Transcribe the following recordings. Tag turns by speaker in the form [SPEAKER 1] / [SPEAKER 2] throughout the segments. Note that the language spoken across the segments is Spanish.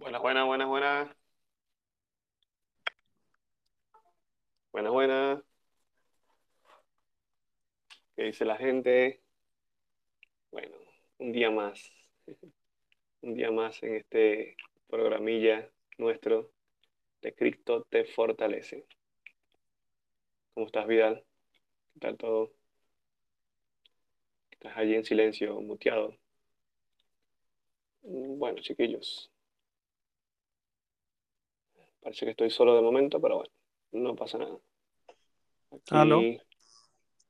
[SPEAKER 1] Buenas, buenas, buenas, buenas. Buenas, buenas. ¿Qué dice la gente? Bueno, un día más. Un día más en este programilla nuestro de Cristo te fortalece. ¿Cómo estás, Vidal? ¿Qué tal todo? Estás allí en silencio, muteado. Bueno, chiquillos. Parece que estoy solo de momento, pero bueno, no pasa nada.
[SPEAKER 2] ¿Aló?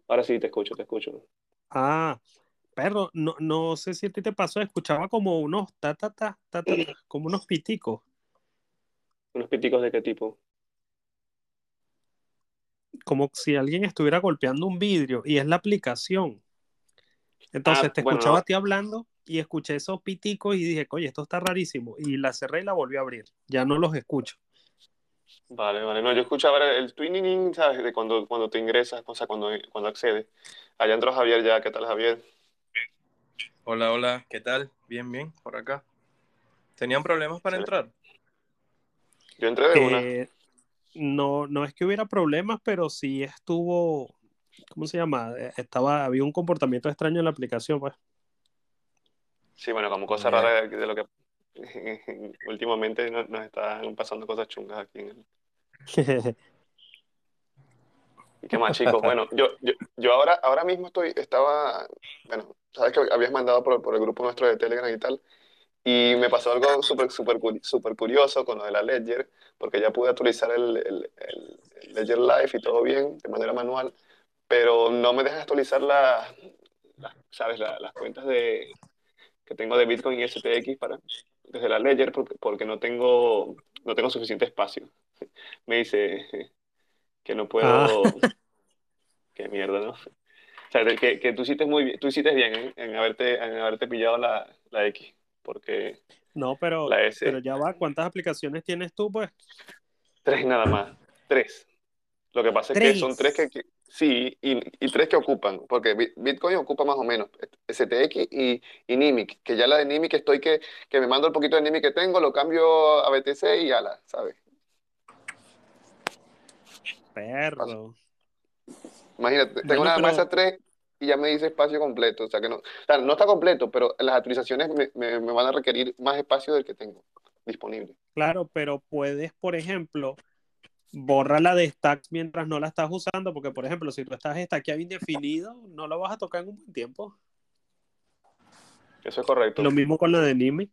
[SPEAKER 1] Ahora sí te escucho, te escucho.
[SPEAKER 2] Ah, perro, no, no sé si a ti te pasó, escuchaba como unos ta ta ta ta ta, ta, como unos piticos,
[SPEAKER 1] ¿Unos piticos de qué tipo?
[SPEAKER 2] como si alguien estuviera golpeando un vidrio y es la aplicación. Entonces
[SPEAKER 1] Ah,
[SPEAKER 2] te
[SPEAKER 1] bueno,
[SPEAKER 2] escuchaba
[SPEAKER 1] no.
[SPEAKER 2] a ti hablando y escuché esos piticos y dije, oye, esto está rarísimo. Y la cerré y la volví a abrir. Ya no los escucho.
[SPEAKER 1] Vale, vale. No, yo escuchaba el, twinning, ¿sabes? De cuando, cuando te ingresas, o sea, cuando, cuando accedes. Allá entró Javier ya. ¿Qué tal, Javier?
[SPEAKER 3] Hola, hola, ¿qué tal? Bien, bien, por acá. ¿Tenían problemas para
[SPEAKER 1] Excelente.
[SPEAKER 3] entrar?
[SPEAKER 1] Yo entré de una.
[SPEAKER 2] Eh, no, no es que hubiera problemas, pero sí estuvo, ¿cómo se llama? Eh, Estaba, había un comportamiento extraño en la aplicación, pues.
[SPEAKER 1] Sí, bueno, como cosa rara de, de lo que últimamente nos, nos están pasando cosas chungas aquí en el... ¿Y qué más, chicos? Bueno, yo, yo, yo ahora, ahora mismo estoy, estaba, bueno, sabes que habías mandado por, por el grupo nuestro de Telegram y tal, y me pasó algo súper, curi- súper curioso con lo de la Ledger, porque ya pude actualizar el, el, el- el Ledger Live y todo bien, de manera manual, pero no me deja actualizar la, las, ¿sabes? La- las cuentas de, que tengo de Bitcoin y STX para, desde la Ledger porque, porque no tengo, no tengo suficiente espacio. Me dice que no
[SPEAKER 2] Ah,
[SPEAKER 1] puedo, qué mierda, ¿no? O sea, que, que tú hiciste muy bien, tú hiciste bien ¿eh? en haberte, en haberte pillado la, la X, porque
[SPEAKER 2] no, pero,
[SPEAKER 1] la
[SPEAKER 2] pero
[SPEAKER 1] S,
[SPEAKER 2] ya va, ¿cuántas aplicaciones tienes tú, pues?
[SPEAKER 1] tres nada más, tres. Lo que pasa es que son tres que,
[SPEAKER 2] Tres.
[SPEAKER 1] que- sí, y, y tres que ocupan, porque Bi- Bitcoin ocupa más o menos STX y, y Nimic, que ya la de Nimic estoy que, que me mando el poquito de Nimic que tengo, lo cambio a BTC y ala, ¿sabes?
[SPEAKER 2] Perro.
[SPEAKER 1] Imagínate, tengo
[SPEAKER 2] Bueno,
[SPEAKER 1] esas
[SPEAKER 2] pero
[SPEAKER 1] tres y ya me dice espacio completo, o sea que no, o sea, no está completo, pero las actualizaciones me, me, me van a requerir más espacio del que tengo disponible.
[SPEAKER 2] claro, pero puedes, por ejemplo, borrarla de stacks mientras no la estás usando, porque, por ejemplo, si tú estás stackeado indefinido, no la vas a tocar en un buen tiempo.
[SPEAKER 1] Eso es correcto.
[SPEAKER 2] Lo mismo con la de Nimic.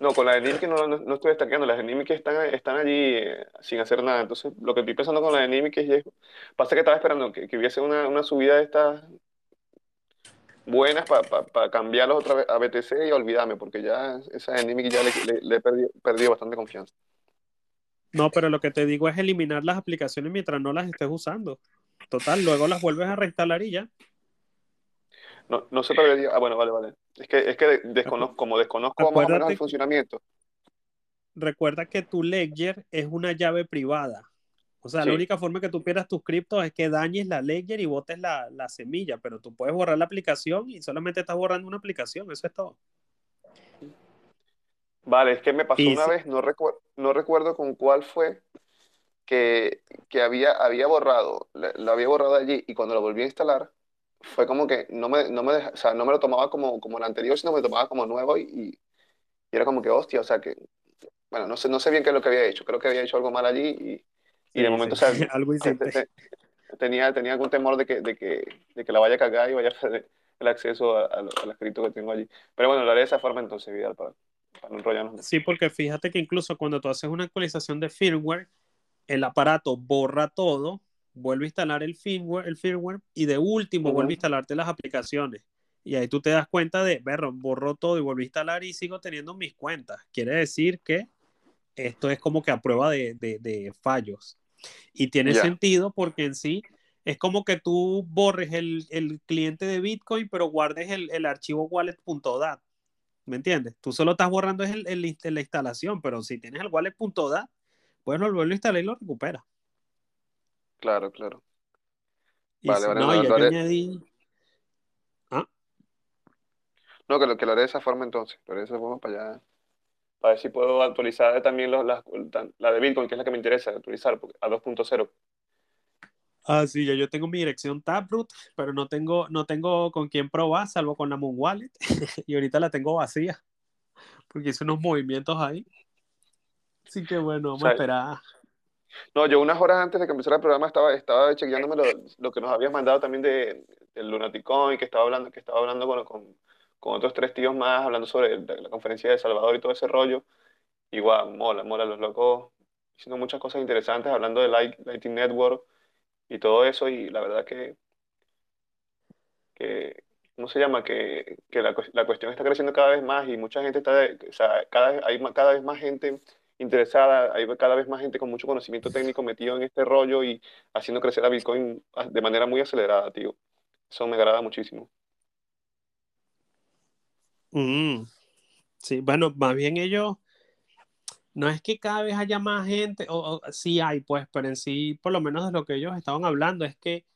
[SPEAKER 1] No, con la de Nimic no, no, no estoy destacando, las de Nimic están, están allí eh, sin hacer nada. Entonces, lo que estoy pensando con la de Nimic es, pasa que estaba esperando que, que hubiese una, una subida de estas buenas para cambiarlos otra vez a BTC y olvidarme, porque ya esa de Nimic ya le, le- le he perdido, perdido bastante confianza.
[SPEAKER 2] No, pero lo que te digo es eliminar las aplicaciones mientras no las estés usando. Total, luego las vuelves a reinstalar y ya.
[SPEAKER 1] No, no se perdería. Ah, bueno, vale, vale. Es que, es que desconozco, como desconozco más o menos el funcionamiento.
[SPEAKER 2] recuerda que tu Ledger es una llave privada. O sea, la única forma que tú pierdas tus criptos es que dañes la Ledger y botes la, la semilla, pero tú puedes borrar la aplicación y solamente estás borrando una aplicación, eso es todo.
[SPEAKER 1] Vale, es que me pasó
[SPEAKER 2] Y
[SPEAKER 1] una
[SPEAKER 2] si-
[SPEAKER 1] vez, no recuerdo, no recuerdo con cuál fue, que, que había, había borrado, lo había borrado allí y cuando lo volví a instalar, fue como que no me, no me, o sea, no me lo tomaba como, como el anterior, sino me lo tomaba como nuevo y, y era como que hostia, o sea que, bueno, no sé, no sé bien qué es lo que había hecho, creo que había hecho algo mal allí y, y de
[SPEAKER 2] sí,
[SPEAKER 1] momento,
[SPEAKER 2] sí,
[SPEAKER 1] o sea,
[SPEAKER 2] algo
[SPEAKER 1] tenía, tenía algún temor de que, de que, de que la vaya a cagar y vaya a perder el acceso a, a lo- al escrito que tengo allí. Pero bueno, lo haré de esa forma entonces, Vidal, para, para enrollarnos.
[SPEAKER 2] Sí, porque fíjate que incluso cuando tú haces una actualización de firmware, el aparato borra todo, vuelve a instalar el firmware, el firmware y de último vuelve a instalarte las aplicaciones. Y ahí tú te das cuenta de, ver, borró todo y volví a instalar y sigo teniendo mis cuentas. Quiere decir que esto es como que a prueba de, de, de fallos. Y tiene sentido porque en sí es como que tú borres el, el cliente de Bitcoin, pero guardes el, el archivo wallet.dat. ¿Me entiendes? Tú solo estás borrando el, el- la instalación, pero si tienes el wallet.dat, puedes volverlo a instalar y lo recuperas.
[SPEAKER 1] claro, claro.
[SPEAKER 2] Y
[SPEAKER 1] Vale,
[SPEAKER 2] si
[SPEAKER 1] vale,
[SPEAKER 2] no, ya yo añadí. Ah,
[SPEAKER 1] No, que lo, que lo haré de esa forma entonces. Lo haré de esa forma para allá. para ver si puedo actualizar también los, la de Bitcoin, que es la que me interesa actualizar a 2.0.
[SPEAKER 2] Ah, sí, yo, yo tengo mi dirección Taproot, pero no tengo, no tengo con quién probar, salvo con la Moon Wallet. y ahorita la tengo vacía, porque hice unos movimientos ahí. Así que bueno, vamos a esperar.
[SPEAKER 1] No, yo unas horas antes de que empezara el programa estaba, estaba chequeándome lo, lo que nos habías mandado también de, del Lunaticoin, que estaba hablando, que estaba hablando con, con, con otros tres tíos más, hablando sobre la conferencia de Salvador y todo ese rollo. Igual, mola, mola, los locos haciendo muchas cosas interesantes, hablando de Lightning Network y todo eso, y la verdad que, que ¿cómo se llama? Que, que la, la, cuestión está creciendo cada vez más y mucha gente está, sea, cada, hay cada vez más gente interesada, hay cada vez más gente con mucho conocimiento técnico metido en este rollo y haciendo crecer a Bitcoin de manera muy acelerada, tío. Eso me agrada muchísimo.
[SPEAKER 2] Mm. Sí, bueno, más bien ellos, no es que cada vez haya más gente, o, sí hay, pues, pero en sí, por lo menos de lo que ellos estaban hablando, es que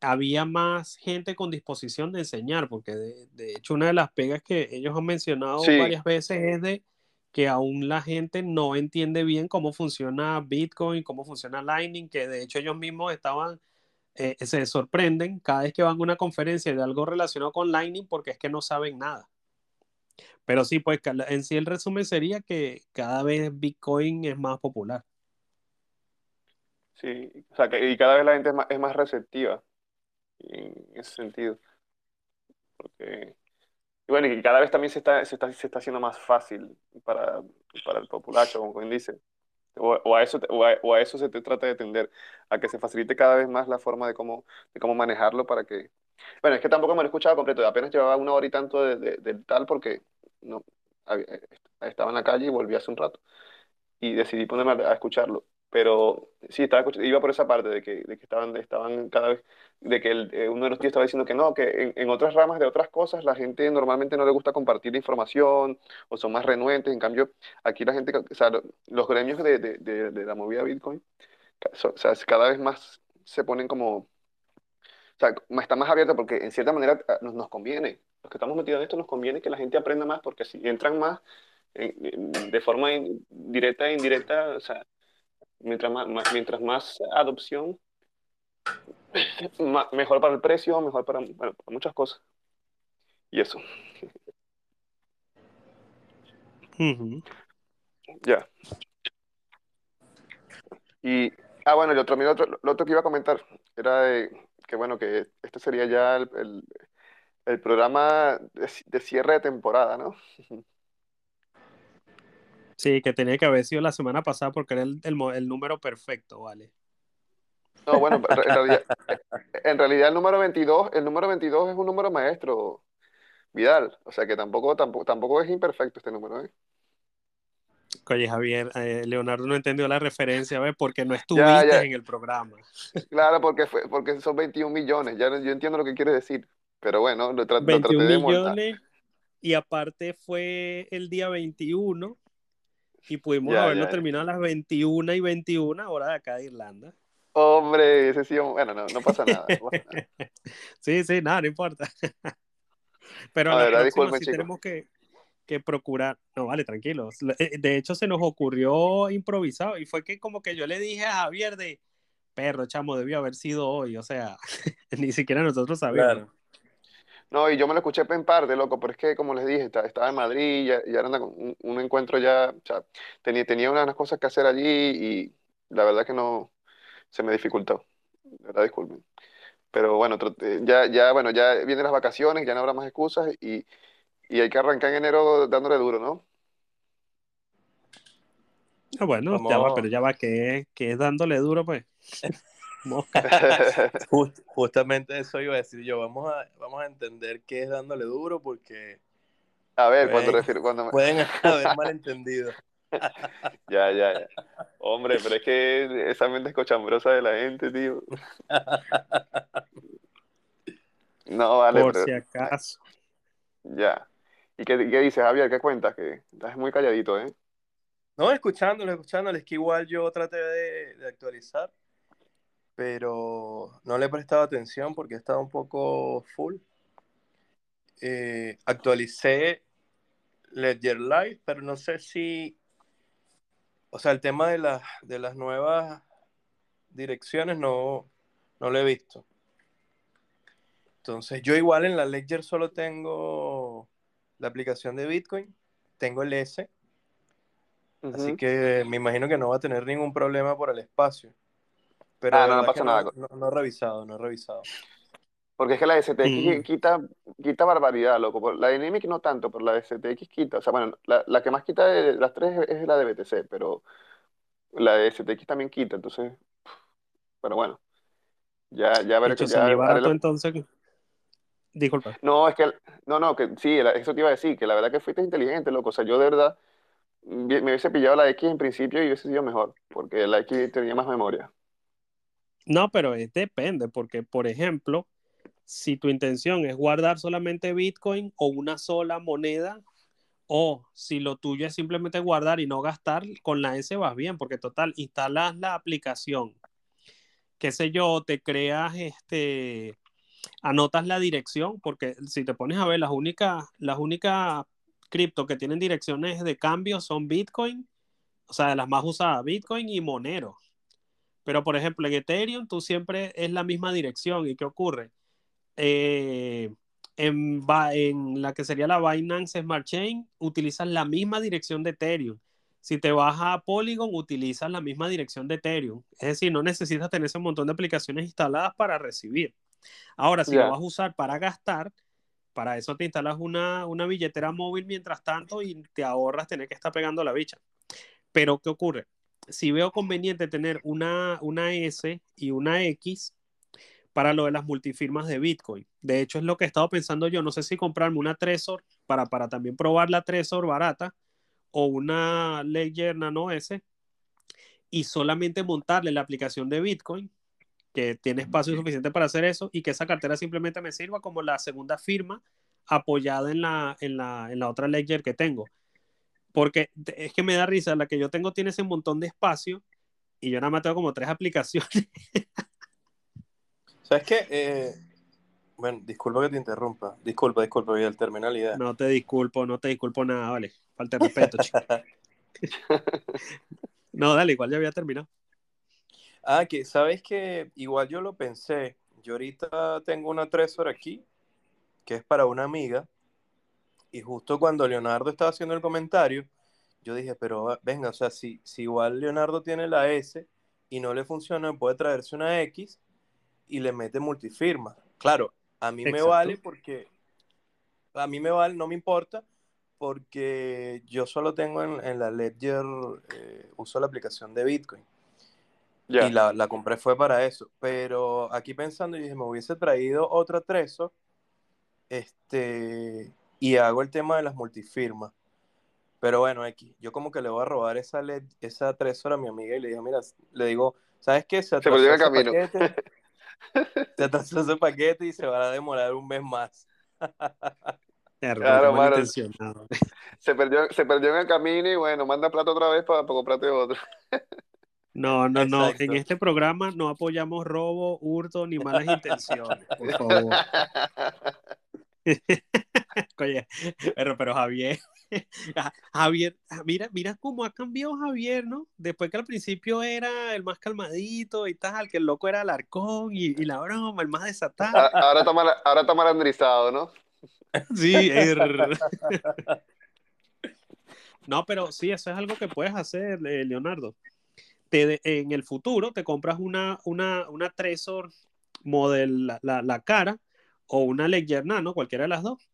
[SPEAKER 2] había más gente con disposición de enseñar, porque de, hecho una de las pegas que ellos han mencionado varias veces es de que aún la gente no entiende bien cómo funciona Bitcoin, cómo funciona Lightning, que de hecho ellos mismos estaban, eh, se sorprenden cada vez que van a una conferencia de algo relacionado con Lightning porque es que no saben nada. Pero sí, pues en sí el resumen sería que cada vez Bitcoin es más popular.
[SPEAKER 1] Sí, o sea, que, y cada vez la gente es más, es más receptiva en ese sentido. Y bueno, y cada vez también se está, se está, se está haciendo más fácil para, para el populacho, como dice. O, a eso, o, a, eso se te trata de tender, a que se facilite cada vez más la forma de cómo, de cómo manejarlo para que... Bueno, es que tampoco me lo he escuchado completo, apenas llevaba una hora y tanto del de, de, tal porque no, estaba en la calle y volví hace un rato y decidí ponerme a escucharlo pero sí, estaba, iba por esa parte de que, de que estaban, estaban cada vez, de que el, eh, uno de los tíos estaba diciendo que no, que en, en, otras ramas de otras cosas la gente normalmente no le gusta compartir información o son más renuentes, en cambio aquí la gente, o sea, los gremios de, de, de, la movida Bitcoin, o sea, cada vez más se ponen como, o sea, está más abierta porque en cierta manera ah, nos, nos conviene, los que estamos metidos en esto nos conviene que la gente aprenda más porque si entran más de forma directa e indirecta, o sea, mientras más, mientras más adopción, mejor para el precio, mejor para, para muchas cosas. Y eso. Ya. Y, ah, bueno, el otro, mira, otro, lo otro que iba a comentar era de, que, bueno, que este sería ya el, el, el programa de, de, cierre de temporada, ¿no?
[SPEAKER 2] Sí, que tenía que haber sido la semana pasada porque era el, el, número perfecto, ¿vale?
[SPEAKER 1] No, bueno, en realidad, en realidad, el número 22, el número 22 es un número maestro, Vidal. O sea que tampoco, tampoco, tampoco es imperfecto este número, ¿eh?
[SPEAKER 2] Oye, Javier, eh, Leonardo no entendió la referencia, ¿ves? Porque no estuviste ya, ya. en el programa.
[SPEAKER 1] Claro, porque, fue, porque son 21 millones. Ya yo entiendo lo que quiere decir. Pero bueno, lo, tra
[SPEAKER 2] 21 lo traté de millones. Y aparte fue el día 21 y pudimos ya, haberlo terminado a las 21 y 21 horas de acá de Irlanda.
[SPEAKER 1] Hombre, ese sí, bueno, no, no pasa nada. No pasa nada.
[SPEAKER 2] sí, sí, nada, no importa. Pero a, a la ver, próxima sí tenemos que, que, procurar. No, vale, tranquilos. Eh, de hecho, se nos ocurrió improvisado y fue que como que yo le dije a Javier de, perro, chamo, debió haber sido hoy. O sea, ni siquiera nosotros sabíamos. Claro.
[SPEAKER 1] No, y yo me lo escuché en parte, loco, pero es que, como les dije, estaba en Madrid, ya, ya era un, un, encuentro ya, o sea, tenía, tenía unas cosas que hacer allí y la verdad que no, se me dificultó. De verdad, disculpen. Pero bueno, eh, ya, ya, bueno, ya vienen las vacaciones, ya no habrá más excusas y, y hay que arrancar en enero dándole duro, ¿no?
[SPEAKER 2] Ah, bueno, Vamos. ya va, pero ya va, que es dándole duro, pues.
[SPEAKER 3] Just, justamente eso iba a decir yo. Vamos a, vamos a entender qué es dándole duro porque.
[SPEAKER 1] A ver, pueden, cuando refiero. Cuando...
[SPEAKER 3] Pueden haber malentendido.
[SPEAKER 1] ya, ya, ya. Hombre, pero es que esa mente es cochambrosa de la gente, tío. No, vale.
[SPEAKER 2] Por pero... si acaso.
[SPEAKER 1] Ya. ¿Y qué, qué dices, Javier? ¿Qué cuentas? Que estás muy calladito, ¿eh?
[SPEAKER 3] No, escuchándolo, escuchándolo. Es que igual yo traté de, de actualizar pero no le he prestado atención porque estaba un poco full. Eh, actualicé Ledger Live, pero no sé si, o sea, el tema de, las de las nuevas direcciones no, no lo he visto. Entonces, yo igual en la Ledger solo tengo la aplicación de Bitcoin, tengo el S, así que me imagino que no va a tener ningún problema por el espacio. Pero
[SPEAKER 1] ah, no, no pasa nada.
[SPEAKER 3] No, no, he revisado, no he revisado.
[SPEAKER 1] Porque es que la STX quita, quita barbaridad, loco. La Dynamic no tanto, pero la STX quita. O sea, bueno, la, la que más quita de las tres es la de BTC, pero la de STX también quita, entonces. Pero bueno. Ya, ya veré
[SPEAKER 2] que
[SPEAKER 1] ya.
[SPEAKER 2] barato, entonces. Disculpa.
[SPEAKER 1] No, es que. No, no, que sí, eso te iba a decir, que la verdad que fuiste inteligente, loco. O sea, yo de verdad me hubiese pillado la X en principio y hubiese sido mejor, porque la X tenía más memoria.
[SPEAKER 2] No, pero depende, porque, por ejemplo, si tu intención es guardar solamente Bitcoin o una sola moneda, o si lo tuyo es simplemente guardar y no gastar, con la S vas bien, porque total, instalas la aplicación, qué sé yo, te creas este, anotas la dirección, porque si te pones a ver, las únicas, las únicas cripto que tienen direcciones de cambio son Bitcoin, o sea, las más usadas, Bitcoin y Monero. Pero, por ejemplo, en Ethereum tú siempre es la misma dirección. ¿Y qué ocurre? Eh, en, la que sería la Binance Smart Chain, utilizas la misma dirección de Ethereum. Si te vas a Polygon, utilizas la misma dirección de Ethereum. Es decir, no necesitas tener ese montón de aplicaciones instaladas para recibir. Ahora, si lo vas a usar para gastar, para eso te instalas una, una billetera móvil mientras tanto y te ahorras tener que estar pegando la bicha. Pero, ¿qué ocurre? si veo conveniente tener una, una S y una X para lo de las multifirmas de Bitcoin. De hecho, es lo que he estado pensando yo. No sé si comprarme una Trezor para, para también probar la Trezor barata o una Ledger Nano S y solamente montarle la aplicación de Bitcoin, que tiene espacio suficiente para hacer eso, y que esa cartera simplemente me sirva como la segunda firma apoyada en la, en la, en la otra Ledger que tengo. Porque es que me da risa, la que yo tengo tiene ese montón de espacio y yo nada más tengo como tres aplicaciones.
[SPEAKER 3] ¿Sabes qué? Eh, bueno, disculpa que te interrumpa. Disculpa, disculpa, voy al terminal idea.
[SPEAKER 2] No te disculpo, no te disculpo nada, vale. Falta de respeto, chico. no, dale, igual ya había terminado.
[SPEAKER 3] Ah, que sabes que igual yo lo pensé. Yo ahorita tengo una Tresor aquí, que es para una amiga, y justo cuando Leonardo estaba haciendo el comentario, yo dije, pero ah, venga, o sea, si, si igual Leonardo tiene la S y no le funciona, puede traerse una X y le mete multifirma. Claro, a mí me vale porque, a mí me vale, no me importa, porque yo solo tengo en, la Ledger, eh, uso la aplicación de Bitcoin. Y la, la, compré fue para eso. Pero aquí pensando, yo dije, me hubiese traído otra Trezor, este, y hago el tema de las multifirmas. Pero bueno, X, yo como que le voy a robar esa, LED, esa tres horas a mi amiga y le digo, mira, le digo, ¿sabes qué?
[SPEAKER 1] Se atrasó se ese camino.
[SPEAKER 3] paquete. se atrasó ese paquete y se va a demorar un mes más.
[SPEAKER 1] claro, se, perdió, se perdió en el camino y bueno, manda plata otra vez para, para comprarte otro.
[SPEAKER 2] no, no, no. En este programa no apoyamos robo, hurto ni malas intenciones, por favor. Oye, pero, pero Javier, Javier, mira, mira cómo ha cambiado Javier, ¿no? Después que al principio era el más calmadito y tal, que el loco era el arcón y, la broma, el más desatado.
[SPEAKER 1] Ahora está, mal, ahora está malandrizado, ¿no?
[SPEAKER 2] Sí, er... No, pero sí, eso es algo que puedes hacer, eh, Leonardo. Te, en el futuro te compras una, una, una Tresor model, la, la, cara, o una Ledger Nano, cualquiera de las dos,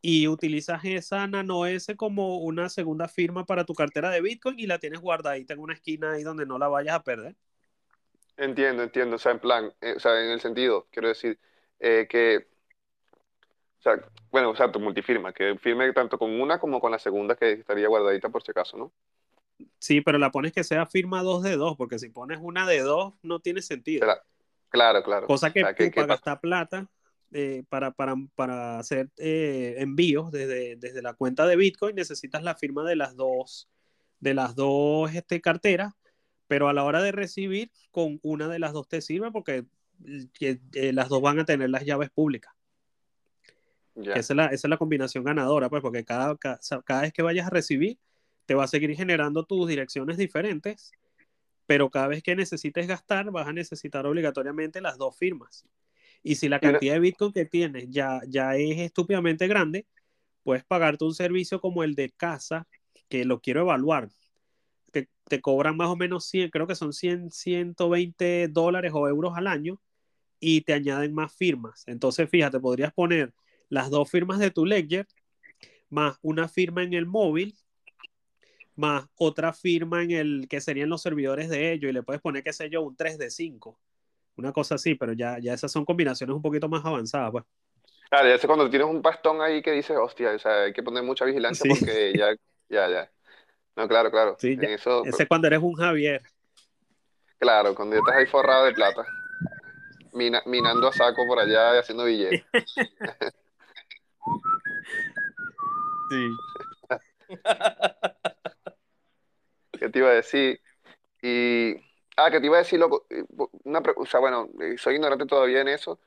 [SPEAKER 2] y utilizas esa Nano S como una segunda firma para tu cartera de Bitcoin y la tienes guardadita en una esquina ahí donde no la vayas a perder.
[SPEAKER 1] Entiendo, entiendo, o sea, en plan, eh, o sea, en el sentido, quiero decir, eh, que, o sea, bueno, o sea, tu multifirma, que firme tanto con una como con la segunda que estaría guardadita por si acaso, ¿no?
[SPEAKER 2] Sí, pero la pones que sea firma 2 de 2, porque si pones una de 2 no tiene sentido.
[SPEAKER 1] Claro, claro.
[SPEAKER 2] Cosa que, tú para gastar plata eh, para, para, para, hacer eh, envíos desde, desde, la cuenta de Bitcoin necesitas la firma de las dos, de las dos este, carteras, pero a la hora de recibir, con una de las dos te sirve porque eh, las dos van a tener las llaves públicas. Que esa, es la, esa es la combinación ganadora, pues, porque cada, cada, cada vez que vayas a recibir, te va a seguir generando tus direcciones diferentes, pero cada vez que necesites gastar, vas a necesitar obligatoriamente las dos firmas. Y si la cantidad de Bitcoin que tienes ya, ya es estúpidamente grande, puedes pagarte un servicio como el de casa, que lo quiero evaluar. Te, te cobran más o menos 100, creo que son 100, 120 dólares o euros al año y te añaden más firmas. Entonces, fíjate, podrías poner las dos firmas de tu Ledger, más una firma en el móvil, más otra firma en el que serían los servidores de ellos, y le puedes poner, qué sé yo, un 3 de 5. Una cosa así, pero ya, ya esas son combinaciones un poquito más avanzadas, pues.
[SPEAKER 1] Claro, ya sé cuando tienes un pastón ahí que dices, hostia, o sea, hay que poner mucha vigilancia
[SPEAKER 2] Sí.
[SPEAKER 1] porque ya, ya, ya. No, claro, claro.
[SPEAKER 2] Sí, ya-
[SPEAKER 1] eso,
[SPEAKER 2] Ese es cuando eres un Javier.
[SPEAKER 1] claro, cuando ya estás ahí forrado de plata, mina- minando a saco por allá y haciendo billetes.
[SPEAKER 2] Sí.
[SPEAKER 1] ¿Qué te iba a decir? Y, ah, que te iba a decir, loco, eh, una, pre- o sea, bueno, eh, soy ignorante todavía en eso,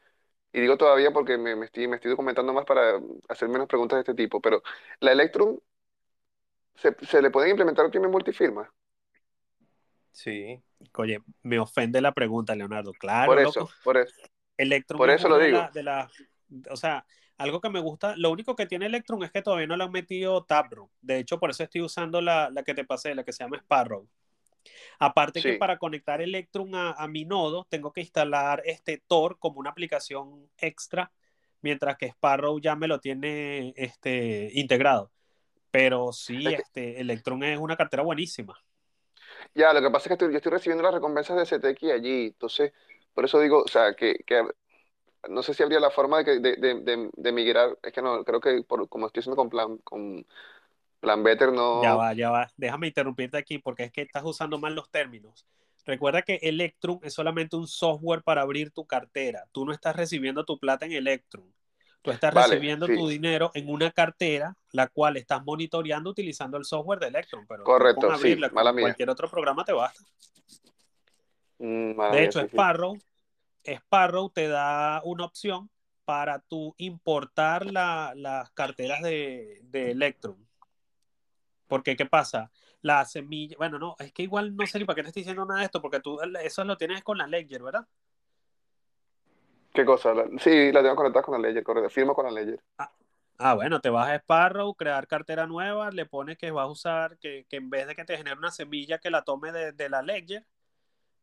[SPEAKER 1] y digo todavía porque me, me estoy, me estoy documentando más para hacer menos preguntas de este tipo, pero la Electrum, ¿se, se le pueden implementar primer multifirma?
[SPEAKER 3] Sí.
[SPEAKER 2] Oye, me ofende la pregunta, Leonardo. Claro,
[SPEAKER 1] Por eso,
[SPEAKER 2] loco.
[SPEAKER 1] por eso.
[SPEAKER 2] Electrum
[SPEAKER 1] Por
[SPEAKER 2] es
[SPEAKER 1] eso lo
[SPEAKER 2] una de
[SPEAKER 1] digo.
[SPEAKER 2] la- de la- o sea, algo que me gusta, lo único que tiene Electrum es que todavía no le han metido Taproot. De hecho, por eso estoy usando la, la que te pasé, la que se llama Sparrow. Aparte que para conectar Electrum a, a mi nodo, tengo que instalar este Tor como una aplicación extra, mientras que Sparrow ya me lo tiene este, integrado. Pero sí, este, Electrum es una cartera buenísima.
[SPEAKER 1] Ya, lo que pasa es que estoy- yo estoy recibiendo las recompensas de CTX allí, entonces, por eso digo, o sea, que, que no sé si habría la forma de, que- de, de, de- de migrar, es que no, creo que por, como estoy haciendo con Plan, con Plan Better, no...
[SPEAKER 2] Ya va, ya va. Déjame interrumpirte aquí porque es que estás usando mal los términos. Recuerda que Electrum es solamente un software para abrir tu cartera. Tú no estás recibiendo tu plata en Electrum. Tú estás
[SPEAKER 1] Vale,
[SPEAKER 2] recibiendo
[SPEAKER 1] sí.
[SPEAKER 2] tu dinero en una cartera, la cual estás monitoreando utilizando el software de Electrum. Pero tú
[SPEAKER 1] Correcto, sí,
[SPEAKER 2] abrirla con
[SPEAKER 1] mala mía.
[SPEAKER 2] cualquier otro programa te basta.
[SPEAKER 1] Mm,
[SPEAKER 2] De
[SPEAKER 1] mía,
[SPEAKER 2] hecho,
[SPEAKER 1] sí, sí.
[SPEAKER 2] Sparrow, Sparrow te da una opción para tú importar la- las carteras de, de Electrum. Porque, ¿qué pasa? La semilla, bueno, no, es que igual no sé ni para qué te estoy diciendo nada de esto, porque tú eso lo tienes con la Ledger, ¿verdad?
[SPEAKER 1] ¿Qué cosa? La- sí, la tengo conectada con la Ledger, correcto, firmo con la Ledger.
[SPEAKER 2] Ah, bueno, te vas a Sparrow, crear cartera nueva, le pones que vas a usar, que, que en vez de que te genere una semilla que la tome de, de la Ledger,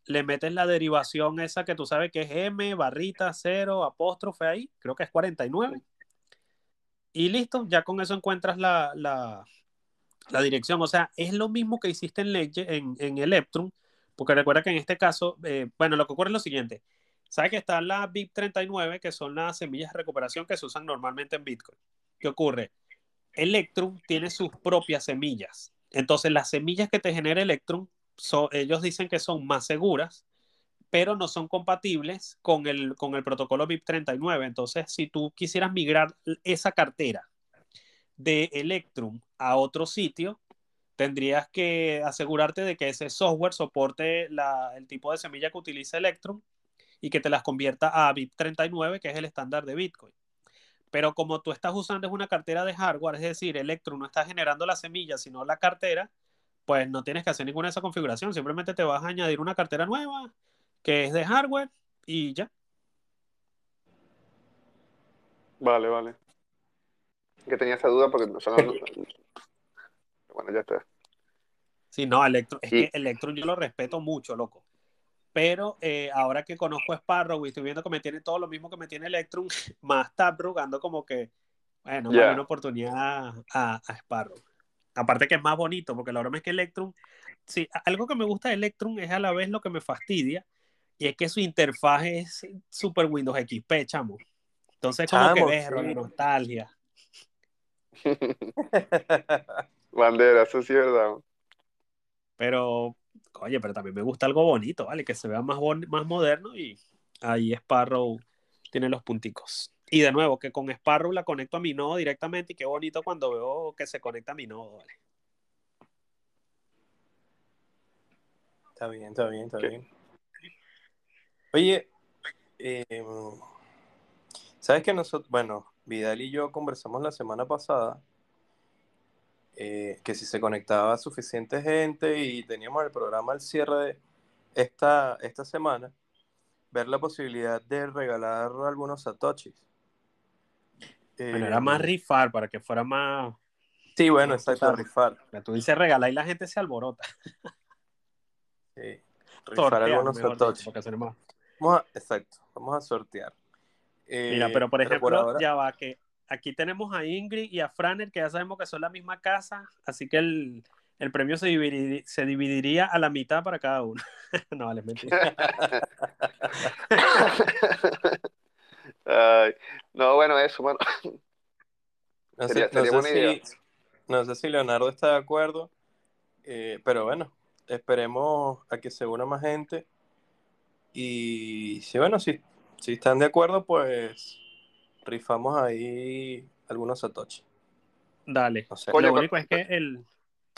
[SPEAKER 2] le metes la derivación esa que tú sabes que es M, barrita, cero, apóstrofe ahí, creo que es 49. Y listo, ya con eso encuentras la, la, la dirección. O sea, es lo mismo que hiciste en Ledger, en, en Electrum, porque recuerda que en este caso, eh, bueno, lo que ocurre es lo siguiente. ¿Sabes que está la BIP39, que son las semillas de recuperación que se usan normalmente en Bitcoin? ¿Qué ocurre? Electrum tiene sus propias semillas. Entonces, las semillas que te genera Electrum, son, ellos dicen que son más seguras, pero no son compatibles con el, con el protocolo BIP39. Entonces, si tú quisieras migrar esa cartera de Electrum a otro sitio, tendrías que asegurarte de que ese software soporte la, el tipo de semilla que utiliza Electrum y que te las convierta a BIP39, que es el estándar de Bitcoin. Pero como tú estás usando es una cartera de hardware, es decir, Electrum no está generando la semilla, sino la cartera, pues no tienes que hacer ninguna de esa configuración. Simplemente te vas a añadir una cartera nueva que es de hardware y ya.
[SPEAKER 1] Vale, vale. Que tenía esa duda porque no son... Bueno, ya está.
[SPEAKER 2] Sí, no, Electrum, es que Electrum yo lo respeto mucho, loco. Pero eh, ahora que conozco a Sparrow y estoy viendo que me tiene todo lo mismo que me tiene Electrum, más Taproot, ando como que, bueno, da una oportunidad a, a Sparrow. Aparte que es más bonito, porque la broma es que Electrum, sí, algo que me gusta de Electrum es a la vez lo que me fastidia, y es que su interfaz es super Windows XP, chamo. Entonces, como que ves,
[SPEAKER 3] sí.
[SPEAKER 2] nostalgia.
[SPEAKER 1] Bandera, eso sí es verdad.
[SPEAKER 2] Pero, oye, pero también me gusta algo bonito, ¿vale? Que se vea más, bon- más moderno y ahí Sparrow tiene los punticos. Y de nuevo, que con Sparrow la conecto a mi nodo directamente y qué bonito cuando veo que se conecta a mi nodo, ¿vale?
[SPEAKER 3] Está bien, está bien, está
[SPEAKER 1] ¿Qué?
[SPEAKER 3] bien. Oye, eh, sabes que nosotros, bueno, Vidal y yo conversamos la semana pasada eh, que si se conectaba suficiente gente y teníamos el programa al cierre de esta, esta semana, ver la posibilidad de regalar algunos satoshis.
[SPEAKER 2] Bueno, era más
[SPEAKER 3] Eh,
[SPEAKER 2] rifar para que fuera más.
[SPEAKER 3] Sí, bueno, exacto, rifar.
[SPEAKER 2] Tú dices regalar y la gente se alborota.
[SPEAKER 3] sí, rifar algunos. Vamos a- exacto, vamos a sortear.
[SPEAKER 2] Mira,
[SPEAKER 3] Eh,
[SPEAKER 2] pero por ejemplo,
[SPEAKER 3] ahora-
[SPEAKER 2] ya va que aquí tenemos a Ingrid y a Franer, que ya sabemos que son la misma casa, así que el, el premio se dividiría, se dividiría a la mitad para cada uno. no, vale, mentira.
[SPEAKER 1] Ay, no, bueno, eso, bueno.
[SPEAKER 3] No sé,
[SPEAKER 1] Sería-
[SPEAKER 3] no
[SPEAKER 1] sería
[SPEAKER 3] sé
[SPEAKER 1] buena idea.
[SPEAKER 3] si, no sé si Leonardo está de acuerdo, eh, pero bueno, esperemos a que se una más gente. Y si bueno, si, si están de acuerdo, pues rifamos ahí algunos satoshi.
[SPEAKER 2] Dale.
[SPEAKER 3] No sé.
[SPEAKER 1] Coño,
[SPEAKER 2] Lo
[SPEAKER 1] co-
[SPEAKER 2] único es que el,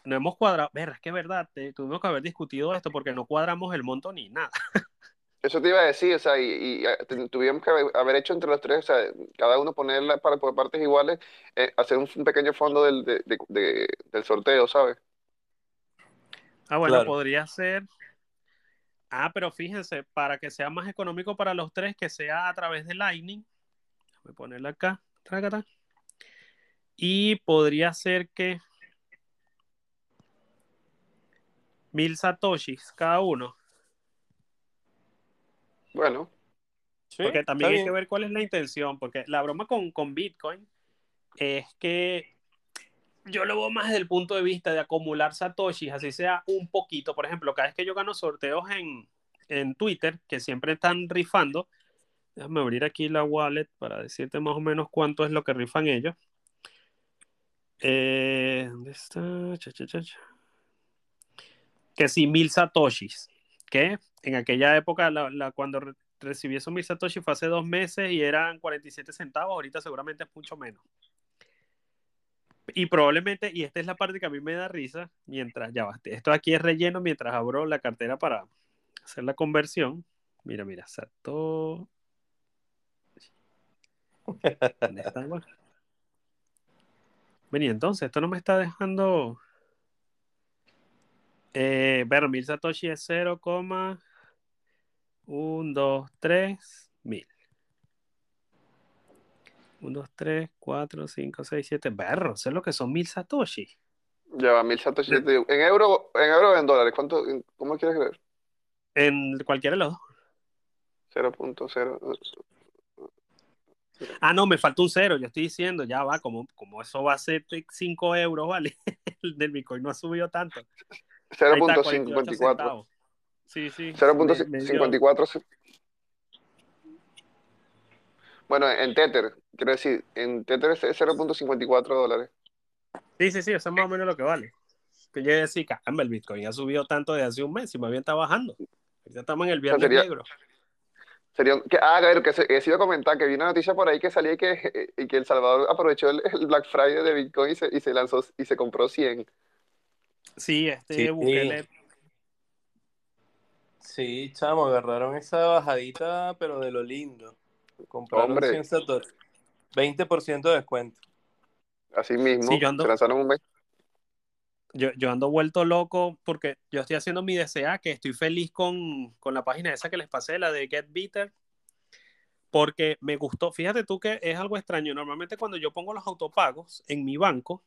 [SPEAKER 2] no hemos cuadrado, ver, es que es verdad, te- tuvimos que haber discutido esto porque no cuadramos el monto ni nada.
[SPEAKER 1] Eso te iba a decir, o sea, y, y, eh, tuvimos que haber, haber hecho entre los tres, o sea, cada uno ponerla para, por partes iguales, eh, hacer un, un pequeño fondo del, de- de- de- del sorteo, ¿sabes?
[SPEAKER 2] Ah, bueno,
[SPEAKER 3] Claro.
[SPEAKER 2] podría ser. Ah, pero fíjense, para que sea más económico para los tres, que sea a través de Lightning. Voy a ponerla acá. trácata. Y podría ser que mil satoshis cada uno.
[SPEAKER 1] Bueno,
[SPEAKER 3] Sí,
[SPEAKER 2] Porque también hay que ver cuál es la intención. Porque la broma con, con Bitcoin es que yo lo veo más desde el punto de vista de acumular satoshis, así sea un poquito. Por ejemplo, cada vez que yo gano sorteos en, en Twitter, que siempre están rifando, déjame abrir aquí la wallet para decirte más o menos cuánto es lo que rifan ellos. Eh, ¿Dónde está? Cha, cha, cha, cha. Que sí, mil satoshis. Que en aquella época, cuando re- recibí esos mil satoshis fue hace dos meses y eran 47 centavos, ahorita seguramente es mucho menos. Y probablemente, y esta es la parte que a mí me da risa, mientras, ya va, esto aquí es relleno mientras abro la cartera para hacer la conversión. Mira, mira, Sato. ¿Dónde. Vení, entonces, esto no me está dejando. Eh, ver, mil Satoshi es 0,123 mil. 1, 2, 3, 4, 5, 6, 7. Berro, sé lo que son mil Satoshi.
[SPEAKER 1] ya va, mil satoshi, digo, en euro, en euro o en dólares, ¿cuánto, en- cómo quieres creer?
[SPEAKER 2] En cualquiera de los dos.
[SPEAKER 1] 0.0,
[SPEAKER 2] Ah, no, me falta un cero. Yo estoy diciendo, ya va, como, como eso va a ser 5 euros, ¿vale? El del Bitcoin no ha subido tanto. Ahí está, 48
[SPEAKER 1] 0.54.
[SPEAKER 2] centavos. Sí, sí. me- me dio-
[SPEAKER 1] 0.54. se- Bueno, en Tether, quiero decir, en Tether es 0.54 dólares.
[SPEAKER 2] Sí, sí, sí, eso es más o menos lo que vale. Que yo decía, caramba, el Bitcoin ha subido tanto desde hace un mes y más bien está bajando. Ya estamos en el viernes
[SPEAKER 1] sería-
[SPEAKER 2] negro.
[SPEAKER 1] Sería, que, ah, a ver, que iba a comentar que vi una noticia por ahí que salía que, y que El Salvador aprovechó el, el Black Friday de Bitcoin y se, y se lanzó y se compró 100.
[SPEAKER 2] Sí, este
[SPEAKER 3] Sí.
[SPEAKER 2] Bukele.
[SPEAKER 3] Sí, chamo, agarraron esa bajadita, pero de lo lindo. Compraron
[SPEAKER 1] Hombre.
[SPEAKER 3] 100 satoshi. 20% de descuento.
[SPEAKER 1] Así mismo,
[SPEAKER 2] Sí, yo ando-
[SPEAKER 1] se lanzaron un mes.
[SPEAKER 2] Yo, yo ando vuelto loco porque yo estoy haciendo mi DCA, que estoy feliz con, con la página esa que les pasé, la de Get Bitter, porque me gustó. Fíjate tú que es algo extraño. Normalmente cuando yo pongo los autopagos en mi banco,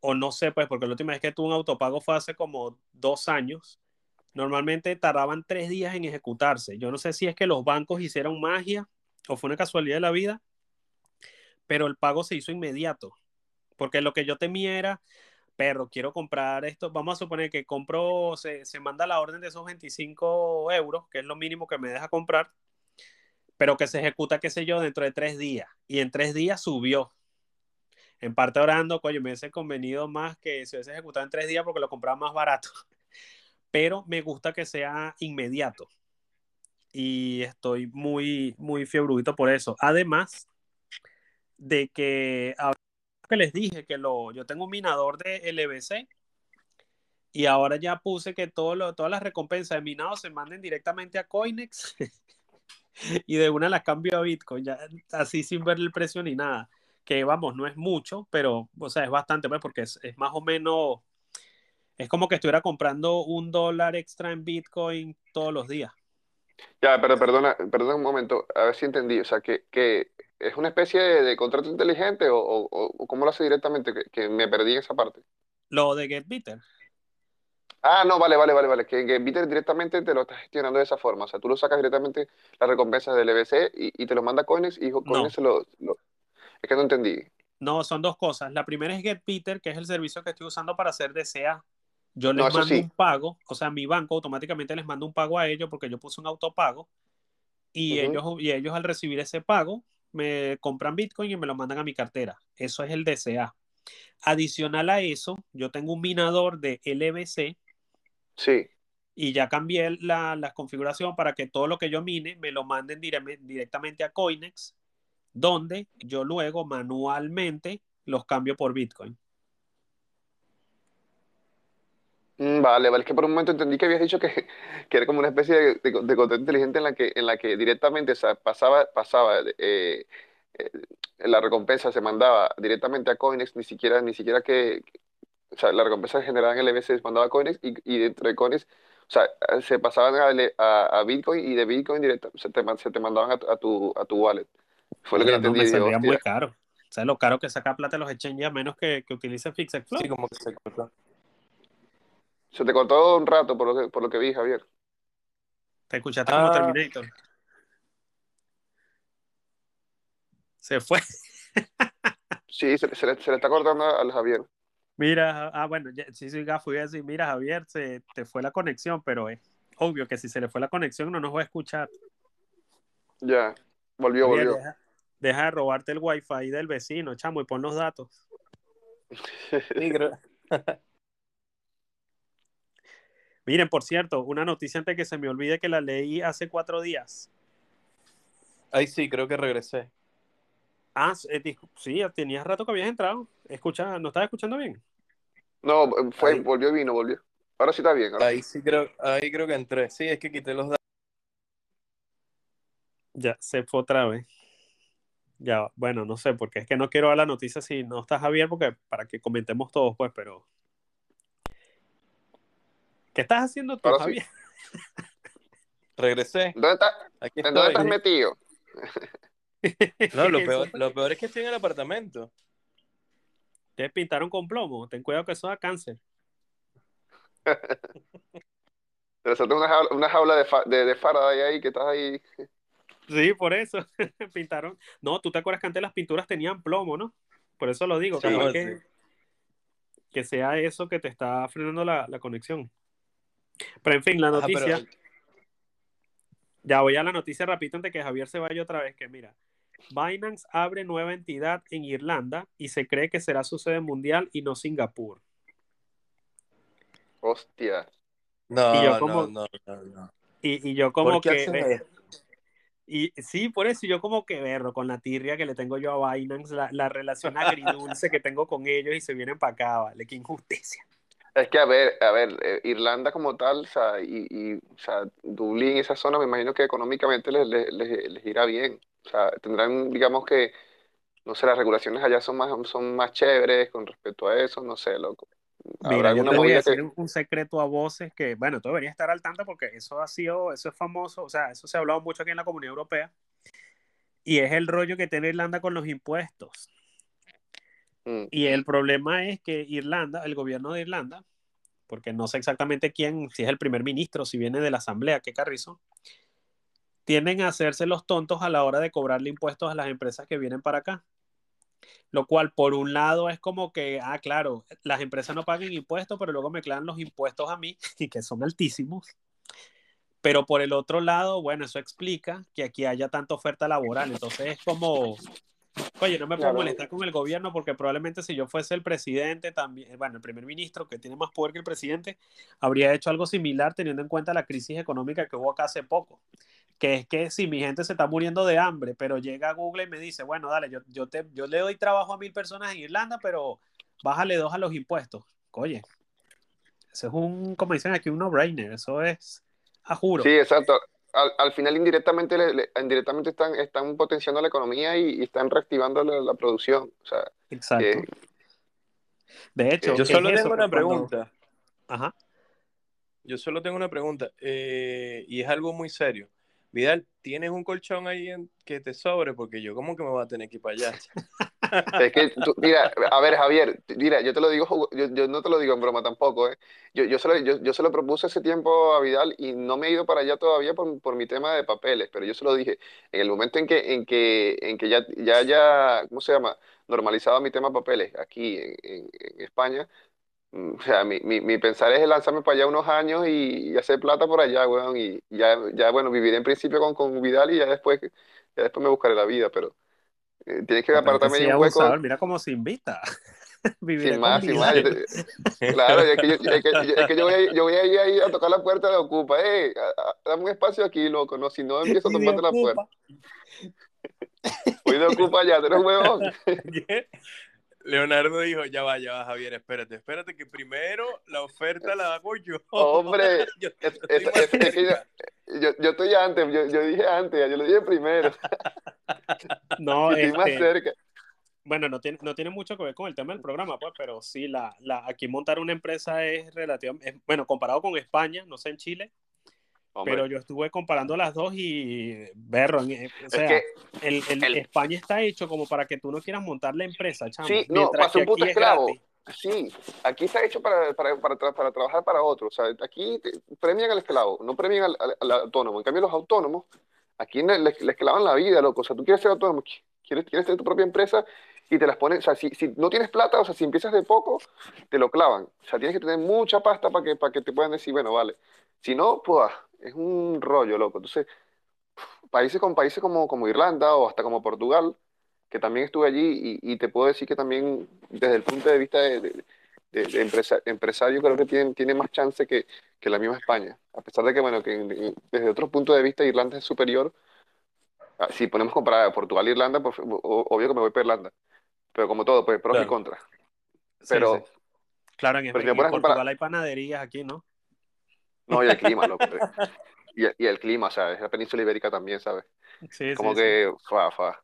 [SPEAKER 2] o no sé, pues, porque la última vez que tuve un autopago fue hace como dos años, normalmente tardaban tres días en ejecutarse. Yo no sé si es que los bancos hicieron magia o fue una casualidad de la vida, pero el pago se hizo inmediato. Porque lo que yo temía era, perro, quiero comprar esto. Vamos a suponer que compro, se, se manda la orden de esos 25 euros, que es lo mínimo que me deja comprar, pero que se ejecuta, qué sé yo, dentro de tres días. Y en tres días subió. En parte orando, coño, me hubiese convenido más que se hubiese ejecutado en tres días porque lo compraba más barato. Pero me gusta que sea inmediato. Y estoy muy, muy fiebrudito por eso. Además de que que les dije que lo, yo tengo un minador de LBC y ahora ya puse que todo lo, todas las recompensas de minado se manden directamente a Coinex y de una las cambio a Bitcoin, ya así sin ver el precio ni nada. Que vamos, no es mucho, pero, o sea, es bastante, pues, porque es, es más o menos, es como que estuviera comprando un dólar extra en Bitcoin todos los días.
[SPEAKER 1] Ya, pero perdona, perdona un momento, a ver si entendí. O sea, que, que es una especie de, de contrato inteligente o, o, o cómo lo hace directamente, que, que me perdí en esa parte.
[SPEAKER 2] Lo de GetBitter.
[SPEAKER 1] Ah, no, vale, vale, vale, vale. Que, que Bitter directamente te lo está gestionando de esa forma. O sea, tú lo sacas directamente las recompensas del EBC y, y te lo manda Coinex y
[SPEAKER 2] No,
[SPEAKER 1] Coinex se lo, lo- Es que no entendí.
[SPEAKER 2] no, son dos cosas. La primera es GetBitter, que es el servicio que estoy usando para hacer DCA. Yo
[SPEAKER 1] No,
[SPEAKER 2] les
[SPEAKER 1] eso
[SPEAKER 2] mando
[SPEAKER 1] sí.
[SPEAKER 2] un pago, o sea, mi banco automáticamente les manda un pago a ellos porque yo puse un autopago y ellos, y ellos al recibir ese pago me compran Bitcoin y me lo mandan a mi cartera. Eso es el DCA. Adicional a eso, yo tengo un minador de LBC
[SPEAKER 1] Sí.
[SPEAKER 2] y ya cambié la, la configuración para que todo lo que yo mine me lo manden dire- directamente a Coinex, donde yo luego manualmente los cambio por Bitcoin.
[SPEAKER 1] Mm, Vale, vale, es que por un momento entendí que habías dicho que, que era como una especie de, de, inteligente en la que, en la que directamente, pasaba, pasaba, eh, eh, la recompensa se mandaba directamente a Coinex, ni siquiera, ni siquiera que, o sea, la recompensa generada en el EBC se mandaba a Coinex y, y dentro de Coinex, o sea, se pasaban a, a, a Bitcoin y de Bitcoin directo se te, se te mandaban a tu a tu wallet. Fue lo que
[SPEAKER 2] no,
[SPEAKER 1] entendí
[SPEAKER 2] me saldría muy caro. O sea, lo caro que saca plata los exchanges a menos que, que utilice Fixed
[SPEAKER 3] Sí,
[SPEAKER 2] Flow.
[SPEAKER 3] como que se cortó.
[SPEAKER 1] se te cortó un rato por lo que, por lo que vi, Javier.
[SPEAKER 2] Te escuchaste como
[SPEAKER 3] Ah,
[SPEAKER 2] Terminator. Se fue.
[SPEAKER 1] Sí, se, se le, se le está cortando al Javier.
[SPEAKER 2] Mira, ah, bueno, ya- sí, sí, Gafo, iba a decir, mira, Javier, se te fue la conexión, pero es obvio que si se le fue la conexión no nos va a escuchar.
[SPEAKER 1] Ya, volvió, volvió.
[SPEAKER 2] deja, deja de robarte el wifi del vecino, chamo, y pon los datos.
[SPEAKER 3] sí, creo.
[SPEAKER 2] Miren, por cierto, una noticia antes que se me olvide que la leí hace cuatro días.
[SPEAKER 3] Ahí sí, creo que regresé.
[SPEAKER 2] Ah, eh, sí, tenías rato que habías entrado. Escucha, ¿no estás escuchando bien?
[SPEAKER 1] No, fue,
[SPEAKER 3] Ahí,
[SPEAKER 1] volvió y vino, volvió. Ahora sí está bien, ahora
[SPEAKER 3] ahí sí creo, ahí creo que entré. Sí, es que quité los datos.
[SPEAKER 2] Ya, se fue otra vez. Ya, bueno, no sé, porque es que no quiero dar la noticia si no está Javier, porque para que comentemos todos, pues, pero. ¿Qué estás haciendo tú,
[SPEAKER 1] Ahora sí.
[SPEAKER 2] Javier?
[SPEAKER 3] Regresé.
[SPEAKER 1] ¿Dónde está,
[SPEAKER 3] Aquí
[SPEAKER 1] ¿En dónde estás metido?
[SPEAKER 3] No, lo peor, lo peor es que estoy en el apartamento.
[SPEAKER 2] Te pintaron con plomo. Ten cuidado que eso da cáncer.
[SPEAKER 1] Te saltó una jaula, una jaula de, fa- de, de Faraday ahí que estás ahí.
[SPEAKER 2] Sí, por eso. Pintaron. No, tú te acuerdas que antes las pinturas tenían plomo, ¿no? Por eso lo digo,
[SPEAKER 1] Sí.
[SPEAKER 2] capaz que, sea eso que te está frenando la, la conexión. Pero en fin, la
[SPEAKER 3] Ajá, pero
[SPEAKER 2] noticia. Ya voy a la noticia rapidito antes que Javier se vaya otra vez, que mira, Binance abre nueva entidad en Irlanda y se cree que será su sede mundial y no Singapur.
[SPEAKER 1] Hostia.
[SPEAKER 2] Y yo
[SPEAKER 3] no, no, no, no, no.
[SPEAKER 2] y, y yo
[SPEAKER 3] ¿Por
[SPEAKER 2] como
[SPEAKER 3] qué
[SPEAKER 2] que,
[SPEAKER 3] hacen
[SPEAKER 2] ve-
[SPEAKER 3] esto?
[SPEAKER 2] Y sí, por eso yo como que berro con la tirria que le tengo yo a Binance, la, la relación agridulce que tengo con ellos y se vienen para acá, vale, qué injusticia.
[SPEAKER 1] Es que, a ver, a ver, eh, Irlanda como tal, o sea, y, y, o sea, Dublín, esa zona, me imagino que económicamente les, les, les- les irá bien. O sea, tendrán, digamos que, no sé, las regulaciones allá son más, son más chéveres con respecto a eso, no sé, loco. ¿Habrá
[SPEAKER 2] Mira, yo te voy a
[SPEAKER 1] que...
[SPEAKER 2] decir un, un secreto a voces que, bueno, tú deberías estar al tanto porque eso ha sido, eso es famoso, o sea, eso se ha hablado mucho aquí en la Comunidad Europea y es el rollo que tiene Irlanda con los impuestos.
[SPEAKER 1] Mm,
[SPEAKER 2] Y el problema es que Irlanda, el gobierno de Irlanda, porque no sé exactamente quién, si es el primer ministro, si viene de la asamblea, qué carrizo, tienden a hacerse los tontos a la hora de cobrarle impuestos a las empresas que vienen para acá. Lo cual, por un lado, es como que, ah, claro, las empresas no pagan impuestos, pero luego me clavan los impuestos a mí, y que son altísimos. Pero por el otro lado, bueno, eso explica que aquí haya tanta oferta laboral. Entonces es como, oye, no me puedo
[SPEAKER 1] claro,
[SPEAKER 2] molestar con el gobierno porque probablemente si yo fuese el presidente también, bueno, el primer ministro que tiene más poder que el presidente, habría hecho algo similar teniendo en cuenta la crisis económica que hubo acá hace poco. Que es que si mi gente se está muriendo de hambre, pero llega Google y me dice, bueno, dale, yo, yo, te, yo le doy trabajo a mil personas en Irlanda, pero bájale dos a los impuestos. Oye, eso es un, como dicen aquí, un no-brainer. Eso es a juro.
[SPEAKER 1] Sí, exacto. al, al final indirectamente, le- le- indirectamente están, están potenciando la economía y, y están reactivando la, la producción. O sea,
[SPEAKER 2] Exacto. De hecho,
[SPEAKER 3] Yo
[SPEAKER 2] es
[SPEAKER 3] solo
[SPEAKER 2] eso,
[SPEAKER 3] tengo una
[SPEAKER 2] cuando-
[SPEAKER 3] pregunta.
[SPEAKER 2] Ajá.
[SPEAKER 3] Yo solo tengo una pregunta. eh, y es algo muy serio. Vidal, ¿tienes un colchón ahí en- que te sobre? Porque yo como que me voy a tener que ir para allá.
[SPEAKER 1] Es que, tú- mira, a ver, Javier, mira, yo te lo digo, yo, yo no te lo digo en broma tampoco, ¿eh? Yo, yo, se lo, yo, yo se lo propuse hace tiempo a Vidal y no me he ido para allá todavía por, por mi tema de papeles, pero yo se lo dije, en el momento en que, en que, en que ya, ya haya, ¿cómo se llama? Normalizado mi tema de papeles aquí en, en- España, o sea, mi, mi, mi pensar es lanzarme para allá unos años y, y hacer plata por allá, weón, y ya, ya bueno, viviré en principio con, con Vidal y ya después, ya después me buscaré la vida, pero... eh, Tienes que apartarme
[SPEAKER 2] sí
[SPEAKER 1] un hueco.
[SPEAKER 2] abusador, mira cómo se invita. Viviré
[SPEAKER 1] Sin más, sin
[SPEAKER 2] Vidal.
[SPEAKER 1] más. Claro, es que, yo, es que, es que yo voy a ir, yo voy a ir ahí a tocar la puerta de Ocupa. Eh, dame un espacio aquí, loco. No, si no empiezo a tomarte la puerta. Voy de Ocupa ya, tú eres huevón.
[SPEAKER 3] Leonardo dijo, ya va, ya va, Javier, espérate, espérate, que primero la oferta la hago yo.
[SPEAKER 1] Hombre,
[SPEAKER 3] Yo
[SPEAKER 1] Es,
[SPEAKER 3] estoy
[SPEAKER 1] es-
[SPEAKER 3] más
[SPEAKER 1] es- que yo,
[SPEAKER 3] cerca.
[SPEAKER 1] yo, yo estoy antes, yo, yo dije antes, yo lo dije primero.
[SPEAKER 2] No,
[SPEAKER 1] estoy más
[SPEAKER 2] este,
[SPEAKER 1] cerca.
[SPEAKER 2] bueno, no tiene, no tiene mucho que ver con el tema del programa, pues, pero sí, la, la, aquí montar una empresa es relativamente, bueno, comparado con España, no sé en Chile,
[SPEAKER 1] Hombre,
[SPEAKER 2] pero yo estuve comparando las dos y, berro, en- o
[SPEAKER 1] es
[SPEAKER 2] sea,
[SPEAKER 1] que,
[SPEAKER 2] el, el-
[SPEAKER 1] el-
[SPEAKER 2] España está hecho como para que tú no quieras montar la empresa, chamo.
[SPEAKER 1] sí, no,
[SPEAKER 2] que
[SPEAKER 1] un puto
[SPEAKER 2] es
[SPEAKER 1] esclavo.
[SPEAKER 2] gratis.
[SPEAKER 1] Sí, aquí está hecho para, para, para, para trabajar para otros. O sea, aquí te- premian al esclavo, no premian al, al- al autónomo. En cambio, los autónomos, aquí le, le, esclavan la vida, loco. O sea, tú quieres ser autónomo, qui- quieres, quieres tener tu propia empresa y te las ponen. O sea, si, si no tienes plata, o sea, si empiezas de poco, te lo clavan. O sea, tienes que tener mucha pasta para que, para que te puedan decir, bueno, vale. Si no, pues, es un rollo, loco. Entonces, países con países como, como Irlanda o hasta como Portugal, que también estuve allí y, y te puedo decir que también desde el punto de vista de, de- de- de empresa- empresario creo que tiene, tiene más chance que, que la misma España. A pesar de que, bueno, que en- desde otro punto de vista Irlanda es superior. Ah, Si ponemos comparar a Portugal e Irlanda, pues, obvio que me voy para Irlanda. Pero como todo, pues pros y contras. Pero,
[SPEAKER 2] sí. Claro, en, en Portugal hay panaderías aquí, ¿no?
[SPEAKER 1] No, y el clima, loco. Y, el- y el clima, o sea, es la península ibérica también, ¿sabes?
[SPEAKER 2] Sí,
[SPEAKER 1] como
[SPEAKER 2] sí, sí.
[SPEAKER 1] que fa, fa.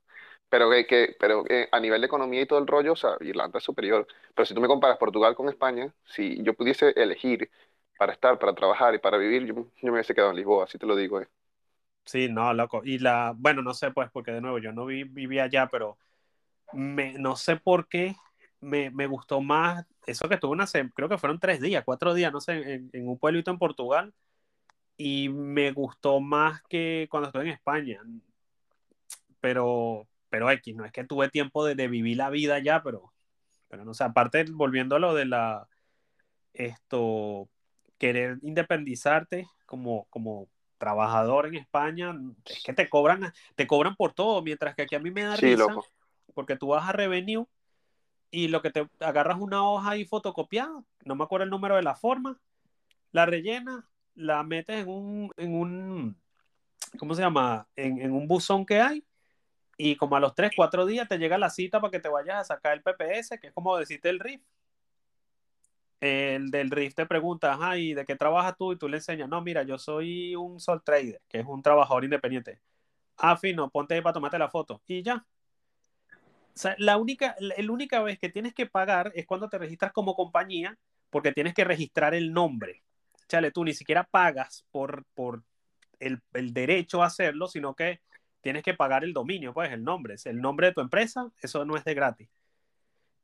[SPEAKER 1] Pero que, que- pero que a nivel de economía y todo el rollo, o sea, Irlanda es superior. Pero si tú me comparas Portugal con España, si yo pudiese elegir para estar, para trabajar y para vivir, yo, yo me hubiese quedado en Lisboa, así te lo digo, eh.
[SPEAKER 2] Sí, no, loco. Y la, bueno, no sé, pues, porque de nuevo, yo no vi, viví allá, pero me, no sé por qué me, me gustó más eso que estuve una, creo que fueron tres días, cuatro días, no sé, en, en un pueblito en Portugal, y me gustó más que cuando estuve en España. Pero, pero X, no es que tuve tiempo de, de vivir la vida allá, pero, pero no sé, aparte, volviendo a lo de la, esto, querer independizarte como, como trabajador en España, es que te cobran, te cobran por todo, mientras que aquí a mí me da
[SPEAKER 1] Sí,
[SPEAKER 2] risa,
[SPEAKER 1] loco.
[SPEAKER 2] porque tú vas a Revenue y lo que te agarras una hoja ahí fotocopiada, no me acuerdo el número de la forma, la rellenas, la metes en un, en un, ¿cómo se llama? En, en un buzón que hay y como a los 3, 4 días te llega la cita para que te vayas a sacar el PPS, que es como decirte el RIF. El del RIF te pregunta, ajá, ¿y de qué trabajas tú? Y tú le enseñas, no, mira, yo soy un sol trader, que es un trabajador independiente. Ah, fino, ponte ahí para tomarte la foto. Y ya. La única, la única vez que tienes que pagar es cuando te registras como compañía, porque tienes que registrar el nombre. Chale, tú ni siquiera pagas por, por el, el derecho a hacerlo, sino que tienes que pagar el dominio, pues el nombre, es el nombre de tu empresa, eso no es de gratis.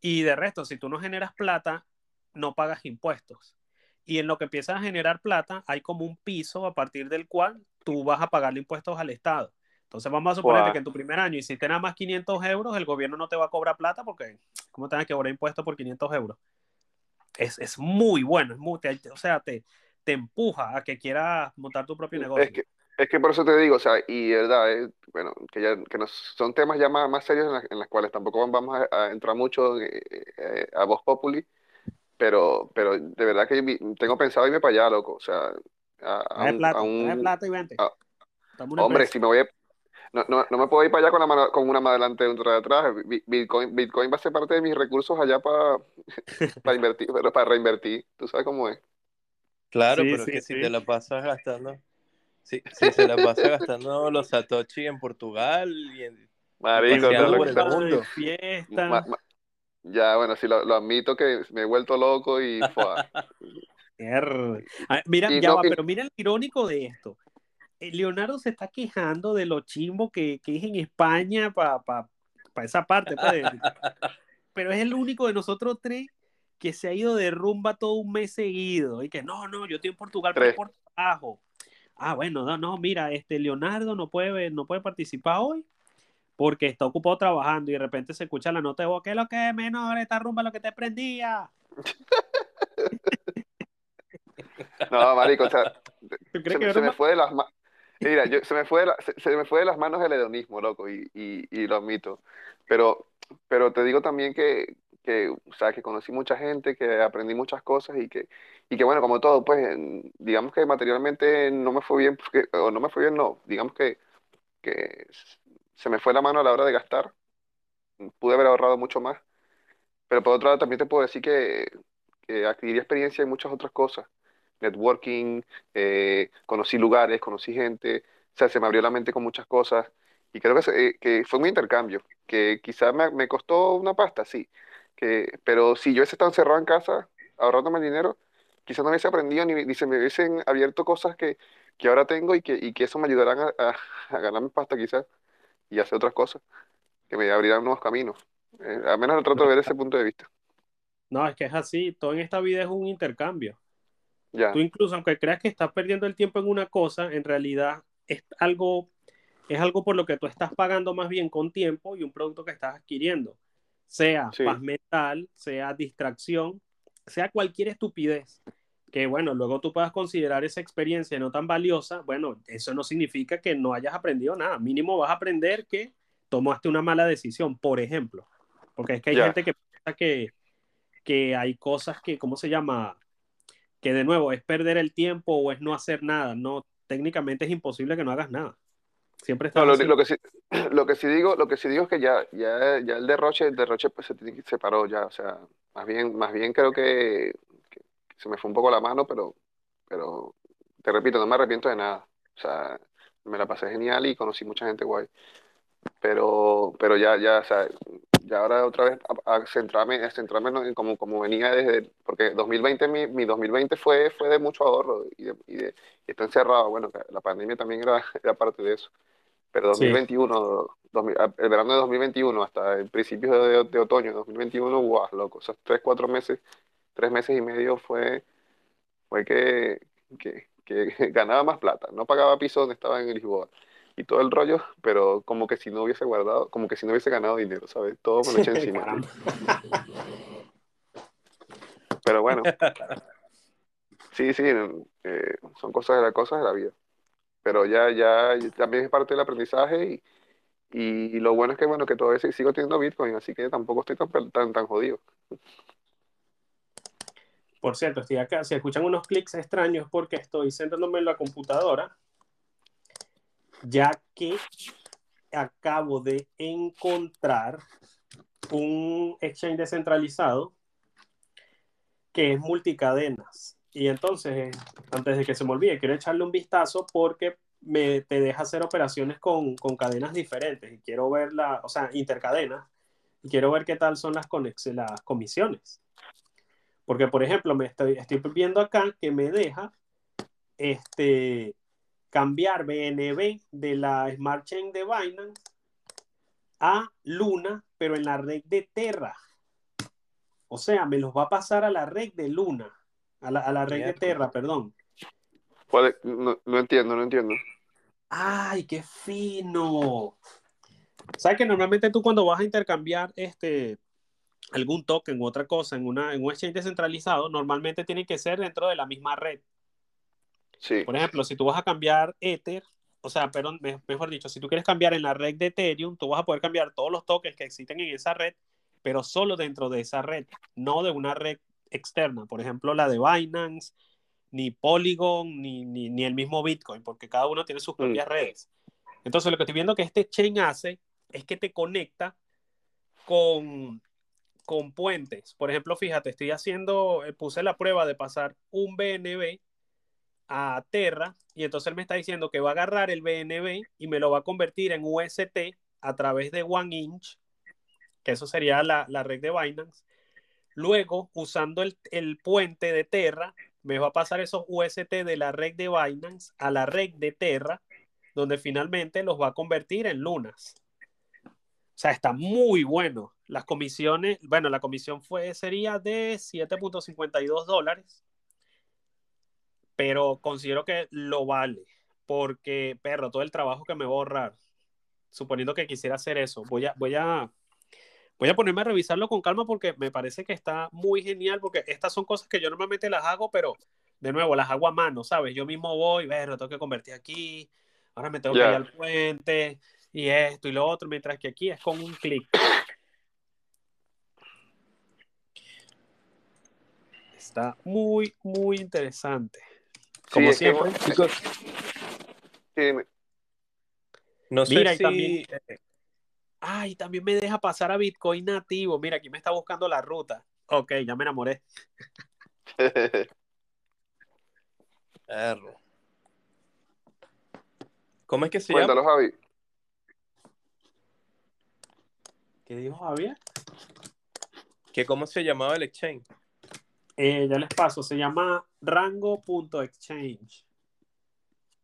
[SPEAKER 2] Y de resto, si tú no generas plata, no pagas impuestos. Y en lo que empiezas a generar plata, hay como un piso a partir del cual tú vas a pagarle impuestos al Estado. Entonces vamos a suponer que en tu primer año hiciste nada más 500 euros, el gobierno no te va a cobrar plata porque ¿cómo te van a cobrar impuestos por 500 euros? Es, es muy bueno, es muy, te- o sea, te, te empuja a que quieras montar tu propio negocio.
[SPEAKER 1] Es que, es que por eso te digo, o sea, y de verdad, eh, bueno, que ya que nos, son temas ya más, más serios en, la- en los cuales tampoco vamos a, a entrar mucho eh, eh, a Voz Populi, pero, pero de verdad que vi- tengo pensado irme para allá, loco, o sea, a, a un,
[SPEAKER 2] plata,
[SPEAKER 1] a un-
[SPEAKER 2] plata y vente.
[SPEAKER 1] hombre,
[SPEAKER 2] empresa.
[SPEAKER 1] si me voy a- no, no, no me puedo ir para allá con, la mano- con una más adelante y otra de atrás, Bi- Bitcoin, Bitcoin va a ser parte de mis recursos allá para, para invertir, pero para reinvertir, tú sabes cómo es.
[SPEAKER 3] Claro,
[SPEAKER 2] Sí,
[SPEAKER 3] pero
[SPEAKER 2] sí,
[SPEAKER 3] es que si te la pasas gastando. Sí, sí, se la pasa gastando los Satoshi en Portugal y en
[SPEAKER 1] Marico, lo
[SPEAKER 3] por el mundo.
[SPEAKER 2] Fiesta.
[SPEAKER 1] ma- ma- ya, bueno, sí, lo, lo admito que me he vuelto loco y
[SPEAKER 2] Ah, Mira,
[SPEAKER 1] Y
[SPEAKER 2] ya
[SPEAKER 1] no-
[SPEAKER 2] va,
[SPEAKER 1] y-
[SPEAKER 2] pero mira el irónico de esto. Eh, Leonardo se está quejando de lo chimbo que, que es en España para pa, pa esa parte. pues, de- pero es el único de nosotros tres que se ha ido de rumba todo un mes seguido. Y que no, no, yo estoy en Portugal pero por trabajo. Ah, bueno, no, no, mira, este Leonardo no puede, no puede participar hoy porque está ocupado trabajando y de repente se escucha la nota de voz, ¿qué es lo que es menor? Esta rumba lo que te prendía.
[SPEAKER 1] No, marico, o sea,
[SPEAKER 2] ¿Tú crees
[SPEAKER 1] se, se me fue de las manos. Mira, yo, se, me fue de la- se, se me fue de las manos el hedonismo, loco, y, y, y lo admito. Pero, pero te digo también que, que, o sea, que conocí mucha gente, que aprendí muchas cosas y que, y que bueno, como todo, pues, digamos que materialmente no me fue bien, porque, o no me fue bien, no, digamos que, que se me fue la mano a la hora de gastar, pude haber ahorrado mucho más, pero por otro lado también te puedo decir que, que adquirí experiencia en muchas otras cosas, networking, eh, conocí lugares, conocí gente, o sea, se me abrió la mente con muchas cosas y creo que, eh, que fue un intercambio, que quizás me, costó una pasta, sí, que, pero si yo hubiese estado encerrado en casa ahorrándome el dinero, quizás no hubiese aprendido ni, ni se me hubiesen abierto cosas que, que ahora tengo y que, y que eso me ayudarán a, a, a ganarme pasta quizás y hacer otras cosas, que me abrirán nuevos caminos. Eh, al menos lo trato de ver ese punto de vista.
[SPEAKER 2] No, es que es así, todo en esta vida es un intercambio.
[SPEAKER 1] Ya,
[SPEAKER 2] Tú incluso, aunque creas que estás perdiendo el tiempo en una cosa, en realidad es algo, es algo por lo que tú estás pagando más bien con tiempo y un producto que estás adquiriendo. Sea
[SPEAKER 1] Sí.
[SPEAKER 2] paz mental, sea distracción, sea cualquier estupidez. Que bueno, luego tú puedas considerar esa experiencia no tan valiosa. Bueno, eso no significa que no hayas aprendido nada. Mínimo vas a aprender que tomaste una mala decisión, por ejemplo. Porque es que hay gente que piensa que, que hay cosas que, ¿cómo se llama? Que de nuevo es perder el tiempo o es no hacer nada. No, técnicamente es imposible que no hagas nada. Siempre estás
[SPEAKER 1] No, lo, lo que sí, lo que sí digo, lo que sí digo es que ya, ya, ya el derroche, el derroche pues se, se paró ya, o sea, más bien, más bien creo que, que se me fue un poco la mano, pero, pero te repito, no me arrepiento de nada. O sea, me la pasé genial y conocí mucha gente guay. Pero, pero ya, ya, o sea, ya ahora otra vez a, a centrarme, a centrarme en como, como venía desde, porque 2020, mi, mi 2020 fue, fue de mucho ahorro y, de, y, de, y está encerrado. Bueno, la pandemia también era, era parte de eso. Pero
[SPEAKER 2] Sí.
[SPEAKER 1] 2021, 2000 a- el verano de 2021 hasta el principio de, de otoño de 2021, guau, loco, esos tres, cuatro meses, tres meses y medio fue, fue que, que, que ganaba más plata, no pagaba piso donde estaba en Lisboa y todo el rollo, pero como que si no hubiese guardado, como que si no hubiese ganado dinero, ¿sabes? Todo me lo eché encima. Pero bueno, sí, sí, eh, son cosas de las cosas de la vida. Pero ya, ya, también es parte del aprendizaje y, y lo bueno es que, bueno, que todavía sigo teniendo Bitcoin, así que tampoco estoy tan, tan, tan jodido.
[SPEAKER 2] Por cierto, estoy acá. Si escuchan unos clics extraños porque estoy sentándome en la computadora, ya que acabo de encontrar un exchange descentralizado que es multicadenas. Y entonces, antes de que se me olvide, quiero echarle un vistazo porque me, te deja hacer operaciones con, con cadenas diferentes y quiero ver la, o sea, intercadenas, y quiero ver qué tal son las, conex las comisiones. Porque, por ejemplo, me estoy, estoy viendo acá que me deja este, cambiar BNB de la Smart Chain de Binance a Luna, pero en la red de Terra. O sea, me los va a pasar a la red de Luna, a la, a la red de. Terra, perdón.
[SPEAKER 1] ¿Cuál es? No, no entiendo, no entiendo.
[SPEAKER 2] ¡Ay, qué fino! ¿Sabes que normalmente tú cuando vas a intercambiar este, algún token u otra cosa en, una, en un exchange descentralizado, normalmente tiene que ser dentro de la misma red.
[SPEAKER 1] Sí,
[SPEAKER 2] Por ejemplo, si tú vas a cambiar Ether, o sea, perdón, me- mejor dicho, si tú quieres cambiar en la red de Ethereum, tú vas a poder cambiar todos los tokens que existen en esa red, pero solo dentro de esa red, no de una red externa. Por ejemplo, la de Binance, ni Polygon, ni, ni, ni el mismo Bitcoin, porque cada uno tiene sus propias redes. Entonces, lo que estoy viendo que este chain hace es que te conecta con, con puentes. Por ejemplo, fíjate, estoy haciendo, eh, puse la prueba de pasar un BNB a Terra y entonces él me está diciendo que va a agarrar el BNB y me lo va a convertir en UST a través de One Inch, que eso sería la, la red de Binance. Luego, usando el, el, puente de Terra, me va a pasar esos UST de la red de Binance a la red de Terra, donde finalmente los va a convertir en lunas. O sea, está muy bueno. Las comisiones, bueno, la comisión fue, sería de 7.52 dólares, pero considero que lo vale, porque, perro, todo el trabajo que me va a ahorrar, suponiendo que quisiera hacer eso, voy a, voy a, voy a ponerme a revisarlo con calma porque me parece que está muy genial, porque estas son cosas que yo normalmente las hago, pero de nuevo, las hago a mano, ¿sabes? Yo mismo voy, ver, lo tengo que convertir aquí, ahora me tengo yeah. que ir al puente, y esto y lo otro, mientras que aquí es con un clic. Está muy, muy interesante. Como
[SPEAKER 1] Sí,
[SPEAKER 2] siempre.
[SPEAKER 1] es que- chicos, sí, dime.
[SPEAKER 3] No sé
[SPEAKER 2] Mira, y
[SPEAKER 3] si...
[SPEAKER 2] también- Ay, también me deja pasar a Bitcoin nativo. Mira, aquí me está buscando la ruta. Ok, ya me enamoré.
[SPEAKER 3] Perro. ¿Cómo es que se llama?
[SPEAKER 1] Cuéntalo, Javi.
[SPEAKER 2] ¿Qué dijo Javier?
[SPEAKER 3] ¿Que ¿Cómo se llamaba el exchange?
[SPEAKER 2] Eh, ya les paso, se llama rango.exchange.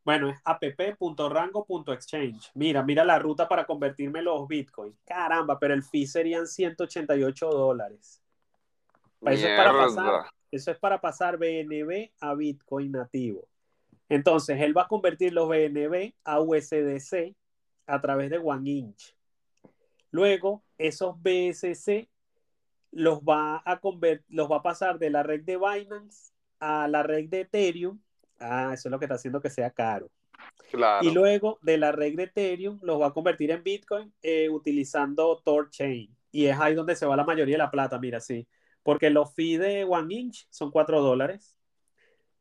[SPEAKER 2] Bueno, es app.rango.exchange. Mira, mira la ruta para convertirme los bitcoins. Caramba, pero el fee serían 188 dólares. Eso es para pasar, eso es para pasar BNB a bitcoin nativo. Entonces, él va a convertir los BNB a USDC a través de One Inch. Luego, esos BSC los va a convert- los va a pasar de la red de Binance a la red de Ethereum. Ah, eso es lo que está haciendo que sea caro.
[SPEAKER 1] Claro.
[SPEAKER 2] Y luego de la red de Ethereum los va a convertir en Bitcoin eh, utilizando TorChain. Y es ahí donde se va la mayoría de la plata, mira, sí. Porque los fees de One Inch son 4 dólares.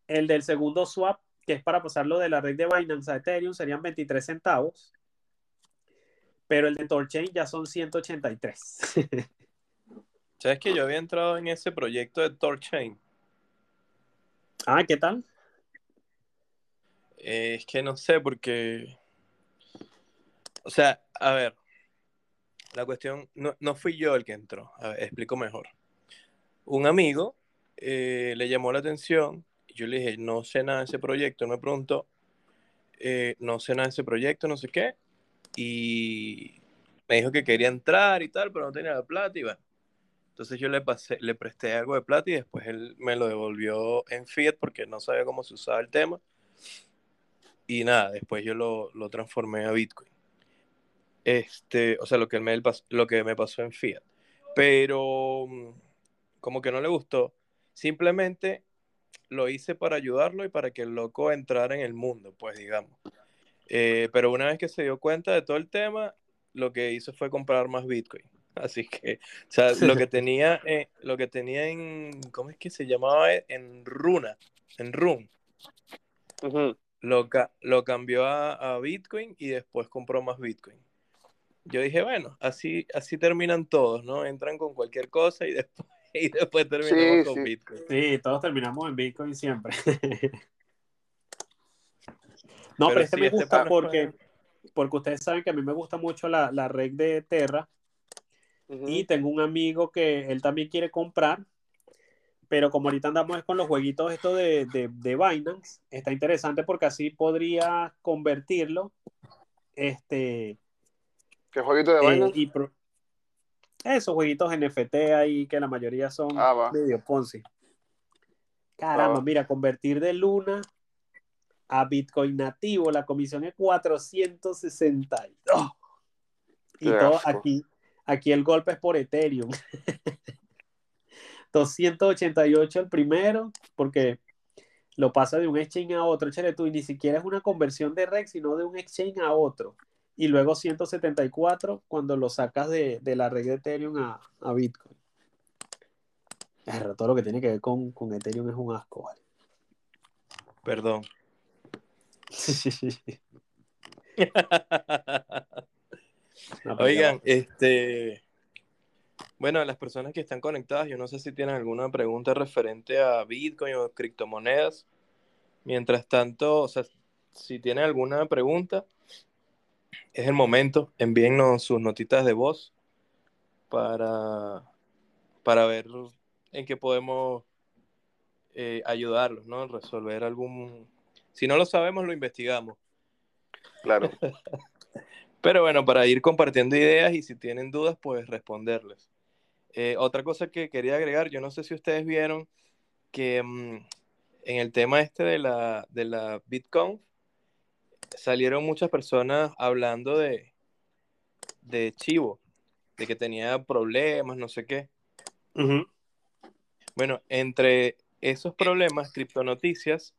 [SPEAKER 2] El del segundo swap, que es para pasarlo de la red de Binance a Ethereum, serían 23 centavos. Pero el de TorChain ya son 183.
[SPEAKER 3] ¿Sabes que yo había entrado en ese proyecto de TorChain?
[SPEAKER 2] Ah, ¿qué tal?
[SPEAKER 3] Eh, es que no sé, porque. O sea, a ver. La cuestión. No, no fui yo el que entró. A ver, explico mejor. Un amigo eh, le llamó la atención. y Yo le dije, no sé nada de ese proyecto. Me preguntó, eh, no sé nada de ese proyecto, no sé qué. Y me dijo que quería entrar y tal, pero no tenía la plata. Y bueno. Entonces yo le, pasé, le presté algo de plata y después él me lo devolvió en fiat porque no sabía cómo se usaba el tema. Y nada, después yo lo, lo transformé a Bitcoin. Este, o sea, lo que, me, lo que me pasó en fiat. Pero mm, como que no le gustó. Simplemente lo hice para ayudarlo y para que el loco entrara en el mundo, pues digamos. Eh, pero una vez que se dio cuenta de todo el tema, lo que hizo fue comprar más Bitcoin. Así que, o sea, lo que tenía, eh, lo que tenía en, ¿cómo es que se llamaba? En Runa, en Run. Lo, ca lo cambió a, a, Bitcoin y después compró más Bitcoin. Yo dije, bueno, así, así terminan todos, ¿no? Entran con cualquier cosa y después, y después terminamos
[SPEAKER 1] Sí,
[SPEAKER 3] con
[SPEAKER 1] sí.
[SPEAKER 3] Bitcoin.
[SPEAKER 2] Sí, todos terminamos en Bitcoin siempre. no, pero,
[SPEAKER 3] Pero
[SPEAKER 2] este
[SPEAKER 3] sí,
[SPEAKER 2] me gusta porque, porque ustedes saben que a mí me gusta mucho la, la red de Terra Y tengo un amigo que él también quiere comprar, pero como ahorita andamos con los jueguitos esto de, de, de Binance, está interesante porque así podría convertirlo este,
[SPEAKER 1] ¿Qué jueguito de
[SPEAKER 2] eh,
[SPEAKER 1] Binance?
[SPEAKER 2] y pro- esos jueguitos NFT ahí que la mayoría son
[SPEAKER 1] Ah, va.
[SPEAKER 2] medio Ponzi. Caramba,
[SPEAKER 1] va.
[SPEAKER 2] mira, convertir de Luna a Bitcoin nativo, la comisión es 462. Y todo
[SPEAKER 1] asco.
[SPEAKER 2] aquí, aquí el golpe es por Ethereum. 288 el primero, porque lo pasa de un exchange a otro. Échale tú, y ni siquiera es una conversión de REX, sino de un exchange a otro. Y luego 174 cuando lo sacas de, de la red de Ethereum a, a Bitcoin. Todo lo que tiene que ver con, con Ethereum es un asco, ¿vale?
[SPEAKER 3] Perdón.
[SPEAKER 2] Ya
[SPEAKER 3] Oigan, este, bueno, las personas que están conectadas, yo no sé si tienen alguna pregunta referente a Bitcoin o criptomonedas. Mientras tanto, o sea, si tienen alguna pregunta, es el momento. Envíennos sus notitas de voz para, para ver en qué podemos eh, ayudarlos, ¿no? Resolver algún... Si no lo sabemos, lo investigamos.
[SPEAKER 1] Claro.
[SPEAKER 3] Pero bueno, para ir compartiendo ideas y si tienen dudas, pues responderles. Eh, otra cosa que quería agregar, yo no sé si ustedes vieron que mm, en el tema este de la, de la Bitcoin salieron muchas personas hablando de, de Chivo, de que tenía problemas, no sé qué. Bueno, entre esos problemas, Criptonoticias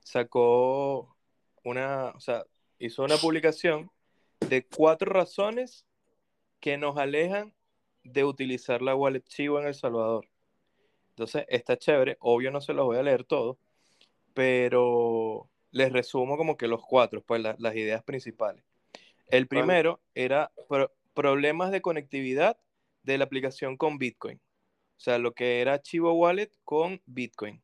[SPEAKER 3] sacó una, o sea, hizo una publicación de cuatro razones que nos alejan de utilizar la wallet Chivo en El Salvador. Entonces, está chévere, obvio no se los voy a leer todo, pero les resumo como que los cuatro, pues las ideas principales. El primero era problemas de conectividad de la aplicación con Bitcoin. O sea, lo que era Chivo Wallet con Bitcoin.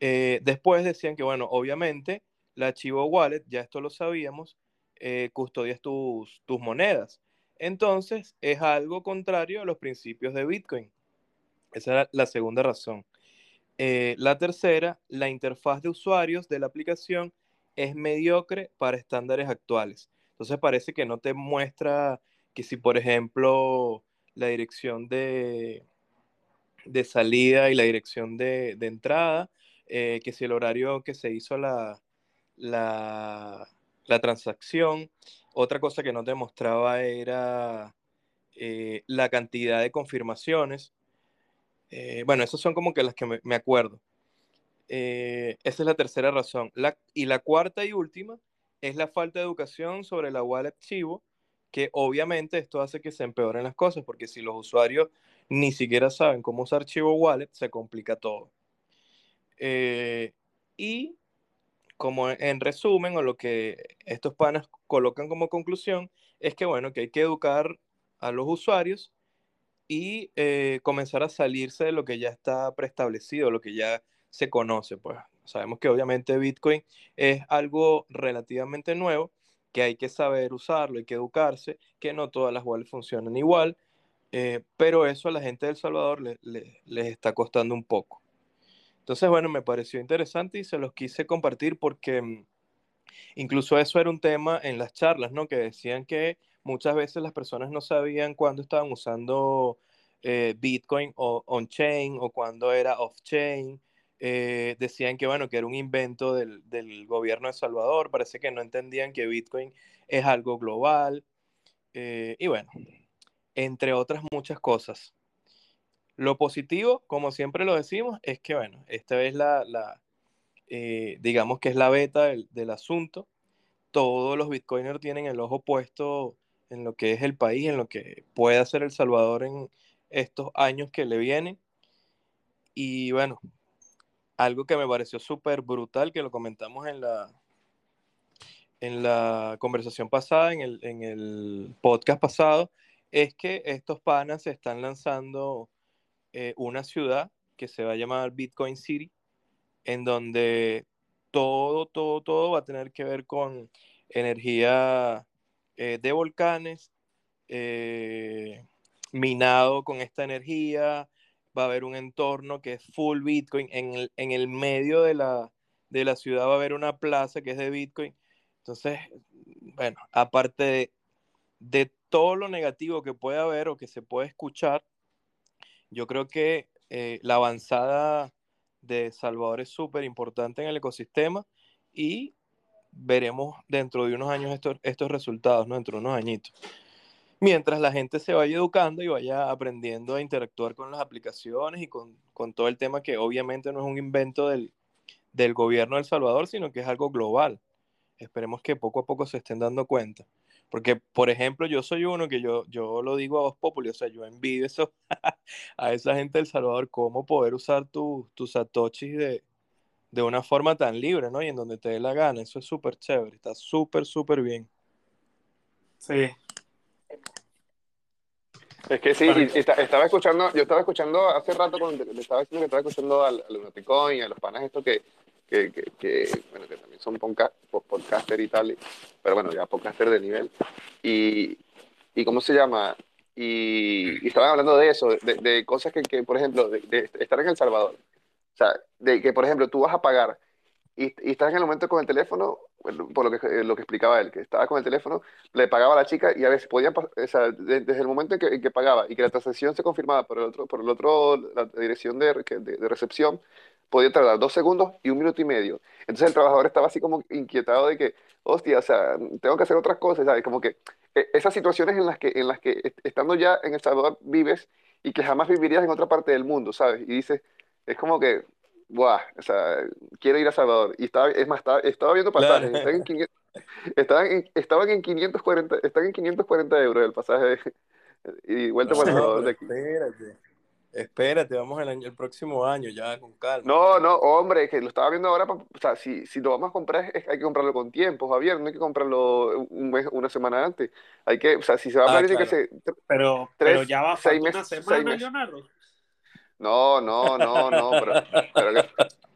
[SPEAKER 3] Eh, después decían que, bueno, obviamente la Chivo Wallet, ya esto lo sabíamos, eh, custodias tus, tus monedas. Entonces, es algo contrario a los principios de Bitcoin. Esa era la segunda razón. Eh, la tercera, la interfaz de usuarios de la aplicación es mediocre para estándares actuales. Entonces parece que no te muestra que si, por ejemplo, la dirección de, de salida y la dirección de, entrada, eh, que si el horario que se hizo la, la, transacción, otra cosa que no te mostraba era eh, la cantidad de confirmaciones. Eh, bueno, esas son como que las que me, acuerdo. esa es la tercera razón. y la cuarta y última es la falta de educación sobre la wallet Chivo, que obviamente esto hace que se empeoren las cosas, porque si los usuarios ni siquiera saben cómo usar Chivo Wallet, se complica todo. Eh, y como en resumen, o lo que estos panas colocan como conclusión, es que bueno, que hay que educar a los usuarios y eh, comenzar a salirse de lo que ya está preestablecido, lo que ya se conoce. Pues sabemos que obviamente Bitcoin es algo relativamente nuevo, que hay que saber usarlo, hay que educarse, que no todas las wallets funcionan igual, eh, pero eso a la gente de Salvador les está costando un poco. Entonces, bueno, me pareció interesante y se los quise compartir porque mm, incluso eso era un tema en las charlas, ¿no? Que decían que muchas veces las personas no sabían cuándo estaban usando eh, Bitcoin o on-chain o cuándo era off-chain. Eh, decían que, bueno, que era un invento del, del, gobierno de Salvador. Parece que no entendían que Bitcoin es algo global. y bueno, entre otras muchas cosas. Lo positivo, como siempre lo decimos, es que, bueno, esta vez la, eh, digamos que es la beta del, del, asunto. Todos los bitcoiners tienen el ojo puesto en lo que es el país, en lo que puede hacer El Salvador en estos años que le vienen. Y bueno, algo que me pareció súper brutal, que lo comentamos en la, en la conversación pasada, en el, en el podcast pasado, es que estos panas se están lanzando eh, una ciudad que se va a llamar Bitcoin City, en donde todo, todo, todo va a tener que ver con energía eh, de volcanes, eh, minado con esta energía, va a haber un entorno que es full Bitcoin, en el, en el medio de la, de la ciudad va a haber una plaza que es de Bitcoin. Entonces, bueno, aparte de, de todo lo negativo que puede haber o que se puede escuchar, yo creo que eh, la avanzada de Salvador es súper importante en el ecosistema y veremos dentro de unos años estos, estos resultados, ¿no? dentro de unos añitos. Mientras la gente se vaya educando y vaya aprendiendo a interactuar con las aplicaciones y con, con todo el tema que obviamente no es un invento del, del gobierno de El Salvador, sino que es algo global. Esperemos que poco a poco se estén dando cuenta. Porque, por ejemplo, yo soy uno que yo, yo lo digo a vos popular, o sea, yo envidio eso a esa gente del Salvador, cómo poder usar tus satoshis de, de una forma tan libre, ¿no? Y en donde te dé la gana, eso es súper chévere, está súper, súper bien.
[SPEAKER 2] Sí.
[SPEAKER 1] Es que sí, estaba escuchando, yo estaba escuchando hace rato cuando le estaba diciendo que estaba escuchando al, al y a los panas esto que, que, que, que, bueno, que también son podca- po- podcaster y tal, pero bueno, ya podcaster de nivel. Y, y ¿cómo se llama? Y, y estaban hablando de eso, de, de cosas que, que, por ejemplo, de, de estar en El Salvador. O sea, de que, por ejemplo, tú vas a pagar y, y estás en el momento con el teléfono, por lo que, eh, lo que explicaba él, que estaba con el teléfono, le pagaba a la chica y a veces podía, o sea, de- desde el momento en que, en que pagaba y que la transacción se confirmaba por el otro, por el otro, la dirección de, de, de recepción, podía tardar dos segundos y un minuto y medio. Entonces el trabajador estaba así como inquietado de que, hostia, o sea, tengo que hacer otras cosas, ¿sabes? Como que eh, esas situaciones en las que, en las que est- estando ya en El Salvador vives y que jamás vivirías en otra parte del mundo, ¿sabes? Y dices, es como que, buah, o sea, quiero ir a Salvador. Y estaba, es más, estaba, estaba viendo pasajes,
[SPEAKER 3] Claro.
[SPEAKER 1] estaban en, 500 estaban en, estaban en 540, están en 540 euros el pasaje y vuelta para
[SPEAKER 3] No,
[SPEAKER 1] Salvador de aquí.
[SPEAKER 3] espérate. Espérate, vamos el, año- el próximo año, ya con calma.
[SPEAKER 1] No, no, hombre, que lo estaba viendo ahora, o sea, si, si lo vamos a comprar, es- hay que comprarlo con tiempo, Javier, no hay que comprarlo un mes, una semana antes. Hay que, o sea, si se va a
[SPEAKER 3] Ah,
[SPEAKER 1] planear, tiene
[SPEAKER 3] claro.
[SPEAKER 1] que ser
[SPEAKER 2] Pero,
[SPEAKER 1] Tres,
[SPEAKER 2] pero ya va,
[SPEAKER 1] seis
[SPEAKER 2] falta una
[SPEAKER 1] meses, seis
[SPEAKER 2] semana,
[SPEAKER 1] meses.
[SPEAKER 2] Leonardo.
[SPEAKER 1] No, no, no, no, pero, pero, que,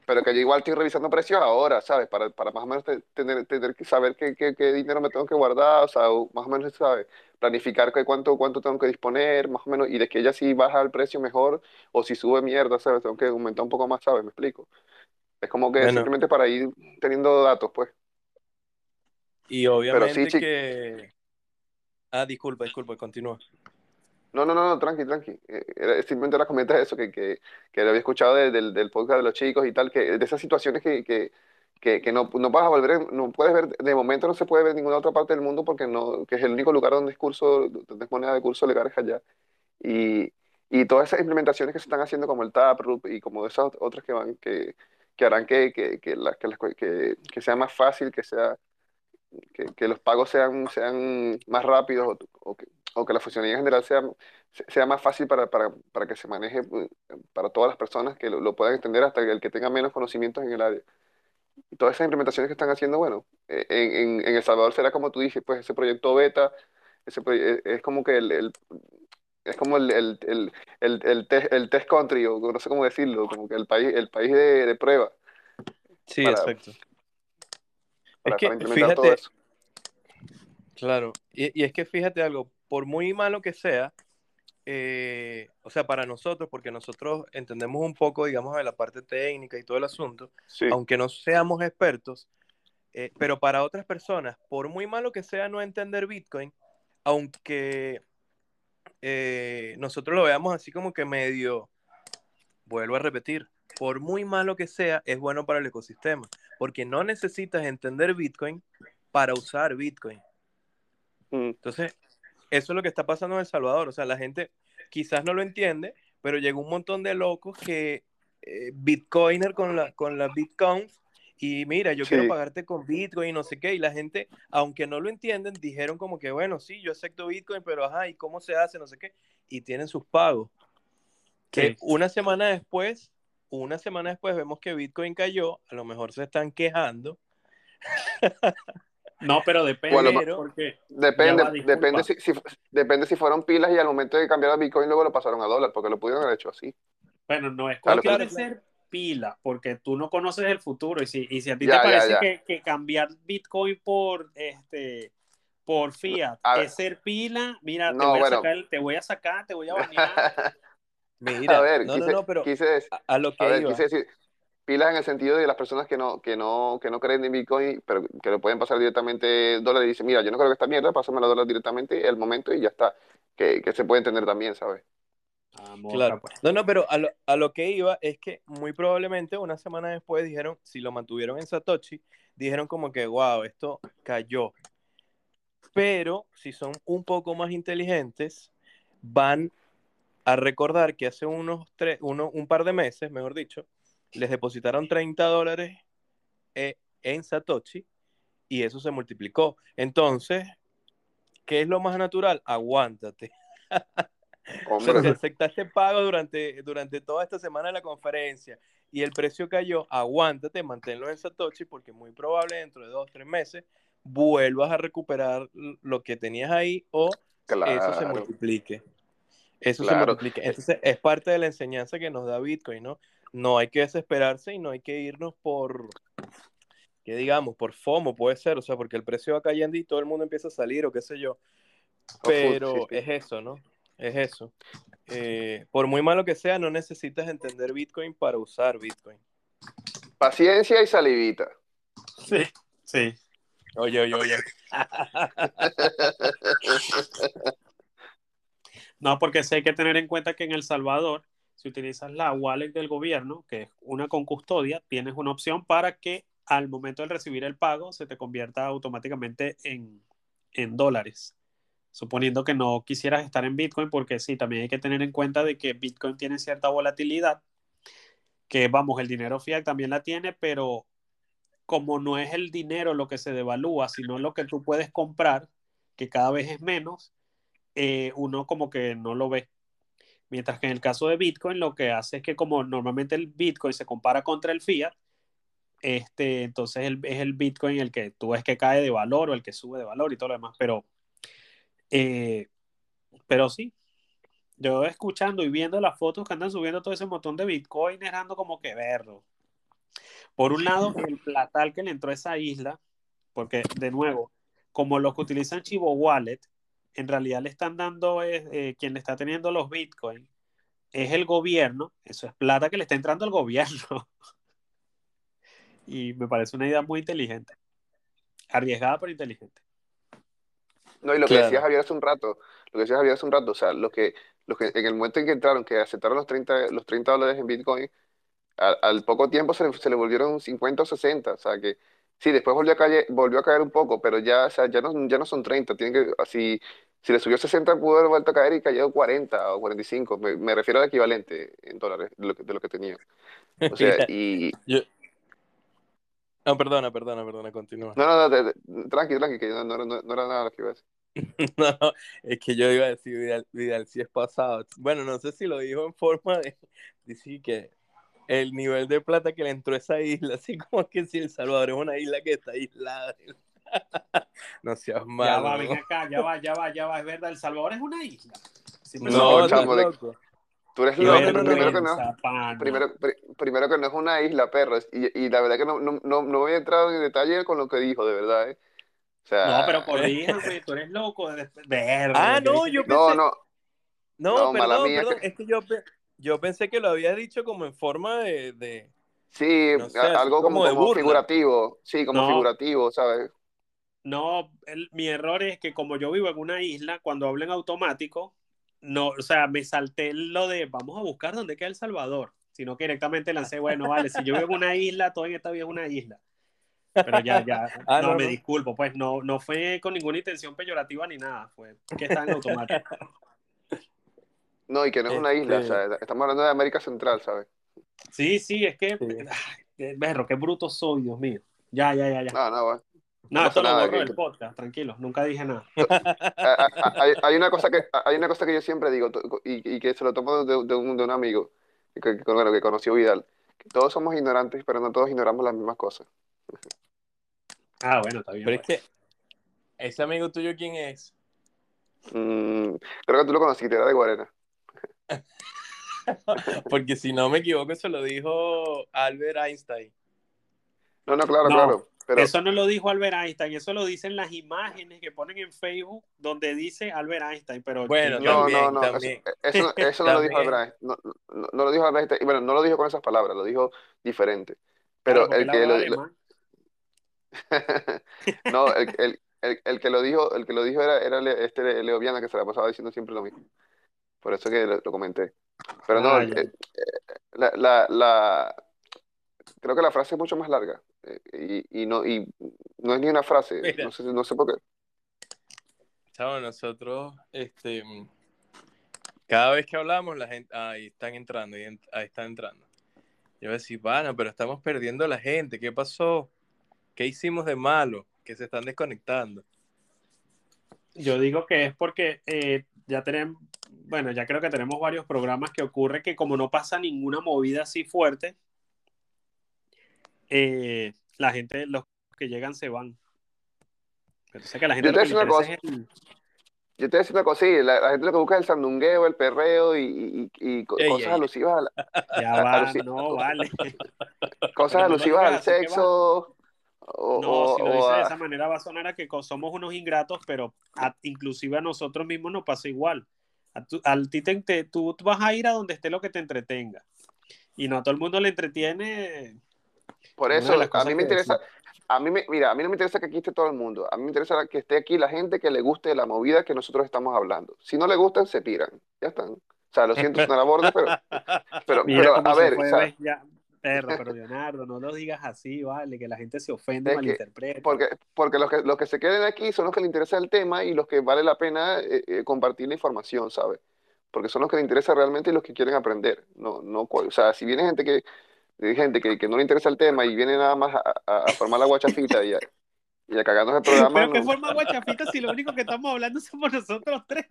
[SPEAKER 1] pero que yo igual estoy revisando precios ahora, ¿sabes? Para, para más o menos te- tener, tener que saber qué, qué, qué dinero me tengo que guardar, o sea, más o menos, ¿sabes? Planificar que cuánto, cuánto tengo que disponer, más o menos, y de que ella sí baja el precio mejor, o si sube mierda, ¿sabes? Tengo que aumentar un poco más, ¿sabes? Me explico. Es como que
[SPEAKER 3] Bueno.
[SPEAKER 1] simplemente para ir teniendo datos, pues.
[SPEAKER 3] Y obviamente
[SPEAKER 1] sí, chi-
[SPEAKER 3] que... Ah, disculpa, disculpa, continúa.
[SPEAKER 1] No, no, no, no, tranqui, tranqui. Eh, era- simplemente era comentar eso, que, que, que había escuchado de- del, del podcast de los chicos y tal, que de esas situaciones que, que, que, que no, no vas a volver, no puedes ver, de momento no se puede ver en ninguna otra parte del mundo porque no, que es el único lugar donde es curso, donde es moneda de curso legal es allá. Y, y todas esas implementaciones que se están haciendo como el Taproot y como esas otras que van, que, que harán que, que, que, las- que, las que, que sea más fácil, que sea que, los pagos sean, sean más rápidos o, o o que la funcionalidad en general sea, sea más fácil para, para, para que se maneje eh, para todas las personas que lo, lo puedan entender, hasta el que tenga menos conocimientos en el área. Y todas esas implementaciones que están haciendo, bueno, eh, en, en, en El Salvador será como tú dices, pues ese proyecto beta, ese proye- es, es como que el, el- es como el, el, el, el, el test, el test country, o no sé cómo decirlo, como que el país, el país de, de prueba
[SPEAKER 3] Sí,
[SPEAKER 1] Para-
[SPEAKER 3] exacto.
[SPEAKER 1] para,
[SPEAKER 3] Es que,
[SPEAKER 1] para implementar todo
[SPEAKER 3] fíjate,
[SPEAKER 1] eso.
[SPEAKER 3] Claro, y, y es que fíjate algo, por muy malo que sea, eh, o sea, para nosotros, porque nosotros entendemos un poco, digamos, de la parte técnica y todo el asunto,
[SPEAKER 1] Sí,
[SPEAKER 3] aunque no seamos expertos, eh, pero para otras personas, por muy malo que sea no entender Bitcoin, aunque eh, nosotros lo veamos así como que medio, vuelvo a repetir, por muy malo que sea, es bueno para el ecosistema, porque no necesitas entender Bitcoin para usar Bitcoin.
[SPEAKER 1] Mm,
[SPEAKER 3] Entonces, eso es lo que está pasando en El Salvador. O sea, la gente quizás no lo entiende, pero llegó un montón de locos que eh, Bitcoiner con la, con la Bitcoin y mira, yo quiero pagarte con Bitcoin y no sé qué. Y la gente, aunque no lo entienden, dijeron como que, bueno, sí, yo acepto Bitcoin, pero ajá, ¿y cómo se hace? No sé qué. Y tienen sus pagos. Que una semana después, una semana después vemos que Bitcoin cayó, a lo mejor se están quejando.
[SPEAKER 2] No, pero depende,
[SPEAKER 1] Bueno,
[SPEAKER 2] porque
[SPEAKER 1] Depende,
[SPEAKER 2] va,
[SPEAKER 1] depende si, si- depende si fueron pilas y al momento de cambiar a Bitcoin luego lo pasaron a dólar, porque lo pudieron haber hecho así.
[SPEAKER 2] Bueno, no es
[SPEAKER 1] Claro,
[SPEAKER 2] cuestión
[SPEAKER 3] claro,
[SPEAKER 2] de ser pila, porque tú no conoces el futuro. Y si, y si a ti
[SPEAKER 1] Ya,
[SPEAKER 2] te parece
[SPEAKER 1] ya, ya.
[SPEAKER 2] Que, que cambiar Bitcoin por este por fiat
[SPEAKER 1] A ver.
[SPEAKER 2] es ser pila, mira, te, voy a sacar, el- te voy a sacar, te voy a bañar.
[SPEAKER 3] Mira,
[SPEAKER 1] a ver,
[SPEAKER 3] no,
[SPEAKER 1] quise,
[SPEAKER 3] no, no, pero
[SPEAKER 1] quise
[SPEAKER 3] a, a lo que
[SPEAKER 1] a ver,
[SPEAKER 3] iba.
[SPEAKER 1] quise decir pilas en el sentido de las personas que no, que no, que no creen en Bitcoin, pero que lo pueden pasar directamente dólar y dicen, mira, yo no creo que esta mierda, pásame la dólar directamente el momento y ya está. Que, que se puede entender también, ¿sabes?
[SPEAKER 2] Ah,
[SPEAKER 3] Claro.
[SPEAKER 2] pues.
[SPEAKER 3] No, no, pero a lo, a lo que iba es que muy probablemente una semana después dijeron, si lo mantuvieron en Satoshi, dijeron como que, wow, esto cayó. Pero si son un poco más inteligentes, van a recordar que hace unos tres, uno, un par de meses, mejor dicho, les depositaron 30 dólares eh, en Satoshi y eso se multiplicó. Entonces, ¿qué es lo más natural? Aguántate. Sea, si
[SPEAKER 1] Hombre,
[SPEAKER 3] aceptaste pago durante, durante toda esta semana de la conferencia y el precio cayó, aguántate, manténlo en Satoshi porque muy probable dentro de dos, tres meses vuelvas a recuperar lo que tenías ahí o eso se multiplique. Eso se multiplique. Entonces es parte de la enseñanza que nos da Bitcoin, ¿no? No hay que desesperarse y no hay que irnos por, que digamos, por FOMO puede ser, o sea, porque el precio va cayendo y todo el mundo empieza a salir o qué sé yo. Pero es eso, ¿no? Es eso. Eh, por muy malo que sea, no necesitas entender Bitcoin para usar Bitcoin.
[SPEAKER 1] Paciencia y salivita.
[SPEAKER 2] Sí, sí.
[SPEAKER 3] Oye, oye, oye.
[SPEAKER 2] no, porque sí hay que tener en cuenta que en El Salvador, si utilizas la wallet del gobierno, que es una con custodia, tienes una opción para que al momento de recibir el pago se te convierta automáticamente en, en dólares suponiendo que no quisieras estar en Bitcoin, porque sí, también hay que tener en cuenta de que Bitcoin tiene cierta volatilidad, que vamos, el dinero fiat también la tiene, pero como no es el dinero lo que se devalúa, sino lo que tú puedes comprar, que cada vez es menos, eh, uno como que no lo ve. Mientras que en el caso de Bitcoin lo que hace es que como normalmente el Bitcoin se compara contra el fiat, este, entonces es el Bitcoin el que tú ves que cae de valor o el que sube de valor y todo lo demás, pero eh, pero sí, yo escuchando y viendo las fotos que andan subiendo todo ese montón de Bitcoin, ando como que verlo. Por un lado, el platal que le entró a esa isla, porque de nuevo, como los que utilizan Chivo Wallet, en realidad le están dando, eh, quien le está teniendo los Bitcoin, es el gobierno, eso es plata que le está entrando al gobierno. y me parece una idea muy inteligente. Arriesgada, pero inteligente.
[SPEAKER 1] No, y lo que decía Javier hace un rato, lo que decía Javier hace un rato, o sea, los que, los que en el momento en que entraron, que aceptaron los 30, los 30 dólares en Bitcoin, al, poco tiempo se le, se le, volvieron 50 o 60, o sea que sí, después volvió a caer, volvió a caer un poco, pero ya, o sea, ya no, ya no son 30, tienen que, así, si le subió 60 pudo haber vuelto a caer y cayó 40 o 45, me, me refiero al equivalente en dólares de lo que, de lo que tenía. O sea, y...
[SPEAKER 3] No, perdona, perdona, perdona, continúa.
[SPEAKER 1] No, no, no, tranqui, tranqui, que no, no, no, no era nada lo que iba a decir.
[SPEAKER 3] No, es que yo iba a decir Vidal, si es pasado. Bueno, no sé si lo dijo en forma de decir que el nivel de plata que le entró a esa isla, así como que si El Salvador es una isla que está aislada. no seas malo.
[SPEAKER 2] Ya va, ven acá, ya va, ya va, ya va, es verdad, El Salvador es una isla.
[SPEAKER 1] no, chamo, tú eres loco. primero, que no, primero, primero, que no es una isla, perro. Y, y la verdad que no, no, no, no voy a entrar en detalle con lo que dijo, de verdad, ¿eh?
[SPEAKER 2] no, pero corríjame, tú eres loco. De...
[SPEAKER 3] ah, no, yo pensé...
[SPEAKER 1] No, no.
[SPEAKER 3] No, perdón, perdón. Es que yo, yo pensé que lo había dicho como en forma de... de...
[SPEAKER 1] Sí, algo como, como, figurativo. Sí, como figurativo, ¿sabes?
[SPEAKER 2] No, mi error es que como yo vivo en una isla, cuando hablo en automático, no, o sea, me salté lo de vamos a buscar dónde queda El Salvador, sino que directamente lancé, bueno, vale, si yo vivo en una isla, todo en esta vida es una isla. Pero ya, ya, ah, no, me disculpo, pues no, no fue con ninguna intención peyorativa ni nada, fue que está en automático.
[SPEAKER 1] No, y que no es una isla, o sea, este estamos hablando de América Central, ¿sabes?
[SPEAKER 2] Sí, sí, es que, berro, qué bruto soy, Dios mío. Ya, ya, ya, ya.
[SPEAKER 1] No, no, bueno.
[SPEAKER 2] No, esto lo borro del podcast, tranquilo, nunca dije nada.
[SPEAKER 1] hay, hay, una cosa que, hay una cosa que yo siempre digo, y, y que se lo tomo de, de, un, de un amigo, que, que, bueno, que conoció Vidal, que todos somos ignorantes, pero no todos ignoramos las mismas cosas.
[SPEAKER 2] Ah, bueno, está bien.
[SPEAKER 3] Pero es pues. que, ¿ese amigo tuyo quién es?
[SPEAKER 1] Mm, creo que tú lo conociste, era de Guarena.
[SPEAKER 3] Porque si no me equivoco, eso lo dijo Albert Einstein.
[SPEAKER 1] No, no, claro, claro. Pero...
[SPEAKER 2] Eso no lo dijo Albert Einstein, eso lo dicen las imágenes que ponen en Facebook donde dice Albert Einstein. Pero
[SPEAKER 3] bueno,
[SPEAKER 1] no, no, no, Eso, eso, no lo dijo Albert Einstein. No, no, no, lo dijo Albert Einstein. Bueno, no lo dijo con esas palabras, lo dijo diferente. Pero el que lo, no, el, el, el, el, que lo dijo, el que lo dijo era, era este Leo Viana que se la pasaba diciendo siempre lo mismo. Por eso que lo, comenté. Pero no, ah, eh, eh, la, la, la, creo que la frase es mucho más larga. Eh, y, y, no, y no es ni una frase. No sé, no sé por qué.
[SPEAKER 3] Chao, nosotros, este, cada vez que hablamos, la gente, ahí están entrando, ahí están entrando. Yo voy a decir, bueno, pero estamos perdiendo a la gente, ¿qué pasó? ¿Qué hicimos de malo? Que se están desconectando.
[SPEAKER 2] Yo digo que es porque eh, ya tenemos, bueno, ya creo que tenemos varios programas que ocurre que como no pasa ninguna movida así fuerte, eh, la gente, los que llegan se van. Pero sé que la gente
[SPEAKER 1] Yo te una cosa. yo te voy a decir una cosa, sí, la, la gente lo que busca es el sandungueo, el perreo y, y- y co-
[SPEAKER 3] Ey,
[SPEAKER 1] cosas
[SPEAKER 3] ey.
[SPEAKER 1] alusivas, a la-
[SPEAKER 2] Ya va, no, vale.
[SPEAKER 1] cosas
[SPEAKER 2] no
[SPEAKER 1] alusivas al sexo. O,
[SPEAKER 2] No,
[SPEAKER 1] o-
[SPEAKER 2] si lo dices de esa manera va a sonar a que somos unos ingratos, pero a- inclusive a nosotros mismos nos pasa igual. A tu- al ti te- te- tú vas a ir a donde esté lo que te entretenga. Y no a todo el mundo le entretiene.
[SPEAKER 1] por
[SPEAKER 2] una
[SPEAKER 1] eso, a mí me interesa, a mí me, mira, a mí no me interesa que aquí esté todo el mundo, a mí me interesa que esté aquí la gente que le guste la movida que nosotros estamos hablando. Si no le gustan, se piran, ya están. O sea, lo siento, sonar a borde, pero, pero, pero a ver, o sea.
[SPEAKER 2] Ya, perro, pero Leonardo, no lo digas así, vale, que la gente se ofende,
[SPEAKER 1] Es que-
[SPEAKER 2] malinterpreta.
[SPEAKER 1] Porque, porque los que, los que se queden aquí son los que les interesa el tema y los que vale la pena eh, eh, compartir la información, ¿sabes? Porque son los que les interesa realmente y los que quieren aprender. No, no, o sea, si viene gente que, gente que, que no le interesa el tema y viene nada más a, a- formar la guachafita y y a cagarnos el programa,
[SPEAKER 2] Pero qué
[SPEAKER 1] no,
[SPEAKER 2] forma guachafita si lo único que estamos hablando somos nosotros tres.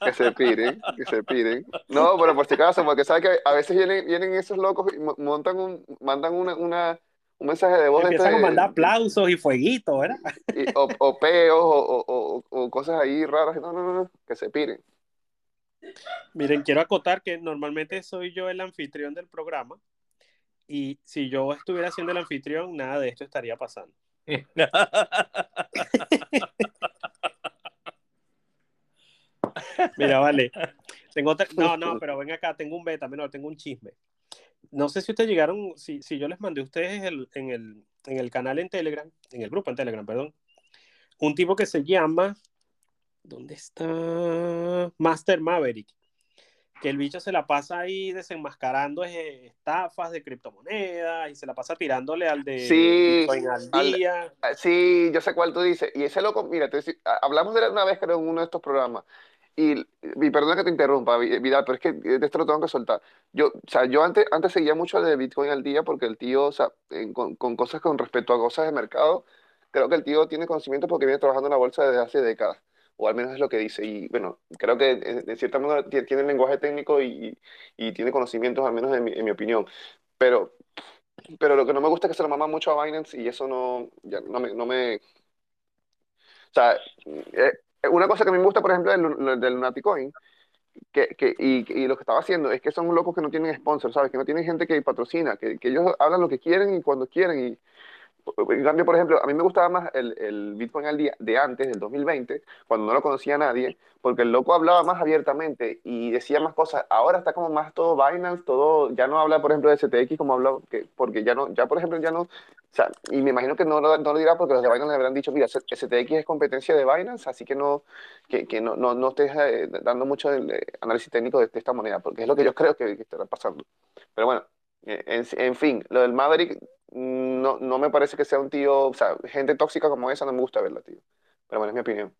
[SPEAKER 1] que se piren, que se piren. No, pero por si acaso, porque sabes que a veces vienen, vienen esos locos y mo- montan un, mandan una, una, un mensaje de voz
[SPEAKER 2] Empiezan
[SPEAKER 1] este-
[SPEAKER 2] a mandar aplausos y fueguitos, ¿verdad?
[SPEAKER 1] y- o, o peos o, o- o- o cosas ahí raras. No, no, no, no, que se piren.
[SPEAKER 2] Miren, quiero acotar que normalmente soy yo el anfitrión del programa y si yo estuviera siendo el anfitrión, nada de esto estaría pasando. Mira, vale. Tengo otra- No, no, pero ven acá, tengo un beta menor, tengo un chisme. No sé si ustedes llegaron, si, si yo les mandé a ustedes el- en, el, en el canal en Telegram, en el grupo en Telegram, perdón, un tipo que se llama, ¿dónde está? Master Maverick. Que el bicho se la pasa ahí desenmascarando eh, estafas de criptomonedas y se la pasa tirándole al de
[SPEAKER 1] Sí,
[SPEAKER 2] Bitcoin al día.
[SPEAKER 1] Ah, Sí, yo sé cuál tú dices. Y ese loco, mira, te hablamos de él una vez creo en uno de estos programas. Y, y perdona que te interrumpa, Vi- Vidal, pero es que de esto lo tengo que soltar. Yo, o sea, yo antes, antes seguía mucho de Bitcoin al día porque el tío, o sea, en- con, con cosas con respecto a cosas de mercado, creo que el tío tiene conocimiento porque viene trabajando en la bolsa desde hace décadas, o al menos es lo que dice. Y bueno, creo que en, cierta manera tie- tiene lenguaje técnico y, y tiene conocimientos, al menos en mi, en mi opinión. Pero, pero lo que no me gusta es que se lo mama mucho a Binance y eso no, ya no me, no me, o sea, eh, una cosa que me gusta, por ejemplo, del, del Lunaticoin, que, que, y, y lo que estaba haciendo es que son locos que no tienen sponsor, ¿sabes? Que no tienen gente que patrocina, que, que ellos hablan lo que quieren y cuando quieren. Y, en cambio, por ejemplo, a mí me gustaba más el, el Bitcoin al día de antes, del 2020, cuando no lo conocía nadie, porque el loco hablaba más abiertamente y decía más cosas. Ahora está como más todo Binance, todo, ya no habla, por ejemplo, de STX como hablaba, que, porque ya no, ya por ejemplo, ya no, o sea, y me imagino que no, no lo dirá porque los de Binance le habrán dicho, mira, STX es competencia de Binance, así que no, que, que no, no, no estés eh, dando mucho el, eh, análisis técnico de, de esta moneda, porque es lo que yo creo que, estará pasando. Pero bueno, eh, en, fin, lo del Maverick no, no me parece que sea un tío, o sea, gente tóxica como esa no me gusta verla, tío. Pero bueno, es mi opinión.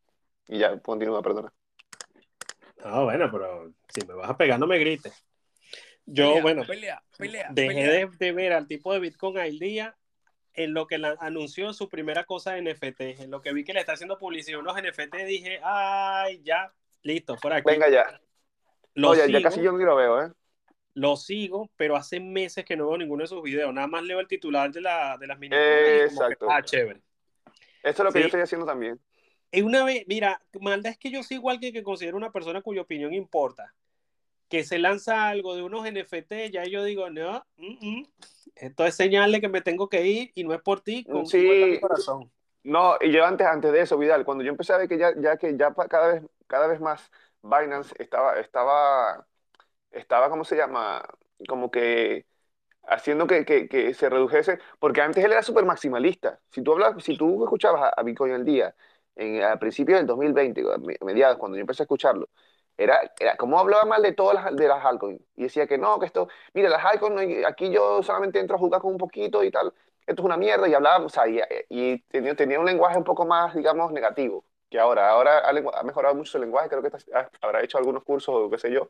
[SPEAKER 1] Y ya, continúa, perdona.
[SPEAKER 2] Ah, bueno, pero si me vas a pegar, no me grites. Yo,
[SPEAKER 3] Pelea,
[SPEAKER 2] bueno,
[SPEAKER 3] pelea, pelea,
[SPEAKER 2] dejé
[SPEAKER 3] pelea.
[SPEAKER 2] de, de ver al tipo de Bitcoin al día en lo que la- anunció su primera cosa de NFT. En lo que vi que le está haciendo publicidad unos NFT, dije, ay, ya, listo, por aquí.
[SPEAKER 1] Venga ya.
[SPEAKER 2] Lo
[SPEAKER 1] Oye,
[SPEAKER 2] sigo,
[SPEAKER 1] ya casi yo ni lo veo, ¿eh?
[SPEAKER 2] Lo sigo, pero hace meses que no veo ninguno de sus videos. Nada más leo el titular de, la, de las miniaturas
[SPEAKER 1] Exacto.
[SPEAKER 2] ah, chévere.
[SPEAKER 1] Eso es lo que
[SPEAKER 2] Sí.
[SPEAKER 1] yo estoy haciendo también.
[SPEAKER 2] Y una vez, mira, maldad es que yo soy igual que que considero una persona cuya opinión importa. Que se lanza algo de unos NFT, ya yo digo, no, mm, mm, esto es señal de que me tengo que ir y no es por ti, con
[SPEAKER 1] Sí.
[SPEAKER 2] corazón.
[SPEAKER 1] No, y yo antes, antes de eso, Vidal, cuando yo empecé a ver que ya, ya que ya cada vez, cada vez más Binance estaba, estaba, estaba, ¿cómo se llama? Como que haciendo que, que, que se redujese, porque antes él era súper maximalista. Si tú hablas, si tú escuchabas a, Bitcoin al día en, a principios del 2020, a me- mediados, cuando yo empecé a escucharlo, era, era como hablaba mal de todas las, de las altcoins y decía que no, que esto, mira, las altcoins, aquí yo solamente entro a jugar con un poquito y tal, esto es una mierda, y hablaba, o sea, y, y tenía, tenía un lenguaje un poco más, digamos, negativo que ahora. Ahora ha, mejorado mucho su lenguaje, creo que está- ha- habrá hecho algunos cursos o qué sé yo,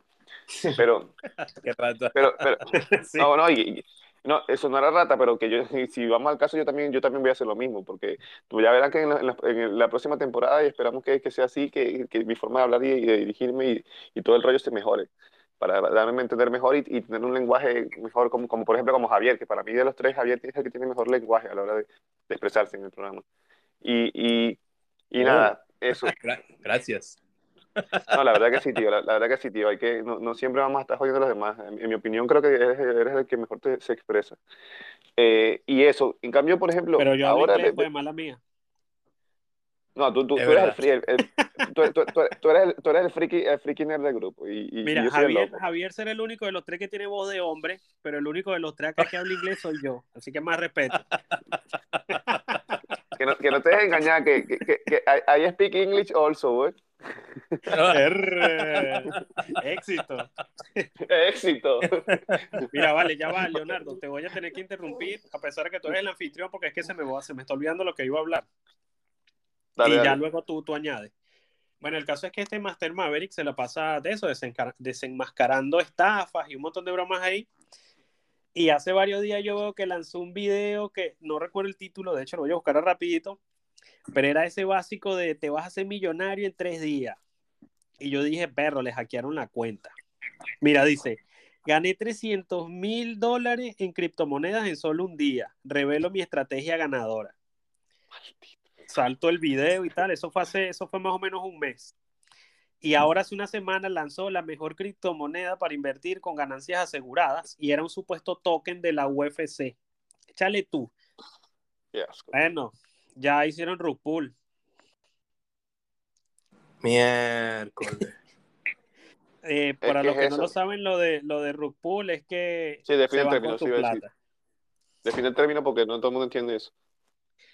[SPEAKER 1] pero,
[SPEAKER 3] Qué rata.
[SPEAKER 1] pero, pero,
[SPEAKER 2] Sí.
[SPEAKER 1] no, no, y, no, eso no era rata, pero que yo, si vamos al caso, yo también, yo también voy a hacer lo mismo, porque tú ya verás que en la, en la- en la próxima temporada, y esperamos que, que sea así, que, que mi forma de hablar y, y de dirigirme y, y todo el rollo se mejore, para darme a entender mejor y, y tener un lenguaje mejor, como, como por ejemplo como Javier, que para mí de los tres, Javier es el que tiene mejor lenguaje a la hora de, de expresarse en el programa. Y, y, y
[SPEAKER 3] Oh.
[SPEAKER 1] nada, eso.
[SPEAKER 3] Gra- Gracias.
[SPEAKER 1] No, la verdad que sí, tío, la, la verdad que sí, tío, hay que, no, no siempre vamos a estar jodiendo a los demás. En, en mi opinión, creo que eres, eres el que mejor te- se expresa. Eh, y eso, en cambio, por ejemplo,
[SPEAKER 2] Pero yo
[SPEAKER 1] ahora...
[SPEAKER 2] inglés, pues mala mía.
[SPEAKER 1] no, tú, tú,
[SPEAKER 3] Es
[SPEAKER 1] tú eres el
[SPEAKER 3] verdad.
[SPEAKER 1] free, el- el- tú, tú- tú- tú eres el, tú eres el friki, el friki nerd del grupo y, y- y
[SPEAKER 2] Mira,
[SPEAKER 1] yo soy el
[SPEAKER 2] Javier,
[SPEAKER 1] loco.
[SPEAKER 2] Javier será el único de los tres que tiene voz de hombre, pero el único de los tres acá que habla inglés soy yo. Así que más respeto.
[SPEAKER 1] Que no, que no te dejes engañar, que, que, I, I speak English also, güey.
[SPEAKER 2] Erre. Éxito.
[SPEAKER 1] Éxito.
[SPEAKER 2] Mira, vale, ya va, Leonardo. Te voy a tener que interrumpir, a pesar de que tú eres el anfitrión, porque es que se me, va- se me está olvidando lo que iba a hablar.
[SPEAKER 1] Dale,
[SPEAKER 2] y ya luego tú, tú añades. Bueno, el caso es que este Master Maverick se la pasa de eso, desenmascarando estafas y un montón de bromas ahí. Y hace varios días yo veo que lanzó un video que no recuerdo el título, de hecho lo voy a buscar rapidito, pero era ese básico de te vas a hacer millonario en tres días. Y yo dije, perro, le hackearon la cuenta. Mira, dice, gané 300 mil dólares en criptomonedas en solo un día. Revelo mi estrategia ganadora. Salto el video y tal, eso fue hace, eso fue más o menos un mes. Y ahora hace una semana lanzó la mejor criptomoneda para invertir con ganancias aseguradas y era un supuesto token de la UFC. Échale tú. Bueno, ya hicieron rug pull.
[SPEAKER 3] Miércoles.
[SPEAKER 2] Eh, para
[SPEAKER 1] ¿qué
[SPEAKER 2] los
[SPEAKER 1] es
[SPEAKER 2] que no lo saben, lo de, lo de rug pull es que
[SPEAKER 1] Sí, define el término, sí. Define el término porque no todo el mundo entiende eso.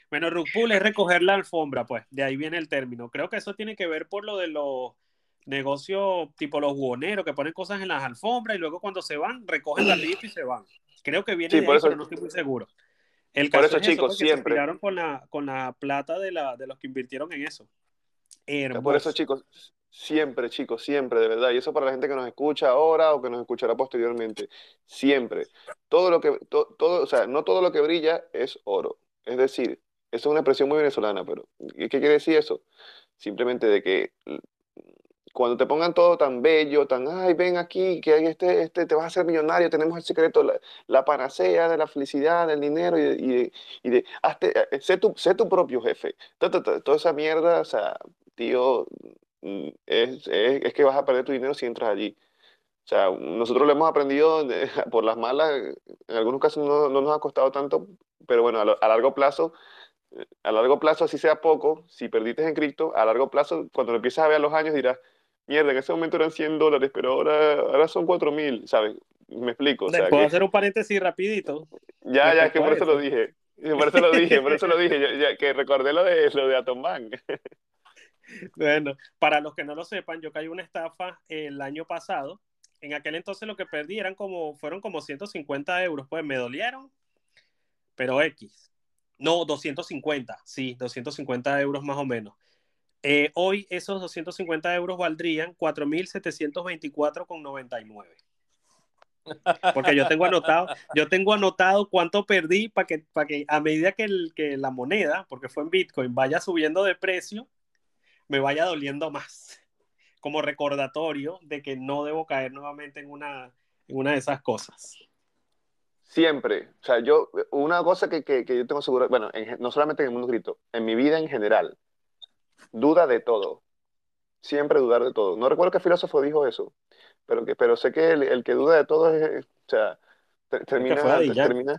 [SPEAKER 2] Bueno, rug pull es recoger la alfombra, pues, de ahí viene el término. Creo que eso tiene que ver por lo de los negocios tipo los buhoneros que ponen cosas en las alfombras y luego cuando se van, recogen rapidito y se van. Creo que viene
[SPEAKER 1] Sí,
[SPEAKER 2] de
[SPEAKER 1] por
[SPEAKER 2] ahí,
[SPEAKER 1] eso-
[SPEAKER 2] pero no estoy muy seguro. El
[SPEAKER 1] por
[SPEAKER 2] caso
[SPEAKER 1] eso,
[SPEAKER 2] es
[SPEAKER 1] chicos,
[SPEAKER 2] pues, que
[SPEAKER 1] siempre.
[SPEAKER 2] se tiraron con la, con la plata de, la, de los que invirtieron en eso. Hermoso.
[SPEAKER 1] Por eso, chicos, siempre, chicos, siempre, de verdad. Y eso para la gente que nos escucha ahora o que nos escuchará posteriormente. Siempre. Todo lo que, to- todo, o sea, no todo lo que brilla es oro. Es decir, eso es una expresión muy venezolana, pero ¿qué quiere decir eso? Simplemente de que cuando te pongan todo tan bello, tan, ay, ven aquí, que hay este, este, te vas a hacer millonario, tenemos el secreto, la, la panacea de la felicidad, del dinero y de, y de, hazte- eh, sé, tu, sé tu propio jefe. Toda esa mierda, o sea, tío, mm, es, es, que vas a perder tu dinero si entras allí. O sea, nosotros lo hemos aprendido de- por las malas, en algunos casos no, no nos ha costado tanto, pero bueno, a, largo plazo, eh, a largo plazo, así sea poco, si perdiste en cripto, a largo plazo, cuando empiezas a ver los años dirás, mierda, en ese momento eran 100 dólares, pero ahora, ahora son 4 mil, ¿sabes? Me explico, o sea,
[SPEAKER 2] ¿Puedo
[SPEAKER 1] que-
[SPEAKER 2] hacer un paréntesis rapidito?
[SPEAKER 1] ya, ya, es que por eso lo dije, por eso lo dije, por eso lo dije, ya- ya, que recordé lo de, lo de Atom Man.
[SPEAKER 2] Bueno, para los que no lo sepan, yo caí una estafa el año pasado. En aquel entonces lo que perdí eran como, fueron como 150 euros. Pues me dolieron, pero X. No, 250, sí, 250 euros más o menos. Eh, hoy esos 250 euros valdrían 4.724,99. Porque yo tengo anotado, yo tengo anotado cuánto perdí para que, para que a medida que, el- que la moneda, porque fue en Bitcoin, vaya subiendo de precio, me vaya doliendo más. Como recordatorio de que no debo caer nuevamente en una, en una de esas cosas.
[SPEAKER 1] Siempre. O sea, yo, una cosa que, que, que yo tengo seguro, bueno, en no solamente en el mundo cripto, en mi vida en general, duda de todo. Siempre dudar de todo. No recuerdo qué filósofo dijo eso, pero, que, pero sé que el, el que duda de todo es, o sea, te- termina, te- termina.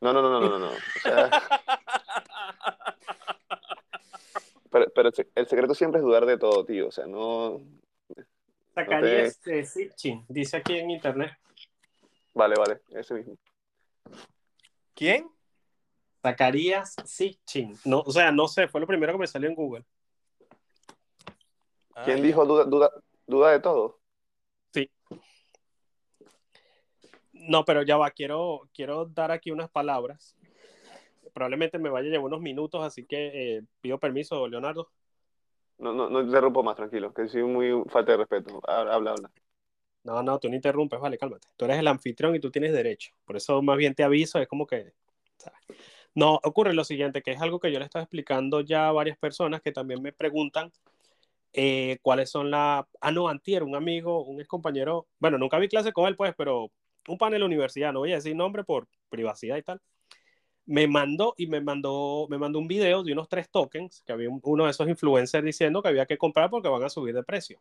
[SPEAKER 1] No, no, no, no, no, no, no. O sea, pero, pero el, se- el secreto siempre es dudar de todo, tío. O sea, no.
[SPEAKER 2] Zacarías eh, Sitchin, dice aquí en internet.
[SPEAKER 1] Vale, vale, ese mismo.
[SPEAKER 3] ¿Quién?
[SPEAKER 2] Zacarías Sitchin. No, o sea, no sé, fue lo primero que me salió en Google.
[SPEAKER 1] ¿Quién
[SPEAKER 3] Ah,
[SPEAKER 1] dijo duda, duda, duda de todo?
[SPEAKER 2] Sí. No, pero ya va, quiero, quiero dar aquí unas palabras. Probablemente me vaya a llevar unos minutos, así que eh, pido permiso, Leonardo.
[SPEAKER 1] No, no, no te interrumpo más, tranquilo, que soy muy falta de respeto. Habla, habla. habla.
[SPEAKER 2] No, no, tú no interrumpes, vale, cálmate. Tú eres el anfitrión y tú tienes derecho. Por eso más bien te aviso, es como que... ¿sabes? No, ocurre lo siguiente, que es algo que yo le estaba explicando ya a varias personas que también me preguntan eh, cuáles son las... Ah, no, Antier, un amigo, un ex compañero, bueno, nunca vi clase con él, pues, pero un panel de universidad, no voy a decir nombre por privacidad y tal, me mandó y me mandó, me mandó un video de unos tres tokens, que había uno de esos influencers diciendo que había que comprar porque van a subir de precio.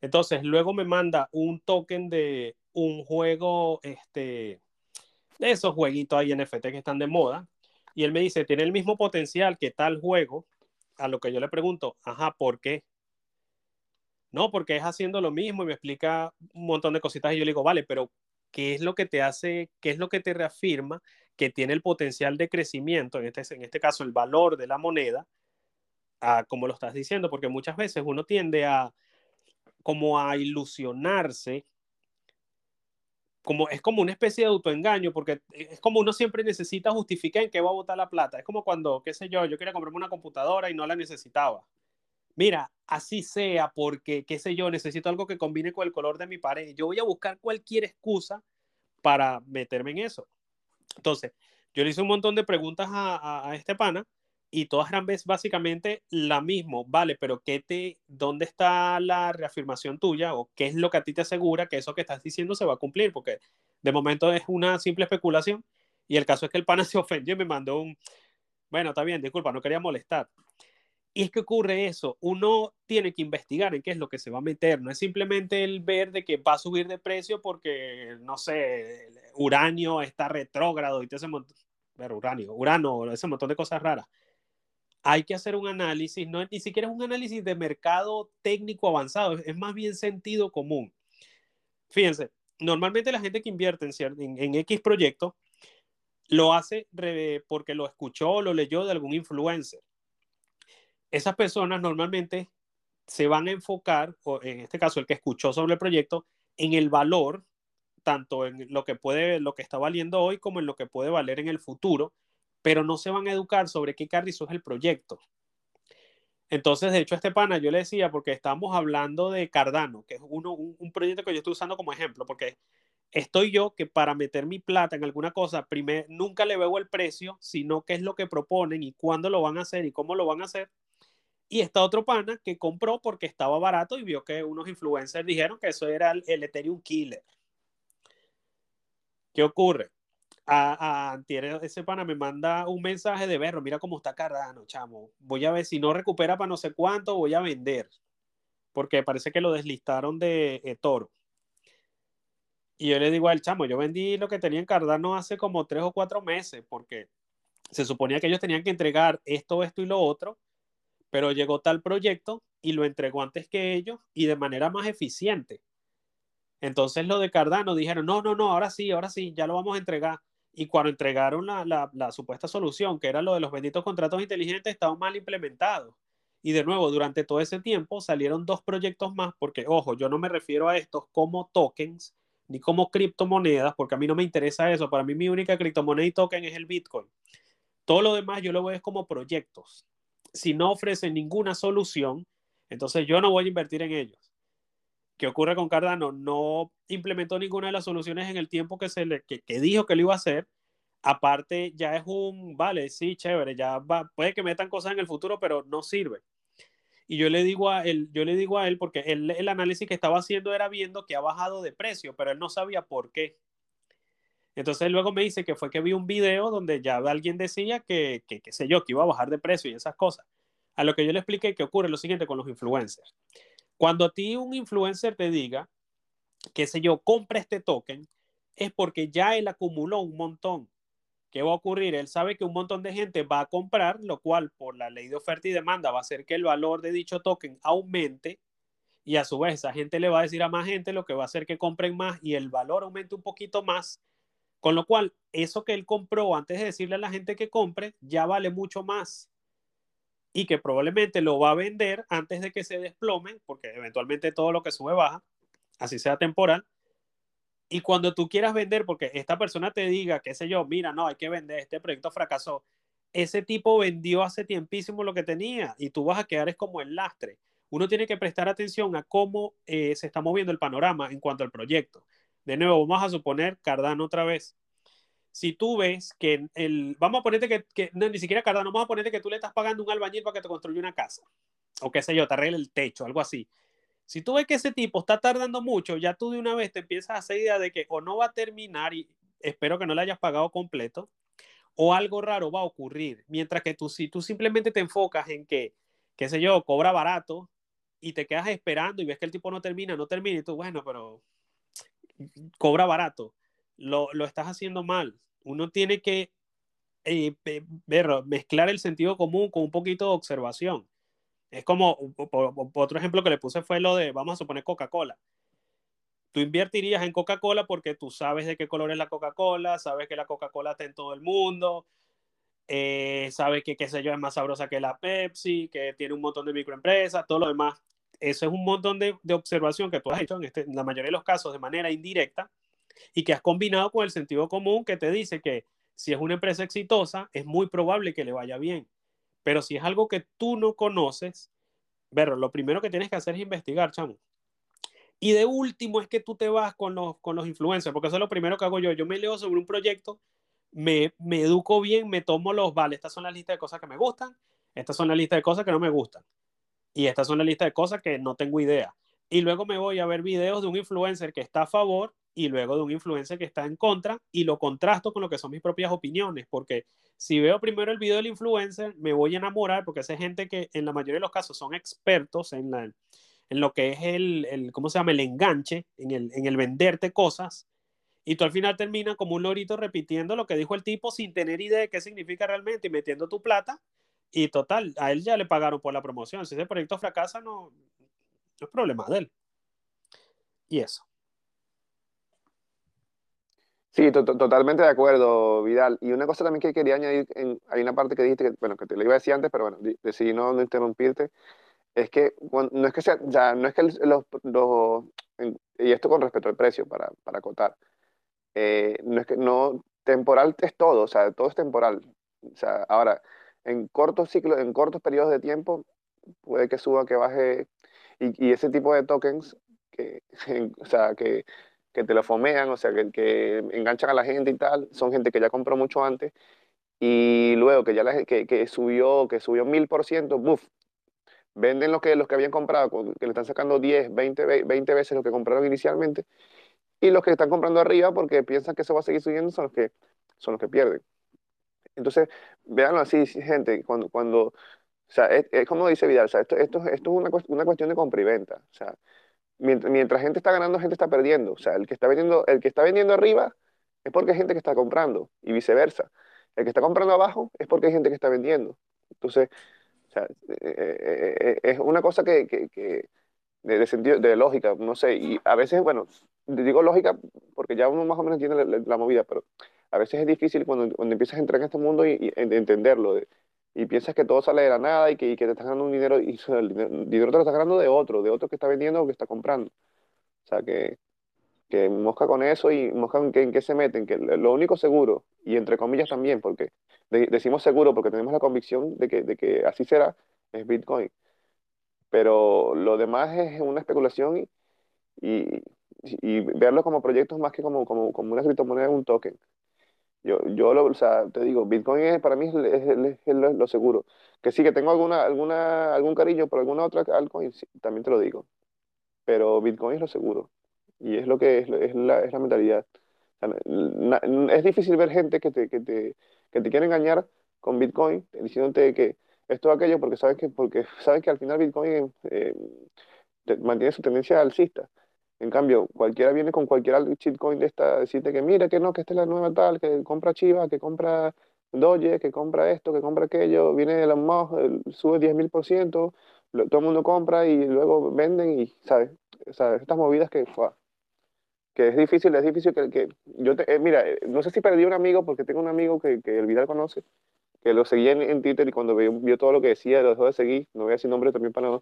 [SPEAKER 2] Entonces, luego me manda un token de un juego, este, de esos jueguitos ahí NFT que están de moda, y él me dice, tiene el mismo potencial que tal juego, a lo que yo le pregunto, ajá, ¿por qué? No, porque es haciendo lo mismo y me explica un montón de cositas y yo le digo, vale, pero ¿qué es lo que te hace, qué es lo que te reafirma que tiene el potencial de crecimiento, en este, en este caso el valor de la moneda, a, como lo estás diciendo? Porque muchas veces uno tiende a como a ilusionarse como, es como una especie de autoengaño, porque es como uno siempre necesita justificar en qué va a botar la plata. Es como cuando, qué sé yo, yo quería comprarme una computadora y no la necesitaba. Mira, así sea, porque, qué sé yo, necesito algo que combine con el color de mi pared. Yo voy a buscar cualquier excusa para meterme en eso. Entonces, yo le hice un montón de preguntas a, a este pana y todas eran básicamente la misma, vale, pero ¿qué te, ¿dónde está la reafirmación tuya o qué es lo que a ti te asegura que eso que estás diciendo se va a cumplir? Porque de momento es una simple especulación y el caso es que el pana se ofendió y me mandó un, bueno, está bien, disculpa, no quería molestar. Y es que ocurre eso, uno tiene que investigar en qué es lo que se va a meter, no es simplemente el ver de que va a subir de precio porque, no sé, uranio está retrógrado y te ese montón, uranio, urano, ese montón de cosas raras hay que hacer un análisis, ni siquiera es un análisis de mercado técnico avanzado, es, más bien sentido común. Fíjense, normalmente la gente que invierte en, en, X proyecto lo hace porque lo escuchó o lo leyó de algún influencer. Esas personas normalmente se van a enfocar, o en este caso el que escuchó sobre el proyecto, en el valor, tanto en lo que puede, lo que está valiendo hoy como en lo que puede valer en el futuro, pero no se van a educar sobre qué carrizo es el proyecto. Entonces, de hecho, este pana yo le decía, porque estamos hablando de Cardano, que es uno, un, proyecto que yo estoy usando como ejemplo, porque estoy yo que para meter mi plata en alguna cosa, primero, nunca le veo el precio, sino qué es lo que proponen y cuándo lo van a hacer y cómo lo van a hacer. Y está otro pana que compró porque estaba barato y vio que unos influencers dijeron que eso era el Ethereum Killer. ¿Qué ocurre? A, a ese pana me manda un mensaje de berro, mira cómo está Cardano, chamo. Voy a ver si no recupera para no sé cuánto, voy a vender. Porque parece que lo deslistaron de eh, Toro. Y yo le digo al chamo, yo vendí lo que tenía en Cardano hace como tres o cuatro meses, porque se suponía que ellos tenían que entregar esto, esto y lo otro, pero llegó tal proyecto y lo entregó antes que ellos y de manera más eficiente. Entonces lo de Cardano dijeron, no, no, no, ahora sí, ahora sí, ya lo vamos a entregar. Y cuando entregaron la, la, supuesta solución, que era lo de los benditos contratos inteligentes, estaban mal implementados. Y de nuevo, durante todo ese tiempo salieron dos proyectos más, porque, ojo, yo no me refiero a estos como tokens ni como criptomonedas, porque a mí no me interesa eso. Para mí mi única criptomoneda y token es el Bitcoin. Todo lo demás yo lo veo como proyectos. Si no ofrecen ninguna solución, entonces yo no voy a invertir en ellos. ¿Qué ocurre con Cardano? No implementó ninguna de las soluciones en el tiempo que, se le, que, dijo que lo iba a hacer. Aparte, ya es un, vale, sí, chévere, ya va, puede que metan cosas en el futuro, pero no sirve. Y yo le digo a él, yo le digo a él, porque él, el análisis que estaba haciendo era viendo que ha bajado de precio, pero él no sabía por qué. Entonces luego me dice que fue que vi un video donde ya alguien decía que, que, sé yo, que iba a bajar de precio y esas cosas. A lo que yo le expliqué que ocurre lo siguiente con los influencers. Cuando a ti un influencer te diga, qué sé yo, compra este token, es porque ya él acumuló un montón. ¿Qué va a ocurrir? Él sabe que un montón de gente va a comprar, lo cual por la ley de oferta y demanda va a hacer que el valor de dicho token aumente y a su vez esa gente le va a decir a más gente lo que va a hacer que compren más y el valor aumente un poquito más. Con lo cual, eso que él compró antes de decirle a la gente que compre ya vale mucho más y que probablemente lo va a vender antes de que se desplome, porque eventualmente todo lo que sube baja, así sea temporal. Y cuando tú quieras vender, porque esta persona te diga, qué sé yo, mira, no, hay que vender, este proyecto fracasó, ese tipo vendió hace tiempísimo lo que tenía y tú vas a quedar como el lastre. Uno tiene que prestar atención a cómo eh, se está moviendo el panorama en cuanto al proyecto. De nuevo, vamos a suponer Cardano otra vez si tú ves que el, vamos a ponerte que, que no, ni siquiera Cardano, vamos a ponerte que tú le estás pagando un albañil para que te construya una casa, o qué sé yo, te arregle el techo, algo así. Si tú ves que ese tipo está tardando mucho, ya tú de una vez te empiezas a hacer idea de que o no va a terminar y espero que no le hayas pagado completo, o algo raro va a ocurrir. Mientras que tú, si tú simplemente te enfocas en que, qué sé yo, cobra barato y te quedas esperando y ves que el tipo no termina, no termina y tú, bueno, pero cobra barato, lo, lo estás haciendo mal. Uno tiene que eh, ver, mezclar el sentido común con un poquito de observación. Es como, otro ejemplo que le puse fue lo de, vamos a suponer Coca-Cola tú invertirías en Coca-Cola porque tú sabes de qué color es la Coca-Cola, sabes que la Coca-Cola está en todo el mundo, eh, sabes que, qué sé yo, es más sabrosa que la Pepsi, que tiene un montón de microempresas, todo lo demás. Eso es un montón de, observación que tú has hecho en, este, en la mayoría de los casos de manera indirecta y que has combinado con el sentido común que te dice que si es una empresa exitosa, es muy probable que le vaya bien. Pero si es algo que tú no conoces, ver, lo primero que tienes que hacer es investigar, chamo. Y de último es que tú te vas con los, con los influencers, porque eso es lo primero que hago yo. Yo me leo sobre un proyecto, me, me educo bien, me tomo los, vale, estas son las listas de cosas que me gustan, estas son las listas de cosas que no me gustan. Y estas son las listas de cosas que no tengo idea. Y luego me voy a ver videos de un influencer que está a favor y luego de un influencer que está en contra y lo contrasto con lo que son mis propias opiniones, porque si veo primero el video del influencer, me voy a enamorar porque es gente que en la mayoría de los casos son expertos en la, en lo que es el, el ¿cómo se llama? El enganche, en el, en el venderte cosas. Y tú al final terminas como un lorito repitiendo lo que dijo el tipo sin tener idea de qué significa realmente y metiendo tu plata. Y total, a él ya le pagaron por la promoción. Si ese proyecto fracasa, no, no es problema de él. Y eso.
[SPEAKER 1] Sí, totalmente de acuerdo, Vidal. Y una cosa también que quería añadir, en, hay una parte que dijiste, que, bueno, que te lo iba a decir antes, pero bueno, decidí no, no interrumpirte, es que no es que sea, ya, no es que los, los, y esto con respecto al precio para, para acotar, eh, no es que no, temporal es todo, o sea, todo es temporal. O sea, ahora, en cortos ciclos, en cortos periodos de tiempo, puede que suba, que baje, y, y ese tipo de tokens, que, o sea, que, que te lo fomean, o sea, que, que enganchan a la gente y tal, son gente que ya compró mucho antes, y luego que ya la, que, que subió, que subió mil por ciento, venden lo que, los que habían comprado, que le están sacando 10, 20, 20 veces lo que compraron inicialmente, y los que están comprando arriba porque piensan que eso va a seguir subiendo son los que, son los que pierden. Entonces, véanlo así, gente, cuando, cuando o sea, es, como dice Vidal, o sea, esto, esto, esto es una, una cuestión de compra y venta. O sea, mientras, mientras gente está ganando, gente está perdiendo. O sea, el que está vendiendo, el que está vendiendo arriba es porque hay gente que está comprando y viceversa. El que está comprando abajo es porque hay gente que está vendiendo. Entonces, sea, eh, eh, eh, es una cosa que, que, de, sentido, de lógica, no sé, y a veces, bueno, digo lógica porque ya uno más o menos entiende la, movida, pero a veces es difícil cuando, cuando empiezas a entrar en este mundo y, entenderlo, y piensas que todo sale de la nada y que, y que te estás ganando un dinero, y el dinero, te lo estás ganando de otro, de otro que está vendiendo o que está comprando. O sea, que, que mosca con eso y mosca en qué, en qué se meten, que lo único seguro, y entre comillas también, porque decimos seguro porque tenemos la convicción de que, de que así será, es Bitcoin. Pero lo demás es una especulación y, y, y verlo como proyectos más que como, como, como una criptomoneda, un token. Yo, yo lo, o sea, te digo, Bitcoin es, para mí es, es, lo, seguro. Que sí, que tengo alguna, alguna, algún cariño por alguna otra altcoin, también te lo digo. Pero Bitcoin es lo seguro. Y es lo que es, es, la, es la mentalidad. es difícil ver gente que te, que te, que te quiere engañar con Bitcoin, diciéndote que esto aquello, porque sabes que, porque sabes que al final Bitcoin eh, mantiene su tendencia alcista. En cambio, cualquiera viene con cualquier shitcoin de esta, decirte que mira, que no, que esta es la nueva tal, que compra Chiva, que compra Doge, que compra esto, que compra aquello, viene de la más, sube 10.000%, todo el mundo compra y luego venden y, ¿sabes? ¿sabes? Estas movidas que, que es difícil, es difícil que, que yo, te, eh, mira, eh, no sé si perdí un amigo porque tengo un amigo que, que el Vidal conoce, que lo seguía en, Twitter y cuando vio, todo lo que decía, lo dejó de seguir, no voy a decir nombre también para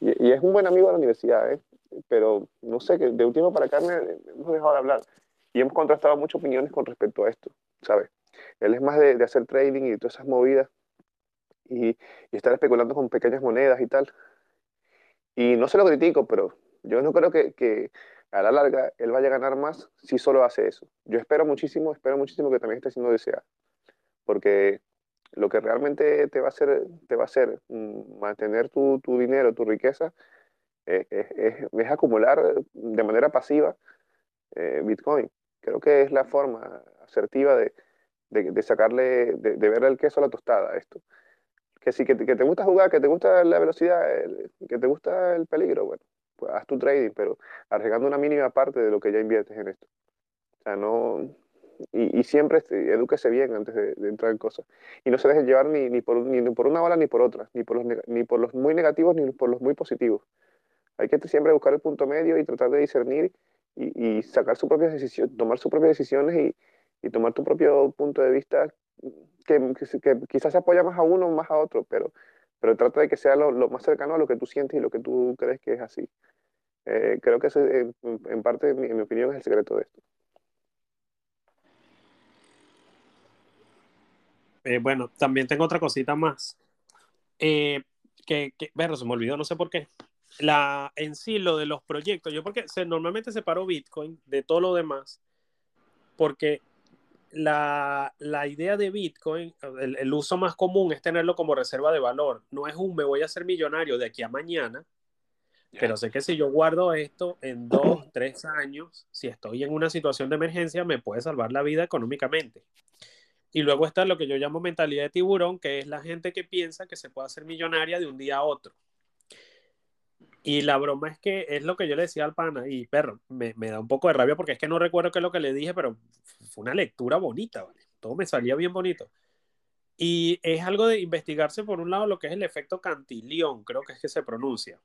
[SPEAKER 1] y, y, es un buen amigo de la universidad, ¿eh? Pero no sé, que de último para me, hemos dejado de hablar y hemos contrastado muchas opiniones con respecto a esto, ¿sabes? Él es más de, de hacer trading y todas esas movidas y, y estar especulando con pequeñas monedas y tal. Y no se lo critico, pero yo no creo que, que a la larga él vaya a ganar más si solo hace eso. Yo espero muchísimo, espero muchísimo que también esté siendo deseado, porque lo que realmente te va a hacer, te va a hacer mm, mantener tu, tu dinero, tu riqueza, es, es, acumular de manera pasiva eh, Bitcoin. Creo que es la forma asertiva de, de, sacarle, de, de ver el queso a la tostada a esto. Que si que, que, te gusta jugar, que te gusta la velocidad, que te gusta el peligro, bueno, pues haz tu trading, pero arriesgando una mínima parte de lo que ya inviertes en esto. O sea, no... Y, y siempre este, edúquese bien antes de, entrar en cosas. Y no se deje llevar ni, ni, por, ni por una bala ni por otra, ni por, los, ni por los muy negativos ni por los muy positivos. Hay que siempre buscar el punto medio y tratar de discernir y, sacar su propia decisión, tomar sus propias decisiones y, tomar tu propio punto de vista que, quizás se apoya más a uno o más a otro, pero, pero trata de que sea lo, más cercano a lo que tú sientes y lo que tú crees que es así. Eh, creo que en, en, parte, en mi, opinión, es el secreto de esto.
[SPEAKER 2] Eh, bueno, también tengo otra cosita más. Eh, que, que, bueno, se me olvidó, no sé por qué. La, en sí, lo de los proyectos, yo porque se, normalmente separo Bitcoin de todo lo demás, porque la, la, idea de Bitcoin, el, el, uso más común es tenerlo como reserva de valor. No es un me voy a hacer millonario de aquí a mañana, yeah. pero sé que si yo guardo esto en dos, tres años, si estoy en una situación de emergencia, me puede salvar la vida económicamente. Y luego está lo que yo llamo mentalidad de tiburón, que es la gente que piensa que se puede hacer millonaria de un día a otro. Y la broma es que es lo que yo le decía al pana, y perro, me, me, da un poco de rabia porque es que no recuerdo qué es lo que le dije, pero fue una lectura bonita, ¿vale? Todo me salía bien bonito. Y es algo de investigarse, por un lado, lo que es el efecto cantilión, creo que es que se pronuncia,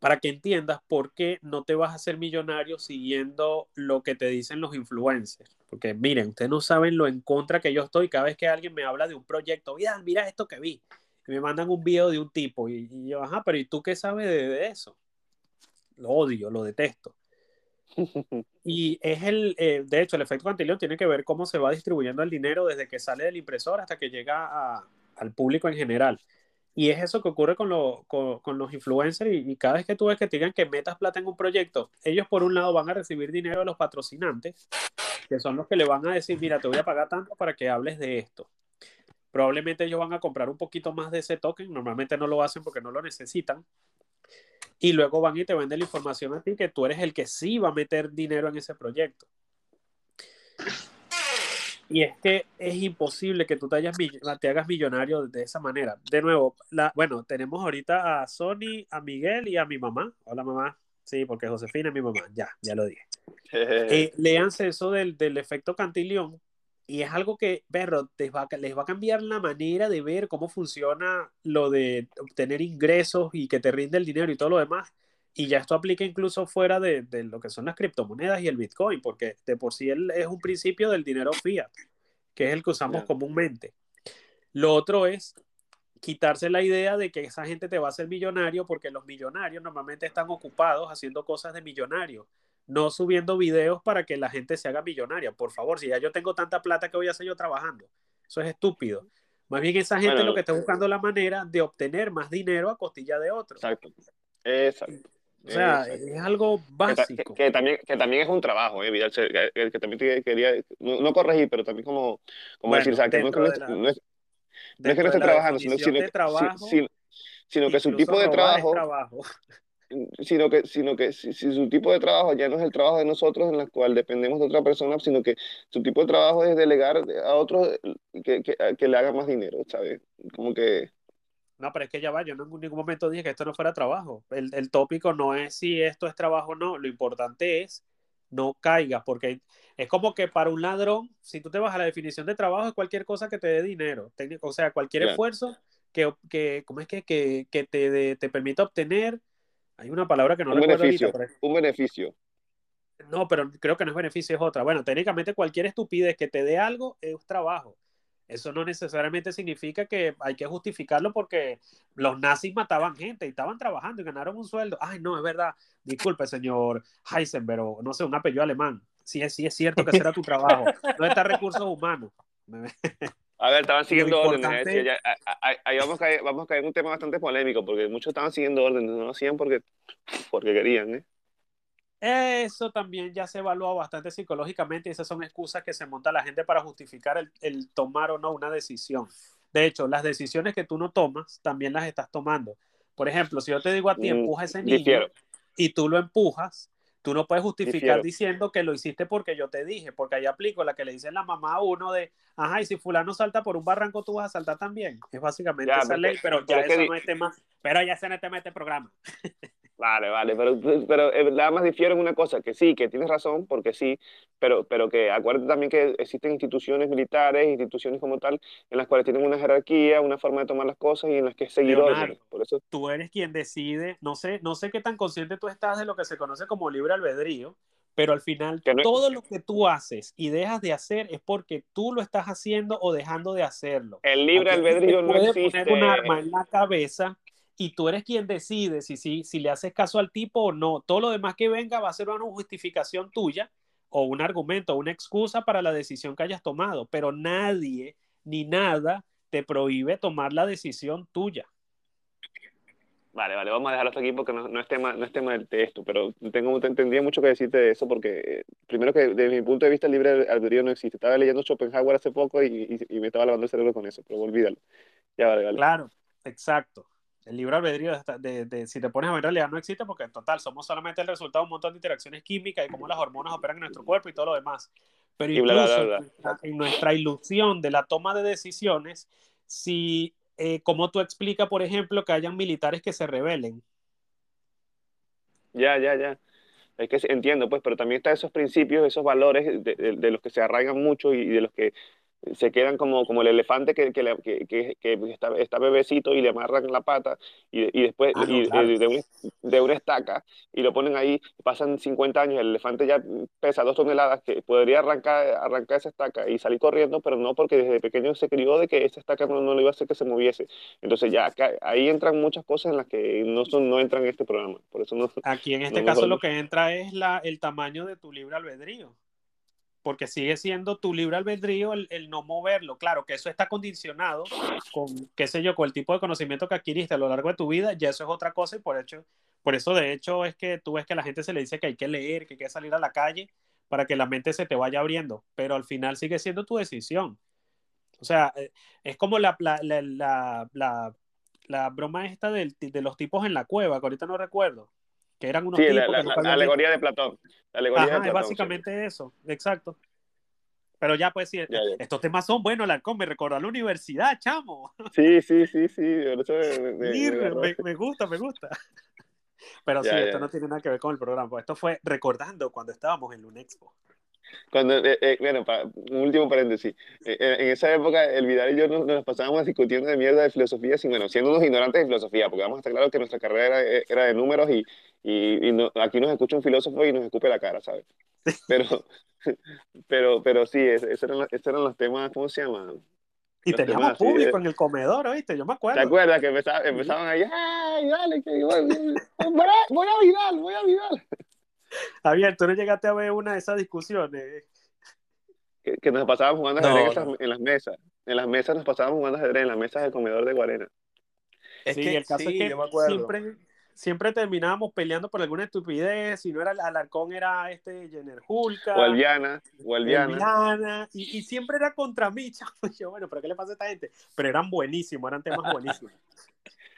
[SPEAKER 2] para que entiendas por qué no te vas a hacer millonario siguiendo lo que te dicen los influencers. Porque miren, ustedes no saben lo en contra que yo estoy cada vez que alguien me habla de un proyecto, mira, mira esto que vi me mandan un video de un tipo y, y, yo, ajá, pero ¿y tú qué sabes de, de eso? Lo odio, lo detesto. y es el, eh, de hecho, el efecto Cantillon tiene que ver cómo se va distribuyendo el dinero desde que sale del impresor hasta que llega a, al público en general. Y es eso que ocurre con, lo, con, con los influencers y, y, cada vez que tú ves que te digan que metas plata en un proyecto, ellos por un lado van a recibir dinero de los patrocinantes, que son los que le van a decir, mira, te voy a pagar tanto para que hables de esto probablemente ellos van a comprar un poquito más de ese token, normalmente no lo hacen porque no lo necesitan, y luego van y te venden la información a ti que tú eres el que sí va a meter dinero en ese proyecto. Y es que es imposible que tú te, hayas, te hagas millonario de esa manera. De nuevo, la, bueno, tenemos ahorita a Sony, a Miguel y a mi mamá. Hola mamá. Sí, porque Josefina es mi mamá. Ya, ya lo dije. eh, léanse eso del, del efecto Cantillon, y es algo que, perro, les va, les va a cambiar la manera de ver cómo funciona lo de obtener ingresos y que te rinde el dinero y todo lo demás. Y ya esto aplica incluso fuera de, de lo que son las criptomonedas y el Bitcoin, porque de por sí él es un principio del dinero fiat, que es el que usamos comúnmente. Lo otro es quitarse la idea de que esa gente te va a hacer millonario, porque los millonarios normalmente están ocupados haciendo cosas de millonario no subiendo videos para que la gente se haga millonaria. Por favor, si ya yo tengo tanta plata, ¿qué voy a hacer yo trabajando? Eso es estúpido. Más bien esa gente bueno, lo que está buscando la manera de obtener más dinero a costilla de otro.
[SPEAKER 1] Exacto. Exacto.
[SPEAKER 2] O sea, Exacto. es algo básico.
[SPEAKER 1] Que, que, que, también, que también es un trabajo, eh, Vidal, que, que, también quería, no, no, corregir, pero también como, como bueno, decir, o sea, que no, es, la, no, es, no es que no esté trabajando, sino, sino,
[SPEAKER 2] trabajo,
[SPEAKER 1] sino, sino que su tipo de trabajo,
[SPEAKER 2] trabajo,
[SPEAKER 1] sino que, sino que si, si, su tipo de trabajo ya no es el trabajo de nosotros en el cual dependemos de otra persona, sino que su tipo de trabajo es delegar a otros que, que, que le haga más dinero, ¿sabes? Como que...
[SPEAKER 2] No, pero es que ya va, yo en ningún momento dije que esto no fuera trabajo. El, el tópico no es si esto es trabajo o no, lo importante es no caigas, porque es como que para un ladrón, si tú te vas a la definición de trabajo, es cualquier cosa que te dé dinero, o sea, cualquier esfuerzo que, que, ¿cómo es que, que, que te, de, te permita obtener hay una palabra que no
[SPEAKER 1] un beneficio, ahorita, un beneficio.
[SPEAKER 2] No, pero creo que no es beneficio, es otra. Bueno, técnicamente cualquier estupidez que te dé algo es trabajo. Eso no necesariamente significa que hay que justificarlo porque los nazis mataban gente y estaban trabajando y ganaron un sueldo. Ay, no, es verdad. Disculpe, señor Heisenberg, o no sé, un apellido alemán. Sí, sí es cierto que ese era tu trabajo. No está recursos humanos.
[SPEAKER 1] A ver, estaban siguiendo órdenes. ¿eh? Ya, ahí vamos a, caer, vamos a caer en un tema bastante polémico, porque muchos estaban siguiendo órdenes, no lo hacían porque, porque querían, ¿eh?
[SPEAKER 2] Eso también ya se evalúa bastante psicológicamente y esas son excusas que se monta la gente para justificar el, el, tomar o no una decisión. De hecho, las decisiones que tú no tomas también las estás tomando. Por ejemplo, si yo te digo a ti, empuja ese niño
[SPEAKER 1] Difiero.
[SPEAKER 2] y tú lo empujas, Tú no puedes justificar
[SPEAKER 1] Difiero.
[SPEAKER 2] diciendo que lo hiciste porque yo te dije, porque ahí aplico la que le dice la mamá a uno de, ajá, y si fulano salta por un barranco, tú vas a saltar también. Es básicamente
[SPEAKER 1] Ya,
[SPEAKER 2] esa ley, pero ya
[SPEAKER 1] que
[SPEAKER 2] eso no es tema, pero ya ese no es tema de este programa.
[SPEAKER 1] Vale, vale, pero, pero eh, nada más difiero en una cosa, que sí, que tienes razón, porque sí, pero, pero que acuérdate también que existen instituciones militares, instituciones como tal, en las cuales tienen una jerarquía, una forma de tomar las cosas y en las que es seguir órdenes. Por eso,
[SPEAKER 2] Tú eres quien decide, no sé, no sé qué tan consciente tú estás de lo que se conoce como libre albedrío, pero al final
[SPEAKER 1] no-
[SPEAKER 2] todo lo que tú haces y dejas de hacer es porque tú lo estás haciendo o dejando de hacerlo.
[SPEAKER 1] el libre albedrío no existe.
[SPEAKER 2] poner un arma en la cabeza y tú eres quien decide si, si, si le haces caso al tipo o no. Todo lo demás que venga va a ser una justificación tuya o un argumento, una excusa para la decisión que hayas tomado, pero nadie ni nada te prohíbe tomar la decisión tuya.
[SPEAKER 1] Vale, vale, vamos a dejarlo hasta aquí porque no, no es tema, no es tema del texto, pero tengo, tendría mucho que decirte de eso porque, eh, primero que desde mi punto de vista el libre albedrío no existe. Estaba leyendo Schopenhauer hace poco y, y- y me estaba lavando el cerebro con eso, pero olvídalo. Ya, vale, vale.
[SPEAKER 2] Claro, exacto. El libre albedrío, de, de- de- si te pones a ver, en realidad no existe porque en total somos solamente el resultado de un montón de interacciones químicas y cómo las hormonas operan en nuestro cuerpo y todo lo demás. Pero
[SPEAKER 1] Y bla, bla,
[SPEAKER 2] incluso
[SPEAKER 1] bla.
[SPEAKER 2] En, nuestra, en nuestra ilusión de la toma de decisiones, si, eh, ¿cómo tú explicas, por ejemplo, que hayan militares que se rebelen?
[SPEAKER 1] Ya, ya, ya. Es que entiendo, pues, pero también están esos principios, esos valores de, de- de los que se arraigan mucho y de los que se quedan como, como el elefante que, que, que- que- está, está bebecito y le amarran la pata y, y después
[SPEAKER 2] Ah, no,
[SPEAKER 1] y-
[SPEAKER 2] claro.
[SPEAKER 1] de, de una, de una estaca y lo ponen ahí, pasan 50 años, el elefante ya pesa dos toneladas, que podría arrancar, arrancar esa estaca y salir corriendo, pero no porque desde pequeño se crió de que esa estaca no, no le iba a hacer que se moviese. Entonces ya acá- ahí entran muchas cosas en las que no, son, no entran en este programa, por eso no...
[SPEAKER 2] Aquí en este
[SPEAKER 1] No,
[SPEAKER 2] caso lo que entra es la, el tamaño de tu libre albedrío. Porque sigue siendo tu libre albedrío el, el no moverlo. Claro que eso está condicionado con, qué sé yo, con el tipo de conocimiento que adquiriste a lo largo de tu vida, ya eso es otra cosa y por, hecho, por eso de hecho es que tú ves que a la gente se le dice que hay que leer, que hay que salir a la calle para que la mente se te vaya abriendo, pero al final sigue siendo tu decisión. O sea, eh, es como la, la, la, la, broma esta del- de los tipos en la cueva, que ahorita no recuerdo, que eran unos
[SPEAKER 1] Sí,
[SPEAKER 2] tipos
[SPEAKER 1] la,
[SPEAKER 2] que
[SPEAKER 1] alegoría de Platón. La alegoría
[SPEAKER 2] Ajá,
[SPEAKER 1] de
[SPEAKER 2] es
[SPEAKER 1] Platón, sí.
[SPEAKER 2] básicamente eso, exacto. Pero ya, pues sí,
[SPEAKER 1] Ya, ya.
[SPEAKER 2] estos temas son buenos, Alarcón, me recordó a la universidad, chamo.
[SPEAKER 1] Sí, sí, sí, sí, eso me,
[SPEAKER 2] gusta, me gusta. Pero sí, esto no tiene nada que ver con el programa, esto fue recordando cuando estábamos en Lunexpo.
[SPEAKER 1] Cuando, eh, eh, bueno, para, un último paréntesis. Eh, en esa época, el Vidal y yo nos, nos pasábamos discutiendo de mierda de filosofía, sin, bueno, siendo unos ignorantes de filosofía, porque vamos a estar claro que nuestra carrera era, era de números y, y, y no- aquí nos escucha un filósofo y nos escupe la cara, ¿sabes? Pero, pero, pero sí, es- esos eran, los- esos eran los temas, ¿cómo se llama?
[SPEAKER 2] Y
[SPEAKER 1] Los
[SPEAKER 2] teníamos
[SPEAKER 1] de-
[SPEAKER 2] público en el comedor, ¿oíste? Yo me
[SPEAKER 1] ¿Te
[SPEAKER 2] acuerdo.
[SPEAKER 1] acuerdas que empezaba- empezaban ahí, ay, dale, que voy, voy a Vidal, voy a Vidal?
[SPEAKER 2] Javier, tú no llegaste a ver una de esas discusiones.
[SPEAKER 1] Que, que nos pasábamos jugando
[SPEAKER 3] No,
[SPEAKER 1] ajedrez en,
[SPEAKER 3] no.
[SPEAKER 1] esas- en las mesas. En las mesas nos pasábamos jugando ajedrez, en las mesas del comedor de Guarena.
[SPEAKER 3] Es
[SPEAKER 2] sí,
[SPEAKER 3] que
[SPEAKER 2] el caso
[SPEAKER 3] sí,
[SPEAKER 2] es que
[SPEAKER 3] yo me acuerdo.
[SPEAKER 2] siempre, siempre terminábamos peleando por alguna estupidez. Si no era el Alarcón, era este Jenner Hulka.
[SPEAKER 1] O Alviana, o Alviana.
[SPEAKER 2] Eliana, y, y siempre era contra mí, chavo. Y Yo, bueno, pero ¿qué le pasa a esta gente? Pero eran buenísimos, eran temas buenísimos.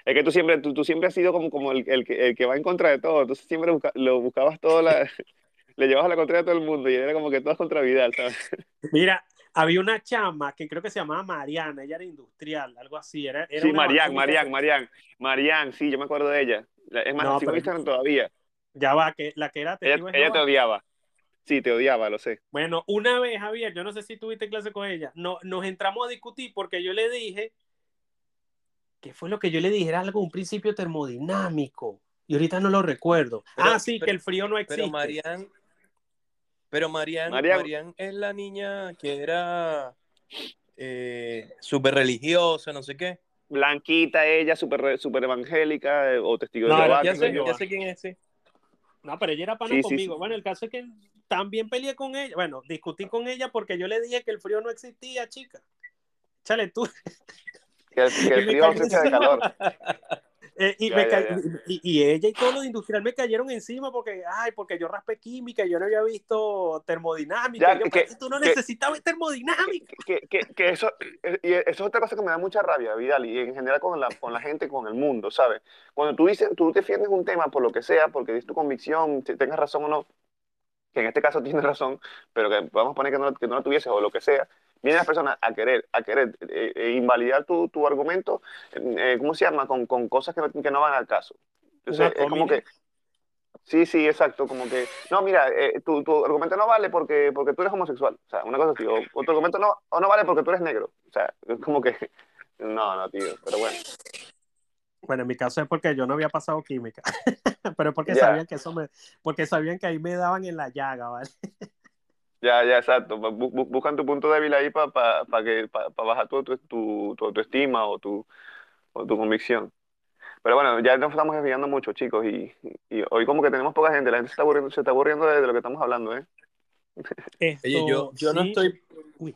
[SPEAKER 1] Es que tú siempre, tú, tú siempre has sido como, como el, el que, el que va en contra de todo. Entonces siempre busca- lo buscabas todo, la, le llevabas a la contraria a todo el mundo y era como que todas contra Vidal, ¿sabes?
[SPEAKER 2] Mira, había una chama que creo que se llamaba Mariana, ella era industrial, algo así. Era, era
[SPEAKER 1] Sí, Marian, Marian, Marian. Marian, sí, yo me acuerdo de ella. La- Es más,
[SPEAKER 2] No,
[SPEAKER 1] todavía.
[SPEAKER 2] Ya va, que la que era
[SPEAKER 1] Ella,
[SPEAKER 2] testigo de
[SPEAKER 1] ella te odiaba. Sí, te odiaba, lo sé.
[SPEAKER 2] Bueno, una vez, Javier, yo no sé si tuviste clase con ella, no, nos entramos a discutir porque yo le dije, ¿qué fue lo que yo le dije? Era algo, un principio termodinámico. Y ahorita no lo recuerdo.
[SPEAKER 3] Pero-
[SPEAKER 2] ah, sí,
[SPEAKER 3] pero-
[SPEAKER 2] que el frío no existe.
[SPEAKER 3] Pero Marian, pero Marian,
[SPEAKER 1] Marian-
[SPEAKER 3] Marian es la niña que era eh, súper religiosa, no sé qué.
[SPEAKER 1] Blanquita ella, súper super evangélica, eh, o testigo
[SPEAKER 2] No,
[SPEAKER 1] de Jehová.
[SPEAKER 3] Ya
[SPEAKER 1] sé yo.
[SPEAKER 3] ya sé quién es, sí.
[SPEAKER 2] No, pero ella era pana
[SPEAKER 1] Sí,
[SPEAKER 2] conmigo.
[SPEAKER 1] sí.
[SPEAKER 2] Bueno, el caso es que también peleé con ella. Bueno, discutí con ella porque yo le dije que el frío no existía, chica. Échale tú.
[SPEAKER 1] Que, que
[SPEAKER 2] Y
[SPEAKER 1] el frío ausencia de calor.
[SPEAKER 2] Eh, y,
[SPEAKER 1] Ya,
[SPEAKER 2] me
[SPEAKER 1] ya, ya.
[SPEAKER 2] y- y ella y todos los industriales me cayeron encima porque, ay, porque yo raspé química y yo no había visto termodinámica. Yo,
[SPEAKER 1] que-
[SPEAKER 2] "Pero si tú no
[SPEAKER 1] que-
[SPEAKER 2] necesitas ver termodinámica.
[SPEAKER 1] que, que, que eso, eh, y eso es otra cosa que me da mucha rabia, Vidal, y en general con la, con la gente, con el mundo, ¿sabes? Cuando tú dices, tú defiendes un tema por lo que sea, porque es tu convicción, si tengas razón o no, que en este caso tienes razón, pero que vamos a poner que no, que no la tuvieses o lo que sea, vienen las personas a querer, a querer eh, eh, invalidar tu, tu argumento, eh, ¿cómo se llama? Con, con cosas que, no- que no van al caso. Entonces, es como que, sí, sí, exacto, como que, no, mira, eh, tu, tu argumento no vale porque, porque tú eres homosexual, o sea, una cosa así, o, o tu argumento no, o no vale porque tú eres negro, o sea, es como que, no, no, tío, pero bueno,
[SPEAKER 2] Bueno, en mi caso es porque yo no había pasado química, pero porque
[SPEAKER 1] Ya.
[SPEAKER 2] sabían que eso me, porque sabían que ahí me daban en la llaga, ¿vale?
[SPEAKER 1] ya, ya, exacto, bu- bu- buscan tu punto débil ahí para pa, pa que, pa, pa bajar tu, tu, tu, tu autoestima o tu, o tu convicción. Pero bueno, ya nos estamos desviando mucho, chicos, y, y hoy como que tenemos poca gente, la gente se está aburriendo, se está aburriendo de, de lo que estamos hablando, ¿eh?
[SPEAKER 2] Esto,
[SPEAKER 3] Oye, yo, yo no estoy
[SPEAKER 2] Uy.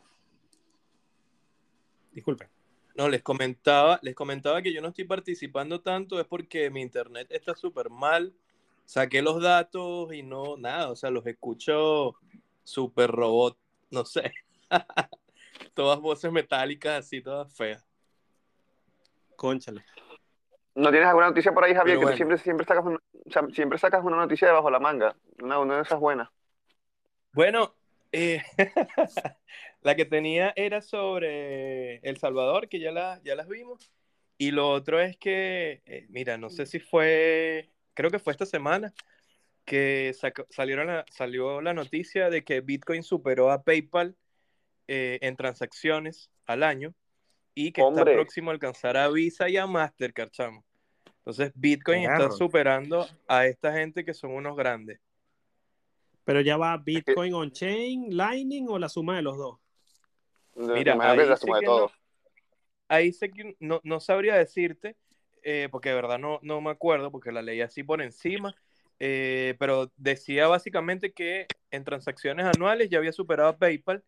[SPEAKER 2] Disculpe.
[SPEAKER 3] No, les comentaba, les comentaba que yo no estoy participando tanto, es porque mi internet está súper mal. Saqué los datos y no, nada, o sea, los escucho súper robot, no sé. todas voces metálicas así, todas feas.
[SPEAKER 2] Cónchale.
[SPEAKER 1] ¿No tienes alguna noticia por ahí, Javier?
[SPEAKER 3] Pero
[SPEAKER 1] que tú siempre, siempre, sacas una, o sea, siempre sacas una noticia debajo la manga, una, una de esas buenas.
[SPEAKER 3] Bueno, eh, la que tenía era sobre El Salvador, que ya, la, ya las vimos. Y lo otro es que, eh, mira, no sé si fue, creo que fue esta semana, que salieron la- salió la noticia de que Bitcoin superó a PayPal eh, en transacciones al año y que
[SPEAKER 1] Hombre.
[SPEAKER 3] está próximo a alcanzar a Visa y a Mastercard, chamo. Entonces, Bitcoin está superando a esta gente que son unos grandes.
[SPEAKER 2] Pero ya va Bitcoin on-chain, Lightning o la suma de los dos.
[SPEAKER 3] Mira, ahí
[SPEAKER 1] la suma de todo.
[SPEAKER 3] no- ahí sé que no, no sabría decirte, eh, porque de verdad no, no me acuerdo, porque la leí así por encima, eh, pero decía básicamente que en transacciones anuales ya había superado a PayPal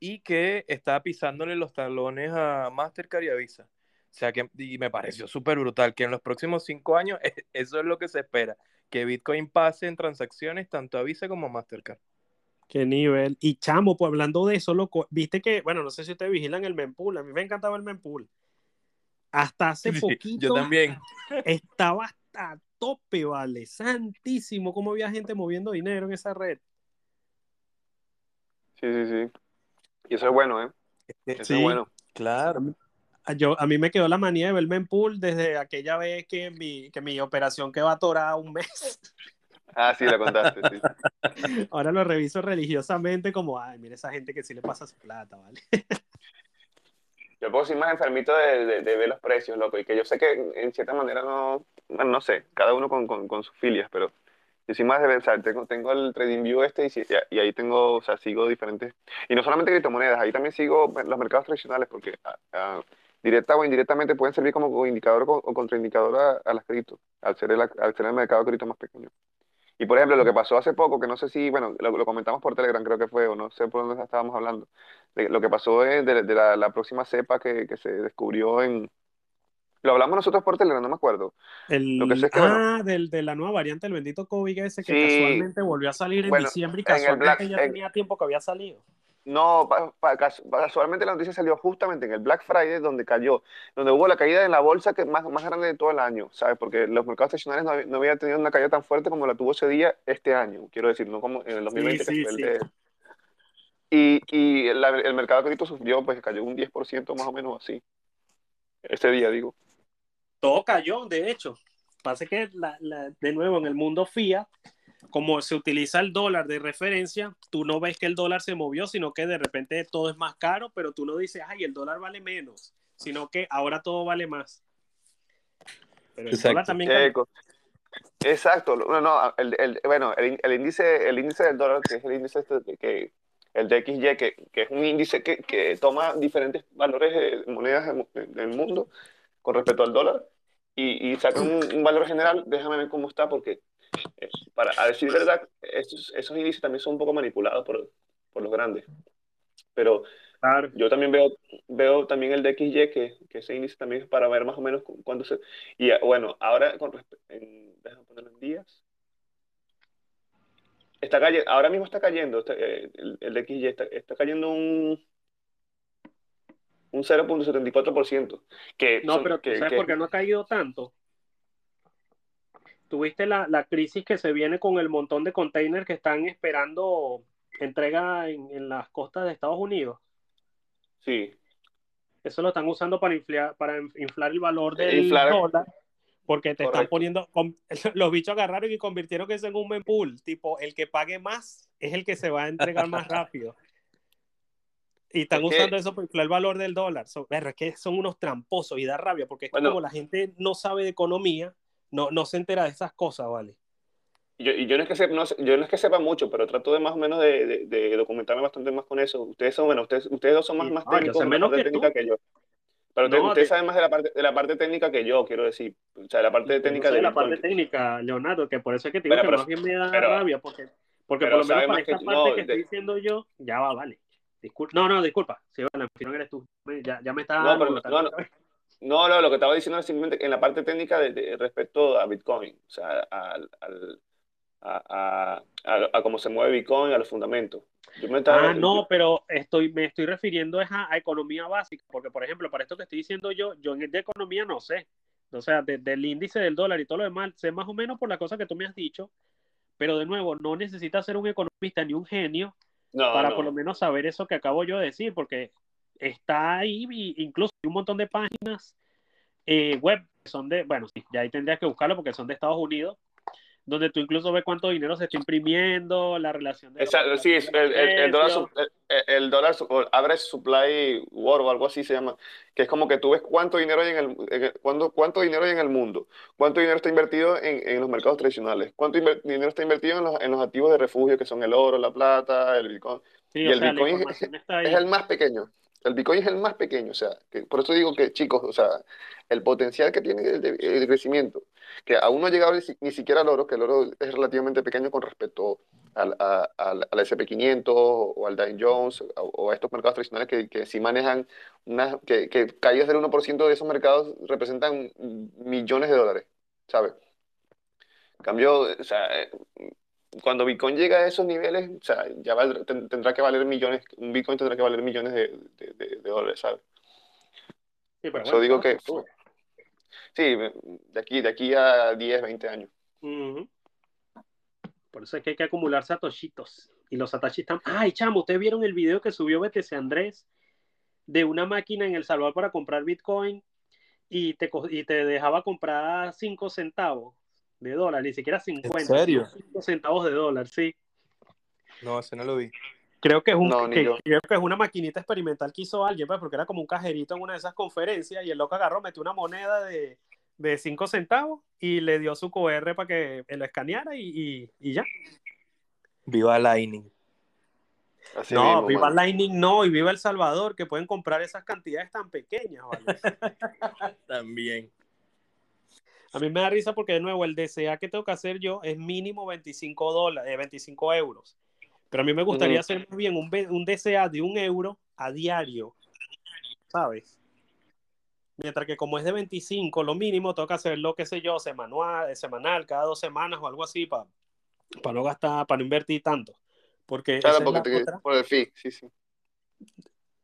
[SPEAKER 3] y que estaba pisándole los talones a Mastercard y a Visa. O sea que, y me pareció súper brutal, que en los próximos cinco años eso es lo que se espera, que Bitcoin pase en transacciones tanto a Visa como a Mastercard.
[SPEAKER 2] Qué nivel. Y chamo, pues hablando de eso, loco, viste que, bueno, no sé si ustedes vigilan el mempool, a mí me encantaba el mempool. Hasta hace
[SPEAKER 3] Sí,
[SPEAKER 2] poquito
[SPEAKER 3] Yo también.
[SPEAKER 2] estaba hasta tope, vale. Santísimo, cómo había gente moviendo dinero en esa red.
[SPEAKER 1] Sí, sí, sí. Y eso es bueno, ¿eh? Eso
[SPEAKER 2] Sí.
[SPEAKER 1] es bueno.
[SPEAKER 3] Claro.
[SPEAKER 2] A- Yo, a mí me quedó la manía de ver el mempool desde aquella vez que mi, que mi operación quedó atorada un mes.
[SPEAKER 1] Ah, sí, la contaste, sí.
[SPEAKER 2] Ahora lo reviso religiosamente como, ay, mira esa gente que sí le pasa su plata, ¿vale?
[SPEAKER 1] Yo puedo ser más enfermito de, de- de ver los precios, loco, y que yo sé que en cierta manera no, bueno, no sé, cada uno con, con, sus filias, pero yo más de sea, tengo, tengo el TradingView este y, ahí tengo, o sea, sigo diferentes, y no solamente criptomonedas, ahí también sigo los mercados tradicionales, porque directa o indirectamente pueden servir como indicador o, contraindicador a, las cripto, al ser, el, al ser el mercado cripto más pequeño. Y por ejemplo, lo que pasó hace poco, que no sé si, bueno, lo, comentamos por Telegram, creo que fue, o no sé por dónde estábamos hablando, lo que pasó es de, la, próxima cepa que se descubrió en... Lo hablamos nosotros por Telegram, no me acuerdo.
[SPEAKER 2] El,
[SPEAKER 1] Lo que sé es que,
[SPEAKER 2] ah, del, de la nueva variante del bendito COVID ese que
[SPEAKER 1] Sí.
[SPEAKER 2] casualmente volvió a salir en
[SPEAKER 1] Bueno,
[SPEAKER 2] diciembre y casualmente
[SPEAKER 1] Black-
[SPEAKER 2] ya
[SPEAKER 1] en-
[SPEAKER 2] tenía tiempo que había salido.
[SPEAKER 1] No, pa- pa- cas- casualmente la noticia salió justamente en el Black Friday, donde cayó, donde hubo la caída en la bolsa que más, más grande de todo el año, ¿sabes? Porque los mercados estacionarios no, había- no habían tenido una caída tan fuerte como la tuvo ese día este año, quiero decir, no como en el 2020
[SPEAKER 2] Sí, sí,
[SPEAKER 1] el de... Y, y la- el mercado cripto sufrió, pues cayó un 10% más o menos así. Ese día, digo.
[SPEAKER 2] Todo cayó, de hecho. Pasa que, la, la- de nuevo, en el mundo fiat, como se utiliza el dólar de referencia, tú no ves que el dólar se movió, sino que de repente todo es más caro, pero tú no dices, ay, el dólar vale menos, sino que ahora todo vale más. Pero el
[SPEAKER 3] Exacto.
[SPEAKER 2] dólar también.
[SPEAKER 1] Eco. Exacto, no, no, el, el- bueno, el, el índice, el índice del dólar, que es el índice este que, que- el DXY, que, que es un índice que, que toma diferentes valores de monedas del mundo con respecto al dólar y, y saca un, un valor general, déjame ver cómo está, porque eh, para a decir verdad, esos, esos índices también son un poco manipulados por, por los grandes. Pero
[SPEAKER 2] Claro.
[SPEAKER 1] yo también veo, veo también el DXY, que, que ese índice también es para ver más o menos cu- cuándo se... Y ah, bueno, ahora con respecto... Déjame ponerlo en días. Está cayendo, ahora mismo está cayendo, está, eh, el, el DXY está, está cayendo un, un 0.74%. Que,
[SPEAKER 2] No,
[SPEAKER 1] son-
[SPEAKER 2] pero ¿tú
[SPEAKER 1] que,
[SPEAKER 2] sabes
[SPEAKER 1] que-
[SPEAKER 2] por qué no ha caído tanto? Tuviste la, la crisis que se viene con el montón de containers que están esperando entrega en, en las costas de Estados Unidos.
[SPEAKER 1] Sí,
[SPEAKER 2] Eso lo están usando para inflar, para inflar el valor del
[SPEAKER 1] Inflar-
[SPEAKER 2] dólar. Porque te están poniendo, los bichos agarraron y convirtieron eso en un mempool. Tipo, el que pague más es el que se va a entregar más rápido. Y están
[SPEAKER 1] Es que-
[SPEAKER 2] usando eso para inflar el valor del dólar. So, verga, es que son unos tramposos y da rabia porque es que
[SPEAKER 1] Bueno.
[SPEAKER 2] como la gente no sabe de economía, no, no se entera de esas cosas, ¿vale?
[SPEAKER 1] Y yo, yo no es que sepa, no sé- yo no es que sepa mucho, pero trato de más o menos de, de- de documentarme bastante más con eso. Ustedes son, bueno, ustedes, ustedes dos son más, más
[SPEAKER 2] no, yo
[SPEAKER 1] técnicos
[SPEAKER 2] sé
[SPEAKER 1] en la
[SPEAKER 2] menos que tú.
[SPEAKER 1] técnica que yo. Pero ustedes,
[SPEAKER 2] No,
[SPEAKER 1] ustedes
[SPEAKER 2] de-
[SPEAKER 1] saben más de la parte, de la parte técnica que yo, quiero decir. O sea, de la parte
[SPEAKER 2] Yo
[SPEAKER 1] técnica
[SPEAKER 2] sé
[SPEAKER 1] de
[SPEAKER 2] la
[SPEAKER 1] Bitcoin.
[SPEAKER 2] parte técnica, Leonardo, que por eso es que te digo
[SPEAKER 1] Pero-
[SPEAKER 2] que
[SPEAKER 1] pero-
[SPEAKER 2] más bien me da
[SPEAKER 1] pero-
[SPEAKER 2] rabia, porque, porque
[SPEAKER 1] pero
[SPEAKER 2] por lo menos para
[SPEAKER 1] más que
[SPEAKER 2] esta
[SPEAKER 1] tú-
[SPEAKER 2] parte
[SPEAKER 1] no,
[SPEAKER 2] que
[SPEAKER 1] de-
[SPEAKER 2] estoy diciendo yo, ya va, vale. Disculpa, no, no, disculpa. Sí, bueno, al final eres tú. Ya, ya me está
[SPEAKER 1] No, pero no, no. No, no, lo que estaba diciendo es simplemente en la parte técnica de, de- respecto a Bitcoin, o sea, al, al- a, a, cómo se mueve Bitcoin, a los fundamentos. Yo me estaba,
[SPEAKER 2] Ah, no, pero estoy, me estoy refiriendo es a, a economía básica, porque por ejemplo, para esto que estoy diciendo yo, yo en de economía no sé. O sea, de- del índice del dólar y todo lo demás, sé más o menos por la cosa que tú me has dicho, pero de nuevo, no necesitas ser un economista ni un genio
[SPEAKER 1] no,
[SPEAKER 2] para
[SPEAKER 1] no.
[SPEAKER 2] por lo menos saber eso que acabo yo de decir, porque está ahí, y incluso hay un montón de páginas eh, web que son de, bueno, sí, ya ahí tendrías que buscarlo porque son de Estados Unidos, donde tú incluso ves cuánto dinero se está imprimiendo, la relación de...
[SPEAKER 1] Exacto, sí, el, el, el dólar, el, el dólar average supply war o algo así se llama, que es como que tú ves cuánto dinero hay en el, en cuánto, cuánto dinero hay en el mundo, cuánto dinero está invertido en, en los mercados tradicionales, cuánto inver- dinero está invertido en los, en los activos de refugio que son el oro, la plata, el bitcoin.
[SPEAKER 2] Sí,
[SPEAKER 1] y el
[SPEAKER 2] sea,
[SPEAKER 1] Bitcoin. Es el más pequeño. El Bitcoin es el más pequeño, o sea, por eso digo que, chicos, o sea, el potencial que tiene el, crecimiento, que aún no ha llegado ni, si- ni siquiera al oro, que el oro es relativamente pequeño con respecto al, al, al SP500 o al Dow Jones o, a estos mercados tradicionales que, que manejan unas, que, que caídas del 1% de esos mercados representan millones de dólares, ¿sabes? Cambio, o sea, cuando Bitcoin llega a esos niveles, o sea, ya val- ten- tendrá que valer millones, un Bitcoin tendrá que valer millones de, de- de- de dólares, ¿sabes?
[SPEAKER 2] Sí, pero
[SPEAKER 1] eso digo que, sí, de aquí, de aquí a 10, 20 años.
[SPEAKER 2] Ujú. Por eso es que hay que acumular satoshitos. Y los satoshis están. Ay, chamo, ¿ustedes vieron el video que subió BTC Andrés de una máquina en El Salvador para comprar Bitcoin y te, y te dejaba comprar 5 centavos de dólar, ni siquiera 50.
[SPEAKER 3] serio?
[SPEAKER 2] 5 centavos de dólar, sí.
[SPEAKER 3] No, ese no lo vi.
[SPEAKER 2] Creo que es un
[SPEAKER 1] No,
[SPEAKER 2] que- creo que es una maquinita experimental que hizo alguien, pues, porque era como un cajerito en una de esas conferencias y el loco agarró, metió una moneda de, de 5 centavos y le dio su QR para que lo escaneara y, y- y ya.
[SPEAKER 3] Viva Lightning.
[SPEAKER 1] Así
[SPEAKER 2] no,
[SPEAKER 1] mismo,
[SPEAKER 2] viva
[SPEAKER 1] mano.
[SPEAKER 2] Lightning no, y viva El Salvador, que pueden comprar esas cantidades tan pequeñas, ¿vale?
[SPEAKER 3] También.
[SPEAKER 2] A mí me da risa porque, de nuevo, el DCA que tengo que hacer yo es mínimo 25 dólares, 25 euros. Pero a mí me gustaría hacer más bien un, un DCA de un euro a diario, ¿sabes? Mientras que como es de 25, lo mínimo tengo que hacerlo, qué sé yo, semanal, semanal cada dos semanas o algo así, para no gastar, para no invertir tanto. Porque
[SPEAKER 1] Claro, porque te,
[SPEAKER 2] otra.
[SPEAKER 1] por el fee, sí, sí.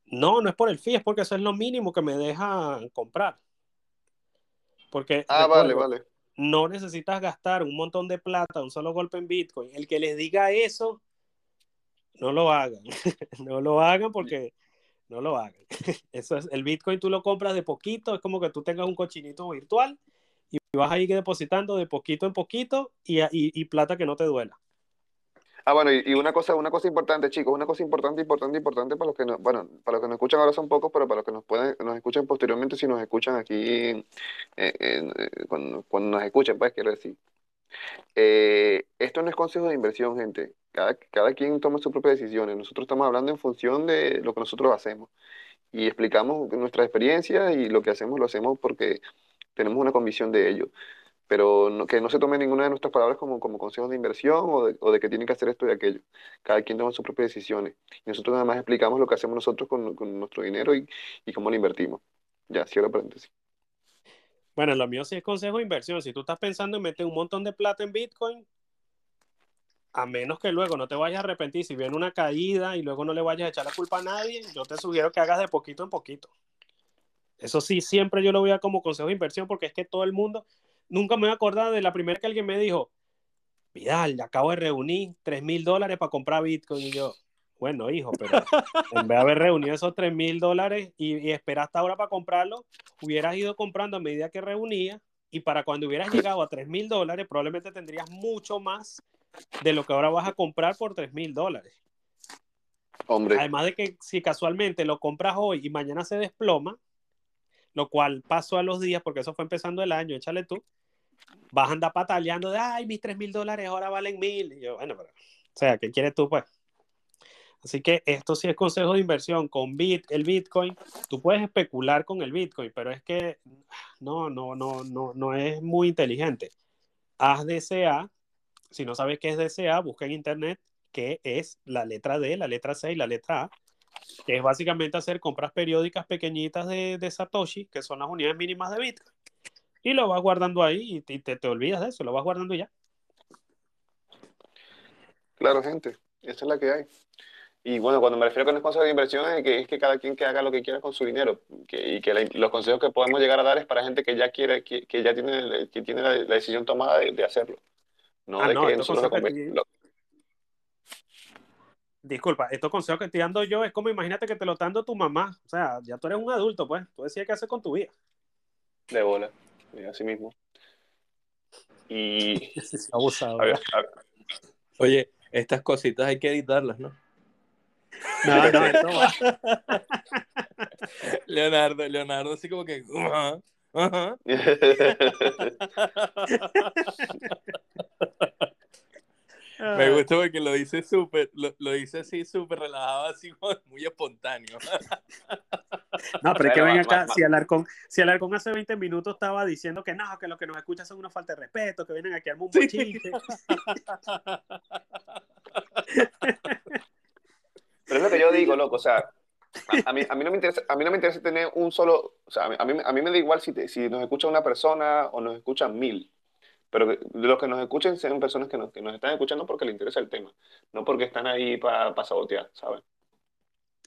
[SPEAKER 2] No, no es por el fee, es porque eso es lo mínimo que me deja comprar. Porque
[SPEAKER 1] Ah, vale,
[SPEAKER 2] recuerdo,
[SPEAKER 1] vale.
[SPEAKER 2] no necesitas gastar un montón de plata, un solo golpe en Bitcoin. El que les diga eso, no lo hagan. no lo hagan porque no lo hagan. Eso es, el Bitcoin tú lo compras de poquito, es como que tú tengas un cochinito virtual y vas a ir depositando de poquito en poquito y, y, y plata que no te duela.
[SPEAKER 1] Ah, bueno, y, una cosa, una cosa importante, chicos, una cosa importante, importante, importante para los que nos, bueno, para los que nos escuchan ahora son pocos, pero para los que nos pueden, nos escuchan posteriormente, si nos escuchan aquí, eh, en- eh, cuando, nos escuchen, pues quiero decir. Eh, esto no es consejo de inversión, gente. Cada, cada quien toma sus propias decisiones. Nosotros estamos hablando en función de lo que nosotros hacemos y explicamos nuestras experiencias y lo que hacemos lo hacemos porque tenemos una convicción de ello. Pero no- que no se tome ninguna de nuestras palabras como, como consejos de inversión o de, o de que tienen que hacer esto y aquello. Cada quien toma sus propias decisiones. Y nosotros nada más explicamos lo que hacemos nosotros con, con nuestro dinero y, y cómo lo invertimos. Ya, cierro paréntesis.
[SPEAKER 2] Bueno, lo mío sí es consejo de inversión. Si tú estás pensando en meter un montón de plata en Bitcoin, a menos que luego no te vayas a arrepentir, si viene una caída y luego no le vayas a echar la culpa a nadie, yo te sugiero que hagas de poquito en poquito. Eso sí, siempre yo lo voy a como consejo de inversión porque es que todo el mundo, nunca me voy a acordar de la primera que alguien me dijo, Vidal, ya acabo de reunir 3 mil dólares para comprar Bitcoin. Y yo, bueno, hijo, pero en vez de haber reunido esos 3 mil dólares y, y esperar hasta ahora para comprarlo, hubieras ido comprando a medida que reunía y para cuando hubieras llegado a 3 mil dólares, probablemente tendrías mucho más de lo que ahora vas a comprar por 3 mil dólares.
[SPEAKER 1] Hombre,
[SPEAKER 2] Además de que si casualmente lo compras hoy y mañana se desploma, lo cual pasó a los días, porque eso fue empezando el año, échale tú, vas a andar pataleando de, ay, mis 3 mil dólares ahora valen mil. Y yo, bueno, pero, o sea, ¿qué quieres tú, pues? Así que esto sí es consejo de inversión con bit, el Bitcoin. Tú puedes especular con el Bitcoin, pero es que no, no, no, no, no es muy inteligente. Haz DCA. Si no sabes qué es DCA, busca en internet qué es la letra D, la letra C y la letra A, que es básicamente hacer compras periódicas pequeñitas de, de Satoshi, que son las unidades mínimas de Bitcoin. Y lo vas guardando ahí y te, te, te olvidas de eso, lo vas guardando y ya.
[SPEAKER 1] claro, gente, esa es la que hay. Y bueno, cuando me refiero con el consejo de inversión es que, es que cada quien que haga lo que quiera con su dinero que, y que la- los consejos que podemos llegar a dar es para gente que ya quiere, que, que ya tiene, que tiene la, la decisión tomada de, de hacerlo. No
[SPEAKER 2] Ah,
[SPEAKER 1] de
[SPEAKER 2] no,
[SPEAKER 1] que nosotros lo, conven- lo-
[SPEAKER 2] Disculpa, estos consejos que estoy dando yo es como imagínate que te lo está dando tu mamá. O sea, ya tú eres un adulto, pues. Tú decides qué hacer con tu vida.
[SPEAKER 1] de bola, y así mismo. Y
[SPEAKER 2] Abusado.
[SPEAKER 1] a ver, a ver,
[SPEAKER 3] Oye, estas cositas hay que editarlas, ¿no?
[SPEAKER 2] No, no, esto va.
[SPEAKER 3] Leonardo, Leonardo así como que... "Ajá, ajá". Me gusta porque lo dice súper, lo, lo dice así súper relajado, así muy espontáneo.
[SPEAKER 2] No, pero es que ven acá,
[SPEAKER 1] va-
[SPEAKER 2] si Alarcón, si Alarcón hace 20 minutos estaba diciendo que no, que lo que nos escuchan son una falta de respeto, que vienen aquí a un
[SPEAKER 3] Sí.
[SPEAKER 2] bochinche.
[SPEAKER 1] Pero es lo que yo digo, loco, o sea, a, a mí, a, mí no me interesa, a mí no me interesa tener un solo, o sea, a mí, a mí me da igual si, te- si nos escucha una persona o nos escuchan mil, pero los que nos escuchen sean personas que nos, que nos están escuchando porque les interesa el tema, no porque están ahí para sabotear, ¿sabes?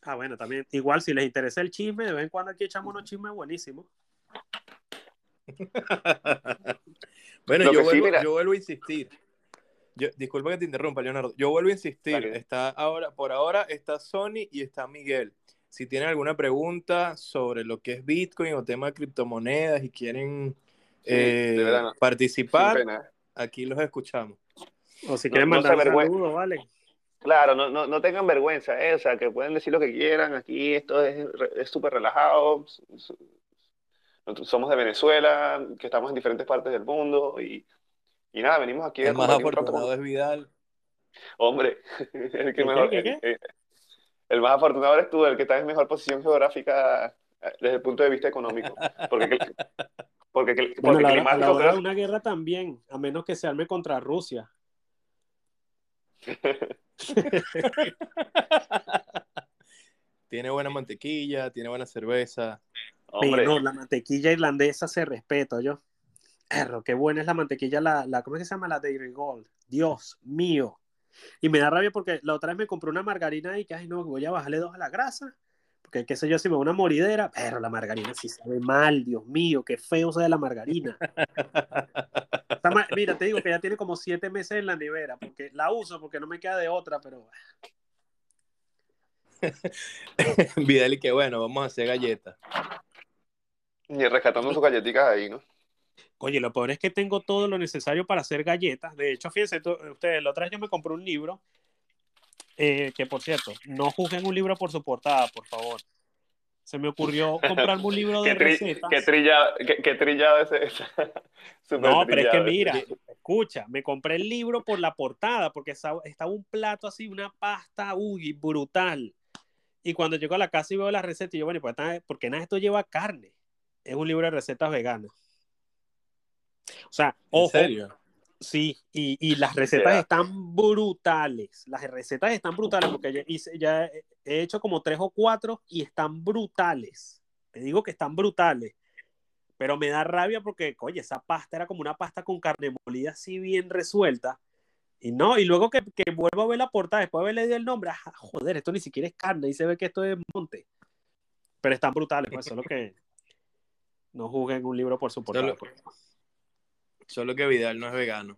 [SPEAKER 2] Ah, bueno, también. Igual, si les interesa el chisme, de vez en cuando aquí echamos unos chismes buenísimos.
[SPEAKER 3] Bueno, yo
[SPEAKER 1] sí,
[SPEAKER 3] vuelvo,
[SPEAKER 1] mira-
[SPEAKER 3] yo vuelvo a insistir. Yo, disculpa que te interrumpa, Leonardo. Yo vuelvo a insistir.
[SPEAKER 1] Dale.
[SPEAKER 3] Está ahora, por ahora está Sony y está Miguel. Si tienen alguna pregunta sobre lo que es Bitcoin o tema de criptomonedas y quieren eh,
[SPEAKER 1] de verdad, no. Sin
[SPEAKER 3] participar,
[SPEAKER 1] pena.
[SPEAKER 3] aquí los escuchamos.
[SPEAKER 2] O si
[SPEAKER 1] No-
[SPEAKER 2] quieren
[SPEAKER 1] no
[SPEAKER 2] mandar
[SPEAKER 1] se
[SPEAKER 2] un
[SPEAKER 1] avergüen-
[SPEAKER 2] saludo, vale.
[SPEAKER 1] Claro, no, no, no tengan vergüenza, ¿eh? O sea, que pueden decir lo que quieran, aquí esto es es súper relajado, nosotros somos de Venezuela, que estamos en diferentes partes del mundo y, y nada, venimos aquí a
[SPEAKER 3] El más
[SPEAKER 1] con
[SPEAKER 3] afortunado es Vidal.
[SPEAKER 1] Hombre, el, que
[SPEAKER 2] ¿Qué,
[SPEAKER 1] mejor,
[SPEAKER 2] qué, qué?
[SPEAKER 1] el- más afortunado eres tú, el que está en mejor posición geográfica eh, desde el punto de vista económico. Porque, porque,
[SPEAKER 2] Bueno, la, la
[SPEAKER 1] climático,
[SPEAKER 2] de
[SPEAKER 1] creo-
[SPEAKER 2] una guerra también, a menos que se arme contra Rusia.
[SPEAKER 3] Tiene buena mantequilla, tiene buena cerveza.
[SPEAKER 1] hombre,
[SPEAKER 2] No, la mantequilla irlandesa se respeta, yo. Perro, qué buena es la mantequilla, la, la, ¿cómo es que se llama? La Dairy Gold. Dios mío. Y me da rabia porque la otra vez me compré una margarina y que, ay, no, voy a bajarle dos a la grasa. Porque, qué sé yo, si me da una moridera. Pero la margarina sí sabe mal, Dios mío, qué feo sabe la margarina. Está Mira, te digo que ya tiene como siete meses en la nevera, porque la uso porque no me queda de otra, pero
[SPEAKER 3] Vidal y que bueno, vamos a hacer galletas.
[SPEAKER 1] y rescatando sus galletitas ahí, ¿no?
[SPEAKER 2] Oye, lo peor es que tengo todo lo necesario para hacer galletas. De hecho, fíjense, tú- ustedes, la otra vez yo me compré un libro, eh, que por cierto, no juzguen un libro por su portada, por favor. Se me ocurrió comprarme un libro de
[SPEAKER 1] tri-
[SPEAKER 2] recetas.
[SPEAKER 1] qué trillado, qué, qué trillado ese, ese- súper
[SPEAKER 2] No, pero es que mira, escucha, me compré el libro por la portada, porque estaba, un plato así, una pasta, uy, brutal. Y cuando llego a la casa y veo la receta, y yo, bueno, ¿y ¿por qué nada- esto lleva carne? Es un libro de recetas veganas. O sea,
[SPEAKER 3] ¿En
[SPEAKER 2] ojo,
[SPEAKER 3] serio?
[SPEAKER 2] Sí, y, y las recetas están brutales. Las recetas están brutales porque ya, hice- ya he- he hecho como tres o cuatro y están brutales. Te digo que están brutales. Pero me da rabia porque, oye, esa pasta era como una pasta con carne molida así bien resuelta. Y no, y luego que, que vuelvo a ver la portada, después de haberle leído el nombre, ah, joder, esto ni siquiera es carne, y se ve que esto es monte. Pero están brutales, pues solo que no juzguen un libro por su portada.
[SPEAKER 3] Solo-
[SPEAKER 2] pues.
[SPEAKER 3] Solo que Vidal no es vegano.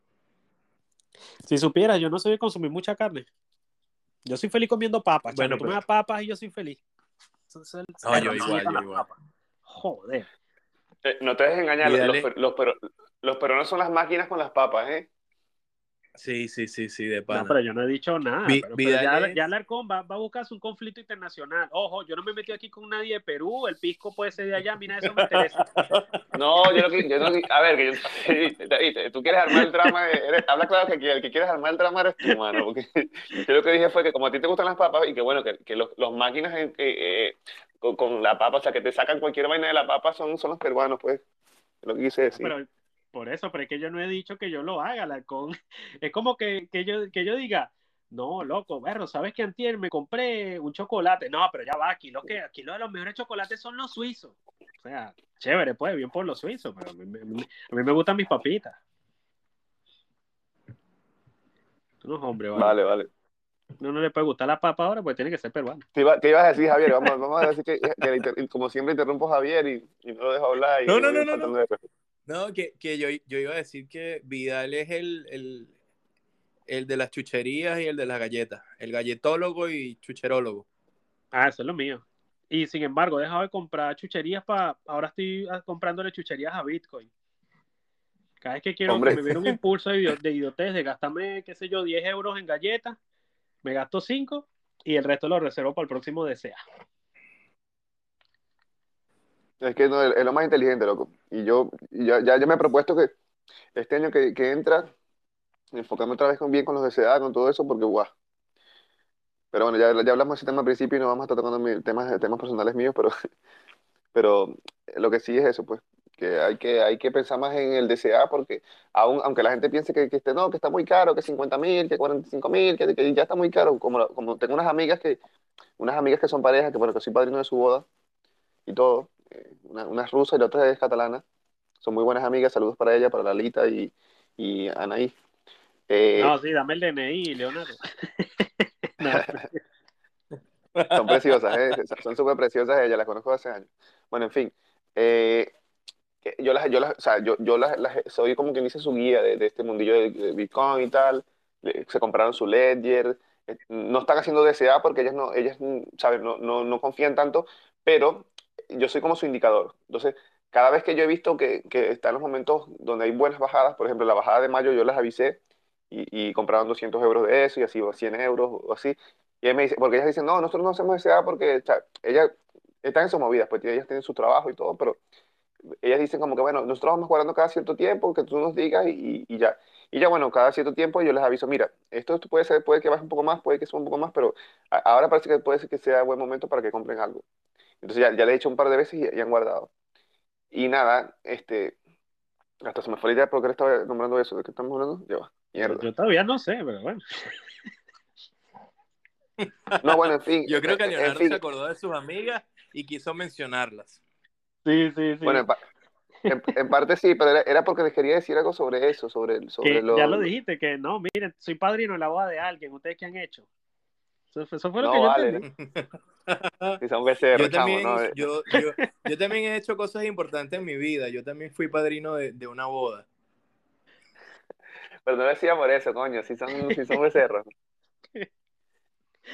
[SPEAKER 2] Si supieras, yo no soy de consumir mucha carne. Yo soy feliz comiendo papas.
[SPEAKER 3] Bueno,
[SPEAKER 2] tú me
[SPEAKER 3] pero-
[SPEAKER 2] das papas y yo soy feliz. Eso es el-
[SPEAKER 3] No, yo igual, yo igual.
[SPEAKER 2] papas. Joder.
[SPEAKER 1] Eh, no te dejes engañar, los, los, los peruanos son las máquinas con las papas, ¿eh?
[SPEAKER 3] Sí, sí, sí, sí, de
[SPEAKER 2] No,
[SPEAKER 3] pana.
[SPEAKER 2] pero yo no he dicho nada.
[SPEAKER 3] Vi-
[SPEAKER 2] pero, pero ya,
[SPEAKER 3] es-
[SPEAKER 2] ya Alarcón va, va a buscarse un conflicto internacional. Ojo, yo no me metí aquí con nadie de Perú. El pisco puede ser de allá. Mira, eso me interesa.
[SPEAKER 1] No, yo no, yo no a ver, que yo, tú quieres armar el drama, eres- habla claro que el que quieres armar el drama eres tú, mano, porque yo lo que dije fue que como a ti te gustan las papas y que bueno, que, que los, los máquinas en- eh, eh, con, con la papa, o sea, que te sacan cualquier vaina de la papa son, son los peruanos, pues, es lo que quise decir.
[SPEAKER 2] Pero por eso, pero es que yo no he dicho que yo lo haga, Alarcón. Es como que, que, yo, que yo diga, no, loco, berro, ¿sabes que antier me compré un chocolate? No, pero ya va, aquí lo, que, aquí lo de los mejores chocolates son los suizos. O sea, chévere, pues, bien por los suizos, pero a mí, me- a mí- a mí me gustan mis papitas. No, hombre, vale.
[SPEAKER 1] Vale, vale.
[SPEAKER 2] No, no le puede gustar la papa ahora, pues tiene que ser peruano.
[SPEAKER 1] ¿Qué, iba- qué ibas a decir, Javier? Vamos, vamos a decir que, que le inter- como siempre interrumpo a Javier y, y no lo dejo hablar. Y
[SPEAKER 3] No, no,
[SPEAKER 1] y
[SPEAKER 3] no, no. No, que, que yo, yo iba a decir que Vidal es el, el, el de las chucherías y el de las galletas. El galletólogo y chucherólogo.
[SPEAKER 2] Ah, eso es lo mío. Y sin embargo, he dejado de comprar chucherías para. Ahora estoy ah, comprándole chucherías a Bitcoin. Cada vez que quiero
[SPEAKER 1] Hombre.
[SPEAKER 2] que me viene un impulso de, de idiotez de gastarme, qué sé yo, 10 euros en galletas, me gasto 5 y el resto lo reservo para el próximo desea.
[SPEAKER 1] Es que no, es lo más inteligente, loco. Y yo ya, ya, ya me he propuesto que este año que, que entra, enfocarme otra vez con, bien con los DCA, con todo eso, porque guau. Pero bueno, ya, ya hablamos de ese tema al principio y no vamos a estar tocando temas, temas personales míos, pero, pero lo que sí es eso, pues, que hay que, hay que pensar más en el DCA porque aún, aunque la gente piense que, que este, no, que está muy caro, que 50 mil, que 45 mil, que, que ya está muy caro, como, como tengo unas amigas que, unas amigas que son parejas, que bueno, que soy padrino de su boda y todo, eh, una, una es rusa y la otra es catalana, son muy buenas amigas, saludos para ella, para Lalita y, y Anaí. Eh,
[SPEAKER 2] No, sí, dame el DNI, Leonardo.
[SPEAKER 1] Son preciosas, ¿eh? Son súper preciosas ellas, las conozco hace años. Bueno, en fin, eh, yo las, yo las, o sea, yo, yo las, las- soy como quien dice su guía de, de este mundillo de, de Bitcoin y tal. Se compraron su Ledger. eh, No están haciendo DCA porque ellas no, ellas, mm, ¿sabes? No, no, no confían tanto, pero yo soy como su indicador. Entonces, cada vez que yo he visto que, que están los momentos donde hay buenas bajadas, por ejemplo, la bajada de mayo yo las avisé y, y compraron 200 euros de eso y así, o 100 euros o así. Y ella me dice, porque ellas dicen, no, nosotros no hacemos SA porque, o sea, ellas están en sus movidas, pues ellas tienen su trabajo y todo, pero ellas dicen como que, bueno, nosotros vamos guardando cada cierto tiempo, que tú nos digas y, y ya. Y ya, bueno, cada cierto tiempo yo les aviso, mira, esto, puede ser, puede que baje un poco más, puede que suba un poco más, pero ahora parece que puede ser que sea buen momento para que compren algo. Entonces ya, ya le he hecho un par de veces y, y han guardado. Y nada, este, hasta se me fue la idea porque le estaba nombrando eso, ¿de qué estamos hablando? Va, mierda.
[SPEAKER 2] yo todavía no sé, pero bueno.
[SPEAKER 1] No, bueno, en fin.
[SPEAKER 3] Yo creo que
[SPEAKER 1] en- en
[SPEAKER 3] Leonardo
[SPEAKER 1] fin.
[SPEAKER 3] se acordó de sus amigas y quiso mencionarlas.
[SPEAKER 2] Sí, sí, sí.
[SPEAKER 1] Bueno, en, pa- en- en parte sí, pero era, era porque les quería decir algo sobre eso, sobre, sobre
[SPEAKER 2] Que
[SPEAKER 1] lo...
[SPEAKER 2] ya lo dijiste, que no, miren, soy padrino de la boda de alguien, ¿ustedes qué han hecho? Eso fue, lo
[SPEAKER 1] No,
[SPEAKER 2] que yo
[SPEAKER 1] vale.
[SPEAKER 2] entendí.
[SPEAKER 1] Si son becerros,
[SPEAKER 3] Yo
[SPEAKER 1] chamo,
[SPEAKER 3] también,
[SPEAKER 1] ¿no?
[SPEAKER 3] yo, yo, yo también he hecho cosas importantes en mi vida. Yo también fui padrino de, de una boda.
[SPEAKER 1] Pero no lo decía por eso, coño, si son, si son becerros.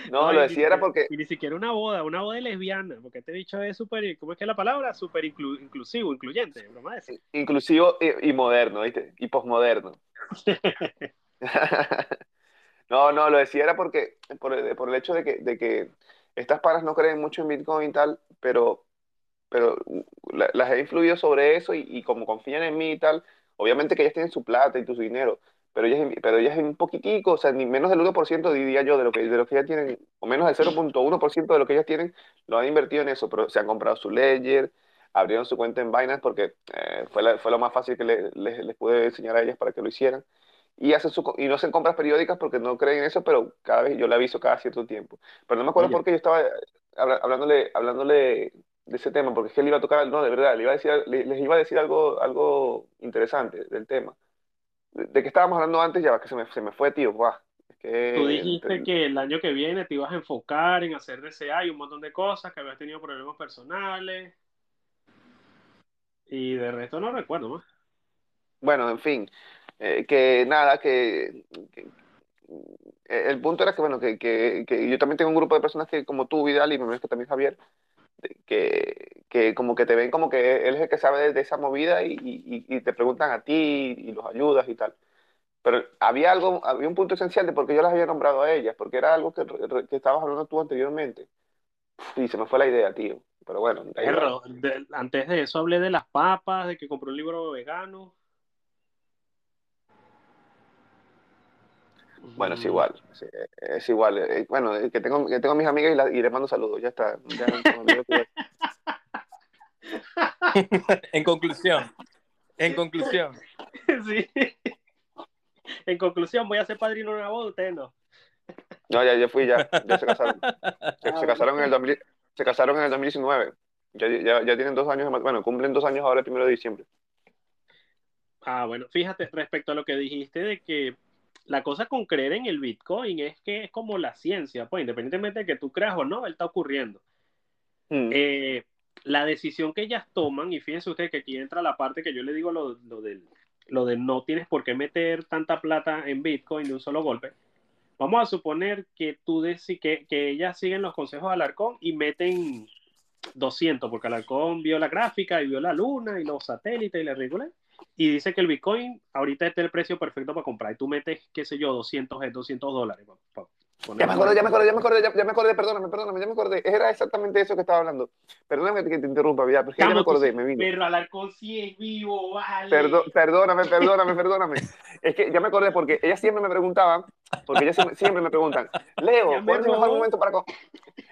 [SPEAKER 1] No, lo
[SPEAKER 2] ni
[SPEAKER 1] decía era porque...
[SPEAKER 2] Y ni siquiera una boda, una boda lesbiana, porque este bicho es súper, ¿cómo es que es la palabra? Súper inclu- inclusivo, incluyente, broma de esa.
[SPEAKER 1] inclusivo y, y moderno, ¿viste? Y posmoderno. No, no, lo decía era porque, por el, por el hecho de que, de que estas paras no creen mucho en Bitcoin y tal, pero, pero la- las he influido sobre eso y, como confían en mí y tal, obviamente que ellas tienen su plata y su dinero, pero ellas, pero ellas un poquitico, o sea, ni menos del 1% diría yo de lo que, de lo que ellas tienen, o menos del 0.1% de lo que ellas tienen, lo han invertido en eso, pero se han comprado su Ledger, abrieron su cuenta en Binance porque eh, fue, fue lo más fácil que les, les, pude enseñar a ellas para que lo hicieran. Y, hacen su, y no hacen compras periódicas porque no creen en eso, pero cada vez yo le aviso cada cierto tiempo. Pero no me acuerdo por qué yo estaba hablándole, hablándole de ese tema, porque es que él iba a tocar, no, de verdad, le iba a decir, les iba a decir algo, algo interesante del tema. ¿De, qué estábamos hablando antes? Ya, que se me, se me fue, tío. Buah,
[SPEAKER 2] que, Tú dijiste que el año que viene te ibas a enfocar en hacer DCA y un montón de cosas, que habías tenido problemas personales. Y de resto no recuerdo más.
[SPEAKER 1] Bueno, en fin, eh, que nada, que, el punto era que, bueno, que, que, que, yo también tengo un grupo de personas que, como tú, Vidal, y me parece que también Javier, que, que como que te ven como que él es el que sabe de, esa movida y, y, te preguntan a ti y los ayudas y tal. Pero había algo, había un punto esencial de por qué yo las había nombrado a ellas, porque era algo que, que estabas hablando tú anteriormente. Y se me fue la idea, tío. Pero bueno.
[SPEAKER 2] antes de eso hablé de las papas, de que compré un libro vegano.
[SPEAKER 1] Bueno, es igual, es igual. Eh, bueno, que tengo, que tengo a mis amigas y, y les mando saludos, ya está.
[SPEAKER 3] en conclusión, en conclusión.
[SPEAKER 2] Sí. En conclusión, voy a ser padrino de una boda, ustedes no.
[SPEAKER 1] No, ya, ya fui, ya, ya se casaron. Se, ah, casaron, en el se casaron en el 2019. Ya, ya, ya tienen dos años, bueno, cumplen dos años ahora el primero de diciembre.
[SPEAKER 2] Ah, bueno, fíjate, respecto a lo que dijiste de que la cosa con creer en el Bitcoin es que es como la ciencia, pues independientemente de que tú creas o no, él está ocurriendo. Mm. Eh, la decisión que ellas toman, y fíjense usted que aquí entra la parte que yo le digo lo, lo, del, lo de no tienes por qué meter tanta plata en Bitcoin de un solo golpe. Vamos a suponer que tú que, que ellas siguen los consejos de Alarcón y meten 200, porque Alarcón vio la gráfica y vio la luna y los satélites y la regula y dice que el Bitcoin ahorita está el precio perfecto para comprar y tú metes, qué sé yo, 200, 200 dólares.
[SPEAKER 1] Ya me acordé, ya me acordé, ya me acordé, ya, me acordé, perdóname, perdóname, ya me acordé. Era exactamente eso que estaba hablando. Perdóname que te interrumpa, ya, pero ya me acordé, me vino.
[SPEAKER 2] Pero Alarcón sí es vivo, vale.
[SPEAKER 1] perdóname, perdóname, perdóname. es que ya me acordé porque ellas siempre me preguntaban, porque ellas siempre, me preguntan, Leo, ¿cuándo es el mejor momento para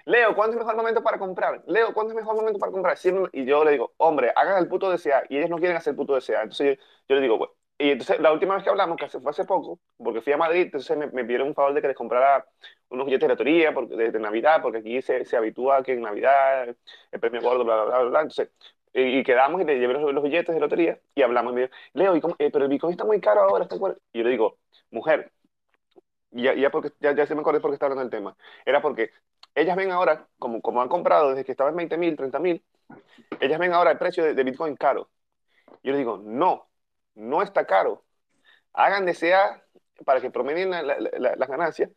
[SPEAKER 1] Leo, ¿cuándo es mejor momento para comprar? Leo, ¿cuándo es el mejor momento para comprar? y yo le digo, hombre, hagan el puto DCA. Y ellos no quieren hacer el puto DCA. Entonces yo, le digo, pues, y entonces la última vez que hablamos, que fue hace poco, porque fui a Madrid, entonces me, me pidieron un favor de que les comprara unos billetes de lotería porque, de, Navidad, porque aquí se, se habitúa que en Navidad el premio gordo, bla, bla, bla, bla. Entonces, y, quedamos y le llevé los, billetes de lotería y hablamos. Y me dijo, Leo, ¿y eh, pero el Bitcoin está muy caro ahora. Está y yo le digo, mujer, ya, ya, porque, ya, ya se me acordé porque está hablando del tema. Era porque ellas ven ahora, como, como han comprado desde que estaba en 20 mil, 30 mil, ellas ven ahora el precio de, Bitcoin caro. Yo les digo, no, no está caro. Hagan DCA para que promedien las ganancias,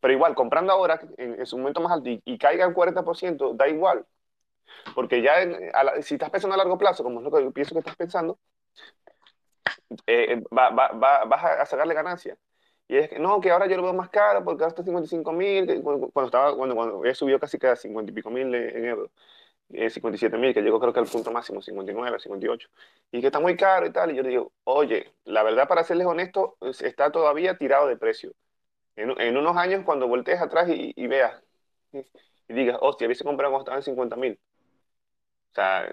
[SPEAKER 1] pero igual, comprando ahora en, su momento más alto y, caiga el 40%, da igual. Porque ya si estás pensando a largo plazo, como es lo que pienso que estás pensando, eh, va, va, vas a sacarle ganancias. Y es que, no, que ahora yo lo veo más caro porque ahora está 55 mil, cuando, estaba, cuando, cuando subió casi cada 50 y pico mil en euros, eh, 57 mil, que llegó creo que al punto máximo, 59, 58, y que está muy caro y tal, y yo le digo, oye, la verdad para serles honesto, está todavía tirado de precio. En, en unos años cuando voltees atrás y, y veas, y digas, hostia, hubiese comprado cuando estaba en 50 mil. O sea,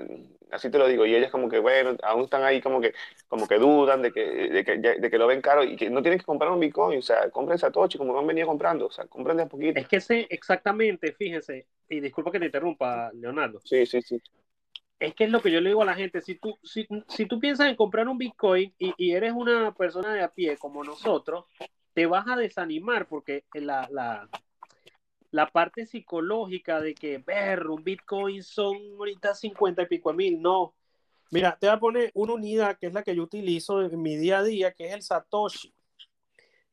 [SPEAKER 1] así te lo digo, y ellas como que, bueno, aún están ahí como que, como que dudan de que, de que, de que lo ven caro y que no tienen que comprar un Bitcoin, o sea, compren Satoshi como han venido comprando, o sea, compren de a poquito.
[SPEAKER 2] Es que sé exactamente, fíjense, y disculpa que te interrumpa, Leonardo.
[SPEAKER 1] Sí, sí, sí.
[SPEAKER 2] Es que es lo que yo le digo a la gente, si tú, si, si tú piensas en comprar un Bitcoin y, y, eres una persona de a pie como nosotros, te vas a desanimar porque la, la, la parte psicológica de que, ver, un Bitcoin son ahorita 50 y pico mil, no. Mira, te voy a poner una unidad que es la que yo utilizo en mi día a día, que es el Satoshi.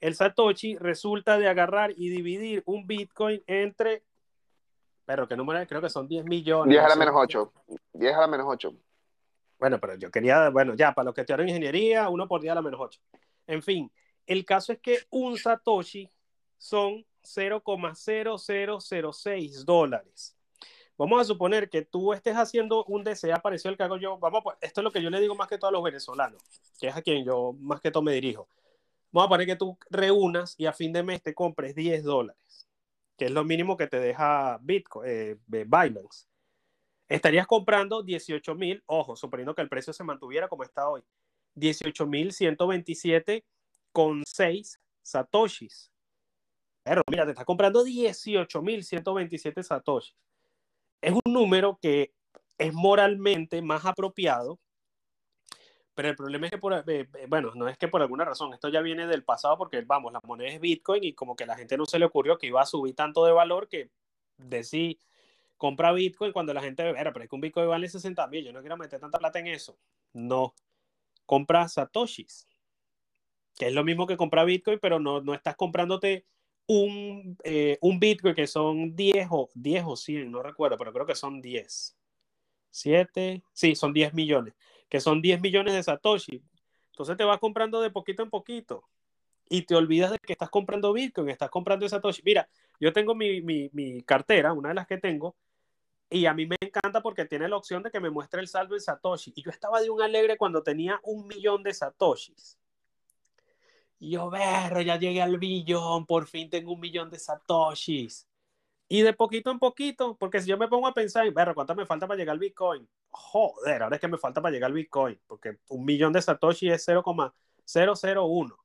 [SPEAKER 2] El Satoshi resulta de agarrar y dividir un Bitcoin entre, pero que número creo que son 10 millones.
[SPEAKER 1] 10 a la menos 8. 10 a la menos 8.
[SPEAKER 2] Bueno, pero yo quería, bueno, ya, para los que estudiaron ingeniería, uno por 10 a la menos 8. En fin, el caso es que un Satoshi son 0,0006 dólares. Vamos a suponer que tú estés haciendo un DCA parecido al que hago yo. Vamos, esto es lo que yo le digo más que todo a los venezolanos, que es a quien yo más que todo me dirijo. Vamos a poner que tú reúnas y a fin de mes te compres 10 dólares, que es lo mínimo que te deja Bitcoin, eh, Binance. estarías comprando 18 mil, ojo, suponiendo que el precio se mantuviera como está hoy, 18 mil 127 con 6 satoshis. Mira, te estás comprando 18 mil 127 satoshis. Es un número que es moralmente más apropiado, pero el problema es que, por, eh, eh, bueno, no es que por alguna razón, esto ya viene del pasado porque, vamos, la moneda es Bitcoin y como que la gente no se le ocurrió que iba a subir tanto de valor que decir, compra Bitcoin cuando la gente, era, pero es que un Bitcoin vale 60 mil, yo no quiero meter tanta plata en eso. No, compra Satoshis, que es lo mismo que comprar Bitcoin, pero no, no estás comprándote un, eh, un Bitcoin que son 10 o, 10 o 100, no recuerdo, pero creo que son 10. 7, sí, son 10 millones, que son 10 millones de Satoshi. Entonces te vas comprando de poquito en poquito y te olvidas de que estás comprando Bitcoin, estás comprando Satoshi. Mira, yo tengo mi, mi, mi, cartera, una de las que tengo, y a mí me encanta porque tiene la opción de que me muestre el saldo en Satoshi. Y yo estaba de un alegre cuando tenía un millón de Satoshis. Y yo, ver, ya llegué al billón, por fin tengo un millón de Satoshis. Y de poquito en poquito, porque si yo me pongo a pensar, ver, ¿cuánto me falta para llegar al Bitcoin? Joder, ahora es que me falta para llegar al Bitcoin, porque un millón de Satoshi es 0,001.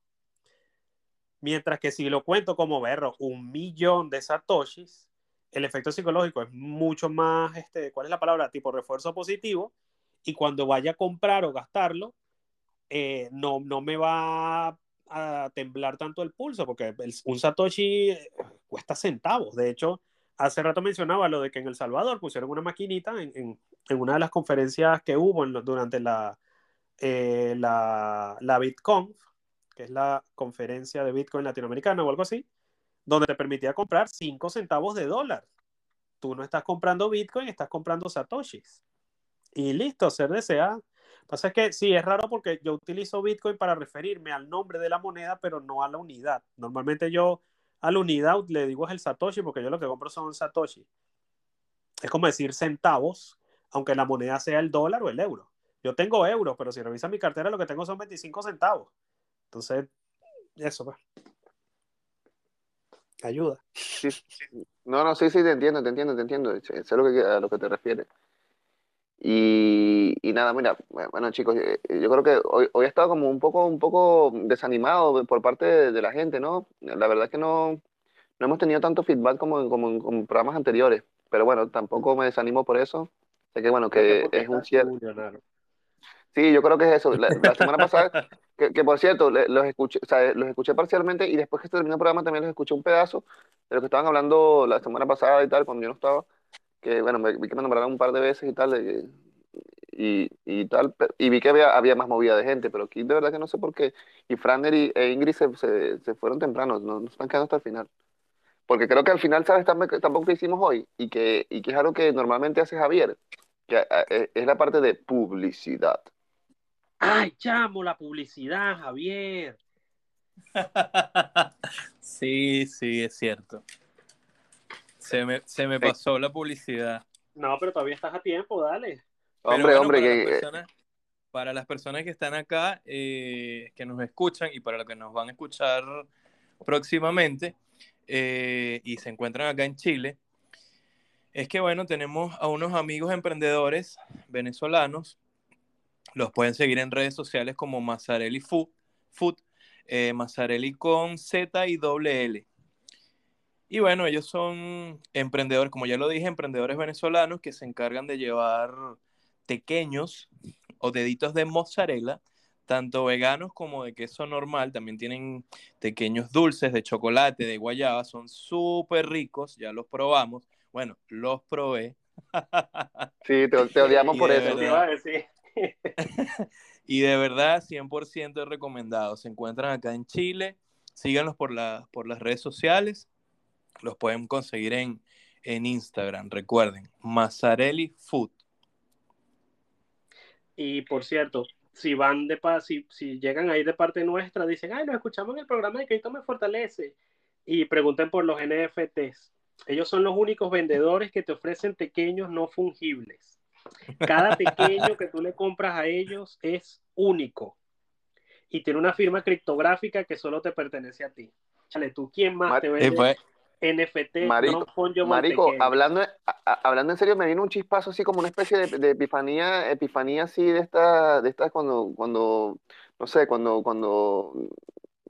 [SPEAKER 2] Mientras que si lo cuento como berro, un millón de Satoshis, el efecto psicológico es mucho más, este, ¿cuál es la palabra? Tipo refuerzo positivo. Y cuando vaya a comprar o gastarlo, eh, no, no me va a temblar tanto el pulso, porque un Satoshi eh, cuesta centavos. De hecho, hace rato mencionaba lo de que en El Salvador pusieron una maquinita en, una de las conferencias que hubo durante la, eh, la, la BitConf, que es la conferencia de Bitcoin latinoamericana o algo así, donde te permitía comprar 5 centavos de dólar. Tú no estás comprando Bitcoin, estás comprando Satoshis. Y listo, ser desea. Pasa es que sí, es raro porque yo utilizo Bitcoin para referirme al nombre de la moneda, pero no a la unidad. Normalmente yo a la unidad le digo es el Satoshi porque yo lo que compro son Satoshi. Es como decir centavos, aunque la moneda sea el dólar o el euro. Yo tengo euros, pero si revisas mi cartera lo que tengo son 25 centavos. Entonces, eso pues. Ayuda.
[SPEAKER 1] No, no, sí, sí, te entiendo, te entiendo, te entiendo. Sé lo que, a lo que te refieres. Y, y, nada, mira, bueno chicos, eh, yo, creo que hoy, hoy he estado como un poco, un poco desanimado por parte de, la gente, ¿no? La verdad es que no, no hemos tenido tanto feedback como, en, como en, programas anteriores, pero bueno, tampoco me desanimo por eso. Sé que bueno, que es un cierto. Sí, yo creo que es eso. La, semana pasada, que, por cierto, los escuché, o sea, los escuché parcialmente y después que se terminó el programa también los escuché un pedazo de lo que estaban hablando la semana pasada y tal, cuando yo no estaba que bueno, me, vi que me nombraron un par de veces y tal, y, y, tal, y vi que había, había más movida de gente, pero aquí de verdad que no sé por qué. Y Frander y, e Ingrid se, se, fueron temprano, no, no están quedando hasta el final. Porque creo que al final, ¿sabes? Tampoco que hicimos hoy, y que, y que es algo que normalmente hace Javier, que e, es la parte de publicidad.
[SPEAKER 2] ¡Ay, chamo, la publicidad, Javier!
[SPEAKER 3] sí, sí, es cierto. Se me, se me pasó la publicidad.
[SPEAKER 2] No, pero todavía estás a tiempo, dale.
[SPEAKER 1] Hombre, hombre,
[SPEAKER 3] para,
[SPEAKER 1] que...
[SPEAKER 3] las personas, para las personas que están acá, eh, que nos escuchan y para los que nos van a escuchar próximamente eh, y se encuentran acá en Chile, es que bueno, tenemos a unos amigos emprendedores venezolanos, los pueden seguir en redes sociales como Mazzarelli Food, Food eh, Mazzarelli con Z y doble L. Y bueno, ellos son emprendedores, como ya lo dije, emprendedores venezolanos que se encargan de llevar pequeños o deditos de mozzarella, tanto veganos como de queso normal. También tienen pequeños dulces de chocolate, de guayaba, son súper ricos, ya los probamos. Bueno, los probé.
[SPEAKER 1] Sí, te, odiamos por eso.
[SPEAKER 3] y de verdad, 100% recomendado. Se encuentran acá en Chile. Síganlos por, la, por las redes sociales los pueden conseguir en, en Instagram, recuerden, Mazzarelli Food.
[SPEAKER 2] Y por cierto, si van de si, si llegan ahí de parte nuestra, dicen, ay, lo escuchamos en el programa de Cristo me fortalece. Y pregunten por los NFTs. Ellos son los únicos vendedores que te ofrecen pequeños no fungibles. Cada pequeño que tú le compras a ellos es único y tiene una firma criptográfica que solo te pertenece a ti. Chale, ¿tú quién más te vende? NFT,
[SPEAKER 1] Marico, Marico hablando, hablando en serio, me vino un chispazo así como una especie de, de epifanía, epifanía así de esta, de estas cuando, cuando, no sé, cuando, cuando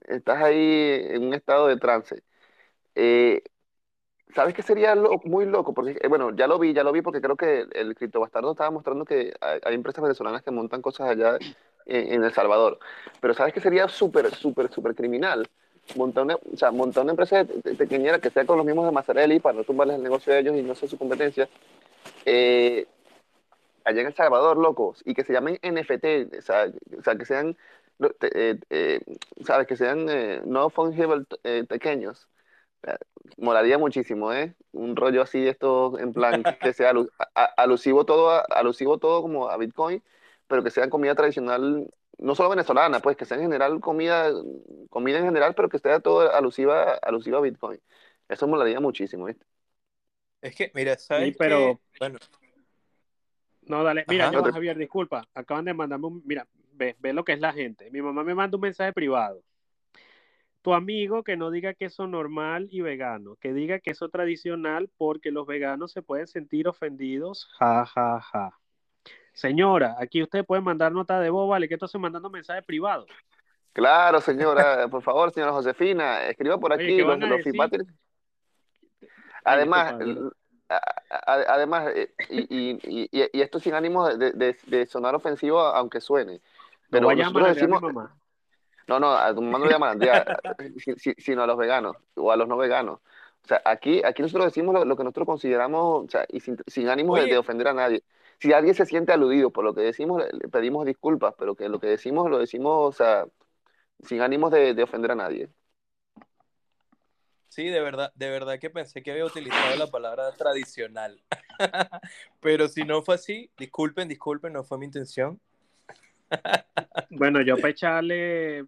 [SPEAKER 1] estás ahí en un estado de trance. Eh, ¿Sabes qué sería muy loco? Porque, eh, bueno, ya lo vi, ya lo vi porque creo que el Cripto Bastardo estaba mostrando que hay, empresas venezolanas que montan cosas allá en, El Salvador. Pero ¿sabes qué sería súper, súper, súper criminal? Montar una, o sea, montar una empresa pequeñera que sea con los mismos de Mazzarelli para no tumbarles el negocio de ellos y no ser su competencia. Eh, allá en El Salvador, locos, y que se llamen NFT, o sea, o sea que sean, eh, ¿sabes? Que sean no fungible pequeños Molaría muchísimo, ¿eh? Un rollo así, esto en plan que sea alusivo todo, alusivo todo como a Bitcoin, pero que sea comida tradicional, no solo venezolana, pues que sea en general comida, comida en general, pero que sea todo alusiva, alusiva a Bitcoin. Eso molaría muchísimo, ¿viste?
[SPEAKER 3] Es que, mira, ¿sabes?
[SPEAKER 2] pero... Bueno. No, dale. Mira, yo, Javier, disculpa. Acaban de mandarme un... Mira, ve, ve lo que es la gente. Mi mamá me manda un mensaje privado tu amigo que no diga queso normal y vegano, que diga queso tradicional porque los veganos se pueden sentir ofendidos. Ja, ja, ja. Señora, aquí usted puede mandar nota de voz, vale, que estoy mandando mensaje privado.
[SPEAKER 1] Claro, señora, por favor, señora Josefina, escriba por aquí los, los Además, además, eh, y, y, esto sin ánimo de, sonar ofensivo, aunque suene. Pero nosotros decimos, no, no, a tu mamá no le llaman sino a los veganos o a los no veganos. O sea, aquí, aquí nosotros decimos lo, que nosotros consideramos, o sea, y sin, sin ánimo de, ofender a nadie. Si alguien se siente aludido por lo que decimos, le, pedimos disculpas, pero que lo que decimos lo decimos, o sea, sin ánimos de, ofender a nadie.
[SPEAKER 3] Sí, de verdad, de verdad que pensé que había utilizado la palabra tradicional. pero si no fue así, disculpen, disculpen, no fue mi intención.
[SPEAKER 2] Bueno, yo para echarle,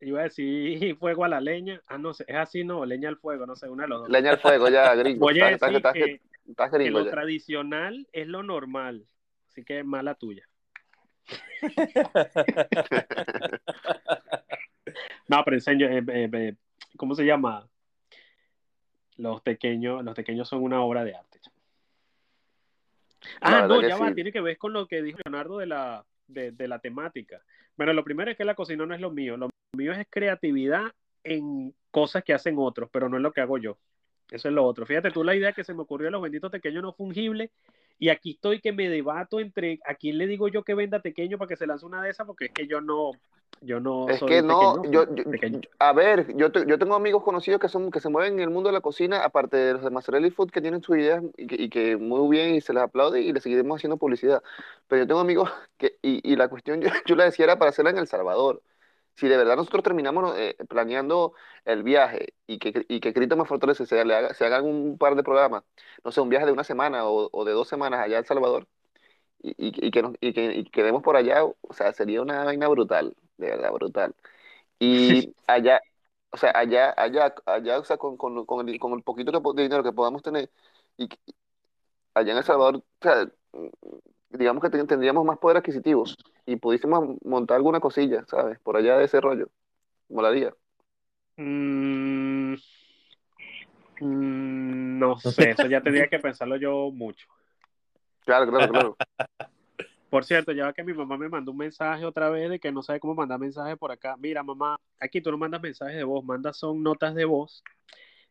[SPEAKER 2] iba a decir fuego a la leña. Ah, no sé, es así, no, leña al fuego, no sé, una de los dos.
[SPEAKER 1] Leña al fuego, ya, gringo.
[SPEAKER 2] Oye, que, lo tradicional es lo normal, así que mala tuya. no, pero enseño, eh, eh, eh, ¿cómo se llama? Los pequeños, los pequeños son una obra de arte. Ah, no, ya va, tiene que ver con lo que dijo Leonardo de la de, la temática. Bueno, lo primero es que la cocina no es lo mío. Lo mío es creatividad en cosas que hacen otros, pero no es lo que hago yo. Eso es lo otro. Fíjate tú la idea que se me ocurrió de los benditos pequeños no fungibles y aquí estoy que me debato entre a quién le digo yo que venda pequeño para que se lance una de esas porque es que yo no yo no
[SPEAKER 1] es que no yo, a ver yo, yo tengo amigos conocidos que son que se mueven en el mundo de la cocina aparte de los de Mazzarelli Food que tienen sus ideas y que, y que muy bien y se les aplaude y les seguiremos haciendo publicidad. Pero yo tengo amigos que y, y la cuestión yo, yo la decía era para hacerla en El Salvador si de verdad nosotros terminamos eh, planeando el viaje y que, y que Cristo me fortalece, se, haga, se hagan un par de programas, no sé, un viaje de una semana o, de dos semanas allá a El Salvador y, y, que, nos, y, que, quedemos por allá, o sea, sería una vaina brutal, de verdad, brutal. Y allá, o sea, allá, allá, allá, o sea, con, con, con, el, con el poquito de dinero que podamos tener, y allá en El Salvador, o sea, digamos que tendríamos más poder adquisitivo y pudiésemos montar alguna cosilla, ¿sabes? Por allá de ese rollo. Molaría.
[SPEAKER 2] Mm, mm, no sé, eso ya tendría que pensarlo yo mucho.
[SPEAKER 1] Claro, claro, claro.
[SPEAKER 2] Por cierto, ya que mi mamá me mandó un mensaje otra vez de que no sabe cómo mandar mensajes por acá. Mira, mamá, aquí tú no mandas mensajes de voz, mandas son notas de voz.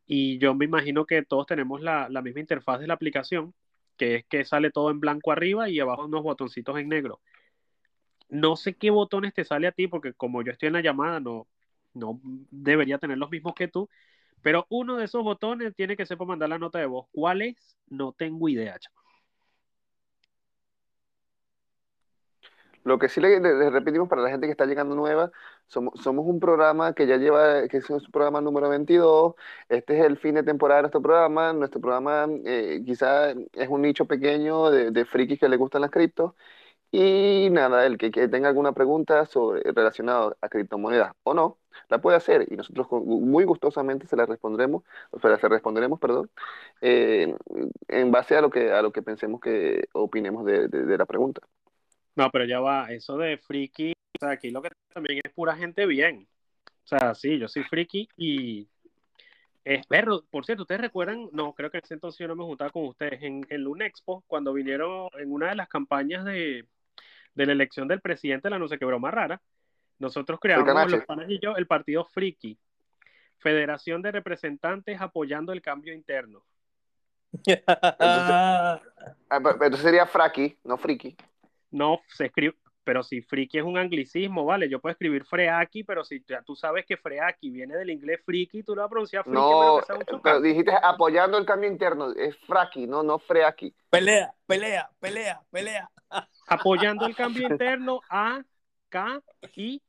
[SPEAKER 2] Y yo me imagino que todos tenemos la, la misma interfaz de la aplicación que es que sale todo en blanco arriba y abajo unos botoncitos en negro. No sé qué botones te sale a ti, porque como yo estoy en la llamada, no, no debería tener los mismos que tú, pero uno de esos botones tiene que ser para mandar la nota de voz. ¿Cuál es? No tengo idea, chaval.
[SPEAKER 1] Lo que sí le, repetimos para la gente que está llegando nueva, somos, un programa que ya lleva, que es un programa número 22, este es el fin de temporada de nuestro programa, nuestro programa eh, quizá es un nicho pequeño de, frikis que le gustan las criptos, y nada, el que, tenga alguna pregunta sobre, relacionada a criptomonedas o no, la puede hacer y nosotros muy gustosamente se la respondremos, o sea, se responderemos, perdón, eh, en base a lo que, a lo que pensemos que opinemos de la pregunta.
[SPEAKER 2] No, pero ya va, eso de friki, o sea, aquí lo que también es pura gente bien. O sea, sí, yo soy friki y, Es perro, por cierto, ¿ustedes recuerdan? No, creo que en ese entonces yo no me juntaba con ustedes. En, en Lunexpo, cuando vinieron en una de las campañas de, de la elección del presidente, la no sé qué broma rara, nosotros creamos los panas y yo el partido Friki, Federación de Representantes apoyando el cambio interno.
[SPEAKER 1] Ah, pero- pero Entonces sería fraki, no friki.
[SPEAKER 2] No se escribe, pero si friki es un anglicismo, ¿vale? Yo puedo escribir freaki, pero si ya tú sabes que freaki viene del inglés friki, tú lo vas a pronunciar friki,
[SPEAKER 1] No, pero dijiste apoyando el cambio interno. Es fraki, no, no freaki.
[SPEAKER 3] pelea, pelea, pelea, pelea.
[SPEAKER 2] Apoyando el cambio interno a K I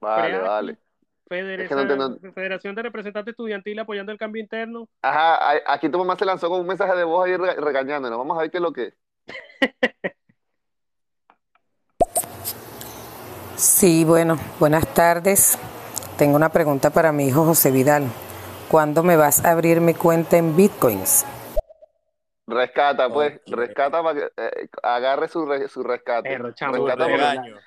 [SPEAKER 1] Vale,
[SPEAKER 2] Freaki,
[SPEAKER 1] vale.
[SPEAKER 2] Federación,
[SPEAKER 1] Es que no entiendo.
[SPEAKER 2] Federación de Representantes Estudiantil apoyando el cambio interno.
[SPEAKER 1] Ajá, aquí tu mamá se lanzó con un mensaje de voz ahí rega- regañándonos. Vamos a ver qué es lo que es.
[SPEAKER 4] Sí, bueno, buenas tardes. Tengo una pregunta para mi hijo José Vidal. ¿Cuándo me vas a abrir mi cuenta en bitcoins?
[SPEAKER 1] Rescata, pues. Rescata para que eh, agarre su, re- su rescate.
[SPEAKER 2] Perro, chamo,
[SPEAKER 1] Rescata
[SPEAKER 2] perro,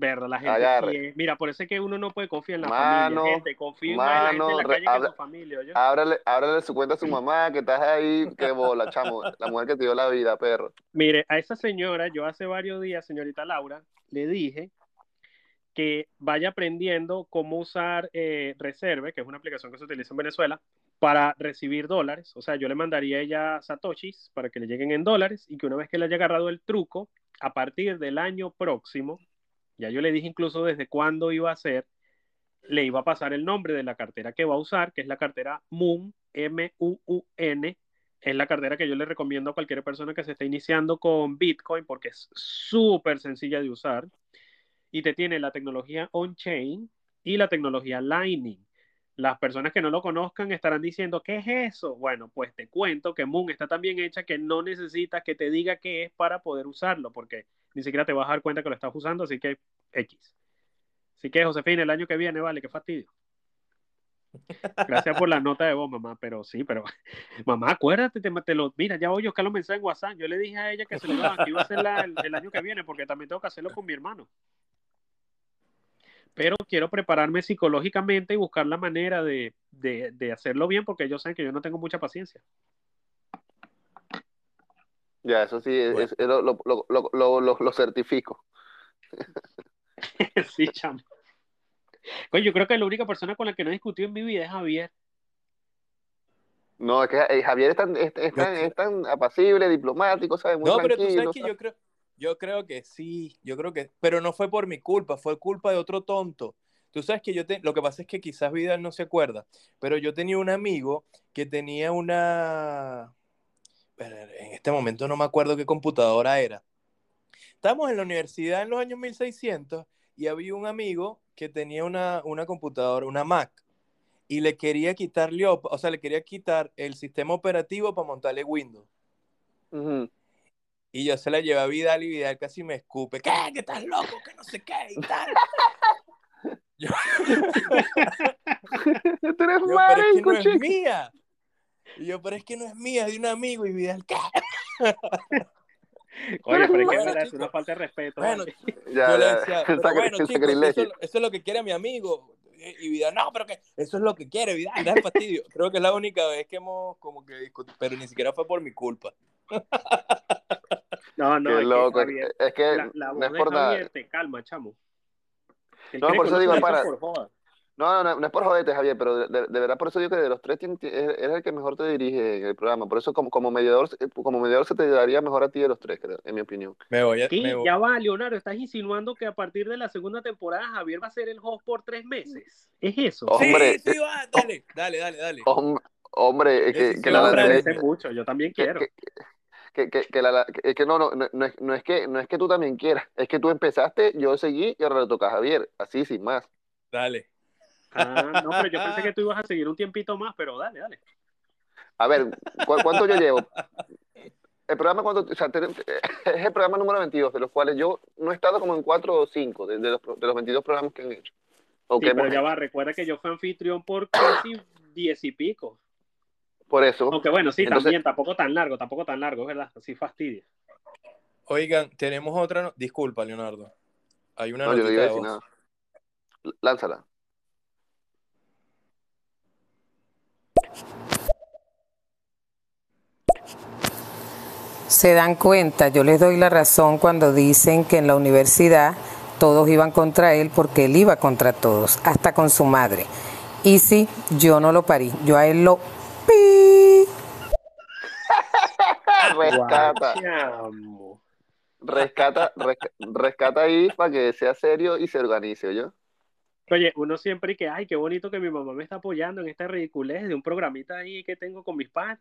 [SPEAKER 2] Verlo, la gente
[SPEAKER 1] Agarre.
[SPEAKER 2] Mira, por eso es que uno no puede confiar en la
[SPEAKER 1] Mano,
[SPEAKER 2] familia. Gente, confía más en la gente en la
[SPEAKER 1] mano,
[SPEAKER 2] calle
[SPEAKER 1] re-
[SPEAKER 2] que en su familia, ¿oye?
[SPEAKER 1] Ábrele, ábrele su cuenta a su mamá, que estás ahí, qué bola, chamo. La mujer que te dio la vida, perro.
[SPEAKER 2] Mire, a esa señora, yo hace varios días, señorita Laura, le dije que vaya aprendiendo cómo usar eh, Reserve, que es una aplicación que se utiliza en Venezuela, para recibir dólares. O sea, yo le mandaría a ella satoshis para que le lleguen en dólares y que una vez que le haya agarrado el truco, a partir del año próximo, ya yo le dije incluso desde cuándo iba a ser, le iba a pasar el nombre de la cartera que va a usar, que es la cartera Moon, M-U-U-N, es la cartera que yo le recomiendo a cualquier persona que se esté iniciando con Bitcoin porque es súper sencilla de usar y te tiene la tecnología on-chain y la tecnología Lightning. Las personas que no lo conozcan estarán diciendo, ¿qué es eso? Bueno, pues te cuento que Moon está tan bien hecha que no necesitas que te diga qué es para poder usarlo, porque ni siquiera te vas a dar cuenta que lo estás usando, así que X. Así que, Josefina, el año que viene, vale, qué fastidio. Gracias por la nota de voz, mamá, pero sí, pero mamá, acuérdate, te, te lo, mira, ya hoy Oscar lo mensaje en WhatsApp, yo le dije a ella que se lo iba, a hacer el, el año que viene, porque también tengo que hacerlo con mi hermano. Pero quiero prepararme psicológicamente y buscar la manera de, de, de hacerlo bien, porque ellos saben que yo no tengo mucha paciencia.
[SPEAKER 1] Ya, eso sí,
[SPEAKER 3] Bueno.
[SPEAKER 1] es- lo, lo, lo, lo, lo, lo- lo certifico.
[SPEAKER 2] sí, chamo. Coño, yo creo que la única persona con la que no he discutido en mi vida es Javier.
[SPEAKER 1] No, es que eh, Javier es tan, es, es tan, es tan apacible, diplomático, ¿sabes? Muy
[SPEAKER 3] No, pero tú sabes que yo creo, yo creo que sí, yo creo que, pero no fue por mi culpa, fue culpa de otro tonto. Tú sabes que yo te, lo que pasa es que quizás Vidal no se acuerda, pero yo tenía un amigo que tenía una, en este momento no me acuerdo qué computadora era. Estábamos en la universidad en los años 1600 y había un amigo que tenía una, una computadora, una Mac, y le quería quitar, o sea, le quería quitar el sistema operativo para montarle Windows. Y yo se la llevé a Vidal y Vidal casi me escupe. ¿Qué? ¿Que estás loco? Que no sé qué y tal. Yo,
[SPEAKER 1] Tú eres
[SPEAKER 3] yo, pero es que no es mía. Y yo, pero es que no es mía, es de un amigo. Y Vidal, ¿qué?
[SPEAKER 2] Oye, pero es que
[SPEAKER 3] Bueno,
[SPEAKER 2] es verdad, es
[SPEAKER 3] chico.
[SPEAKER 2] una falta de respeto.
[SPEAKER 3] Bueno.
[SPEAKER 1] Ya,
[SPEAKER 3] yo le
[SPEAKER 1] ya,
[SPEAKER 3] decía,
[SPEAKER 1] el
[SPEAKER 3] pero
[SPEAKER 1] sacri-
[SPEAKER 3] bueno, chicos, eso, es lo que quiere mi amigo. Y y Vidal, no, pero que eso es lo que quiere, Vidal, da el fastidio. Creo que es la única vez que hemos como que discutido, pero ni siquiera fue por mi culpa.
[SPEAKER 2] No, no,
[SPEAKER 1] Qué
[SPEAKER 2] es que
[SPEAKER 1] loco,
[SPEAKER 2] Javier,
[SPEAKER 1] es que
[SPEAKER 2] la, la
[SPEAKER 1] no es
[SPEAKER 2] de
[SPEAKER 1] por nada.
[SPEAKER 2] Te calma, chamo. Él
[SPEAKER 1] No, por
[SPEAKER 2] que
[SPEAKER 1] eso digo, para-
[SPEAKER 2] hizo por joda.
[SPEAKER 1] No, no, no, no es por joderte, Javier, pero de, de- de verdad por eso digo que de los tres eres eres el que mejor te dirige en el programa. Por eso como, como mediador, eh, como mediador se te daría mejor a ti de los tres, creo, en mi opinión.
[SPEAKER 3] Me voy a. Me voy-
[SPEAKER 2] Ya va, Leonardo, estás insinuando que a partir de la segunda temporada Javier va a ser el host por tres meses. ¿Es eso?
[SPEAKER 1] Oh, hombre.
[SPEAKER 3] Sí, sí, va, dale, dale, dale, dale.
[SPEAKER 1] Hom- hombre, es que,
[SPEAKER 3] Decisión
[SPEAKER 1] que la,
[SPEAKER 2] mucho, yo también
[SPEAKER 1] que,
[SPEAKER 2] quiero.
[SPEAKER 1] que, que, que- que la- que- es que no, no, no, no es, no es que no es que tú también quieras, es que tú empezaste, yo seguí y ahora le toca a Javier, así sin más.
[SPEAKER 3] Dale.
[SPEAKER 2] Ah, no, pero yo pensé que tú ibas a seguir un tiempito más, pero dale, dale.
[SPEAKER 1] A ver, ¿cu- ¿cuánto yo llevo? El programa, cuánto, o sea, te- es el programa número 22, de los cuales yo no he estado como en 4 o 5 de, de los, de los 22 programas que han hecho. O
[SPEAKER 2] Sí,
[SPEAKER 1] que
[SPEAKER 2] pero ya va, recuerda que yo fui anfitrión por casi diez y pico.
[SPEAKER 1] Por eso.
[SPEAKER 2] Aunque bueno, sí,
[SPEAKER 1] Entonces,
[SPEAKER 2] también, tampoco tan largo, tampoco tan largo, ¿verdad? Así fastidia.
[SPEAKER 3] Oigan, tenemos otra. Disculpa, Leonardo. Hay una.
[SPEAKER 1] No, yo no iba a decir nada. Lánzala.
[SPEAKER 4] Se dan cuenta, yo les doy la razón cuando dicen que en la universidad todos iban contra él porque él iba contra todos, hasta con su madre. Y sí, yo no lo parí, yo a él lo
[SPEAKER 1] rescata, rescata, resca- rescata ahí para que sea serio y se organice, yo.
[SPEAKER 2] Oye, uno siempre y que, ay, qué bonito que mi mamá me está apoyando en esta ridiculez de un programita ahí que tengo con mis padres.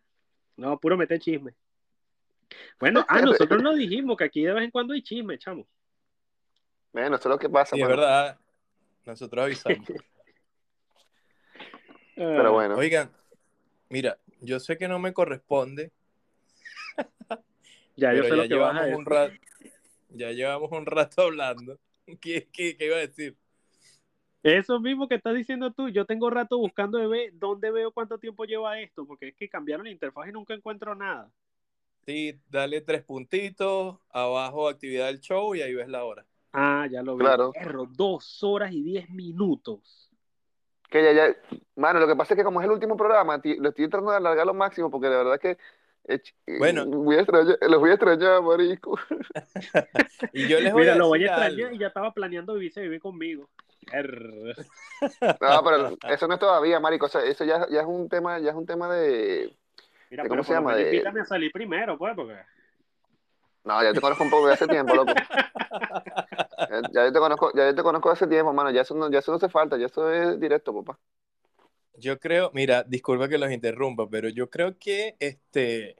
[SPEAKER 2] No, puro meter chisme. Bueno, ah, nosotros nos dijimos que aquí de vez en cuando hay chisme, chamo.
[SPEAKER 1] Bueno, esto es lo que pasa,
[SPEAKER 3] Sí, es verdad. Nosotros avisamos.
[SPEAKER 1] Pero bueno,
[SPEAKER 3] Oigan, mira, yo sé que no me corresponde,
[SPEAKER 2] ya yo sé
[SPEAKER 3] ya
[SPEAKER 2] lo que vas a
[SPEAKER 3] llevamos
[SPEAKER 2] decir.
[SPEAKER 3] un rato, ya llevamos un rato hablando. ¿Qué, qué, qué iba a decir?
[SPEAKER 2] Eso mismo que estás diciendo tú, yo tengo rato buscando de ver dónde veo cuánto tiempo lleva esto, porque es que cambiaron la interfaz y nunca encuentro nada.
[SPEAKER 3] Sí, dale tres puntitos, abajo actividad del show y ahí ves la hora.
[SPEAKER 2] Ah, ya lo vi.
[SPEAKER 1] Claro.
[SPEAKER 2] Perro, dos horas y diez minutos.
[SPEAKER 1] Que ya, ya, mano, lo que pasa es que como es el último programa, ti- lo estoy tratando de alargar lo máximo porque de verdad que eh,
[SPEAKER 3] Bueno.
[SPEAKER 1] voy a extrañar, los voy a extrañar, marisco.
[SPEAKER 3] Y yo les voy
[SPEAKER 2] Mira,
[SPEAKER 3] a
[SPEAKER 2] lo voy a extrañar
[SPEAKER 3] algo.
[SPEAKER 2] y ya estaba planeando vivirse vivir conmigo.
[SPEAKER 1] No, pero eso no es todavía, marico, o sea, eso ya, ya es un tema, ya es un tema de,
[SPEAKER 2] Mira,
[SPEAKER 1] ¿Cómo
[SPEAKER 2] pero
[SPEAKER 1] se llama? De-
[SPEAKER 2] invítame a salir primero, pues, porque...
[SPEAKER 1] no, ya te conozco un poco de hace tiempo, loco. Ya, ya yo te conozco, ya yo te conozco hace tiempo, mano, ya eso no, ya eso no hace falta, ya eso es directo, papá.
[SPEAKER 3] Yo creo, mira, disculpa que los interrumpa, pero yo creo que este,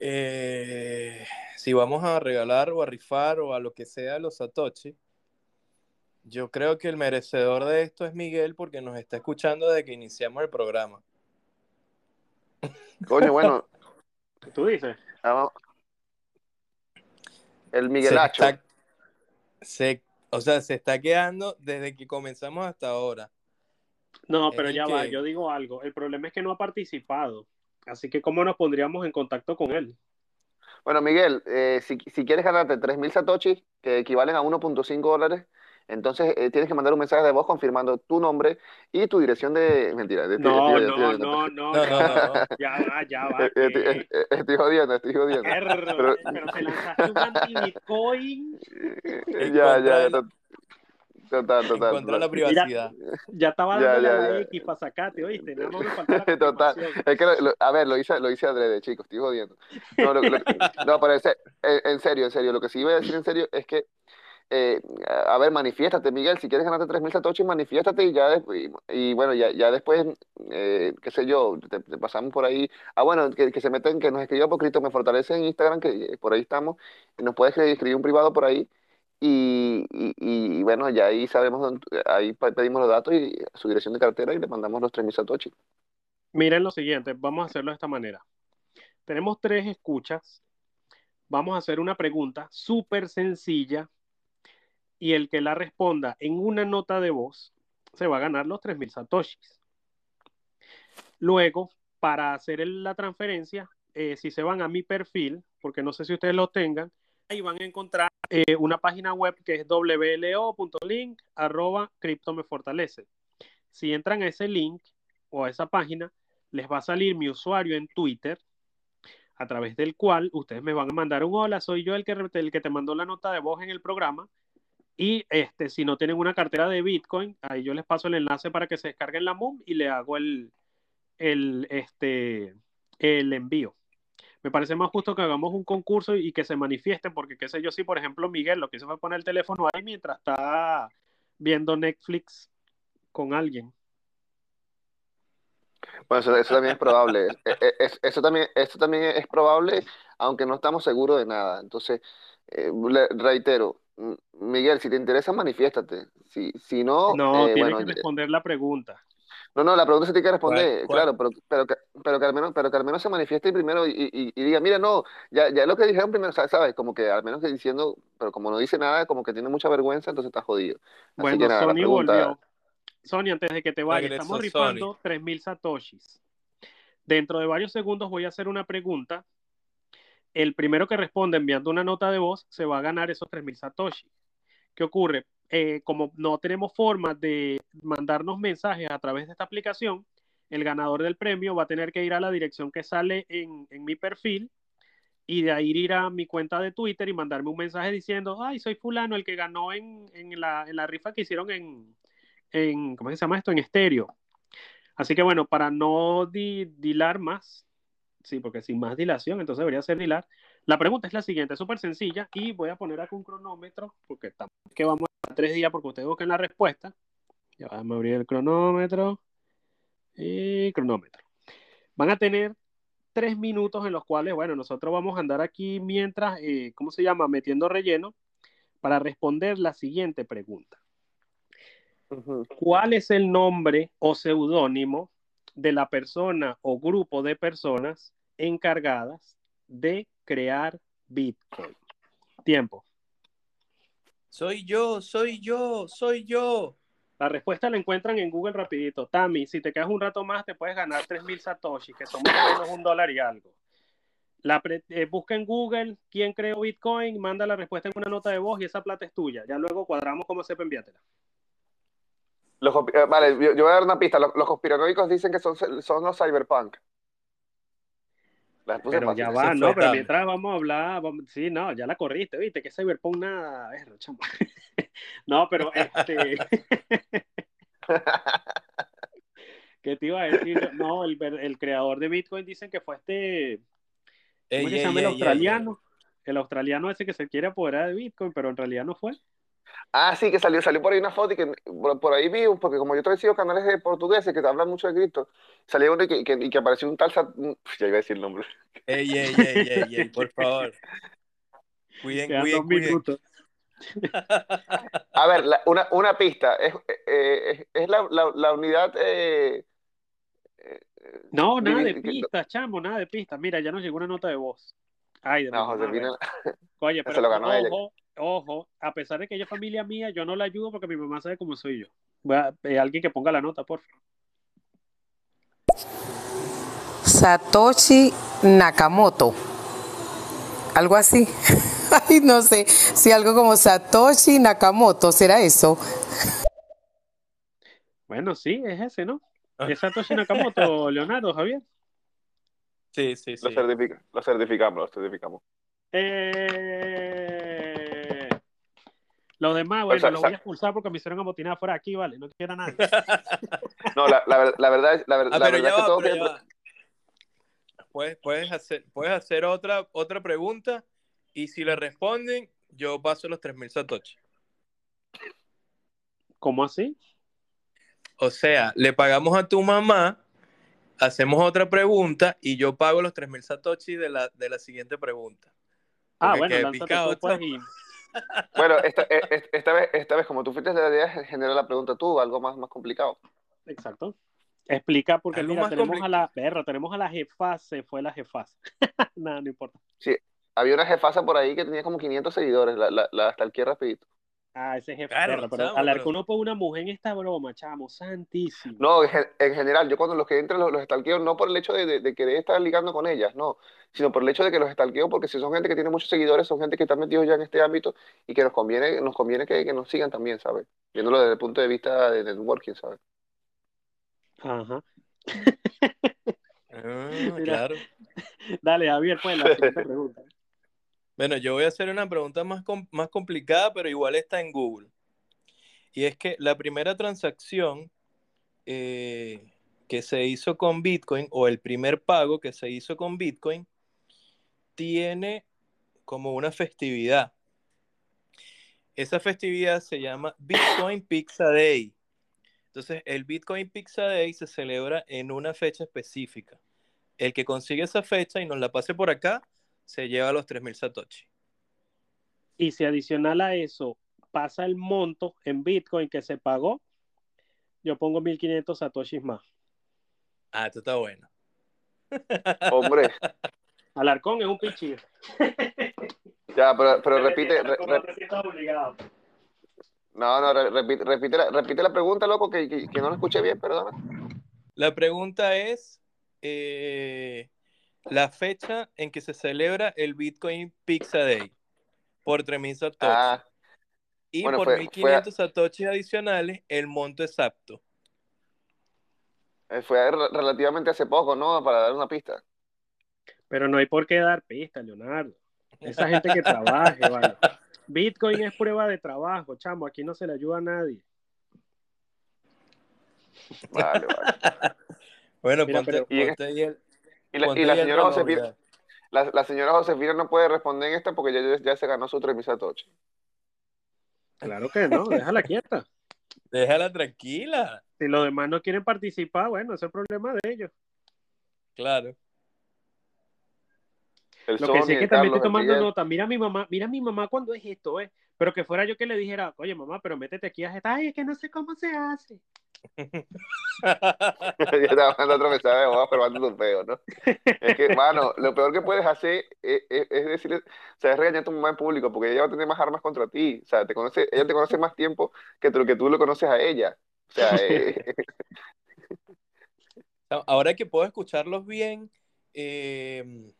[SPEAKER 3] eh, si vamos a regalar o a rifar o a lo que sea los Satoshi, yo creo que el merecedor de esto es Miguel porque nos está escuchando desde que iniciamos el programa.
[SPEAKER 1] Coño, bueno,
[SPEAKER 2] Tú dices.
[SPEAKER 1] vamos. El
[SPEAKER 3] Se
[SPEAKER 1] Miguelacho.
[SPEAKER 3] está- se- o sea, se está quedando desde que comenzamos hasta ahora.
[SPEAKER 2] No, pero ya va, yo digo algo. El problema es que no ha participado. Así que, ¿cómo nos pondríamos en contacto con él?
[SPEAKER 1] Bueno, Miguel, eh, si, si quieres ganarte 3.000 satoshis, que equivalen a 1.5 dólares, entonces eh, tienes que mandar un mensaje de voz confirmando tu nombre y tu dirección de... Mentira, de-
[SPEAKER 2] No, no, no, no,
[SPEAKER 3] No, no,
[SPEAKER 2] ya,
[SPEAKER 3] no, no.
[SPEAKER 2] ya va, ya va.
[SPEAKER 1] eh,
[SPEAKER 2] que-
[SPEAKER 1] eh, estoy jodiendo, estoy jodiendo. Pero-
[SPEAKER 2] pero te lanzaste un anti-Bitcoin.
[SPEAKER 1] Ya, ya, to- total, total.
[SPEAKER 3] contra de la privacidad.
[SPEAKER 2] Ya estaba
[SPEAKER 1] Ya,
[SPEAKER 2] dándole
[SPEAKER 1] ya,
[SPEAKER 2] la
[SPEAKER 1] ya.
[SPEAKER 2] X para sacarte, ¿oíste? Me faltaba la
[SPEAKER 1] Total. Es que, lo- lo- a ver, lo hice, lo hice adrede, chicos, estoy jodiendo. No, lo- lo- no, pero en- en serio, en serio, lo que sí iba a decir en serio es que, eh, a ver, manifiéstate, Miguel, si quieres ganarte 3.000 satoshis, manifiéstate y ya después, y, bueno, ya, ya después, eh, qué sé yo, te, pasamos por ahí. Ah, bueno, que, se meten, que nos escriba por Cristo Me Fortalece en Instagram, que eh, por ahí estamos, nos puedes escribir, un privado por ahí. Y, y, bueno, ya ahí sabemos, dónde- ahí pedimos los datos y su dirección de cartera y le mandamos los 3.000 satoshis.
[SPEAKER 2] Miren lo siguiente, vamos a hacerlo de esta manera. Tenemos tres escuchas. Vamos a hacer una pregunta súper sencilla y el que la responda en una nota de voz se va a ganar los 3.000 satoshis. Luego, para hacer la transferencia, eh, si se van a mi perfil, porque no sé si ustedes lo tengan, ahí van a encontrar eh, una página web que es wlo.link arroba cripto me fortalece. Si entran a ese link o a esa página, les va a salir mi usuario en Twitter, a través del cual ustedes me van a mandar un hola, soy yo el que, el que te mandó la nota de voz en el programa. Y este, si no tienen una cartera de Bitcoin, ahí yo les paso el enlace para que se descarguen la MUM y le hago el, el, este, el envío. Me parece más justo que hagamos un concurso y que se manifiesten, porque qué sé yo, si por ejemplo Miguel lo que hizo fue poner el teléfono ahí mientras está viendo Netflix con alguien.
[SPEAKER 1] Bueno, eso, eso también es probable. Eh, es- eso también, eso también es probable, aunque no estamos seguros de nada. Entonces, eh, reitero, Miguel, si te interesa, manifiéstate. Si, si no,
[SPEAKER 2] No,
[SPEAKER 1] eh,
[SPEAKER 2] tienes
[SPEAKER 1] bueno,
[SPEAKER 2] que responder la pregunta.
[SPEAKER 1] no, no, la pregunta se tiene que responder, claro, pero, pero, que, pero, que al menos, pero que al menos se manifieste primero y, y, y diga, mira, no, ya, ya lo que dijeron primero, sa- ¿sabes? Como que al menos que diciendo, pero como no dice nada, como que tiene mucha vergüenza, entonces está jodido. Así
[SPEAKER 2] Bueno,
[SPEAKER 1] que nada, la
[SPEAKER 2] Sony
[SPEAKER 1] pregunta,
[SPEAKER 2] volvió. Sony, antes de que te vayas, estamos rifando 3.000 satoshis. Dentro de varios segundos voy a hacer una pregunta. El primero que responde enviando una nota de voz se va a ganar esos 3.000 satoshis. ¿Qué ocurre? Eh, como no tenemos forma de mandarnos mensajes a través de esta aplicación, el ganador del premio va a tener que ir a la dirección que sale en, mi perfil y de ahí ir a mi cuenta de Twitter y mandarme un mensaje diciendo, ay, soy fulano, el que ganó en, la, rifa que hicieron en, ¿cómo se llama esto? En estéreo. Así que bueno, para no dilar más, sí, porque sin más dilación, entonces debería ser dilar. La pregunta es la siguiente, es súper sencilla y voy a poner aquí un cronómetro porque estamos que vamos a tres días porque ustedes busquen la respuesta. Ya vamos a abrir el cronómetro y cronómetro. Van a tener tres minutos en los cuales, bueno, nosotros vamos a andar aquí mientras, eh, ¿cómo se llama? Metiendo relleno para responder la siguiente pregunta. ¿Cuál es el nombre o seudónimo de la persona o grupo de personas encargadas de crear Bitcoin? Tiempo.
[SPEAKER 3] Soy yo, soy yo, soy yo.
[SPEAKER 2] La respuesta la encuentran en Google rapidito. Tami, si te quedas un rato más, te puedes ganar 3.000 satoshi, que son más o menos un dólar y algo. La eh, busca en Google quién creó Bitcoin, manda la respuesta en una nota de voz y esa plata es tuya. Ya luego cuadramos cómo se enviátela.
[SPEAKER 1] Los, eh, vale, yo, voy a dar una pista. Los, conspiranoicos dicen que son, son los cyberpunk.
[SPEAKER 2] pero ya va, no, pero mientras vamos a hablar, sí, no, ya la corriste, viste, que cyberpunk nada, chamo. No, pero este. ¿Qué te iba a decir? No, el, el creador de Bitcoin dicen que fue este. ¿Cómo se llama el australiano? el australiano ese que se quiere apoderar de Bitcoin, pero en realidad no fue.
[SPEAKER 1] Ah, sí, que salió, salió por ahí una foto y que por, ahí vi, porque como yo sigo canales de portugueses que te hablan mucho de cripto, salió uno y que, que, apareció un tal. Ya iba a decir el nombre.
[SPEAKER 3] Ey, ey, ey, ey, ey por favor. Cuiden, cuiden, cuiden.
[SPEAKER 1] A ver, una, una, pista. Es, eh, es la, la, unidad. Eh,
[SPEAKER 2] eh, no, nada de pistas, chamo, nada de pistas. Mira, ya nos llegó una nota de voz. Ay, de
[SPEAKER 1] no,
[SPEAKER 2] Oye, pero ojo, ojo, a pesar de que ella es familia mía, yo no la ayudo porque mi mamá sabe cómo soy yo. Voy a, alguien que ponga la nota, por favor.
[SPEAKER 4] Satoshi Nakamoto. Algo así. Ay, no sé, si algo como Satoshi Nakamoto, ¿será eso?
[SPEAKER 2] Bueno, sí, es ese, ¿no? Es Satoshi Nakamoto, Leonardo, Javier.
[SPEAKER 3] Sí, sí, sí.
[SPEAKER 1] Lo, lo certificamos, lo certificamos.
[SPEAKER 2] Eh... Los demás, bueno, lo voy a expulsar porque me hicieron amotinar fuera aquí, vale, no quiera nadie.
[SPEAKER 1] no, la, la, la, verdad, la, la verdad es que todo...
[SPEAKER 3] Puedes, puedes, hacer, puedes hacer otra, otra pregunta y si le responden, yo paso los 3.000 satoshi.
[SPEAKER 2] ¿Cómo así?
[SPEAKER 3] O sea, le pagamos a tu mamá, hacemos otra pregunta y yo pago los 3.000 satoshi de la, de la siguiente pregunta.
[SPEAKER 2] ah, bueno, picado, pues,
[SPEAKER 1] Bueno, esta, e, e, esta, vez, esta vez, como tú fuiste de la idea, genera la pregunta tú, algo más, más complicado.
[SPEAKER 2] Exacto. Explica, porque mira, tenemos a la perra, tenemos a la jefa, se fue la jefa. Nada, no importa.
[SPEAKER 1] Sí, había una jefasa por ahí que tenía como 500 seguidores, la, la, la hasta el que rapidito.
[SPEAKER 2] Ah, ese jefe claro, pero hablar con uno por una mujer en esta broma, chamo, santísimo.
[SPEAKER 1] No, en general, yo cuando los que entran los, los estalqueo, no por el hecho de, de, querer estar ligando con ellas, no, sino por el hecho de que los estalqueo, porque si son gente que tiene muchos seguidores, son gente que está metidos ya en este ámbito y que nos conviene, nos conviene que, que nos sigan también, ¿sabes? Viéndolo desde el punto de vista de networking, ¿sabes?
[SPEAKER 2] Ajá.
[SPEAKER 3] Ah, claro.
[SPEAKER 2] Dale, Javier, pues la siguiente pregunta.
[SPEAKER 3] Bueno, yo voy a hacer una pregunta más, más complicada, pero igual está en Google. Y es que la primera transacción eh, que se hizo con Bitcoin, o el primer pago que se hizo con Bitcoin, tiene como una festividad. Esa festividad se llama Bitcoin Pizza Day. Entonces, el Bitcoin Pizza Day se celebra en una fecha específica. El que consigue esa fecha y nos la pase por acá, se lleva los 3.000 satoshi.
[SPEAKER 2] Y si adicional a eso pasa el monto en Bitcoin que se pagó, yo pongo 1.500 satoshis más.
[SPEAKER 3] Ah, esto está bueno.
[SPEAKER 1] Hombre.
[SPEAKER 2] Alarcón es un pichillo.
[SPEAKER 1] ya, pero, pero repite. No, no, repite, repite, la, repite la pregunta, loco, que, que, no la escuché bien, perdona.
[SPEAKER 3] La pregunta es eh, la fecha en que se celebra el Bitcoin Pizza Day por 3.000 satoshis. Ah, y por 1.500 satoshis adicionales, el monto exacto.
[SPEAKER 1] Eh, fue relativamente hace poco, ¿no? Para dar una pista.
[SPEAKER 2] Pero no hay por qué dar pista, Leonardo. Esa gente que trabaje, vale. Bitcoin es prueba de trabajo, chamo. Aquí no se le ayuda a nadie.
[SPEAKER 1] Vale, vale.
[SPEAKER 3] Bueno,
[SPEAKER 2] Mira,
[SPEAKER 3] ponte,
[SPEAKER 1] pero-
[SPEAKER 3] ponte ahí el-
[SPEAKER 1] Y la, y la señora Josefina, la, la señora Josefina no puede responder en esta porque ya, ya, se ganó su tremisa toche.
[SPEAKER 2] Claro que no, déjala quieta.
[SPEAKER 3] Déjala tranquila.
[SPEAKER 2] Si los demás no quieren participar, bueno, ese es el problema de ellos.
[SPEAKER 3] Claro.
[SPEAKER 1] El
[SPEAKER 2] Lo que sí es que también
[SPEAKER 1] Carlos,
[SPEAKER 2] estoy tomando
[SPEAKER 1] Miguel.
[SPEAKER 2] nota. Mira a mi mamá, mira a mi mamá cuando es esto, ¿eh? Pero que fuera yo que le dijera, oye mamá, pero métete aquí a esta. Ay, es que no sé cómo se hace.
[SPEAKER 1] Ya te mandando otro mensaje de tu peo, ¿no? Es que, mano, lo peor que puedes hacer es, es, es decirle, o sea, es regañar a tu mamá en público porque ella va a tener más armas contra ti. O sea, te conoce, ella te conoce más tiempo que tú, que tú lo conoces a ella. O sea, eh,
[SPEAKER 3] Ahora que puedo escucharlos bien, eh,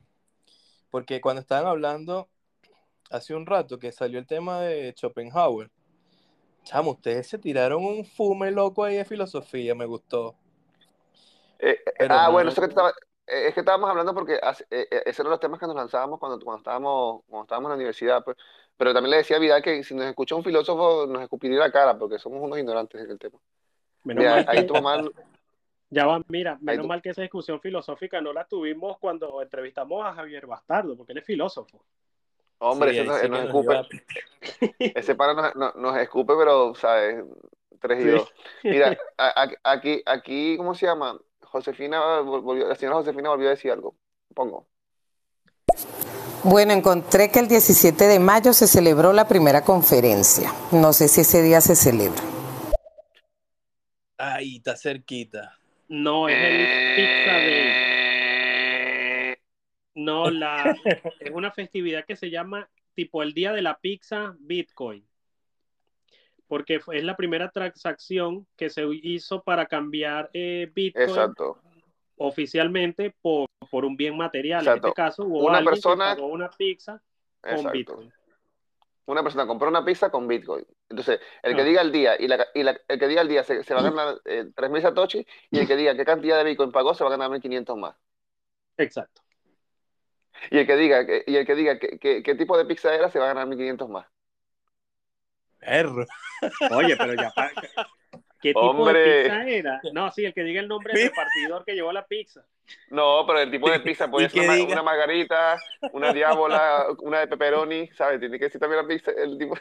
[SPEAKER 3] porque cuando estaban hablando hace un rato que salió el tema de Schopenhauer, chamo, ustedes se tiraron un fume loco ahí de filosofía, me gustó.
[SPEAKER 1] eh,
[SPEAKER 3] Pero
[SPEAKER 1] ah,
[SPEAKER 3] no-
[SPEAKER 1] bueno, eso que te estaba, eh, es que estábamos hablando porque eh, eh, esos eran los temas que nos lanzábamos cuando, cuando estábamos, cuando estábamos en la universidad, pues. Pero también le decía a Vidal que si nos escucha un filósofo nos escupiría la cara porque somos unos ignorantes en el tema.
[SPEAKER 2] Menos
[SPEAKER 1] Mira,
[SPEAKER 2] mal
[SPEAKER 1] ahí
[SPEAKER 2] que-
[SPEAKER 1] tu mamá,
[SPEAKER 2] Ya va, mira, menos mal que esa discusión filosófica no la tuvimos cuando entrevistamos a Javier Bastardo, porque él es filósofo.
[SPEAKER 1] Hombre,
[SPEAKER 3] Sí,
[SPEAKER 1] ese
[SPEAKER 3] sí
[SPEAKER 1] nos escupe. Ese pana nos, nos, nos escupe, pero, ¿sabes? Tres y
[SPEAKER 2] Sí.
[SPEAKER 1] dos. Mira, a- a- aquí, aquí, ¿cómo se llama? Josefina vol- volvió, la señora Josefina volvió a decir algo. Pongo.
[SPEAKER 4] Bueno, encontré que el 17 de mayo se celebró la primera conferencia. No sé si ese día se celebra.
[SPEAKER 3] Ahí está cerquita.
[SPEAKER 2] No, es el Pizza Day. No, la, es una festividad que se llama tipo el Día de la Pizza Bitcoin. Porque fue- es la primera transacción que se hizo para cambiar eh, Bitcoin
[SPEAKER 1] Exacto.
[SPEAKER 2] oficialmente por, por un bien material.
[SPEAKER 1] Exacto.
[SPEAKER 2] En este caso, hubo
[SPEAKER 1] Una persona-
[SPEAKER 2] que pagó una pizza con
[SPEAKER 1] Exacto.
[SPEAKER 2] Bitcoin.
[SPEAKER 1] Una persona compró una pizza con Bitcoin. Entonces, el que
[SPEAKER 2] Ah.
[SPEAKER 1] diga el día y, la, y la- el que diga el día se, se va a ganar eh, 3.000 satoshi y el que diga qué cantidad de Bitcoin pagó se va a ganar 1.500 más.
[SPEAKER 2] Exacto.
[SPEAKER 1] Y el que diga, que- y el que diga qué, qué- qué tipo de pizza era se va a ganar 1.500 más.
[SPEAKER 3] Perro.
[SPEAKER 2] Oye, pero ya. pa- ¿Qué tipo
[SPEAKER 1] Hombre.
[SPEAKER 2] de pizza era? No, sí, el que diga el nombre del
[SPEAKER 3] Sí.
[SPEAKER 2] repartidor que llevó la pizza.
[SPEAKER 1] No, pero el tipo de pizza puede ser
[SPEAKER 3] que
[SPEAKER 1] una, una margarita, una diábola, una de pepperoni, ¿sabes? Tiene que decir también la pizza, el tipo.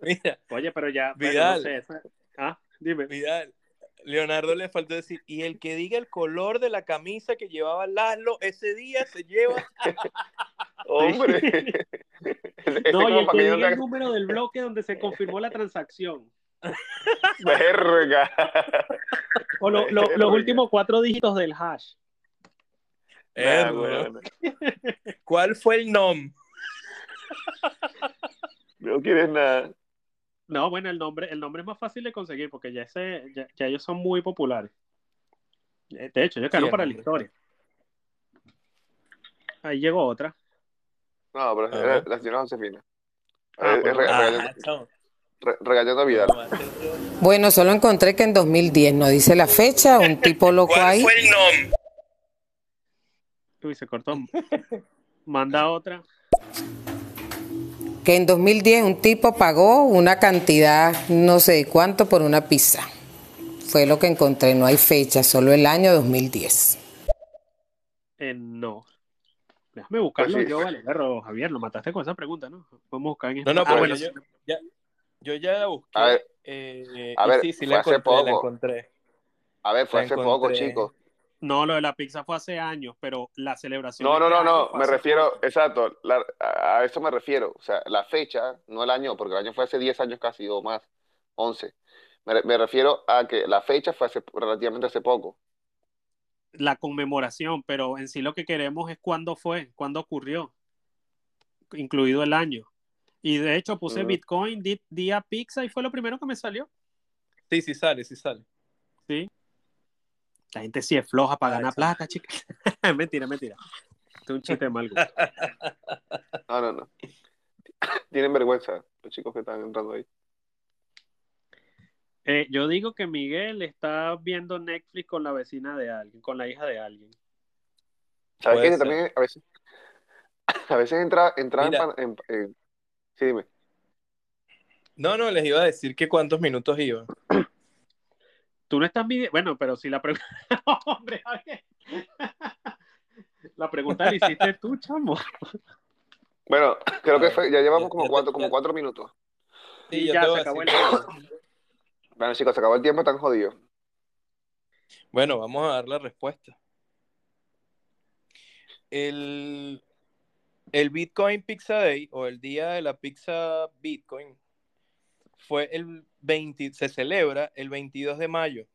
[SPEAKER 3] Mira,
[SPEAKER 2] Oye, pero ya. bueno,
[SPEAKER 3] Vidal.
[SPEAKER 2] no sé, esa- Ah, dime.
[SPEAKER 3] Vidal. Leonardo le faltó decir, y el que diga el color de la camisa que llevaba Laszlo ese día se lleva.
[SPEAKER 1] Hombre.
[SPEAKER 2] No, y el que diga el número del bloque donde se confirmó la transacción.
[SPEAKER 1] Verga.
[SPEAKER 2] O lo- lo-
[SPEAKER 1] Verga.
[SPEAKER 2] los últimos cuatro dígitos del hash.
[SPEAKER 3] Perro.
[SPEAKER 1] bueno.
[SPEAKER 3] ¿Cuál fue el nom?
[SPEAKER 1] No quieres nada.
[SPEAKER 2] No, bueno, el nombre, el nombre es más fácil de conseguir porque ya, ese, ya, ya ellos son muy populares. Eh, De hecho, ellos quedaron
[SPEAKER 3] Sí,
[SPEAKER 2] para la historia. Ahí llegó otra.
[SPEAKER 1] No, pero era la señora Josefina.
[SPEAKER 2] Ah,
[SPEAKER 1] Eh, eh, re-
[SPEAKER 2] ah,
[SPEAKER 1] regañando, a Vidal.
[SPEAKER 4] Bueno, solo encontré que en 2010, no dice la fecha, un tipo loco ahí.
[SPEAKER 3] el nom?
[SPEAKER 2] Uy, se cortó. Manda otra.
[SPEAKER 4] Que en 2010 un tipo pagó una cantidad, no sé de cuánto, por una pizza. Fue lo que encontré, no hay fecha, solo el año 2010.
[SPEAKER 2] Eh, no. Déjame buscarlo
[SPEAKER 1] Pues sí.
[SPEAKER 2] yo, vale. Perro, Javier, lo mataste con esa pregunta, ¿no? Podemos buscar en
[SPEAKER 3] No, no,
[SPEAKER 2] Ah,
[SPEAKER 3] pero
[SPEAKER 2] bueno,
[SPEAKER 3] yo, ya, yo ya la busqué.
[SPEAKER 1] A ver,
[SPEAKER 3] eh,
[SPEAKER 1] a ver,
[SPEAKER 3] sí, sí
[SPEAKER 1] fue
[SPEAKER 3] la
[SPEAKER 1] hace
[SPEAKER 3] encontré, la
[SPEAKER 1] poco.
[SPEAKER 3] encontré.
[SPEAKER 1] A ver, fue
[SPEAKER 3] La
[SPEAKER 1] hace poco, chicos.
[SPEAKER 2] No, lo de la pizza fue hace años, pero la celebración.
[SPEAKER 1] No, no,
[SPEAKER 2] este
[SPEAKER 1] no, no, me refiero, exacto, la- a eso me refiero. O sea, la fecha, no el año, porque el año fue hace 10 años casi o más, 11. Me, re- me refiero a que la fecha fue hace, relativamente hace poco.
[SPEAKER 2] La conmemoración, pero en sí lo que queremos es cuándo fue, cuándo ocurrió, incluido el año. Y de hecho puse
[SPEAKER 1] Mm.
[SPEAKER 2] Bitcoin, di- día pizza y fue lo primero que me salió.
[SPEAKER 3] Sí, sí sale, sí sale.
[SPEAKER 2] Sí. La gente sí es floja para ganar plata, chica. mentira, mentira. Esto es un chiste mal. gusto.
[SPEAKER 1] No, no, no. Tienen vergüenza los chicos que están entrando ahí.
[SPEAKER 2] Eh, yo digo que Miguel está viendo Netflix con la vecina de alguien, con la hija de alguien.
[SPEAKER 1] ¿Sabes qué? También a veces, a veces entra, entra en,
[SPEAKER 3] Mira.
[SPEAKER 1] pan- en- en- Sí, dime.
[SPEAKER 3] No, no, les iba a decir que cuántos minutos iba.
[SPEAKER 2] Tú no estás midiendo. Bueno, pero si la pregunta. Hombre, Javier. La pregunta la hiciste tú, chamo.
[SPEAKER 1] Bueno, creo que fue, ya llevamos como cuatro, como cuatro minutos.
[SPEAKER 3] Sí,
[SPEAKER 2] ya se
[SPEAKER 3] a
[SPEAKER 2] acabó el tiempo.
[SPEAKER 1] Bueno, chicos, se acabó el tiempo, están jodidos.
[SPEAKER 3] Bueno, vamos a dar la respuesta. El, el Bitcoin Pizza Day o el día de la pizza Bitcoin fue el 20, se celebra el 22 de mayo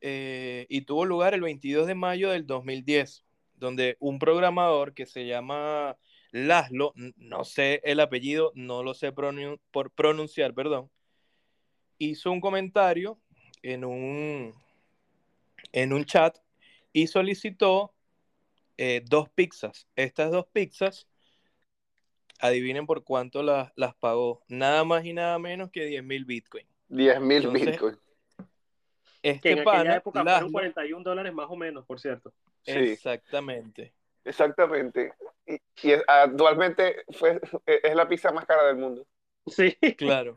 [SPEAKER 3] eh, y tuvo lugar el 22 de mayo del 2010, donde un programador que se llama Laszlo, no sé el apellido, no lo sé por pronunciar, perdón, hizo un comentario en un, en un chat y solicitó eh, dos pizzas. Estas dos pizzas, adivinen por cuánto las, las pagó. Nada más y nada menos que 10 mil Bitcoin.
[SPEAKER 1] 10 mil
[SPEAKER 3] Entonces,
[SPEAKER 1] bitcoins.
[SPEAKER 2] Que
[SPEAKER 3] Este
[SPEAKER 2] en aquella
[SPEAKER 3] pana,
[SPEAKER 2] época
[SPEAKER 3] Laszlo-
[SPEAKER 2] fueron 41 dólares más o menos, por cierto.
[SPEAKER 1] Sí,
[SPEAKER 3] exactamente.
[SPEAKER 1] exactamente. Y, actualmente fue, es la pizza más cara del mundo.
[SPEAKER 2] Sí.
[SPEAKER 3] Claro.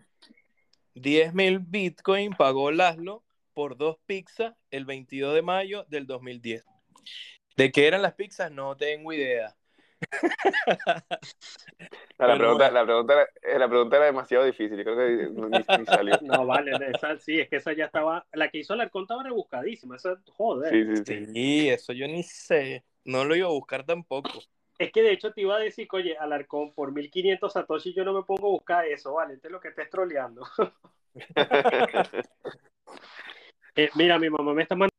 [SPEAKER 3] 10 mil Bitcoin pagó Laszlo por dos pizzas el 22 de mayo del 2010. ¿De qué eran las pizzas? No tengo idea.
[SPEAKER 1] No, la, pregunta,
[SPEAKER 3] bueno.
[SPEAKER 1] la, pregunta era, eh, la pregunta era demasiado difícil. Yo creo que ni, ni salió.
[SPEAKER 2] No, vale, esa, sí, es que esa ya estaba. La que hizo Alarcón estaba rebuscadísima. Esa, joder.
[SPEAKER 1] Sí, sí, sí.
[SPEAKER 3] Sí, eso yo ni sé. No lo iba a buscar tampoco.
[SPEAKER 2] Es que de hecho te iba a decir, oye, Alarcón, por 1500 Satoshi yo no me pongo a buscar eso, vale, este es lo que estés troleando. Eh, mira, mi mamá me está mandando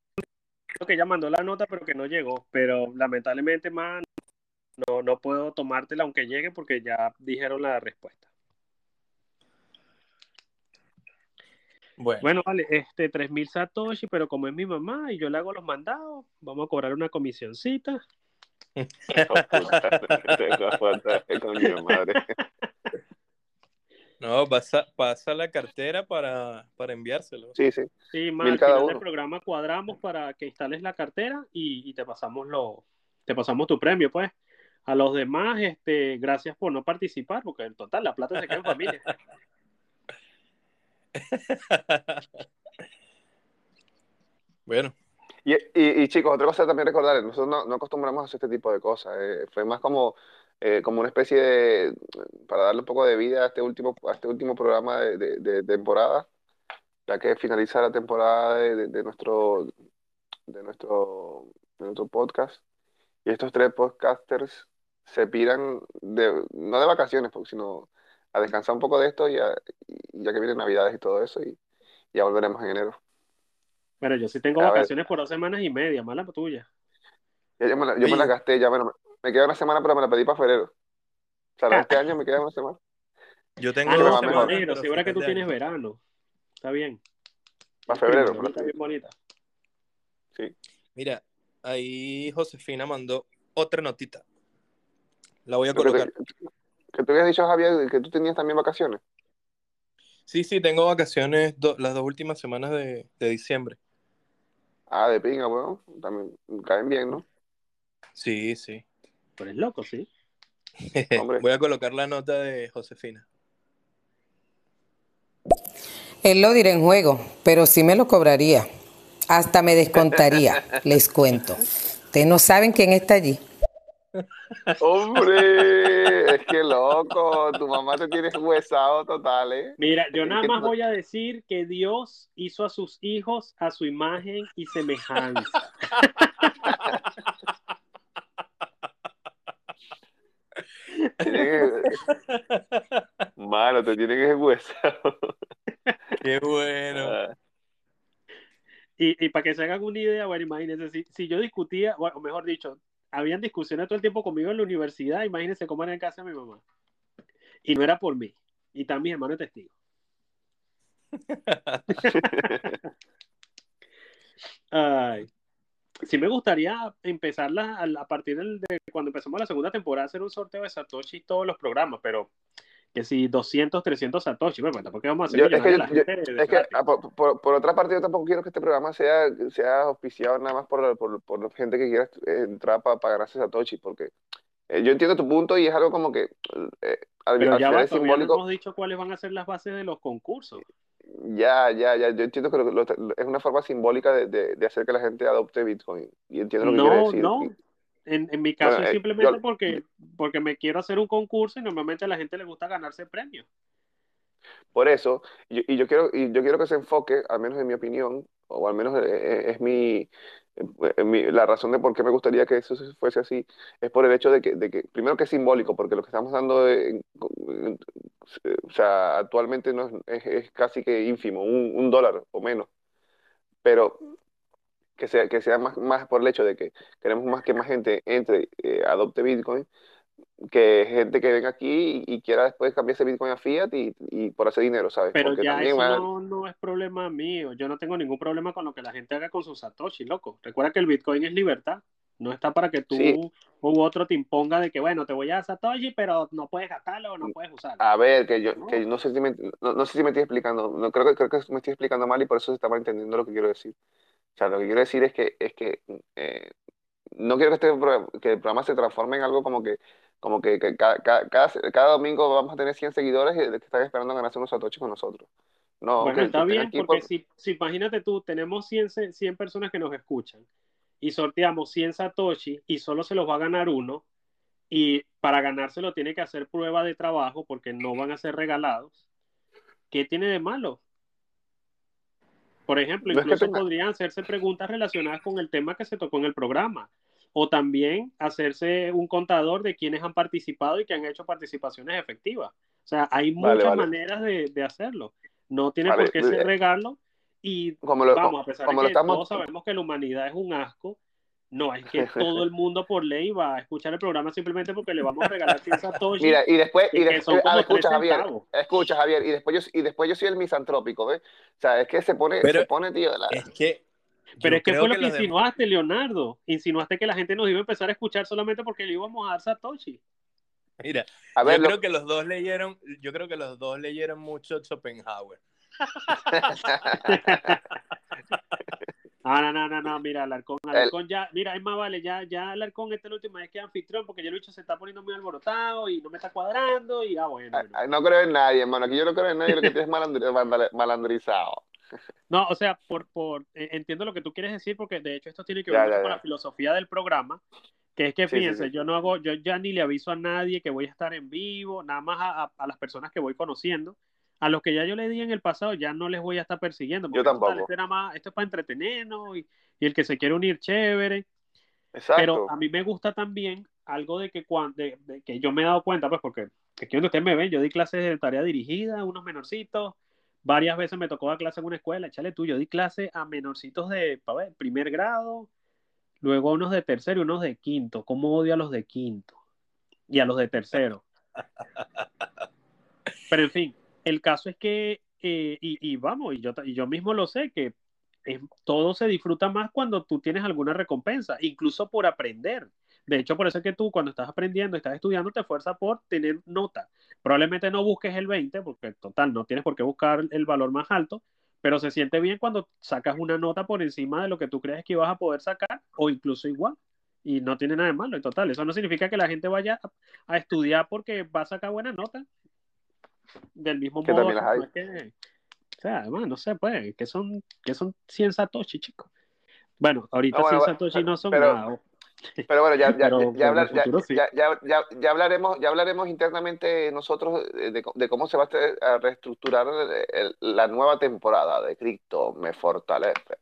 [SPEAKER 2] que ella mandó la nota, pero que no llegó. Pero lamentablemente, man, no, no puedo tomártela aunque llegue porque ya dijeron la respuesta.
[SPEAKER 3] Bueno,
[SPEAKER 2] Bueno, vale, este 3000 Satoshi, pero como es mi mamá y yo le hago los mandados, vamos a cobrar una comisioncita.
[SPEAKER 3] No, pasa, pasa la cartera para, para enviárselo.
[SPEAKER 1] Sí, sí.
[SPEAKER 2] Sí, más al
[SPEAKER 1] cada
[SPEAKER 2] final del programa cuadramos para que instales la cartera y, y te pasamos lo, te pasamos tu premio, pues. A los demás, este, gracias por no participar, porque en total la plata se queda en familia.
[SPEAKER 3] bueno,
[SPEAKER 1] Y, y, y, chicos, otra cosa también recordar, nosotros no, no acostumbramos a hacer este tipo de cosas. eh, fue más como, eh, como una especie de, para darle un poco de vida a este último, a este último programa de, de- de temporada, ya que finaliza la temporada de, de- de nuestro, de nuestro, de nuestro podcast. Y estos tres podcasters se piran de, no de vacaciones, porque, sino a descansar un poco de esto, ya, y ya que vienen Navidades y todo eso, y ya volveremos en enero.
[SPEAKER 2] Pero yo sí tengo
[SPEAKER 1] A ver.
[SPEAKER 2] vacaciones por dos semanas y media, mala tuya.
[SPEAKER 1] Ya yo me la, yo me la
[SPEAKER 3] Sí.
[SPEAKER 1] gasté, ya bueno, me, me queda una semana, pero me la pedí para febrero. O sea, este año me queda una semana.
[SPEAKER 3] yo tengo
[SPEAKER 2] Ah,
[SPEAKER 3] dos semanas,
[SPEAKER 2] febrero,
[SPEAKER 3] pero
[SPEAKER 2] sí, ahora que tú tienes verano. Está bien.
[SPEAKER 1] Para febrero,
[SPEAKER 2] Está bien bonita.
[SPEAKER 1] sí.
[SPEAKER 3] Mira, ahí Josefina mandó otra notita. La voy a
[SPEAKER 1] que,
[SPEAKER 3] colocar.
[SPEAKER 1] te- que tú habías dicho, Javier, que tú tenías también vacaciones.
[SPEAKER 3] Sí, sí, tengo vacaciones do- las dos últimas semanas de, de diciembre.
[SPEAKER 1] Ah, de pinga, bueno, también caen bien, ¿no?
[SPEAKER 3] Sí, sí.
[SPEAKER 2] Pero es loco, sí.
[SPEAKER 1] Hombre.
[SPEAKER 3] Voy a colocar la nota de Josefina.
[SPEAKER 4] Él lo dirá en juego, pero sí me lo cobraría. Hasta me descontaría, les cuento. Ustedes no saben quién está allí.
[SPEAKER 1] Hombre, es que loco, tu mamá te tiene huesado total, ¿eh?
[SPEAKER 2] Mira, yo nada más voy a decir que Dios hizo a sus hijos a su imagen y semejanza.
[SPEAKER 1] Mano, te tiene que huesado.
[SPEAKER 3] Qué bueno.
[SPEAKER 1] Ah,
[SPEAKER 2] Y, y para que se hagan una idea, bueno, imagínense, si, si yo discutía, o mejor dicho, habían discusiones todo el tiempo conmigo en la universidad, imagínense cómo era en casa de mi mamá. Y no era por mí. Y están mis hermanos testigos. Ay. Sí me gustaría empezarla a, a partir del- de cuando empezamos la segunda temporada, hacer un sorteo de Satoshi todos los programas, pero que si 200, 300 satoshi, bueno, tampoco vamos a hacer
[SPEAKER 1] Yo- es que,
[SPEAKER 2] a la
[SPEAKER 1] yo-
[SPEAKER 2] gente
[SPEAKER 1] es que, ah, por, por- por otra parte, yo tampoco quiero que este programa sea, sea auspiciado nada más por, por, por gente que quiera eh, entrar para ganarse Satoshi, porque eh, yo entiendo tu punto y es algo como que eh, al,
[SPEAKER 2] Pero
[SPEAKER 1] al
[SPEAKER 2] ya va, no hemos dicho cuáles van a ser las bases de los concursos.
[SPEAKER 1] Ya, ya, ya, yo entiendo que lo- lo- es una forma simbólica de, de- de hacer que la gente adopte Bitcoin. Y entiendo lo que quiere
[SPEAKER 2] No,
[SPEAKER 1] decir.
[SPEAKER 2] no. En, en mi caso
[SPEAKER 1] Bueno,
[SPEAKER 2] es
[SPEAKER 1] eh,
[SPEAKER 2] simplemente
[SPEAKER 1] yo-
[SPEAKER 2] porque, porque me quiero hacer un concurso y normalmente a la gente le gusta ganarse premios.
[SPEAKER 1] Por eso, y, y yo quiero, y yo quiero que se enfoque, al menos en mi opinión, o al menos eh, eh, es mi, mi- la razón de por qué me gustaría que eso se- fuese así, es por el hecho de que, de que primero que es simbólico, porque lo que estamos dando, en- o sea, actualmente no es, es- es casi que ínfimo, un, un dólar o menos, pero que sea, que sea más, más por el hecho de que queremos más que más gente entre, eh, adopte Bitcoin, que gente que venga aquí y, y quiera después cambiarse Bitcoin a Fiat y, y por hacer dinero, ¿sabes?
[SPEAKER 2] Pero
[SPEAKER 1] Porque
[SPEAKER 2] ya
[SPEAKER 1] también
[SPEAKER 2] eso no, no es problema mío. Yo no tengo ningún problema con lo que la gente haga con sus Satoshi, loco. Recuerda que el Bitcoin es libertad. No está para que tú
[SPEAKER 1] Sí.
[SPEAKER 2] u otro te imponga de que, bueno, te voy a Satoshi, pero no puedes gastarlo o no puedes usarlo.
[SPEAKER 1] A ver, que yo,
[SPEAKER 2] No.
[SPEAKER 1] que no sé si me, no, no sé si me estoy explicando, no, creo que, creo que me estoy explicando mal y por eso se estaba entendiendo lo que quiero decir. O sea, lo que quiero decir es que, es que eh, no quiero que, este, pro- que el programa se transforme en algo como que, como que, que ca- ca- cada, cada, domingo vamos a tener 100 seguidores que están esperando ganarse unos satoshis con nosotros. No,
[SPEAKER 2] Bueno,
[SPEAKER 1] que-
[SPEAKER 2] está bien, porque
[SPEAKER 1] por-
[SPEAKER 2] si, si imagínate tú, tenemos 100, se- 100 personas que nos escuchan y sorteamos 100 Satoshi y solo se los va a ganar uno y para ganárselo tiene que hacer prueba de trabajo porque no van a ser regalados. ¿Qué tiene de malo? Por ejemplo,
[SPEAKER 1] No es que
[SPEAKER 2] incluso
[SPEAKER 1] tenga-
[SPEAKER 2] podrían hacerse preguntas relacionadas con el tema que se tocó en el programa. O también hacerse un contador de quienes han participado y que han hecho participaciones efectivas. O sea, hay muchas
[SPEAKER 1] vale.
[SPEAKER 2] maneras de, de hacerlo. No tiene
[SPEAKER 1] Vale,
[SPEAKER 2] por qué
[SPEAKER 1] eh,
[SPEAKER 2] ser regalo. Y
[SPEAKER 1] como lo,
[SPEAKER 2] vamos, a pesar
[SPEAKER 1] como
[SPEAKER 2] de que
[SPEAKER 1] estamos,
[SPEAKER 2] todos sabemos que la humanidad es un asco, no es que todo el mundo por ley va a escuchar el programa simplemente porque le vamos a regalar 100 satoshi.
[SPEAKER 1] Mira, y después, y después, ah, escucha Javier,
[SPEAKER 2] centavos.
[SPEAKER 1] escucha Javier, y después yo, y después yo soy el misantrópico, ¿ves? O sea, es que se pone,
[SPEAKER 3] Pero-
[SPEAKER 1] se pone, tío, la-
[SPEAKER 3] Es que.
[SPEAKER 2] Pero
[SPEAKER 3] yo
[SPEAKER 2] es que fue lo que,
[SPEAKER 3] demás-
[SPEAKER 2] insinuaste, Leonardo. Insinuaste que la gente nos iba a empezar a escuchar solamente porque le íbamos a dar Satoshi.
[SPEAKER 3] Mira,
[SPEAKER 1] a ver,
[SPEAKER 3] yo
[SPEAKER 1] lo-
[SPEAKER 3] creo que los dos leyeron, yo creo que los dos leyeron mucho Schopenhauer.
[SPEAKER 2] Ah, no, no, no, no, mira, Alarcón, Alarcón ya, mira, es más vale, ya, ya Alarcón esta es la última vez que es anfitrión porque ya el bicho se está poniendo muy alborotado y no me está cuadrando y ah, bueno. bueno.
[SPEAKER 1] Ah, No creo en nadie, hermano. Aquí yo no creo en nadie, lo que tienes mandale- malandrizado.
[SPEAKER 2] No, o sea, por, por, eh, entiendo lo que tú quieres decir porque de hecho esto tiene que
[SPEAKER 1] Ya,
[SPEAKER 2] ver mucho
[SPEAKER 1] ya,
[SPEAKER 2] con
[SPEAKER 1] ya.
[SPEAKER 2] la filosofía del programa, que es que
[SPEAKER 1] Sí, sí,
[SPEAKER 2] fíjense,
[SPEAKER 1] sí.
[SPEAKER 2] yo no hago, yo ya ni le aviso a nadie que voy a estar en vivo, nada más a, a- a las personas que voy conociendo. A los que ya yo le di en el pasado ya no les voy a estar persiguiendo. porque,
[SPEAKER 1] tampoco.
[SPEAKER 2] esto, era más- esto es para entretenernos y, y el que se quiere unir, chévere.
[SPEAKER 1] Exacto.
[SPEAKER 2] Pero a mí me gusta también algo de que cuando de, de que yo me he dado cuenta, pues porque aquí donde ustedes me ven, yo di clases de tarea dirigida, unos menorcitos, varias veces me tocó dar clase en una escuela, échale tú, yo di clase a menorcitos de pa' ver, primer grado, luego a unos de tercero y unos de quinto. ¿Cómo odio a los de quinto? Y a los de tercero. Pero en fin, el caso es que, eh, y, vamos, y yo, y yo mismo lo sé, que todo se disfruta más cuando tú tienes alguna recompensa, incluso por aprender. De hecho, por eso es que tú cuando estás aprendiendo, estás estudiando, te esfuerzas por tener nota. Probablemente no busques el 20, porque total, no tienes por qué buscar el valor más alto, pero se siente bien cuando sacas una nota por encima de lo que tú crees que ibas a poder sacar, o incluso igual. Y no tiene nada de malo, en total. Eso no significa que la gente vaya a, a estudiar porque va a sacar buenas notas. Del mismo
[SPEAKER 1] Que
[SPEAKER 2] modo,
[SPEAKER 1] las hay.
[SPEAKER 2] no que- o sea, además, no sé, pues, que son, que son 100 satoshi, chicos. Bueno, ahorita
[SPEAKER 1] No, bueno,
[SPEAKER 2] 100
[SPEAKER 1] bueno,
[SPEAKER 2] satoshi no son
[SPEAKER 1] pero-
[SPEAKER 2] nada.
[SPEAKER 1] Pero bueno, ya, ya,
[SPEAKER 2] Pero
[SPEAKER 1] hablar-
[SPEAKER 2] futuro sí.
[SPEAKER 1] hablaremos, ya hablaremos internamente nosotros de, de- de cómo se va a a reestructurar el- el- la nueva temporada de Cripto Me Fortalece.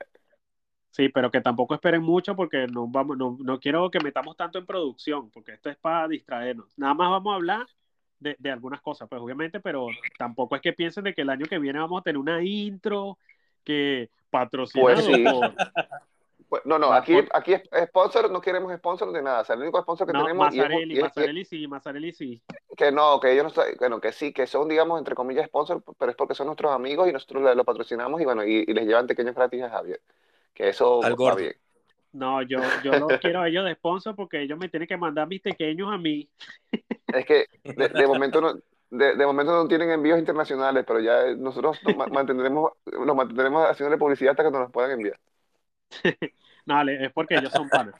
[SPEAKER 2] Sí, pero que tampoco esperen mucho porque no, vamos, no, no quiero que metamos tanto en producción, porque esto es para distraernos. Nada más vamos a hablar de, de algunas cosas, pues obviamente, pero tampoco es que piensen de que el año que viene vamos a tener una intro que patrocinado
[SPEAKER 1] Pues sí.
[SPEAKER 2] por
[SPEAKER 1] Pues, no, no, aquí, aquí es sponsor, no queremos sponsor de nada. O sea, el único sponsor que
[SPEAKER 2] no,
[SPEAKER 1] tenemos y es,
[SPEAKER 2] Mazzarelli,
[SPEAKER 1] y es-
[SPEAKER 2] Mazzarelli sí, Mazzarelli sí.
[SPEAKER 1] que no, que ellos no están- bueno, que sí, que son, digamos, entre comillas, sponsor, pero es porque son nuestros amigos y nosotros lo, lo patrocinamos y bueno, y, y les llevan pequeños gratis a Javier. Que eso
[SPEAKER 3] Al
[SPEAKER 1] va
[SPEAKER 3] gordo.
[SPEAKER 1] bien.
[SPEAKER 2] No, yo, yo los quiero a ellos de sponsor porque ellos me tienen que mandar mis pequeños a mí.
[SPEAKER 1] Es que de, de momento no, de, de momento no tienen envíos internacionales, pero ya nosotros nos ma- mantendremos, nos mantendremos haciéndole publicidad hasta que nos los puedan enviar.
[SPEAKER 2] No, es porque ellos son panas.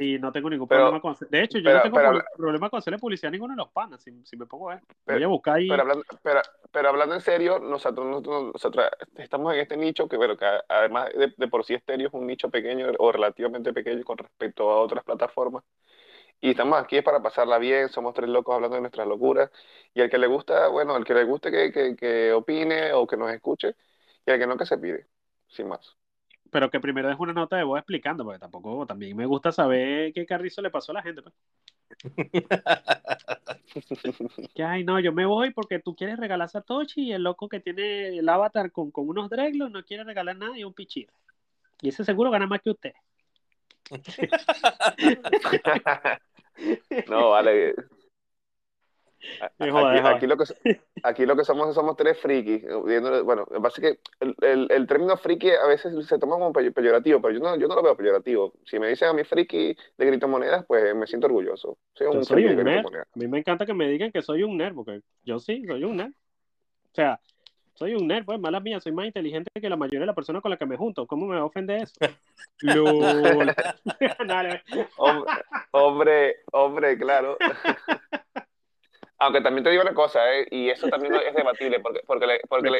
[SPEAKER 2] Y no tengo ningún
[SPEAKER 1] Pero-
[SPEAKER 2] problema con hacer- De hecho, yo
[SPEAKER 1] pero-
[SPEAKER 2] no tengo
[SPEAKER 1] pero
[SPEAKER 2] problema con hacerle publicidad a ninguno de los panas, si, si me pongo a ver.
[SPEAKER 1] Pero-
[SPEAKER 2] Voy a buscar ahí.
[SPEAKER 1] Pero hablando, pero, hablando en serio, nosotros, nosotros, nosotros estamos en este nicho que, bueno, que además de, de por sí estéreo es un nicho pequeño o relativamente pequeño con respecto a otras plataformas. Y estamos aquí para pasarla bien, somos tres locos hablando de nuestras locuras. Y el que le gusta, bueno, el que le guste que, que, que opine o que nos escuche, y el que no que se pide, sin más.
[SPEAKER 2] Pero que primero es una nota de voz explicando, porque tampoco, también me gusta saber qué carrizo le pasó a la gente. Pues. Que, ay, no, yo me voy porque tú quieres regalar a Satoshi y el loco que tiene el avatar con, con unos dreglos no quiere regalar nada y un pichito. Y ese seguro gana más que usted.
[SPEAKER 1] No, vale. Aquí, lo que, aquí lo que somos somos tres frikis. Bueno, pasa es que el, el, el término friki a veces se toma como pe- peyorativo, pero yo no, yo no lo veo peyorativo. Si me dicen a mí friki de criptomonedas, pues me siento orgulloso. Soy un
[SPEAKER 2] soy un nerd. A mí me encanta que me digan que soy un nerd, porque yo sí, soy un nerd. O sea, soy un nerd, pues mala mía, soy más inteligente que la mayoría de las personas con las que me junto. ¿Cómo me ofender eso? LOL. Dale.
[SPEAKER 1] Hombre, hombre, hombre, claro. Aunque también te digo una cosa, ¿eh? y eso también es debatible, porque, porque, la, porque la,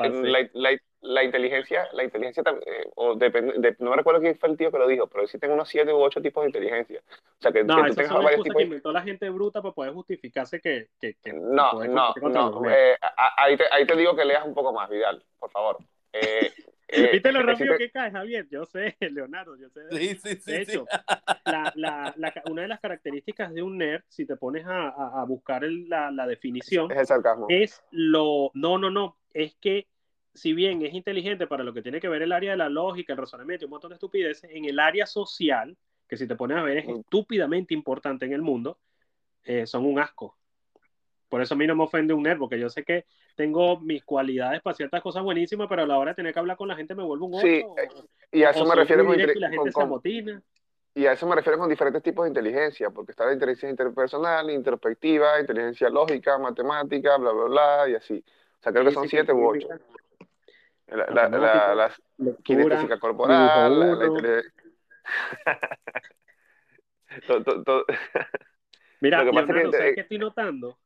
[SPEAKER 1] la- la- inteligencia, la inteligencia eh, o depende, de- no me recuerdo quién fue el tío que lo dijo, pero existen unos siete u ocho tipos de inteligencia. O sea, que,
[SPEAKER 2] No,
[SPEAKER 1] que tú tengas varios tipos
[SPEAKER 2] que inventó la gente bruta para poder justificarse que... que, que
[SPEAKER 1] No, no, no. eh, ahí, te, ahí te digo que leas un poco más, Vidal, por favor. Eh,
[SPEAKER 2] ¿Viste lo rápido que cae, Javier? Yo sé, Leonardo, yo sé.
[SPEAKER 3] Sí, sí, sí.
[SPEAKER 2] De hecho, la, la, la, una de las características de un nerd, si te pones a, a- a buscar el- la, definición,
[SPEAKER 1] Es el sarcasmo.
[SPEAKER 2] es lo... No, no, no. Es que si bien es inteligente para lo que tiene que ver el área de la lógica, el razonamiento y un montón de estupideces, en el área social, que si te pones a ver es
[SPEAKER 1] Mm.
[SPEAKER 2] estúpidamente importante en el mundo, eh, son un asco. Por eso a mí no me ofende un nerd, porque yo sé que tengo mis cualidades para ciertas cosas buenísimas, pero a la hora de tener que hablar con la gente me vuelvo un ocho.
[SPEAKER 1] Sí,
[SPEAKER 2] o-
[SPEAKER 1] Y a eso me refiero con,
[SPEAKER 2] y la gente
[SPEAKER 1] con-. Y a eso me refiero con diferentes tipos de inteligencia, porque está la inteligencia interpersonal, introspectiva, inteligencia lógica, matemática, bla, bla, bla, y así. O sea, creo que son siete u ocho. La, la, la, la
[SPEAKER 2] lectura,
[SPEAKER 1] kinestésica corporal, la, inteligencia... To- to- to-
[SPEAKER 2] Mira,
[SPEAKER 1] Lo que pasa es que-
[SPEAKER 2] Leonardo, ¿sabes
[SPEAKER 1] eh,
[SPEAKER 2] qué estoy notando?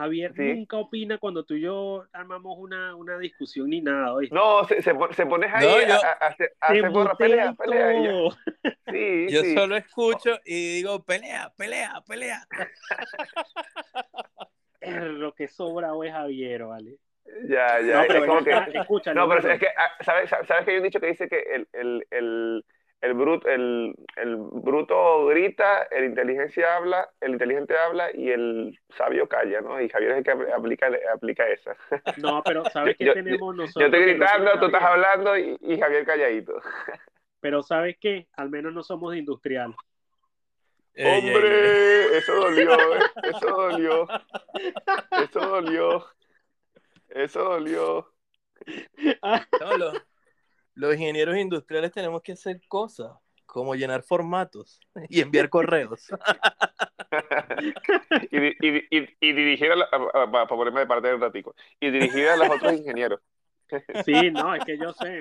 [SPEAKER 2] Javier
[SPEAKER 1] Sí.
[SPEAKER 2] nunca opina cuando tú y yo armamos una, una discusión ni nada, ¿oíste?
[SPEAKER 1] No, se, se, se pones ahí
[SPEAKER 3] No,
[SPEAKER 1] a,
[SPEAKER 3] yo-
[SPEAKER 1] a, a hacer, a pelea, pelea. y ya.
[SPEAKER 2] todo.
[SPEAKER 1] Sí,
[SPEAKER 3] Yo
[SPEAKER 1] sí.
[SPEAKER 3] solo escucho y digo, pelea, pelea, pelea.
[SPEAKER 2] Es lo que sobra hoy es Javier, ¿vale?
[SPEAKER 1] Ya, ya.
[SPEAKER 2] No, pero
[SPEAKER 1] es como que...
[SPEAKER 2] escucha,
[SPEAKER 1] No, pero es que, ah, ¿sabes, sabes que hay un dicho que dice que el, el, el, el, bruto, el, el bruto grita, el inteligencia habla, el inteligente habla y el sabio calla, ¿no? Y Javier es el que apl- aplica, aplica esa.
[SPEAKER 2] No, pero ¿sabes qué
[SPEAKER 1] Yo-
[SPEAKER 2] tenemos nosotros?
[SPEAKER 1] Yo estoy gritando, tú estás hablando y, y Javier calladito.
[SPEAKER 2] Pero ¿sabes qué? Al menos no somos de industrial.
[SPEAKER 3] Ey, ey, ey.
[SPEAKER 1] ¡Hombre! Eso dolió, ¿eh? Eso dolió. Eso dolió. Eso dolió.
[SPEAKER 3] No, los, los ingenieros industriales tenemos que hacer cosas, como llenar formatos y enviar correos.
[SPEAKER 1] y, di- y, di- y, y dirigir a, la- a- a- para ponerme de parte del ratico y dirigir a los otros ingenieros
[SPEAKER 2] Sí, no, es que yo sé.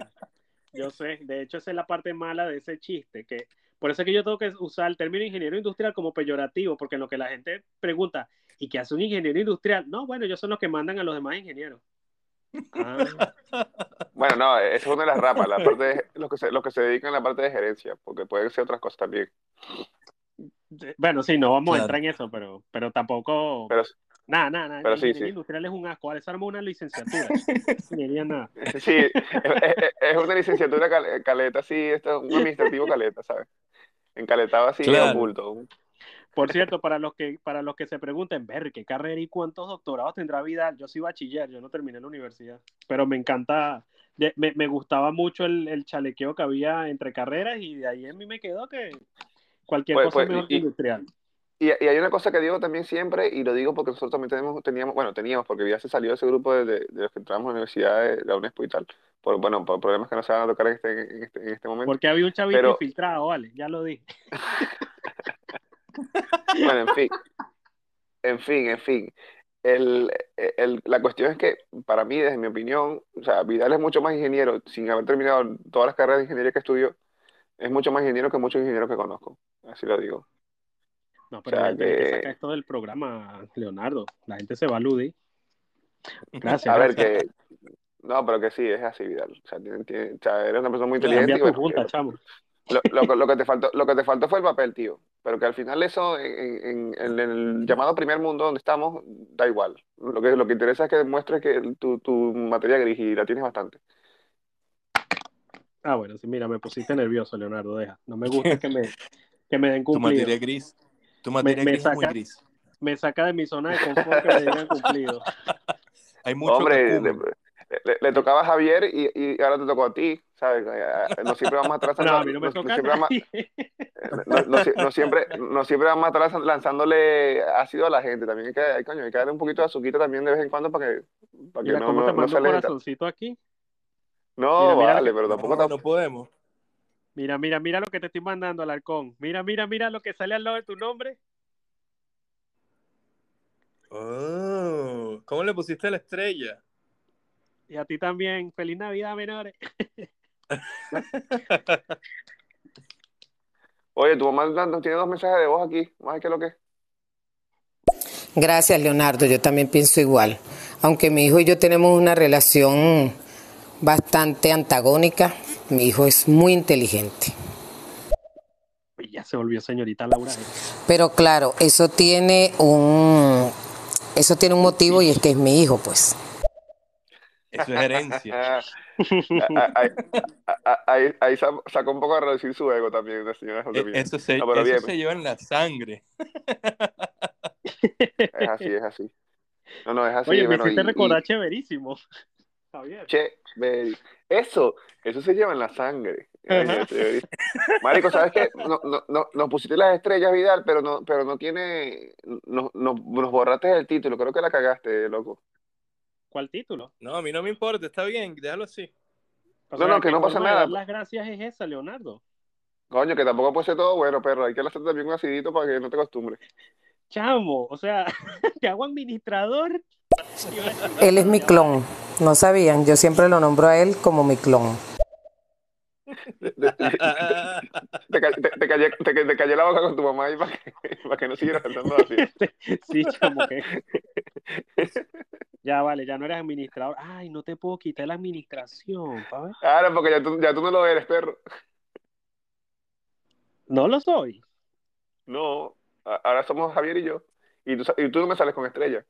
[SPEAKER 2] Yo sé. De hecho, esa es la parte mala de ese chiste. que Por eso es que yo tengo que usar el término ingeniero industrial como peyorativo, porque en lo que la gente pregunta, ¿y qué hace un ingeniero industrial? No, bueno, ellos son los que mandan a los demás ingenieros. Ah,
[SPEAKER 1] bueno no es una de las ramas la parte de, los que se los que se dedican a la parte de gerencia porque pueden ser otras cosas también
[SPEAKER 2] de- bueno, sí, no vamos a
[SPEAKER 3] Claro.
[SPEAKER 2] entrar en eso, pero, pero tampoco.
[SPEAKER 1] pero
[SPEAKER 2] Nada, nada, nada.
[SPEAKER 1] pero sí, sí.
[SPEAKER 2] industrial es un asco. Se armó una licenciatura. Ingeniería nada.
[SPEAKER 1] sí es, es- es una licenciatura cal- caleta sí esto es un administrativo caleta sabes encaletado así
[SPEAKER 3] Claro.
[SPEAKER 1] oculto
[SPEAKER 2] Por cierto, para los que para los que se pregunten, ver qué carrera y cuántos doctorados tendrá Vidal, yo soy bachiller, yo no terminé la universidad, pero me encanta, de- me, me gustaba mucho el, el chalequeo que había entre carreras y de ahí en mí me quedó que cualquier
[SPEAKER 1] Pues-
[SPEAKER 2] cosa
[SPEAKER 1] pues,
[SPEAKER 2] es mejor que
[SPEAKER 1] y-
[SPEAKER 2] industrial.
[SPEAKER 1] Y, y hay una cosa que digo también siempre, y lo digo porque nosotros también tenemos, teníamos, bueno, teníamos, porque ya se salió ese grupo de, de- de los que entramos a la universidad de la UNESPO y tal, por, bueno, por problemas que no se van a tocar en este, en este, en este momento.
[SPEAKER 2] Porque había un chavito
[SPEAKER 1] Pero-
[SPEAKER 2] infiltrado, vale, ya lo dije.
[SPEAKER 1] Bueno, en fin. En fin, en fin. el, el, la cuestión es que, para mí, desde mi opinión, o sea, Vidal es mucho más ingeniero, sin haber terminado todas las carreras de ingeniería que estudió, es mucho más ingeniero que muchos ingenieros que conozco. Así lo digo.
[SPEAKER 2] No, pero
[SPEAKER 1] O sea,
[SPEAKER 2] la gente que
[SPEAKER 1] que-
[SPEAKER 2] saca esto del programa, Leonardo. La gente se va a aludir. Gracias.
[SPEAKER 1] A ver,
[SPEAKER 2] gracias.
[SPEAKER 1] que. No, pero que sí, es así, Vidal. O sea, tiene- tiene- o sea, eres una persona muy inteligente. y
[SPEAKER 2] tu
[SPEAKER 1] bueno,
[SPEAKER 2] junta,
[SPEAKER 1] que-
[SPEAKER 2] chamo.
[SPEAKER 1] Lo, lo- lo que te faltó, lo que te faltó fue el papel, tío. Pero que al final eso, en, en- en el llamado primer mundo donde estamos, da igual. Lo que, lo que interesa es que demuestres que tu, tu materia gris y la tienes bastante.
[SPEAKER 2] Ah, bueno, sí, mira, me pusiste nervioso, Leonardo, deja. No me gusta que me, que me den
[SPEAKER 3] Tu
[SPEAKER 2] cumplido.
[SPEAKER 3] materia gris. Tu materia
[SPEAKER 2] me
[SPEAKER 3] gris es muy gris.
[SPEAKER 2] Me saca de mi zona de confort que me digan cumplido.
[SPEAKER 3] Hay mucho
[SPEAKER 1] Hombre,
[SPEAKER 3] cacumen.
[SPEAKER 1] le, le- le tocaba a Javier y, y ahora te tocó a ti, ¿sabes? Eh, No siempre vamos a estar
[SPEAKER 2] No, a mí no me
[SPEAKER 1] no- no siempre no, no si- no siempre, no siempre vamos a estar lanz- lanzándole ácido a la gente. También hay que, hay, coño, hay que darle un poquito de azuquita también de vez en cuando para que, para que
[SPEAKER 2] Mira
[SPEAKER 1] no,
[SPEAKER 2] cómo
[SPEAKER 1] no,
[SPEAKER 2] te
[SPEAKER 1] no se
[SPEAKER 2] un corazoncito aquí.
[SPEAKER 1] No,
[SPEAKER 2] Mira, mira
[SPEAKER 1] vale,
[SPEAKER 2] que-
[SPEAKER 1] pero tampoco
[SPEAKER 3] No, no podemos.
[SPEAKER 2] Mira, mira, mira lo que te estoy mandando, Alarcón. Mira, mira, mira lo que sale al lado de tu nombre.
[SPEAKER 3] Oh, ¿Cómo le pusiste la estrella?
[SPEAKER 2] Y a ti también. Feliz Navidad, menores.
[SPEAKER 1] Oye, tu mamá nos- tiene dos mensajes de voz aquí. Más que lo que.
[SPEAKER 4] Gracias, Leonardo. Yo también pienso igual. Aunque mi hijo y yo tenemos una relación bastante antagónica, mi hijo es muy inteligente.
[SPEAKER 2] Ya se volvió señorita Laura.
[SPEAKER 4] Pero claro, eso tiene un eso tiene un motivo y es que es mi hijo, pues.
[SPEAKER 3] Eso es herencia.
[SPEAKER 1] Ah, ahí, ahí- ahí- ahí sa- sacó un poco a reducir su ego también, la señora.
[SPEAKER 3] Eso, se,
[SPEAKER 1] No,
[SPEAKER 3] eso
[SPEAKER 1] bien.
[SPEAKER 3] se lleva en la sangre.
[SPEAKER 1] Es así, es así. No, no, es así.
[SPEAKER 2] Oye, me hiciste
[SPEAKER 1] y-
[SPEAKER 2] recordar
[SPEAKER 1] y-
[SPEAKER 2] chéverísimo. Javier.
[SPEAKER 1] Eso, eso se lleva en la sangre. Chévere. Marico, ¿sabes qué? No, no, no, nos pusiste las estrellas, Vidal, pero no, pero no tiene. No, no- nos borraste el título. Creo que la cagaste, loco.
[SPEAKER 2] ¿Cuál título?
[SPEAKER 3] No, a mí no me importa, está bien, déjalo así.
[SPEAKER 2] O
[SPEAKER 1] No, no, que no pasa nada.
[SPEAKER 2] Las gracias es esa, Leonardo.
[SPEAKER 1] Coño, que tampoco puede ser todo bueno, perro. Hay que hacerte también un acidito para que no te acostumbres.
[SPEAKER 2] Chamo, o sea, te hago administrador.
[SPEAKER 4] Él es mi clon. No sabían, yo siempre lo nombro a él como mi clon.
[SPEAKER 1] Te, te- te callé, te, callé la boca con tu mamá ahí para que, para que no siguieras cantando así.
[SPEAKER 2] Sí, chamo, que. Ya vale, ya no eres administrador. Ay, no te puedo quitar la administración, ver.
[SPEAKER 1] Ahora, porque ya tú, ya tú no lo eres, perro.
[SPEAKER 2] No lo soy.
[SPEAKER 1] No, ahora somos Javier y yo. Y tú, y tú no me sales con estrella.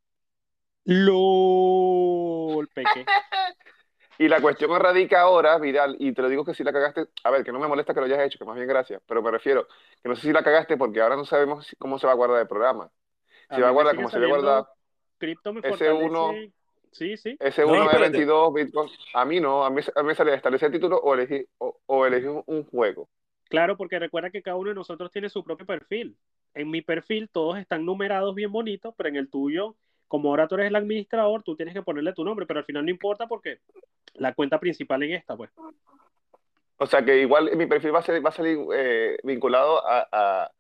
[SPEAKER 2] LOL, peque.
[SPEAKER 1] Y la cuestión radica ahora, Vidal, y te lo digo que si la cagaste, a ver, que no me molesta que lo hayas hecho, que más bien gracias, pero me refiero que no sé si la cagaste porque ahora no sabemos cómo se va a guardar el programa.
[SPEAKER 2] A
[SPEAKER 1] Si va a guardar como se había guardado
[SPEAKER 2] Cripto me
[SPEAKER 1] ese
[SPEAKER 2] fortalece.
[SPEAKER 1] uno-
[SPEAKER 2] Sí, sí.
[SPEAKER 1] ese
[SPEAKER 3] No,
[SPEAKER 1] 1 de
[SPEAKER 3] espérate.
[SPEAKER 1] 22 Bitcoin. A mí no, a mí, a mí sale establecer el título o elegir, o, o elegir un, juego.
[SPEAKER 2] Claro, porque recuerda que cada uno de nosotros tiene su propio perfil. En mi perfil todos están numerados bien bonitos, pero en el tuyo, como ahora tú eres el administrador, tú tienes que ponerle tu nombre, pero al final no importa porque la cuenta principal en esta, pues.
[SPEAKER 1] O sea que igual mi perfil va a, ser, va a salir eh, vinculado a, a-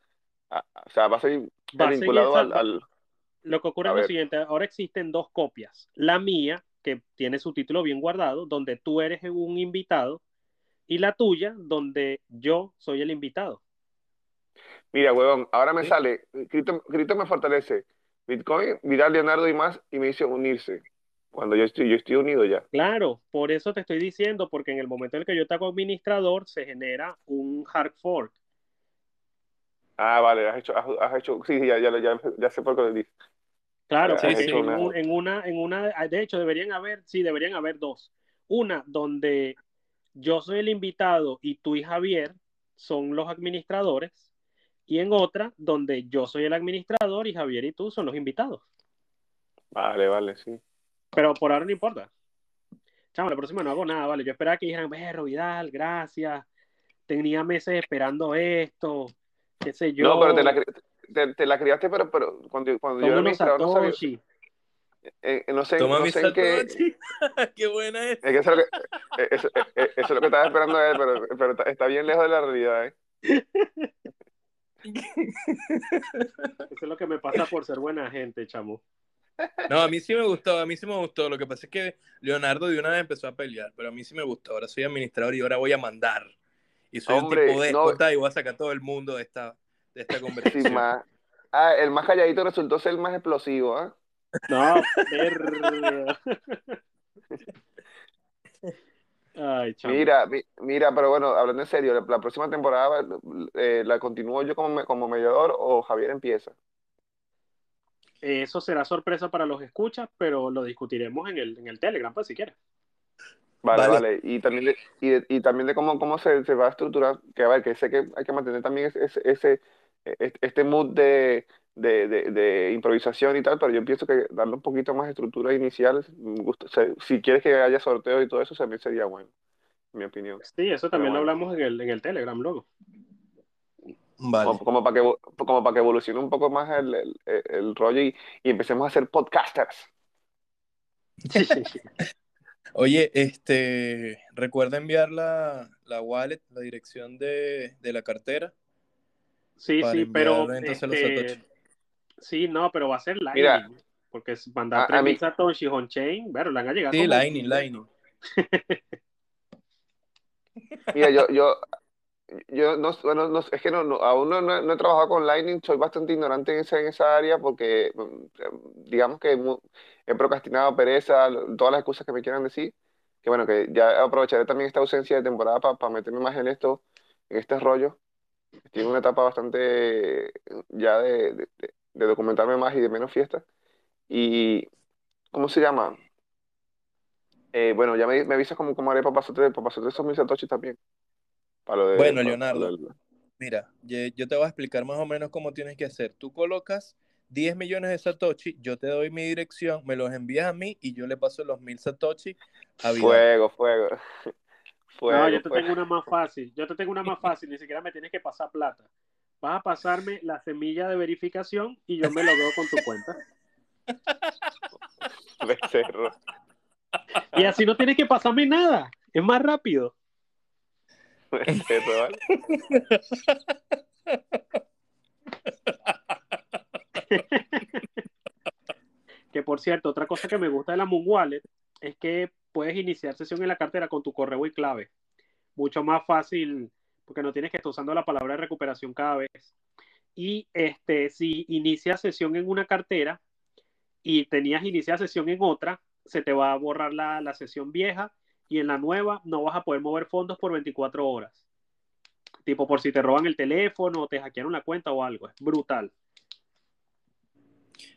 [SPEAKER 1] a- O sea, va a salir
[SPEAKER 2] Va a seguir
[SPEAKER 1] vinculado al-
[SPEAKER 2] Lo que ocurre
[SPEAKER 1] A
[SPEAKER 2] es lo siguiente, ahora existen dos copias. La mía, que tiene su título bien guardado, donde tú eres un invitado, y la tuya, donde yo soy el invitado.
[SPEAKER 1] Mira, huevón, ahora me
[SPEAKER 3] Sí.
[SPEAKER 1] sale, Cripto, Cripto me fortalece, Bitcoin, Vidal, Leonardo y más, y me dice unirse. Cuando yo estoy, yo estoy unido ya.
[SPEAKER 2] Claro, por eso te estoy diciendo, porque en el momento en el que yo te hago administrador, se genera un hard fork.
[SPEAKER 1] Ah, vale, has hecho, has, has hecho, sí, ya, ya, ya, ya sé por qué lo dices.
[SPEAKER 2] Claro,
[SPEAKER 1] Sí,
[SPEAKER 3] sí.
[SPEAKER 2] en, un- en una, en una, de hecho, deberían haber, sí, deberían haber dos. Una donde yo soy el invitado y tú y Javier son los administradores, y en otra donde yo soy el administrador y Javier y tú son los invitados.
[SPEAKER 1] Vale, vale, sí.
[SPEAKER 2] Pero por ahora no importa. Chamo, la próxima no hago nada, vale. Yo esperaba que dijeran, Berro, Vidal, gracias. Tenía meses esperando esto, qué sé yo.
[SPEAKER 1] No, pero te la, cri- te, te la criaste, pero, pero cuando, cuando yo era administrador no sabía, eh, eh, no sé,
[SPEAKER 3] Toma
[SPEAKER 1] no
[SPEAKER 3] mi
[SPEAKER 1] sé en qué.
[SPEAKER 3] Qué buena es.
[SPEAKER 1] es que eso es lo que, eh, eso, eh, eso es lo que estaba esperando él, pero, pero está, está bien lejos de la realidad, ¿eh?
[SPEAKER 2] Eso es lo que me pasa por ser buena gente, chamo.
[SPEAKER 3] No, a mí sí me gustó, a mí sí me gustó. Lo que pasa es que Leonardo de una vez empezó a pelear, pero a mí sí me gustó. Ahora soy administrador y ahora voy a mandar. Y soy
[SPEAKER 1] Hombre,
[SPEAKER 3] un tipo de
[SPEAKER 1] no.
[SPEAKER 3] y voy a sacar a todo el mundo de esta, de esta
[SPEAKER 1] Sí,
[SPEAKER 3] conversación.
[SPEAKER 1] más. Ah, el más calladito resultó ser el más explosivo, ¿ah?
[SPEAKER 2] No, verga. Ay, chamo.
[SPEAKER 1] Mira, mi- mira, pero bueno, hablando en serio, la, la próxima temporada eh, la continúo yo como, me- como mediador o Javier empieza.
[SPEAKER 2] Eso será sorpresa para los escuchas, pero lo discutiremos en el, en el Telegram, pues, si quieres.
[SPEAKER 1] Vale,
[SPEAKER 3] Vale.
[SPEAKER 1] vale. Y también de, y, de- y también de cómo, cómo se, se va a estructurar, que a ver, que sé que hay que mantener también ese, ese, ese- este, mood de, de, de, de improvisación y tal, pero yo pienso que darle un poquito más de estructura inicial, me gusta- o sea, si quieres que haya sorteos y todo eso, también sería bueno, en mi opinión.
[SPEAKER 2] Sí, eso también
[SPEAKER 1] Pero
[SPEAKER 2] lo
[SPEAKER 1] bueno.
[SPEAKER 2] hablamos en el, en el Telegram luego.
[SPEAKER 3] Vale.
[SPEAKER 1] Como, como para que, como para que evolucione un poco más el, el, el rollo y, y empecemos a ser podcasters.
[SPEAKER 3] Oye, este, recuerda enviar la, la wallet, la dirección de, de la cartera.
[SPEAKER 2] Sí,
[SPEAKER 3] Para
[SPEAKER 2] sí, pero este, sí, no, pero va a ser Lightning.
[SPEAKER 1] Mira,
[SPEAKER 2] porque es mandar
[SPEAKER 1] a- a
[SPEAKER 2] 3000
[SPEAKER 1] mí-
[SPEAKER 2] satoshi on-chain, bueno, le han llegado
[SPEAKER 3] Sí, Lightning, Lightning.
[SPEAKER 1] Mira, yo, yo, yo no, bueno, no- es que no, no- aún no, no- he trabajado con Lightning, soy bastante ignorante en esa, en esa área porque mm, digamos que he procrastinado, pereza, todas las excusas que me quieran decir, que bueno, que ya aprovecharé también esta ausencia de temporada para meterme más en esto, en este rollo. Estoy en una etapa bastante ya de- de- de documentarme más y de menos fiestas. Y, ¿cómo se llama? Eh, bueno, ya me, me avisas cómo, cómo haré para pasarte, para pasarte esos mil satoshis también. Para lo de,
[SPEAKER 3] Bueno,
[SPEAKER 1] para-
[SPEAKER 3] Leonardo.
[SPEAKER 1] para lo del-
[SPEAKER 3] Mira, yo, yo te voy a explicar más o menos cómo tienes que hacer. Tú colocas 10 millones de Satoshi, yo te doy mi dirección, me los envías a mí y yo le paso los mil Satoshi a Vidal.
[SPEAKER 1] Fuego, fuego. Fuego,
[SPEAKER 2] No, yo te
[SPEAKER 1] fuego.
[SPEAKER 2] tengo una más fácil. Yo te tengo una más fácil. Ni siquiera me tienes que pasar plata. Vas a pasarme la semilla de verificación y yo me lo veo con tu cuenta.
[SPEAKER 1] Becerro.
[SPEAKER 2] Y así no tienes que pasarme nada. Es más rápido. Que por cierto, otra cosa que me gusta de la Moon Wallet es que puedes iniciar sesión en la cartera con tu correo y clave. Mucho más fácil porque no tienes que estar usando la palabra de recuperación cada vez. Y este, si inicias sesión en una cartera y tenías iniciada sesión en otra, se te va a borrar la, la sesión vieja y en la nueva no vas a poder mover fondos por 24 horas. Tipo por si te roban el teléfono te hackearon la cuenta o algo. Es brutal.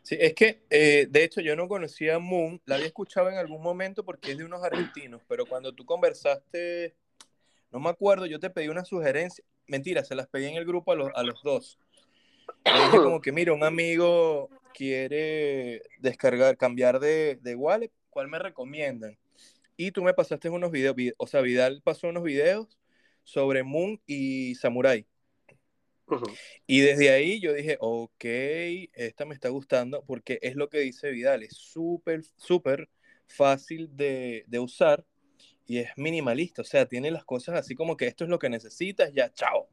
[SPEAKER 3] Sí, es que, eh, de hecho, yo no conocía a Moon, la había escuchado en algún momento porque es de unos argentinos, pero cuando tú conversaste, no me acuerdo, yo te pedí una sugerencia, mentira, se las pedí en el grupo a los, a los dos. Como que, mira, un amigo quiere descargar, cambiar de, de wallet, ¿cuál me recomiendan? Y tú me pasaste unos videos, vi- o sea, Vidal pasó unos videos sobre Moon y Samurai. Y desde ahí yo dije, ok, esta me está gustando porque es lo que dice Vidal, es súper, súper fácil de, de usar y es minimalista, o sea, tiene las cosas así como que esto es lo que necesitas, ya, chao.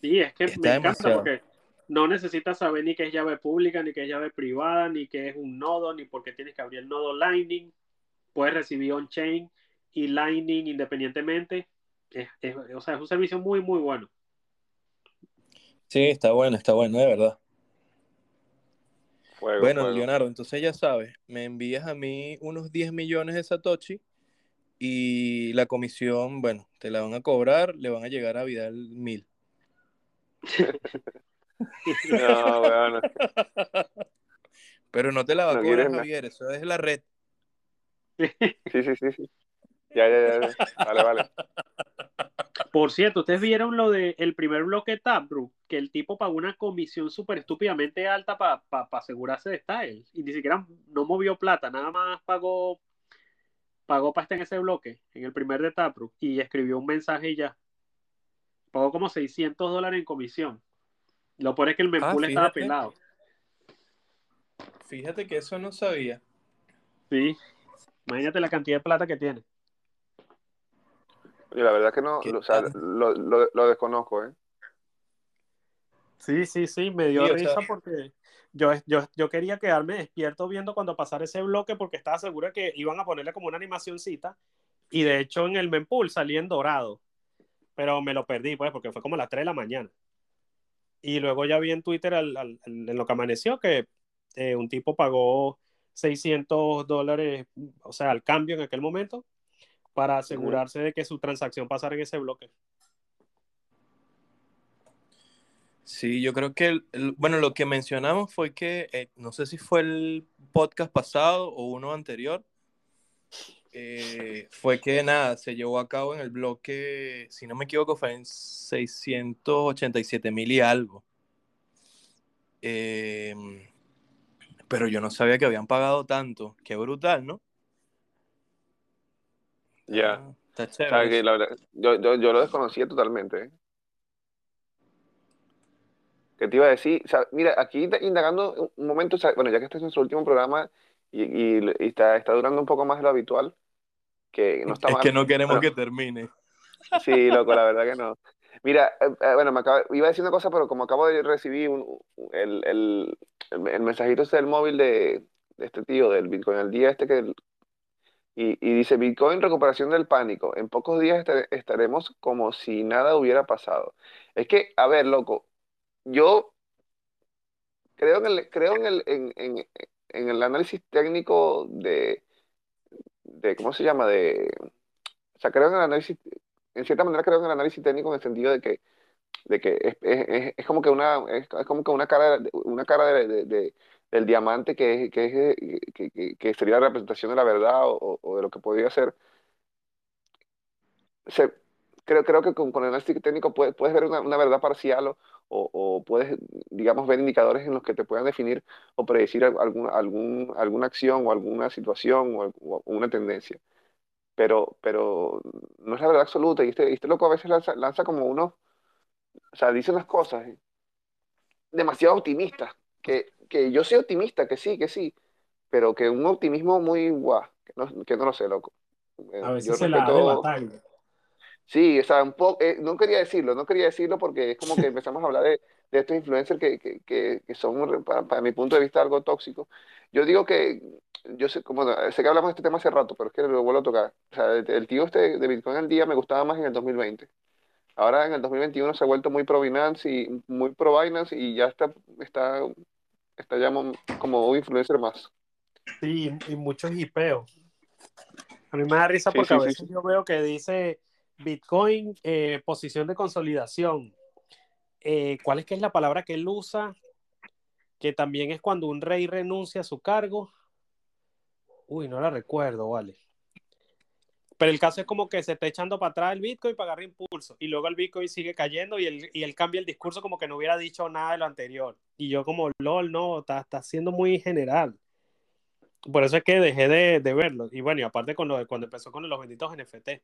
[SPEAKER 2] Sí, es que
[SPEAKER 3] Está
[SPEAKER 2] me encanta porque no necesitas saber ni qué es llave pública, ni qué es llave privada, ni qué es un nodo, ni por qué tienes que abrir el nodo Lightning. Puedes recibir on-chain y Lightning independientemente. Es, es- o sea, es un servicio muy, muy bueno.
[SPEAKER 3] Sí, está bueno, está bueno, de verdad.
[SPEAKER 1] Fuego,
[SPEAKER 3] Bueno,
[SPEAKER 1] fuego.
[SPEAKER 3] Leonardo, entonces ya sabes, me envías a mí unos 10 millones de Satoshi y la comisión, bueno, te la van a cobrar, le van a llegar a Vidal mil.
[SPEAKER 1] No, bueno.
[SPEAKER 3] Pero no te la va a cobrar. Javier, eso es la red.
[SPEAKER 1] Sí, sí, sí, sí. Ya, ya, ya. ya. Vale, vale.
[SPEAKER 2] Por cierto, ustedes vieron lo del el primer bloque de que el tipo pagó una comisión súper estúpidamente alta para asegurarse de Style. Y ni siquiera no movió plata, nada más pagó pagó para estar en ese bloque, en el primer de Taproot, y escribió un mensaje y ya. Pagó como 600 dólares en comisión. Lo peor es que el mempool
[SPEAKER 3] Ah,
[SPEAKER 2] estaba pelado.
[SPEAKER 3] Fíjate que eso no sabía.
[SPEAKER 2] Sí. Imagínate la cantidad de plata que tiene.
[SPEAKER 1] Oye, la verdad que no,
[SPEAKER 3] ¿Qué
[SPEAKER 1] o sea, lo, lo, lo desconozco, ¿eh?
[SPEAKER 2] Sí, sí, sí, me dio
[SPEAKER 3] Sí, o
[SPEAKER 2] risa
[SPEAKER 3] sea-
[SPEAKER 2] porque yo, yo, yo quería quedarme despierto viendo cuando pasara ese bloque porque estaba seguro que iban a ponerle como una animacioncita y de hecho en el mempool salía en dorado, pero me lo perdí pues porque fue como a las 3 de la mañana. Y luego ya vi en Twitter al- al- al- en lo que amaneció que eh, un tipo pagó 600 dólares, o sea, al cambio en aquel momento, para asegurarse de que su transacción pasara en ese bloque.
[SPEAKER 3] Sí, yo creo que, el- el- bueno, lo que mencionamos fue que, eh, no sé si fue el podcast pasado o uno anterior, eh, fue que nada, se llevó a cabo en el bloque, si no me equivoco, fue en 687 mil y algo. Eh, pero yo no sabía que habían pagado tanto. Qué brutal, ¿no?
[SPEAKER 1] Ya.
[SPEAKER 3] Ah, Está chévere.
[SPEAKER 1] que la verdad, yo, yo, yo lo desconocía totalmente. ¿eh? ¿Qué te iba a decir? O sea, mira, aquí da- indagando un- un momento, o sea, bueno, ya que este es nuestro último programa y, y- y está, está durando un poco más de lo habitual, que no está
[SPEAKER 3] Es
[SPEAKER 1] mal.
[SPEAKER 3] que no queremos
[SPEAKER 1] Pero-
[SPEAKER 3] que termine.
[SPEAKER 1] Sí, loco, la verdad que no. Mira, eh, eh, bueno, me acaba- iba a decir una cosa, pero como acabo de recibir un- el, el, el, mensajito este del móvil de, este tío del Bitcoin, el día este que... Y, y dice, Bitcoin, recuperación del pánico. En pocos días estar- estaremos como si nada hubiera pasado. Es que, a ver, loco, yo creo en el, creo en el, en, en, en el análisis técnico de, de, ¿cómo se llama? De, o sea, creo en el análisis, en cierta manera creo en el análisis técnico en el sentido de que, de que es, es, es- como que una, es, como que una cara, una cara de, de- de- del diamante que, que, que, que- que sería la representación de la verdad o, o de lo que podría ser. Se- creo, creo que con, con el análisis técnico puedes, puedes ver una, una verdad parcial o, o, o puedes, digamos, ver indicadores en los que te puedan definir o predecir al- algún, algún, alguna acción o alguna situación o una tendencia. Pero, pero no es la verdad absoluta y este, este loco a veces lanza, lanza como unos, o sea, dice unas cosas eh, demasiado optimistas, que, que yo soy optimista, que sí, que sí, pero que un optimismo muy guau, que no, que no lo sé, loco. Eh,
[SPEAKER 2] A
[SPEAKER 1] yo
[SPEAKER 2] veces se la de
[SPEAKER 1] sí, o sea, un poco, eh, no quería decirlo, no quería decirlo porque es como que empezamos a hablar de, de estos influencers que, que, que, que son, para, para mi punto de vista, algo tóxicos. Yo digo que, yo sé, como, sé que hablamos de este tema hace rato, pero es que lo vuelvo a tocar. O sea, el, el tío este de Bitcoin al día me gustaba más en el 2020. Ahora en el 2021 se ha vuelto muy pro Binance y muy pro Binance y ya está, está, está ya mo- como un influencer más.
[SPEAKER 2] Sí, y muchos hipeos. A mí me da risa
[SPEAKER 1] Sí,
[SPEAKER 2] porque
[SPEAKER 1] sí,
[SPEAKER 2] a veces
[SPEAKER 1] sí.
[SPEAKER 2] yo veo que dice Bitcoin, eh, posición de consolidación. Eh, ¿cuál es que es la palabra que él usa? Que también es cuando un rey renuncia a su cargo. Uy, no la recuerdo, vale. Pero el caso es como que se está echando para atrás el Bitcoin para agarrar impulso. Y luego el Bitcoin sigue cayendo y él, y él cambia el discurso como que no hubiera dicho nada de lo anterior. Y yo como, lol, no, está, está siendo muy general. Por eso es que dejé de, de verlo. Y bueno, y aparte con lo cuando empezó con los benditos NFT.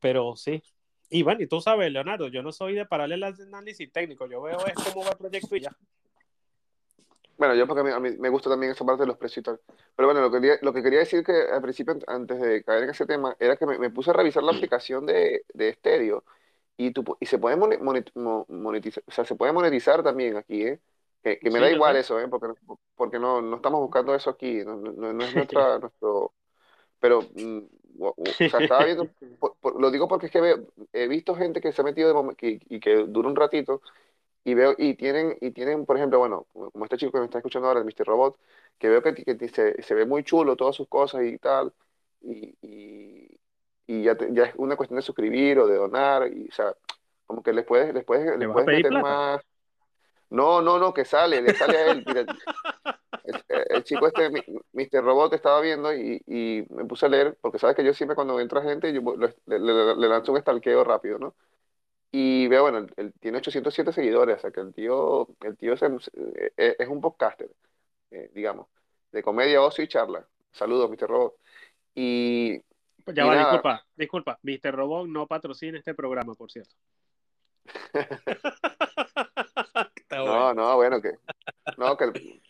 [SPEAKER 2] Pero sí. Y bueno, y tú sabes, Leonardo, yo no soy de pararle el análisis técnico. Yo veo es cómo va el proyecto y ya.
[SPEAKER 1] Bueno, yo porque a mí, a mí me gusta también esa parte de los precios y tal. Pero bueno, lo que, quería, lo que quería decir que al principio, antes de caer en ese tema, era que me, me puse a revisar la aplicación de, de Stereo y, tú, y se puede mone- monet- mo- monetizar, o sea, se puede monetizar también aquí, ¿eh? Que, que me
[SPEAKER 2] Sí,
[SPEAKER 1] da igual eso, ¿eh? Porque, no- porque no, no estamos buscando eso aquí, no, no- no es nuestra, nuestro... Pero, mm, o o sea, estaba viendo, por- por- lo digo porque es que veo- he visto gente que se ha metido de que, y que dura un ratito y veo y tienen y tienen por ejemplo bueno como este chico que me está escuchando ahora el Mr. Robot que veo que, que se, se ve muy chulo todas sus cosas y tal y, y, y ya, te- ya es una cuestión de suscribir o de donar y o sea como que les puedes les puedes
[SPEAKER 2] ¿Le
[SPEAKER 1] les puedes meter
[SPEAKER 2] plata?
[SPEAKER 1] más no no no que sale le sale a él mira el, el chico este Mr. Robot estaba viendo y, y me puse a leer porque sabes que yo siempre cuando entra gente yo le, le- le lanzo un stalkeo rápido ¿no? Y veo, bueno, él, él tiene 807 seguidores, o sea que el tío, el tío se- se- es, es un podcaster, eh, digamos, de comedia, ocio y charla. Saludos, Mr. Robot. Y,
[SPEAKER 2] Pues ya
[SPEAKER 1] y
[SPEAKER 2] va,
[SPEAKER 1] nada,
[SPEAKER 2] disculpa, disculpa. Mr. Robot no patrocina este programa, por cierto. Está
[SPEAKER 1] no,
[SPEAKER 2] bueno.
[SPEAKER 1] no, bueno, que, no, que el,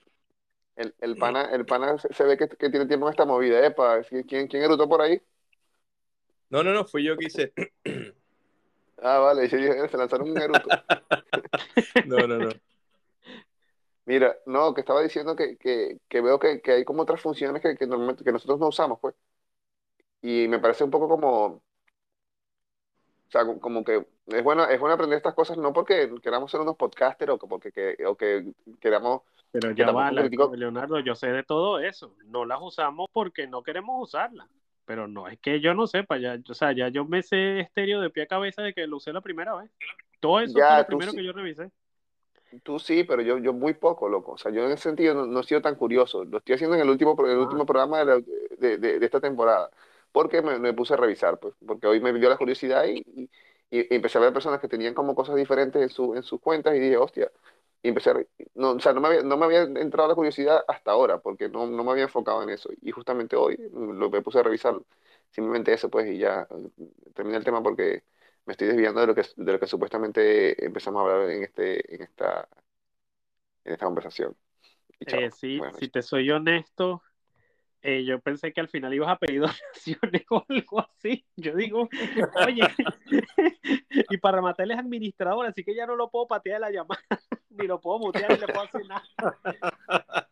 [SPEAKER 1] el, el pana, el pana se, se ve que, que tiene tiempo en esta movida, epa, ¿quién, quién erutó por ahí?
[SPEAKER 3] No, no, no, fui yo que hice.
[SPEAKER 1] Ah, vale, se lanzaron un eruto.
[SPEAKER 3] No, no, no.
[SPEAKER 1] Mira, no, que estaba diciendo que, que, que veo que, que hay como otras funciones que, que, normalmente, que nosotros no usamos, pues. Y me parece un poco como, o sea, como que es bueno, es bueno aprender estas cosas, no porque queramos ser unos podcasters o que- porque que, o que queramos,
[SPEAKER 2] Pero ya va, la- Leonardo, yo sé de todo eso. No las usamos porque no queremos usarlas. Pero no es que yo no sepa, ya, o sea, ya yo me sé estéreo de pie a cabeza de que lo usé la primera vez. Todo eso fue
[SPEAKER 1] ya
[SPEAKER 2] lo
[SPEAKER 1] tú
[SPEAKER 2] primero
[SPEAKER 1] sí,
[SPEAKER 2] que yo revisé.
[SPEAKER 1] tú sí, pero yo, yo muy poco, loco. O sea, yo en ese sentido no, no he sido tan curioso. Lo estoy haciendo en el último, el
[SPEAKER 2] Ah,
[SPEAKER 1] último programa de, la- de, de- de esta temporada, porque me, me puse a revisar, pues, porque hoy me dio la curiosidad y, y- y empecé a ver personas que tenían como cosas diferentes en, su, en sus cuentas y dije, hostia, y empecé a, no, o sea, no me había, no me había entrado la curiosidad hasta ahora, porque no, no me había enfocado en eso. Y justamente hoy lo, me puse a revisar simplemente eso, pues, y ya eh, terminé el tema porque me estoy desviando de lo que, de lo que supuestamente empezamos a hablar en, este, en, esta, en esta conversación.
[SPEAKER 2] Eh, sí,
[SPEAKER 1] Bueno,
[SPEAKER 2] si te soy honesto, eh, yo pensé que al final ibas a pedir donaciones o algo así. Yo digo, oye, y para matarles es administrador, así que ya no lo puedo patear la llamada, ni lo puedo mutear, ni le puedo hacer nada.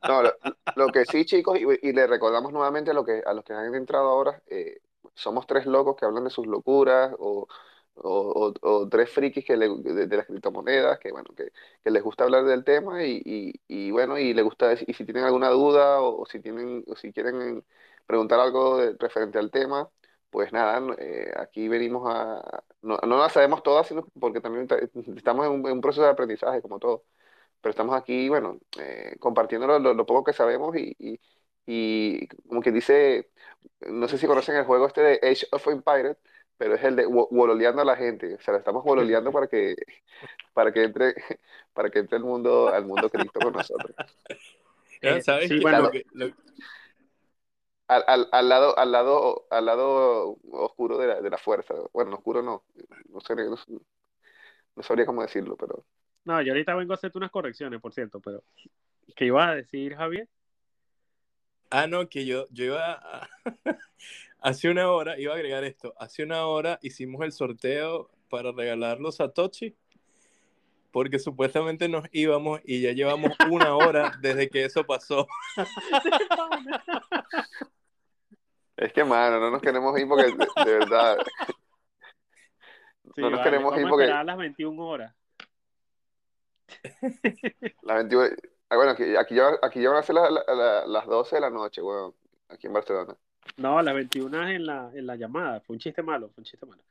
[SPEAKER 1] no, lo, lo que sí, chicos, y, y le recordamos nuevamente a, lo que, a los que han entrado ahora, eh, somos tres locos que hablan de sus locuras o, o, o- tres frikis que le- de, de las criptomonedas, que bueno, que, que les gusta hablar del tema y, y, y bueno, y les gusta, y si tienen alguna duda o, si tienen, o si quieren preguntar algo referente al tema, pues nada, eh, aquí venimos a, no, no las sabemos todas, sino porque también ta- estamos en un, en un proceso de aprendizaje, como todo. Pero estamos aquí, bueno, eh, compartiendo lo, lo- lo poco que sabemos y, y, y como que dice, no sé si conocen el juego este de Age of Empires, pero es el de wo- wololeando a la gente, o sea, la estamos wololeando para que, para que entre, para que entre el mundo, al mundo cripto con nosotros.
[SPEAKER 2] Eh,
[SPEAKER 3] ¿Sabes
[SPEAKER 2] sí,
[SPEAKER 3] qué?
[SPEAKER 2] bueno,
[SPEAKER 3] Lo que- lo-
[SPEAKER 1] Al, al, al lado, al lado, al lado oscuro de la, de la fuerza. Bueno, oscuro no, no sé, no, no sabría cómo decirlo, pero
[SPEAKER 2] no, yo ahorita vengo a hacerte unas correcciones, por cierto, pero ¿qué ibas a decir, Javier?
[SPEAKER 3] Ah, no, que yo, yo iba a... Hace una hora, iba a agregar esto, hace una hora hicimos el sorteo para regalar los Satoshi, porque supuestamente nos íbamos y ya llevamos una hora desde que eso pasó.
[SPEAKER 1] es que, mano, no nos queremos ir porque de, de verdad,
[SPEAKER 2] Sí,
[SPEAKER 1] no nos
[SPEAKER 2] vale,
[SPEAKER 1] queremos
[SPEAKER 2] vamos
[SPEAKER 1] ir porque
[SPEAKER 2] a las 21 horas.
[SPEAKER 1] Las 21. Ah, bueno, aquí, aquí, ya, aquí ya van a ser la- la- la- las 12 de la noche, weón, aquí en Barcelona.
[SPEAKER 2] No, las 21 en la, en la llamada. Fue un chiste malo, fue un chiste malo.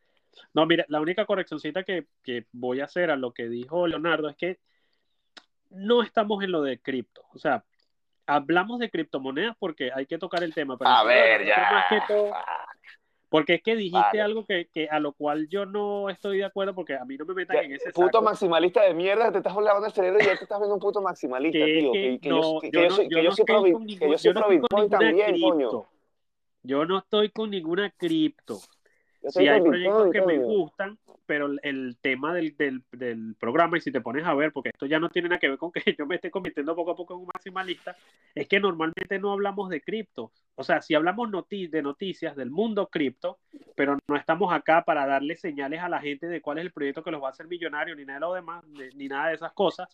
[SPEAKER 2] No, mira, la única correccioncita que, que voy a hacer a lo que dijo Leonardo es que no estamos en lo de cripto. O sea, hablamos de criptomonedas porque hay que tocar el tema. Pero
[SPEAKER 1] A ver,
[SPEAKER 2] nosotros más que
[SPEAKER 1] ya.
[SPEAKER 2] todo- porque es que dijiste
[SPEAKER 1] Vale.
[SPEAKER 2] algo que, que a lo cual yo no estoy de acuerdo porque a mí no me metan
[SPEAKER 1] Ya,
[SPEAKER 2] en ese
[SPEAKER 1] Puto
[SPEAKER 2] saco.
[SPEAKER 1] maximalista de mierda, te estás lavando el cerebro y ya te estás viendo un puto maximalista,
[SPEAKER 2] que
[SPEAKER 1] tío.
[SPEAKER 2] que
[SPEAKER 1] Que, que yo,
[SPEAKER 2] no,
[SPEAKER 1] que,
[SPEAKER 2] yo
[SPEAKER 1] yo
[SPEAKER 2] no,
[SPEAKER 1] soy,
[SPEAKER 2] yo
[SPEAKER 1] que yo
[SPEAKER 2] no
[SPEAKER 1] soy pro,
[SPEAKER 2] estoy con
[SPEAKER 1] que
[SPEAKER 2] ningún-
[SPEAKER 1] yo soy
[SPEAKER 2] yo no
[SPEAKER 1] pro
[SPEAKER 2] estoy con
[SPEAKER 1] Bitcoin
[SPEAKER 2] ninguna
[SPEAKER 1] también, coño.
[SPEAKER 2] cripto. Yo no estoy con ninguna cripto. Sí hay proyectos que me gustan, pero el, tema del, del, del programa, y si te pones a ver, porque esto ya no tiene nada que ver con que yo me esté convirtiendo poco a poco en un maximalista, es que normalmente no hablamos de cripto. O sea, si hablamos noti de noticias del mundo cripto, pero no estamos acá para darle señales a la gente de cuál es el proyecto que los va a hacer millonarios, ni nada de lo demás, ni, nada de esas cosas,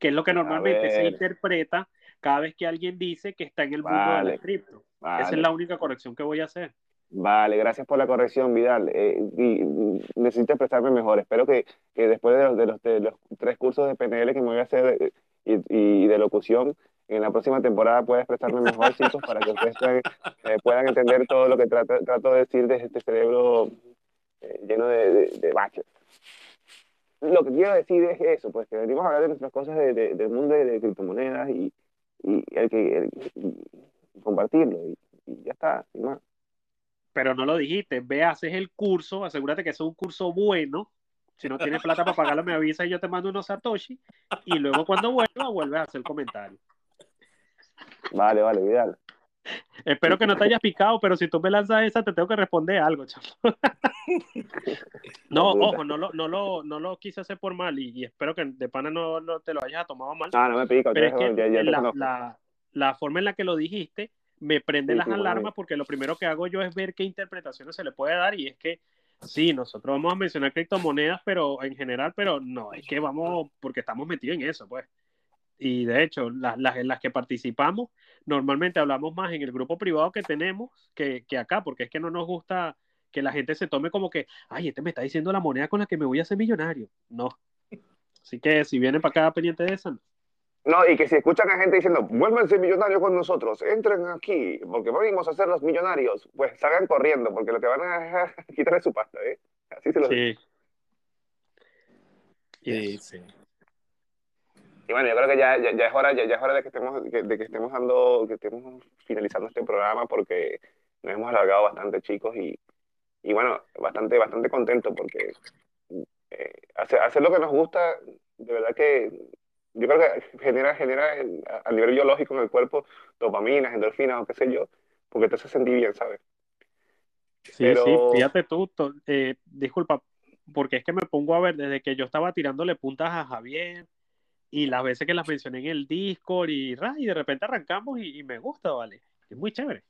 [SPEAKER 2] que es lo que normalmente se interpreta cada vez que alguien dice que está en el mundo de
[SPEAKER 1] Vale,
[SPEAKER 2] la cripto. Esa
[SPEAKER 1] vale.
[SPEAKER 2] es la única corrección que voy a hacer.
[SPEAKER 1] Vale, gracias por la corrección, Vidal. Eh, y, y necesito expresarme mejor. Espero que, que después de los, de, los, de los tres cursos de PNL que me voy a hacer eh, y, y de locución, en la próxima temporada pueda expresarme mejor, chicos, para que ustedes puedan, eh, puedan entender todo lo que trato, trato de decir desde este cerebro eh, lleno de, de, de baches. Lo que quiero decir es eso, pues que venimos a hablar de nuestras cosas de, de- del mundo de criptomonedas y, y, el que, el- y compartirlo y, y ya está, sin más.
[SPEAKER 2] Pero no lo dijiste. Ve, haces el curso, asegúrate que es un curso bueno. Si no tienes plata para pagarlo, me avisa y yo te mando unos Satoshi. Y luego cuando vuelva, vuelves a hacer comentario.
[SPEAKER 1] Vale, vale, Vidal.
[SPEAKER 2] Espero que no te hayas picado, pero si tú me lanzas esa, te tengo que responder algo, chamo. No, ojo, no lo, no lo, no lo quise hacer por mal y, y espero que de pana no, no te lo hayas tomado mal.
[SPEAKER 1] No, no me pica,
[SPEAKER 2] Pero es que
[SPEAKER 1] ya te
[SPEAKER 2] la, la, la forma en la que lo dijiste me prende
[SPEAKER 1] Sí,
[SPEAKER 2] las alarmas porque lo primero que hago yo es ver qué interpretaciones se le puede dar y es que Sí, nosotros vamos a mencionar criptomonedas, pero en general, pero no, es que vamos, porque estamos metidos en eso, pues. Y de hecho, las, las, en las que participamos, normalmente hablamos más en el grupo privado que tenemos que, que acá, porque es que no nos gusta que la gente se tome como que, ay, este me está diciendo la moneda con la que me voy a hacer millonario. No. Así que si vienen para acá pendiente de esa, no.
[SPEAKER 1] No, y que si escuchan a gente diciendo, vuélvanse millonarios con nosotros, entren aquí, porque venimos a ser los millonarios, pues salgan corriendo, porque lo que van a es quitarle su pasta, ¿eh? Así se lo digo.
[SPEAKER 2] Sí.
[SPEAKER 3] Sí, sí.
[SPEAKER 1] Y bueno, yo creo que ya, ya, ya es hora, ya, ya es hora de que estemos, que- de que estemos dando, que estemos finalizando este programa porque nos hemos alargado bastante, chicos, y, y bueno, bastante, bastante contento porque eh, hacer, hacer lo que nos gusta, de verdad que yo creo que genera, genera el- a, a nivel biológico en el cuerpo dopaminas, endorfinas o qué sé yo, porque te hace sentir bien, ¿sabes?
[SPEAKER 2] Sí,
[SPEAKER 1] Pero-
[SPEAKER 2] sí, fíjate tú, to- eh, disculpa, porque es que me pongo a ver desde que yo estaba tirándole puntas a Javier y las veces que las mencioné en el Discord y, y de repente arrancamos y, y me gusta, ¿vale? Es muy chévere.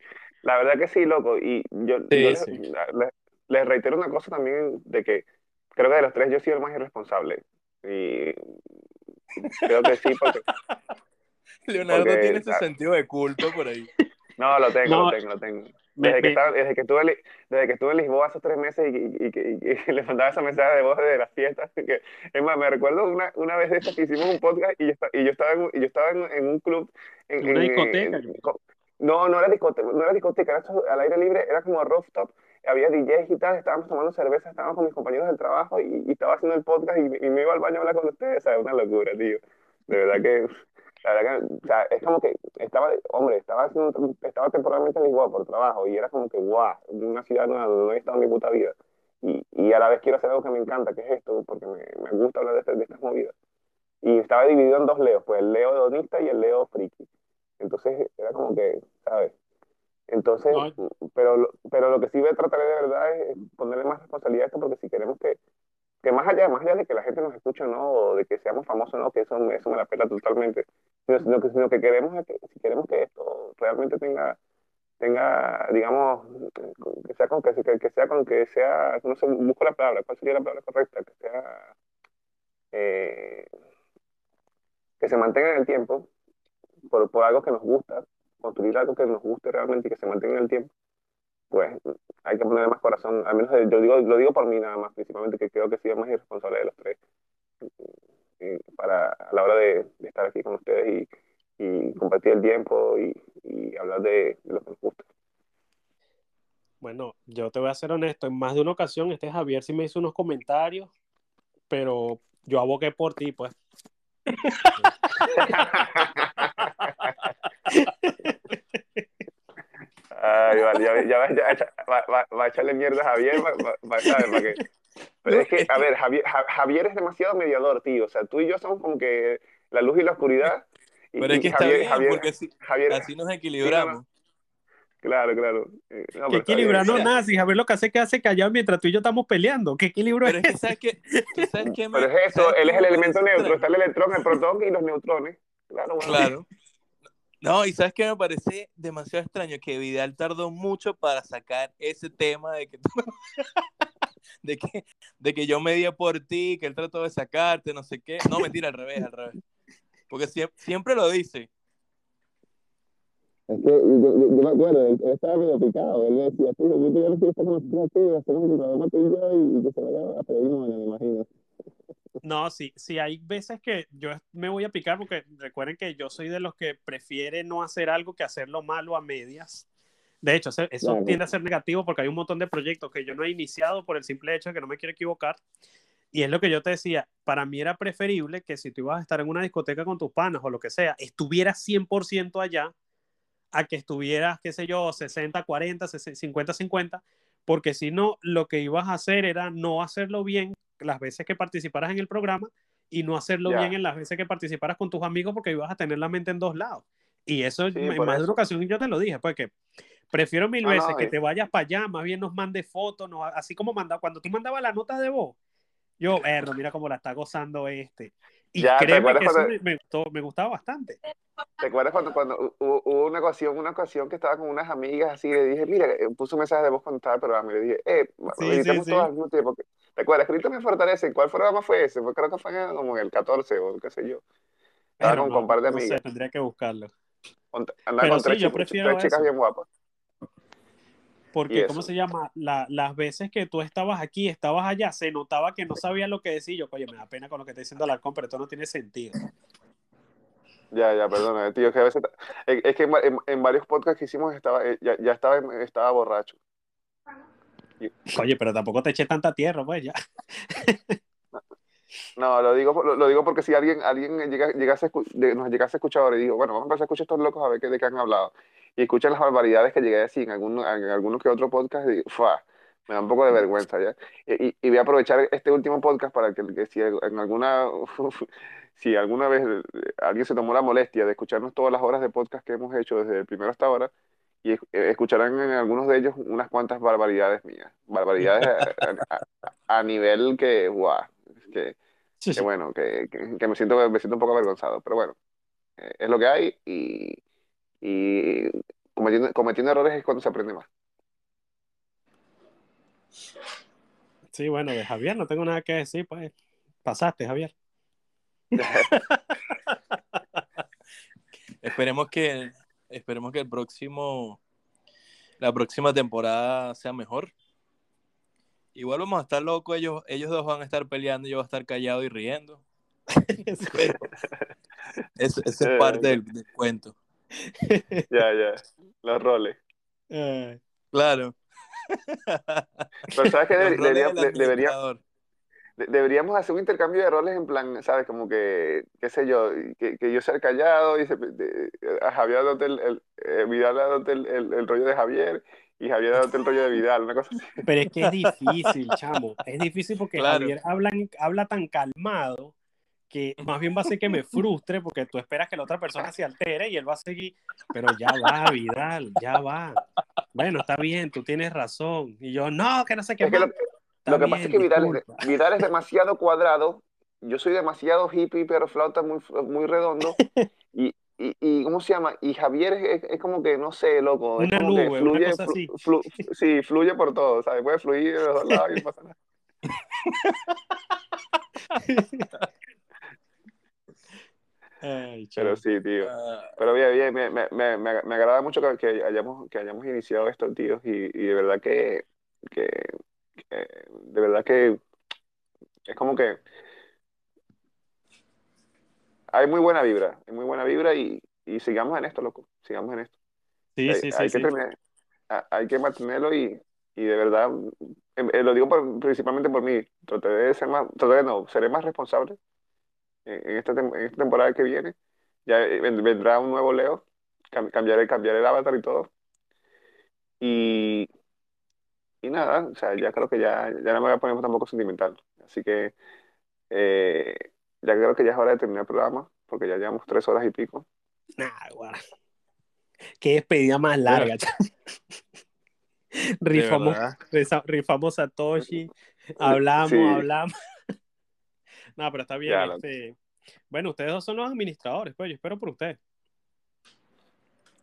[SPEAKER 1] La verdad que sí, loco. Y yo,
[SPEAKER 3] Sí,
[SPEAKER 1] yo les,
[SPEAKER 3] sí.
[SPEAKER 1] les- les reitero una cosa también de que creo que de los tres yo soy el más irresponsable. Y creo que sí, porque...
[SPEAKER 3] Leonardo
[SPEAKER 1] Porque-
[SPEAKER 3] tiene ese sentido de culpa por ahí.
[SPEAKER 1] No, lo tengo,
[SPEAKER 2] No,
[SPEAKER 1] lo tengo, lo tengo.
[SPEAKER 2] me-
[SPEAKER 1] Desde que,
[SPEAKER 2] me-
[SPEAKER 1] estaba- desde que estuve, desde que estuve en Lisboa hace tres meses y, y- y- y- y le mandaba esa mensaje de voz de las fiestas. Que, es más, me recuerdo una, una vez de estas que hicimos un podcast y yo, y yo estaba, en, un- y yo estaba en, en un club. En,
[SPEAKER 2] Una
[SPEAKER 1] en-
[SPEAKER 2] discoteca,
[SPEAKER 1] en- no, no era discoteca, no era discoteca, era al aire libre, era como rooftop. Había DJs y tal, estábamos tomando cerveza, estábamos con mis compañeros del trabajo y, y estaba haciendo el podcast y, y me iba al baño a hablar con ustedes. Sea, una locura, tío. De verdad que la verdad que, o sea, es como que estaba, hombre, estaba haciendo, estaba temporalmente en Lisboa por trabajo y era como que, guau, una ciudad nueva donde no he estado en mi puta vida. Y, y a la vez quiero hacer algo que me encanta, que es esto, porque me, me gusta hablar de, este- de estas movidas. Y estaba dividido en dos leos, pues el leo hedonista y el leo friki. Entonces era como que, ¿sabes? Entonces,
[SPEAKER 2] No.
[SPEAKER 1] pero, lo- pero lo que sí voy a tratar de verdad es ponerle más responsabilidad a esto, porque si queremos que, que más allá, más allá de que la gente nos escuche o no, o de que seamos famosos o no, que eso, me- eso me la pela totalmente, sino, sino que, sino que queremos que, si queremos que esto realmente tenga, tenga, digamos, que sea con que, que, que sea con que sea, no sé, busco la palabra, ¿cuál sería la palabra correcta? Que sea, eh, que se mantenga en el tiempo por, por algo que nos gusta, construir algo que nos guste realmente y que se mantenga en el tiempo, pues hay que ponerle más corazón, al menos yo digo, lo digo por mí nada más, principalmente que creo que soy el más irresponsable de los tres, eh, para a la hora de, de estar aquí con ustedes y, y compartir el tiempo y, y hablar de, de lo que nos gusta.
[SPEAKER 2] Bueno, yo te voy a ser honesto, en más de una ocasión este Javier sí me hizo unos comentarios, pero yo abogué por ti, pues.
[SPEAKER 1] Ay, vale, ya, ya, ya, ya, va, va, va a echarle mierda a Javier, va, va, va- ¿sabes? Para que... Pero es que, a ver, Javier, Ja- Javier es demasiado mediador, tío. O sea, tú y yo somos como que la luz y la oscuridad. Y,
[SPEAKER 3] Pero es
[SPEAKER 1] y
[SPEAKER 3] que está
[SPEAKER 1] Javier,
[SPEAKER 3] bien,
[SPEAKER 1] Javier,
[SPEAKER 3] porque así,
[SPEAKER 1] Javier,
[SPEAKER 3] así nos equilibramos.
[SPEAKER 1] claro, claro. Eh, no,
[SPEAKER 2] ¿Qué
[SPEAKER 1] está
[SPEAKER 2] equilibra?
[SPEAKER 1] bien.
[SPEAKER 2] No,
[SPEAKER 3] Mira.
[SPEAKER 2] nada, si Javier lo que hace es quedarse callado mientras tú y yo estamos peleando. ¿Qué equilibrio
[SPEAKER 3] Pero
[SPEAKER 2] es
[SPEAKER 3] que,
[SPEAKER 2] ese?
[SPEAKER 3] ¿sabes qué? ¿Tú sabes qué
[SPEAKER 1] Pero es eso, él es el
[SPEAKER 3] me
[SPEAKER 1] elemento neutro, está el electrón, el protón y los neutrones. Claro, bueno.
[SPEAKER 3] Claro. No, y sabes que me parece demasiado extraño que Vidal tardó mucho para sacar ese tema de que, de que, de que yo medía por ti, que él trató de sacarte, no sé qué. No, mentira, al revés, al revés. Porque siempre, siempre lo dice.
[SPEAKER 1] Es que yo, me acuerdo, él, estaba medio picado. Él me decía, tío, yo un tú y yo y, que se vaya a pedir una, me imagino.
[SPEAKER 2] No, sí, sí, hay veces que yo me voy a picar porque recuerden que yo soy de los que prefiere no hacer algo que hacerlo malo a medias. De hecho, eso
[SPEAKER 1] Claro.
[SPEAKER 2] tiende a ser negativo porque hay un montón de proyectos que yo no he iniciado por el simple hecho de que no me quiero equivocar. Y es lo que yo te decía, para mí era preferible que si tú ibas a estar en una discoteca con tus panas o lo que sea, estuvieras 100% allá a que estuvieras, qué sé yo, 60, 40, 50, 50, porque si no, lo que ibas a hacer era no hacerlo bien las veces que participaras en el programa y no hacerlo bien en las veces que participaras con tus amigos porque ibas a tener la mente en dos lados. Y eso
[SPEAKER 1] Sí,
[SPEAKER 2] en más de una ocasión yo te lo dije, pues que prefiero mil
[SPEAKER 1] No,
[SPEAKER 2] veces
[SPEAKER 1] no,
[SPEAKER 2] que te vayas para allá, más bien nos mandes fotos, nos- así como manda, cuando tú mandabas la nota de voz, yo, erro, mira cómo la está gozando este. Y
[SPEAKER 1] Ya, ¿te
[SPEAKER 2] créeme que eso
[SPEAKER 1] cuando-
[SPEAKER 2] me, me gustó- me gustaba bastante.
[SPEAKER 1] ¿Te acuerdas cuando, cuando hubo, una ocasión, una ocasión que estaba con unas amigas así, le dije, mira, eh, puso un mensaje de voz cuando estaba el programa y le dije, eh,
[SPEAKER 2] Sí, sí, sí.
[SPEAKER 1] al mismo tiempo. ¿Te acuerdas? Escrito me fortalece. ¿Cuál programa fue ese? Fue, creo que fue en- como en el 14 o qué sé yo. Estaba
[SPEAKER 2] Pero
[SPEAKER 1] con,
[SPEAKER 2] no,
[SPEAKER 1] un par de
[SPEAKER 2] no sé,
[SPEAKER 1] amigas.
[SPEAKER 2] tendría que buscarlo.
[SPEAKER 1] Andaba
[SPEAKER 2] Pero
[SPEAKER 1] con tres,
[SPEAKER 2] yo
[SPEAKER 1] chicas-
[SPEAKER 2] prefiero
[SPEAKER 1] tres chicas
[SPEAKER 2] eso.
[SPEAKER 1] bien guapas.
[SPEAKER 2] Porque,
[SPEAKER 1] Y
[SPEAKER 2] ¿cómo se llama? La- las veces que tú estabas aquí, estabas allá, se notaba que no sabía lo que decir. Yo, oye, me da pena con lo que está diciendo Alarcón, pero esto no tiene sentido.
[SPEAKER 1] Ya, ya, perdona, tío, que a veces... Es, que en, va- en- en varios podcasts que hicimos estaba, eh, ya, ya estaba, estaba borracho.
[SPEAKER 2] Oye, pero tampoco te eché tanta tierra, pues ya.
[SPEAKER 1] No, lo digo, lo, lo digo porque si alguien, alguien llega, llegase nos llegase a escuchar ahora y digo, bueno, vamos a empezar a escuchar a estos locos a ver qué, de qué han hablado. Y escuchan las barbaridades que llegué a decir en algunos, en algunos que otros podcasts y digo, "Fua", me da un poco de vergüenza ya. Y, y- voy a aprovechar este último podcast para que, que si en alguna, si alguna vez eh, alguien se tomó la molestia de escucharnos todas las horas de podcast que hemos hecho desde el primero hasta ahora, y eh, escucharán en algunos de ellos unas cuantas barbaridades mías. Barbaridades a, a- a- a nivel que, guau, que
[SPEAKER 2] Sí,
[SPEAKER 1] que bueno, que, que, que me siento, me siento un poco avergonzado, pero bueno, eh, es lo que hay y, y cometiendo, cometiendo errores es cuando se aprende más.
[SPEAKER 2] Sí, bueno, de Javier no tengo nada que decir, pues. Pasaste, Javier.
[SPEAKER 3] Esperemos que, esperemos que el próximo, la próxima temporada sea mejor. Igual vamos a estar locos, ellos, ellos dos van a estar peleando, yo voy a estar callado y riendo. Eso, eso es parte del, del cuento.
[SPEAKER 1] Ya, ya, los roles.
[SPEAKER 2] Eh,
[SPEAKER 3] Claro.
[SPEAKER 1] Pero sabes que debería- de- debería- deberíamos hacer un intercambio de roles en plan, ¿sabes? Como que, qué sé yo, que, que yo sea callado y se- de- a Javier dándote el, el, eh, Vidal dándote el, el, el rollo de Javier y Javier dándote el rollo de Vidal, una cosa así.
[SPEAKER 2] Pero es que es difícil, chamo. Es difícil porque
[SPEAKER 3] Claro.
[SPEAKER 2] Javier habla, habla tan calmado que más bien va a hacer que me frustre porque tú esperas que la otra persona se altere y él va a seguir. Pero ya va, Vidal, ya va. Bueno, está bien, tú tienes razón. Y yo, no, que no sé qué
[SPEAKER 1] Es que lo, que
[SPEAKER 2] bien,
[SPEAKER 1] pasa es que Vidal es. Vidal es demasiado cuadrado, yo soy demasiado hippie, pero flauta muy, muy redondo. Y, y, y, ¿cómo se llama? Y Javier es, es, es como que, no sé, loco, es
[SPEAKER 2] Una
[SPEAKER 1] como
[SPEAKER 2] nube,
[SPEAKER 1] que
[SPEAKER 2] una
[SPEAKER 1] fluye,
[SPEAKER 2] cosa
[SPEAKER 1] flu-
[SPEAKER 2] así.
[SPEAKER 1] flu- sí, fluye por todo, ¿sabes? Puede fluir de los dos lados y no pasa nada.
[SPEAKER 2] Ay,
[SPEAKER 1] Pero sí, tío.
[SPEAKER 3] Ah,
[SPEAKER 1] Pero bien, bien, me, me, me, me, agrada mucho que, que hayamos, que hayamos iniciado esto, tío, y, y de verdad que, que, que- de verdad que es como que hay muy buena vibra, hay muy buena vibra y, y sigamos en esto, loco, sigamos en esto.
[SPEAKER 2] Sí,
[SPEAKER 1] Hay,
[SPEAKER 2] sí, sí,
[SPEAKER 1] hay que
[SPEAKER 2] sí.
[SPEAKER 1] tener- a- hay que mantenerlo y, y de verdad, em, eh, lo digo por- principalmente por mí, trataré de ser más, trataré no, seré más responsable en, en esta, en esta temporada que viene. Ya eh, ven- vendrá un nuevo Leo, cam- cambiaré, cambiaré el avatar y todo. Y, y nada, o sea, ya creo que ya, ya no me voy a poner tampoco sentimental. Así que eh, ya creo que ya es hora de terminar el programa, porque ya llevamos tres horas y pico.
[SPEAKER 2] Nah, guau. Qué despedida más larga, Rifamos, rifamos Satoshi, hablamos,
[SPEAKER 1] Sí.
[SPEAKER 2] hablamos. No, pero está bien.
[SPEAKER 1] Ya,
[SPEAKER 2] este... Bueno, ustedes dos son los administradores, pues yo espero por ustedes.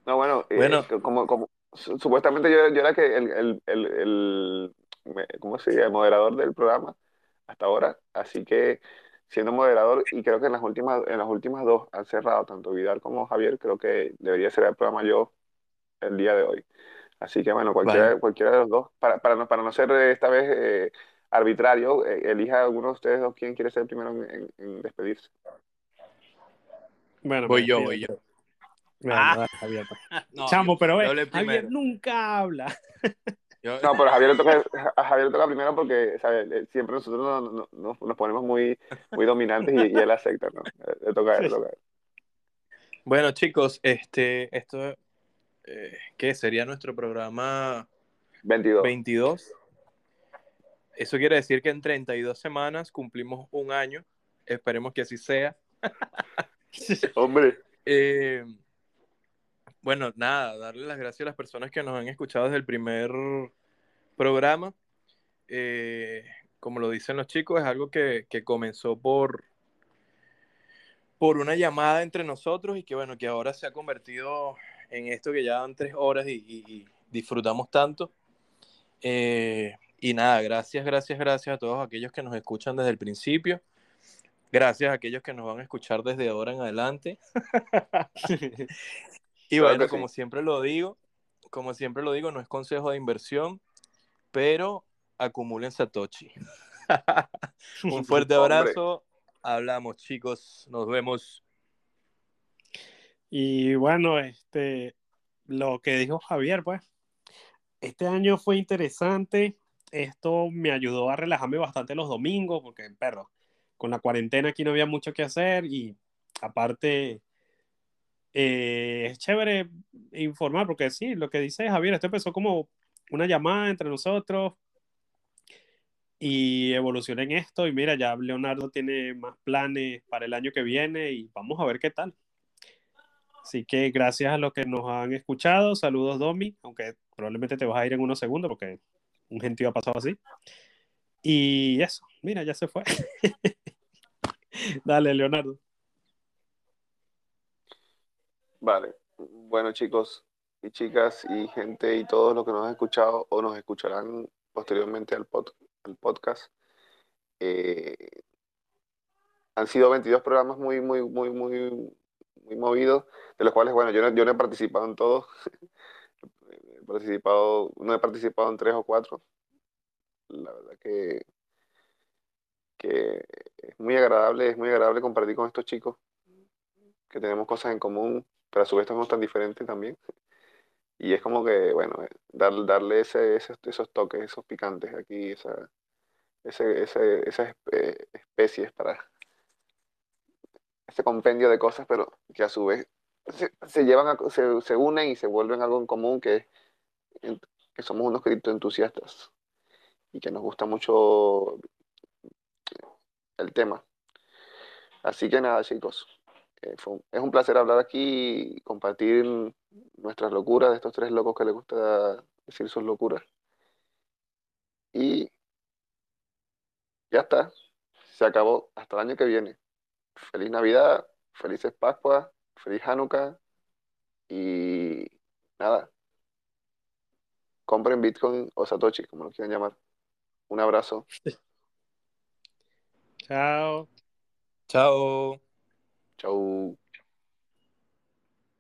[SPEAKER 1] No, bueno, eh,
[SPEAKER 3] Bueno.
[SPEAKER 1] que como, como su- supuestamente yo, yo era que el, el, el, el- ¿cómo se dice? El moderador del programa hasta ahora, así que siendo moderador y creo que en las últimas en las últimas dos han cerrado tanto Vidal como Javier, creo que debería ser el programa yo el día de hoy. Así que bueno, cualquiera,
[SPEAKER 3] Vale.
[SPEAKER 1] cualquiera de los dos, para, para, no, para no ser eh, esta vez eh, arbitrario, eh, elija alguno de ustedes dos quién quiere ser el primero en, en- en despedirse.
[SPEAKER 2] Bueno,
[SPEAKER 3] Voy yo, voy yo.
[SPEAKER 2] Bueno,
[SPEAKER 3] Ah.
[SPEAKER 2] Javier.
[SPEAKER 3] No,
[SPEAKER 2] Chamo, pero
[SPEAKER 3] yo
[SPEAKER 2] Javier nunca habla.
[SPEAKER 3] Yo-
[SPEAKER 1] No, pero Javier le toca, a Javier le toca primero porque ¿sabes? Siempre nosotros nos, nos- nos- nos ponemos muy, muy dominantes y, y él acepta, ¿no? Le toca a él, le toca a él.
[SPEAKER 3] Bueno, chicos, este, esto, eh, ¿qué sería nuestro programa
[SPEAKER 1] 22.
[SPEAKER 3] 22? Eso quiere decir que en 32 semanas cumplimos un año. Esperemos que así sea.
[SPEAKER 1] Hombre,
[SPEAKER 3] Eh, bueno, nada, darle las gracias a las personas que nos han escuchado desde el primer programa. Eh, como lo dicen los chicos, es algo que, que comenzó por, por una llamada entre nosotros y que bueno, que ahora se ha convertido en esto que ya dan tres horas y, y- y disfrutamos tanto. Eh, y nada, gracias, gracias, gracias a todos aquellos que nos escuchan desde el principio. Gracias a aquellos que nos van a escuchar desde ahora en adelante. Y
[SPEAKER 1] Claro
[SPEAKER 3] bueno,
[SPEAKER 1] sí.
[SPEAKER 3] como siempre lo digo, como siempre lo digo, no es consejo de inversión, pero acumulen Satoshi. Un fuerte abrazo. Hablamos, chicos. Nos vemos.
[SPEAKER 2] Y bueno, este, lo que dijo Javier, pues, este año fue interesante. Esto me ayudó a relajarme bastante los domingos, porque, perro, con la cuarentena aquí no había mucho que hacer y aparte eh, es chévere informar, porque sí, lo que dice Javier, esto empezó como una llamada entre nosotros y evolucioné en esto y mira, ya Leonardo tiene más planes para el año que viene y vamos a ver qué tal. Así que gracias a los que nos han escuchado. Saludos, Domi, aunque probablemente te vas a ir en unos segundos porque un gentío ha pasado así. Y eso, mira, ya se fue. Dale, Leonardo.
[SPEAKER 1] Vale. Bueno, chicos y chicas y gente y todos los que nos han escuchado o nos escucharán posteriormente al, pod- al podcast. eh, han sido 22 programas muy, muy, muy, muy, muy movidos, de los cuales, bueno, yo yo no he participado en todos. Participado, no he participado en tres o cuatro. La verdad que, que es muy agradable, es muy agradable compartir con estos chicos que tenemos cosas en común, pero a su vez somos tan diferentes también. Y es como que, bueno, eh, dar- darle ese, esos toques, esos picantes aquí, esa, ese, ese- esas espe- especies para ese compendio de cosas, pero que a su vez se, se llevan, a- se, se unen y se vuelven algo en común, que, que somos unos criptoentusiastas y que nos gusta mucho el tema. Así que nada, chicos, eh, es un placer hablar aquí y compartir nuestras locuras de estos tres locos que les gusta decir sus locuras. Y ya está, se acabó. Hasta el año que viene. Feliz Navidad, felices Pascuas, feliz Hanukkah y nada. Compren Bitcoin o Satoshi, como lo quieran llamar. Un abrazo.
[SPEAKER 2] Chao.
[SPEAKER 3] Chao.
[SPEAKER 1] Chau.